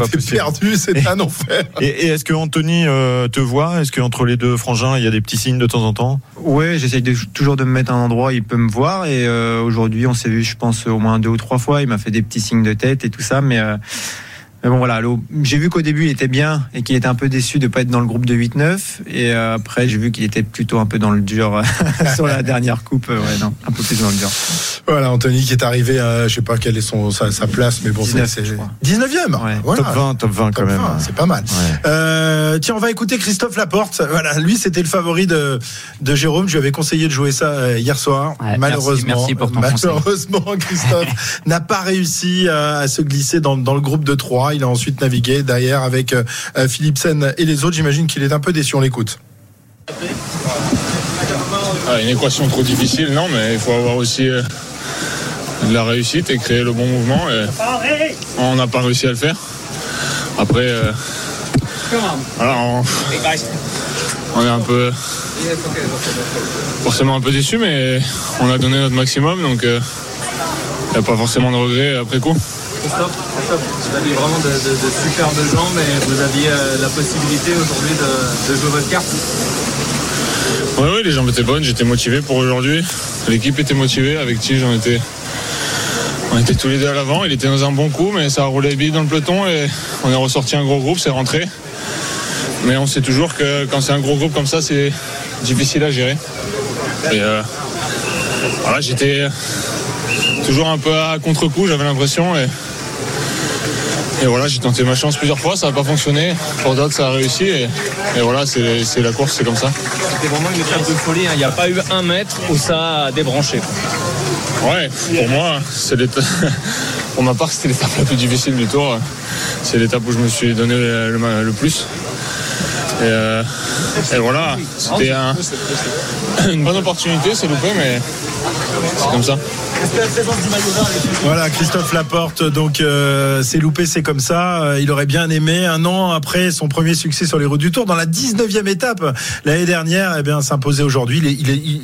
C'était un enfer. Et, et est-ce que Anthony euh, te voit? Est-ce qu'entre les deux frangins, il y a des petits signes de temps en temps? Ouais, j'essaye de- toujours de me mettre à un endroit, il peut me voir. Et euh, aujourd'hui, on s'est vu, je pense, au moins deux ou trois fois. Il m'a fait des petits signes de tête et tout ça. Mais, euh, mais bon, voilà. J'ai vu qu'au début, il était bien et qu'il était un peu déçu de pas être dans le groupe de 8-9. Et euh, après, j'ai vu qu'il était plutôt un peu dans le dur sur la dernière coupe. euh, Ouais, non, un peu plus dans le dur. Voilà, Anthony qui est arrivé, à, je sais pas quelle est son, sa, sa place, mais bon, c'est 19e, c'est- je crois. 19e. Voilà. Top 20, top 20 quand Top même. 20, c'est pas mal. Euh, tiens, on va écouter Christophe Laporte. Voilà, lui, c'était le favori de, de Jérôme. Je lui avais conseillé de jouer ça hier soir. Ouais, malheureusement, merci, merci pour ton malheureusement, Christophe n'a pas réussi à se glisser dans, dans le groupe de Il a ensuite navigué derrière avec euh, euh, Philipsen et les autres. J'imagine qu'il est un peu déçu. On l'écoute. Ah, une équation trop difficile, non, mais il faut avoir aussi euh, de la réussite et créer le bon mouvement. On n'a pas réussi à le faire. Après, on, on est un peu forcément un peu déçu, mais on a donné notre maximum, donc il n'y a pas forcément de regrets après coup. Christophe, Christophe, vous aviez vraiment de, de- superbes jambes et vous aviez euh, la possibilité aujourd'hui de, jouer votre carte. Oui, les jambes étaient bonnes, j'étais motivé pour aujourd'hui. L'équipe était motivée, avec Tige, on était, on était tous les deux à l'avant. Il était dans un bon coup, mais ça a roulé vite dans le peloton et on est ressorti un gros groupe, c'est rentré. Mais on sait toujours que quand c'est un gros groupe comme ça, c'est difficile à gérer. Euh, voilà, j'étais toujours un peu à contre-coup, j'avais l'impression. Et, et voilà, j'ai tenté ma chance plusieurs fois, ça n'a pas fonctionné. Pour d'autres, ça a réussi. Et, et voilà, c'est la course, c'est comme ça. C'était vraiment une étape de folie, hein. il n'y a pas eu un mètre où ça a débranché. Ouais, pour moi, c'est l'étape. Pour ma part, c'était l'étape la plus difficile du tour. C'est l'étape où je me suis donné le, le- le plus. Et, euh, et voilà, c'était un- une bonne opportunité, c'est loupé, mais c'est comme ça. Voilà, Christophe Laporte, donc euh, c'est loupé, c'est comme ça. Euh, il aurait bien aimé, un an après son premier succès sur les routes du Tour, dans la 19e étape l'année dernière, eh bien s'imposer aujourd'hui.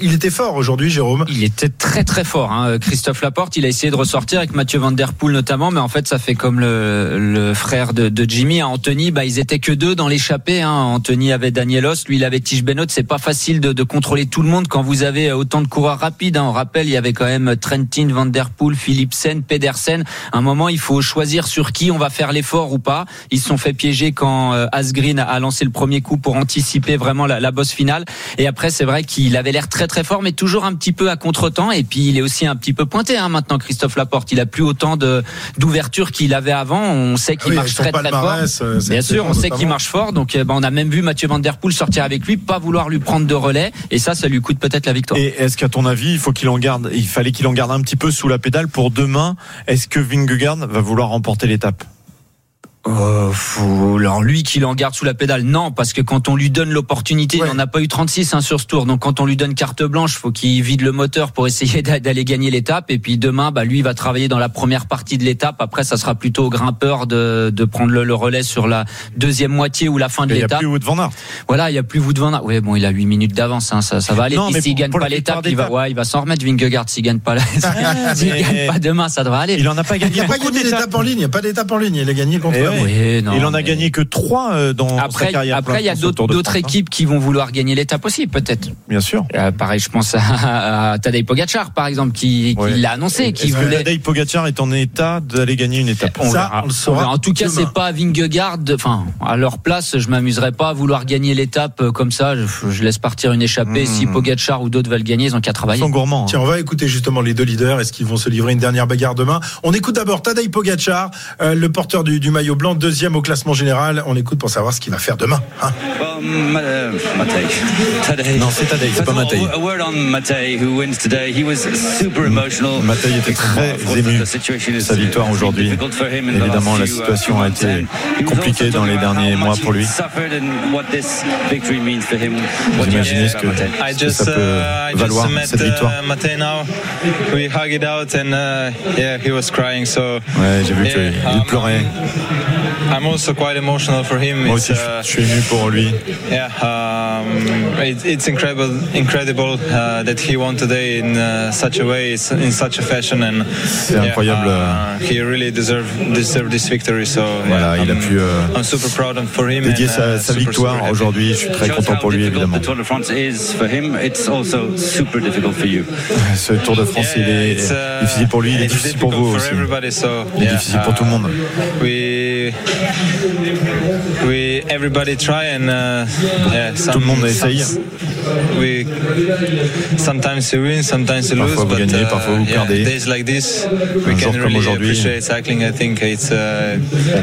Il, était fort aujourd'hui, Jérôme. Il était très très fort, hein. Christophe Laporte. Il a essayé de ressortir avec Mathieu Van Der Poel notamment, mais en fait ça fait comme le, frère de, Jimmy, hein. Anthony. Bah ils étaient que deux dans l'échappée. Hein. Anthony avait Danielos, lui il avait Tige Benoît. C'est pas facile de, de contrôler tout le monde quand vous avez autant de coureurs rapides. On rappelle, il y avait quand même Trentin, Van Der Poel, Philipsen, Pedersen. À un moment, il faut choisir sur qui on va faire l'effort ou pas. Ils se sont fait piéger quand euh, Asgreen a lancé le premier coup pour anticiper vraiment la, la bosse finale. Et après, c'est vrai qu'il avait l'air très très fort, mais toujours un petit peu à contre-temps. Et puis, il est aussi un petit peu pointé hein, maintenant, Christophe Laporte. Il a plus autant de d'ouverture qu'il avait avant. On sait qu'il Ah oui, marche très très fort. euh, Bien sûr, on sait qu'il marche fort. Donc, euh, bah, on a même vu Mathieu Van Der Poel sortir avec lui, pas vouloir lui prendre de relais. Et ça, ça lui coûte peut-être la victoire. Et est-ce qu'à ton avis, il faut qu'il en garde, il fallait qu'il en garde un petit peu sous la pédale pour demain. Est-ce que Vingegaard va vouloir remporter l'étape? Euh, faut, alors lui qu'il en garde sous la pédale, non, parce que quand on lui donne l'opportunité, il n'en a pas eu 36 hein, sur ce tour, donc quand on lui donne carte blanche, faut qu'il vide le moteur pour essayer d'a- d'aller gagner l'étape, et puis demain, bah lui il va travailler dans la première partie de l'étape, après ça sera plutôt au grimpeur de, de prendre le, le relais sur la deuxième moitié ou la fin de Il y a l'étape. plus Wout van Aert. Voilà, il y a plus Wout van Aert. Ouais, bon, il a 8 minutes d'avance, hein, ça, ça va aller. Non, Puis mais s'il pour- gagne pour pas l'étape, il va, ouais, il va s'en remettre Vingegaard s'il gagne pas, la... s'il gagne pas demain, ça devrait aller. Il en a pas Il gagné n'y a pas d'étape en ligne. Il n'y a pas d'étape en ligne. Il a gagné contre Oui, non, il en a mais- gagné que 3 dans sa Après, carrière. après, il y a d'autres hein. équipes qui vont vouloir gagner l'étape aussi, peut-être. Bien sûr. Euh, pareil, je pense à, à Tadej Pogacar, par exemple, qui, l'a annoncé, qui Est-ce que voulait. Tadej Pogacar est en état d'aller gagner une étape? On verra. On verra. En tout cas, c'est pas Vingegaard. Enfin, à leur place, je m'amuserais pas à vouloir gagner l'étape euh, comme ça. Je, je laisse partir une échappée. Si Pogacar ou d'autres veulent gagner, ils ont qu'à travailler. gourmands. Tiens, on va écouter justement les deux leaders. Est-ce qu'ils vont se livrer une dernière bagarre demain? On écoute d'abord Tadej Pogacar, euh, le porteur du, du maillot blanc, deuxième au classement général. On écoute pour savoir ce qu'il va faire demain. hein. Uh. Non, c'est Tadej, c'est pas of all, Matej. A word on Matej, who wins today. He was super emotional. Matej était très ému the situation de is- sa victoire has been aujourd'hui. difficult for him in the Évidemment, la uh, situation a months. été compliquée dans les derniers mois pour lui. suffered and what this victory means for him. What Vous imaginez ce que, ce I que just, ça peut uh, I valoir, just met cette victoire uh, Matej now. We hug it out and uh, yeah, he was crying. So Ouais, j'ai vu yeah, qu'il um, pleurait. I'm also quite emotional for him. Moi It's, aussi, uh, je suis ému pour lui. Yeah, um, it, it's incredible, incredible uh, that he won today in uh, such a way, s- in such a fashion, and C'est incroyable. uh, he really deserved deserved this victory. So Voilà, yeah, il a I'm, pu euh, I'm super proud for him. dédier and, sa, uh, sa super, victoire aujourd'hui. Je suis très content pour lui, difficult évidemment. the Tour de France is for him. It's also super difficult for you. Ce Tour de France, il est It's, uh, difficile pour lui, il est it's difficile pour difficult vous for aussi. everybody, so, Il est yeah, difficile pour tout le uh, monde. We, we everybody try and uh, yeah, some, Tout le monde essaye. We sometimes you win, sometimes you lose, Parfois vous but gagnez, uh, parfois vous yeah, perdez. days like this, we Un jour can comme really aujourd'hui, appreciate cycling. I think it's uh,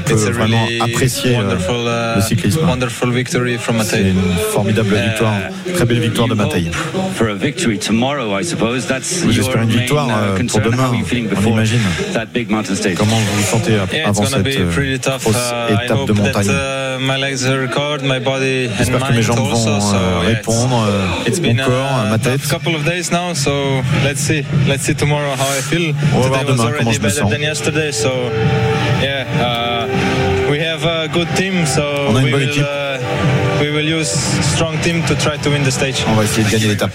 peut it's a vraiment really apprécier, euh, wonderful, uh, le cyclisme. wonderful victory from C'est une formidable victoire, très belle victoire de Bataille. For a victory tomorrow, I suppose. That's Oui, your j'espère une main victoire uh, euh, pour concern. How demain, are you feeling on before imagine. that big mountain stage? Comment vous vous sentez ap- Yeah, it's avant gonna cette be euh, pretty tough. Grosse Uh, I étape de montagne uh, my legs recovered, my body and J'espère que mes jambes vont euh, répondre, euh, mon been corps, a ma tête. tough couple of days now, so let's see. Let's see tomorrow how I feel. On va voir demain comment je me better sens. than yesterday, so yeah. Uh, we have a good team, so On a une bonne will, équipe. We will use strong team to try to win the stage. On va essayer de gagner l'étape.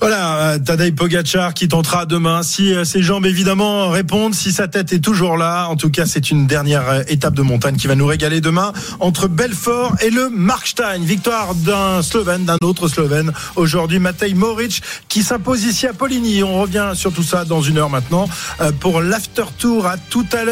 Voilà, euh, Tadej Pogacar qui tentera demain. Si euh, ses jambes évidemment répondent, si sa tête est toujours là. En tout cas, c'est une dernière euh, étape de montagne qui va nous régaler demain entre Belfort et le Markstein. Victoire d'un Slovène, d'un autre Slovène. Aujourd'hui, Matej Moric qui s'impose ici à Poligny. On revient sur tout ça dans une heure maintenant euh, pour l'after tour. À tout à l'heure.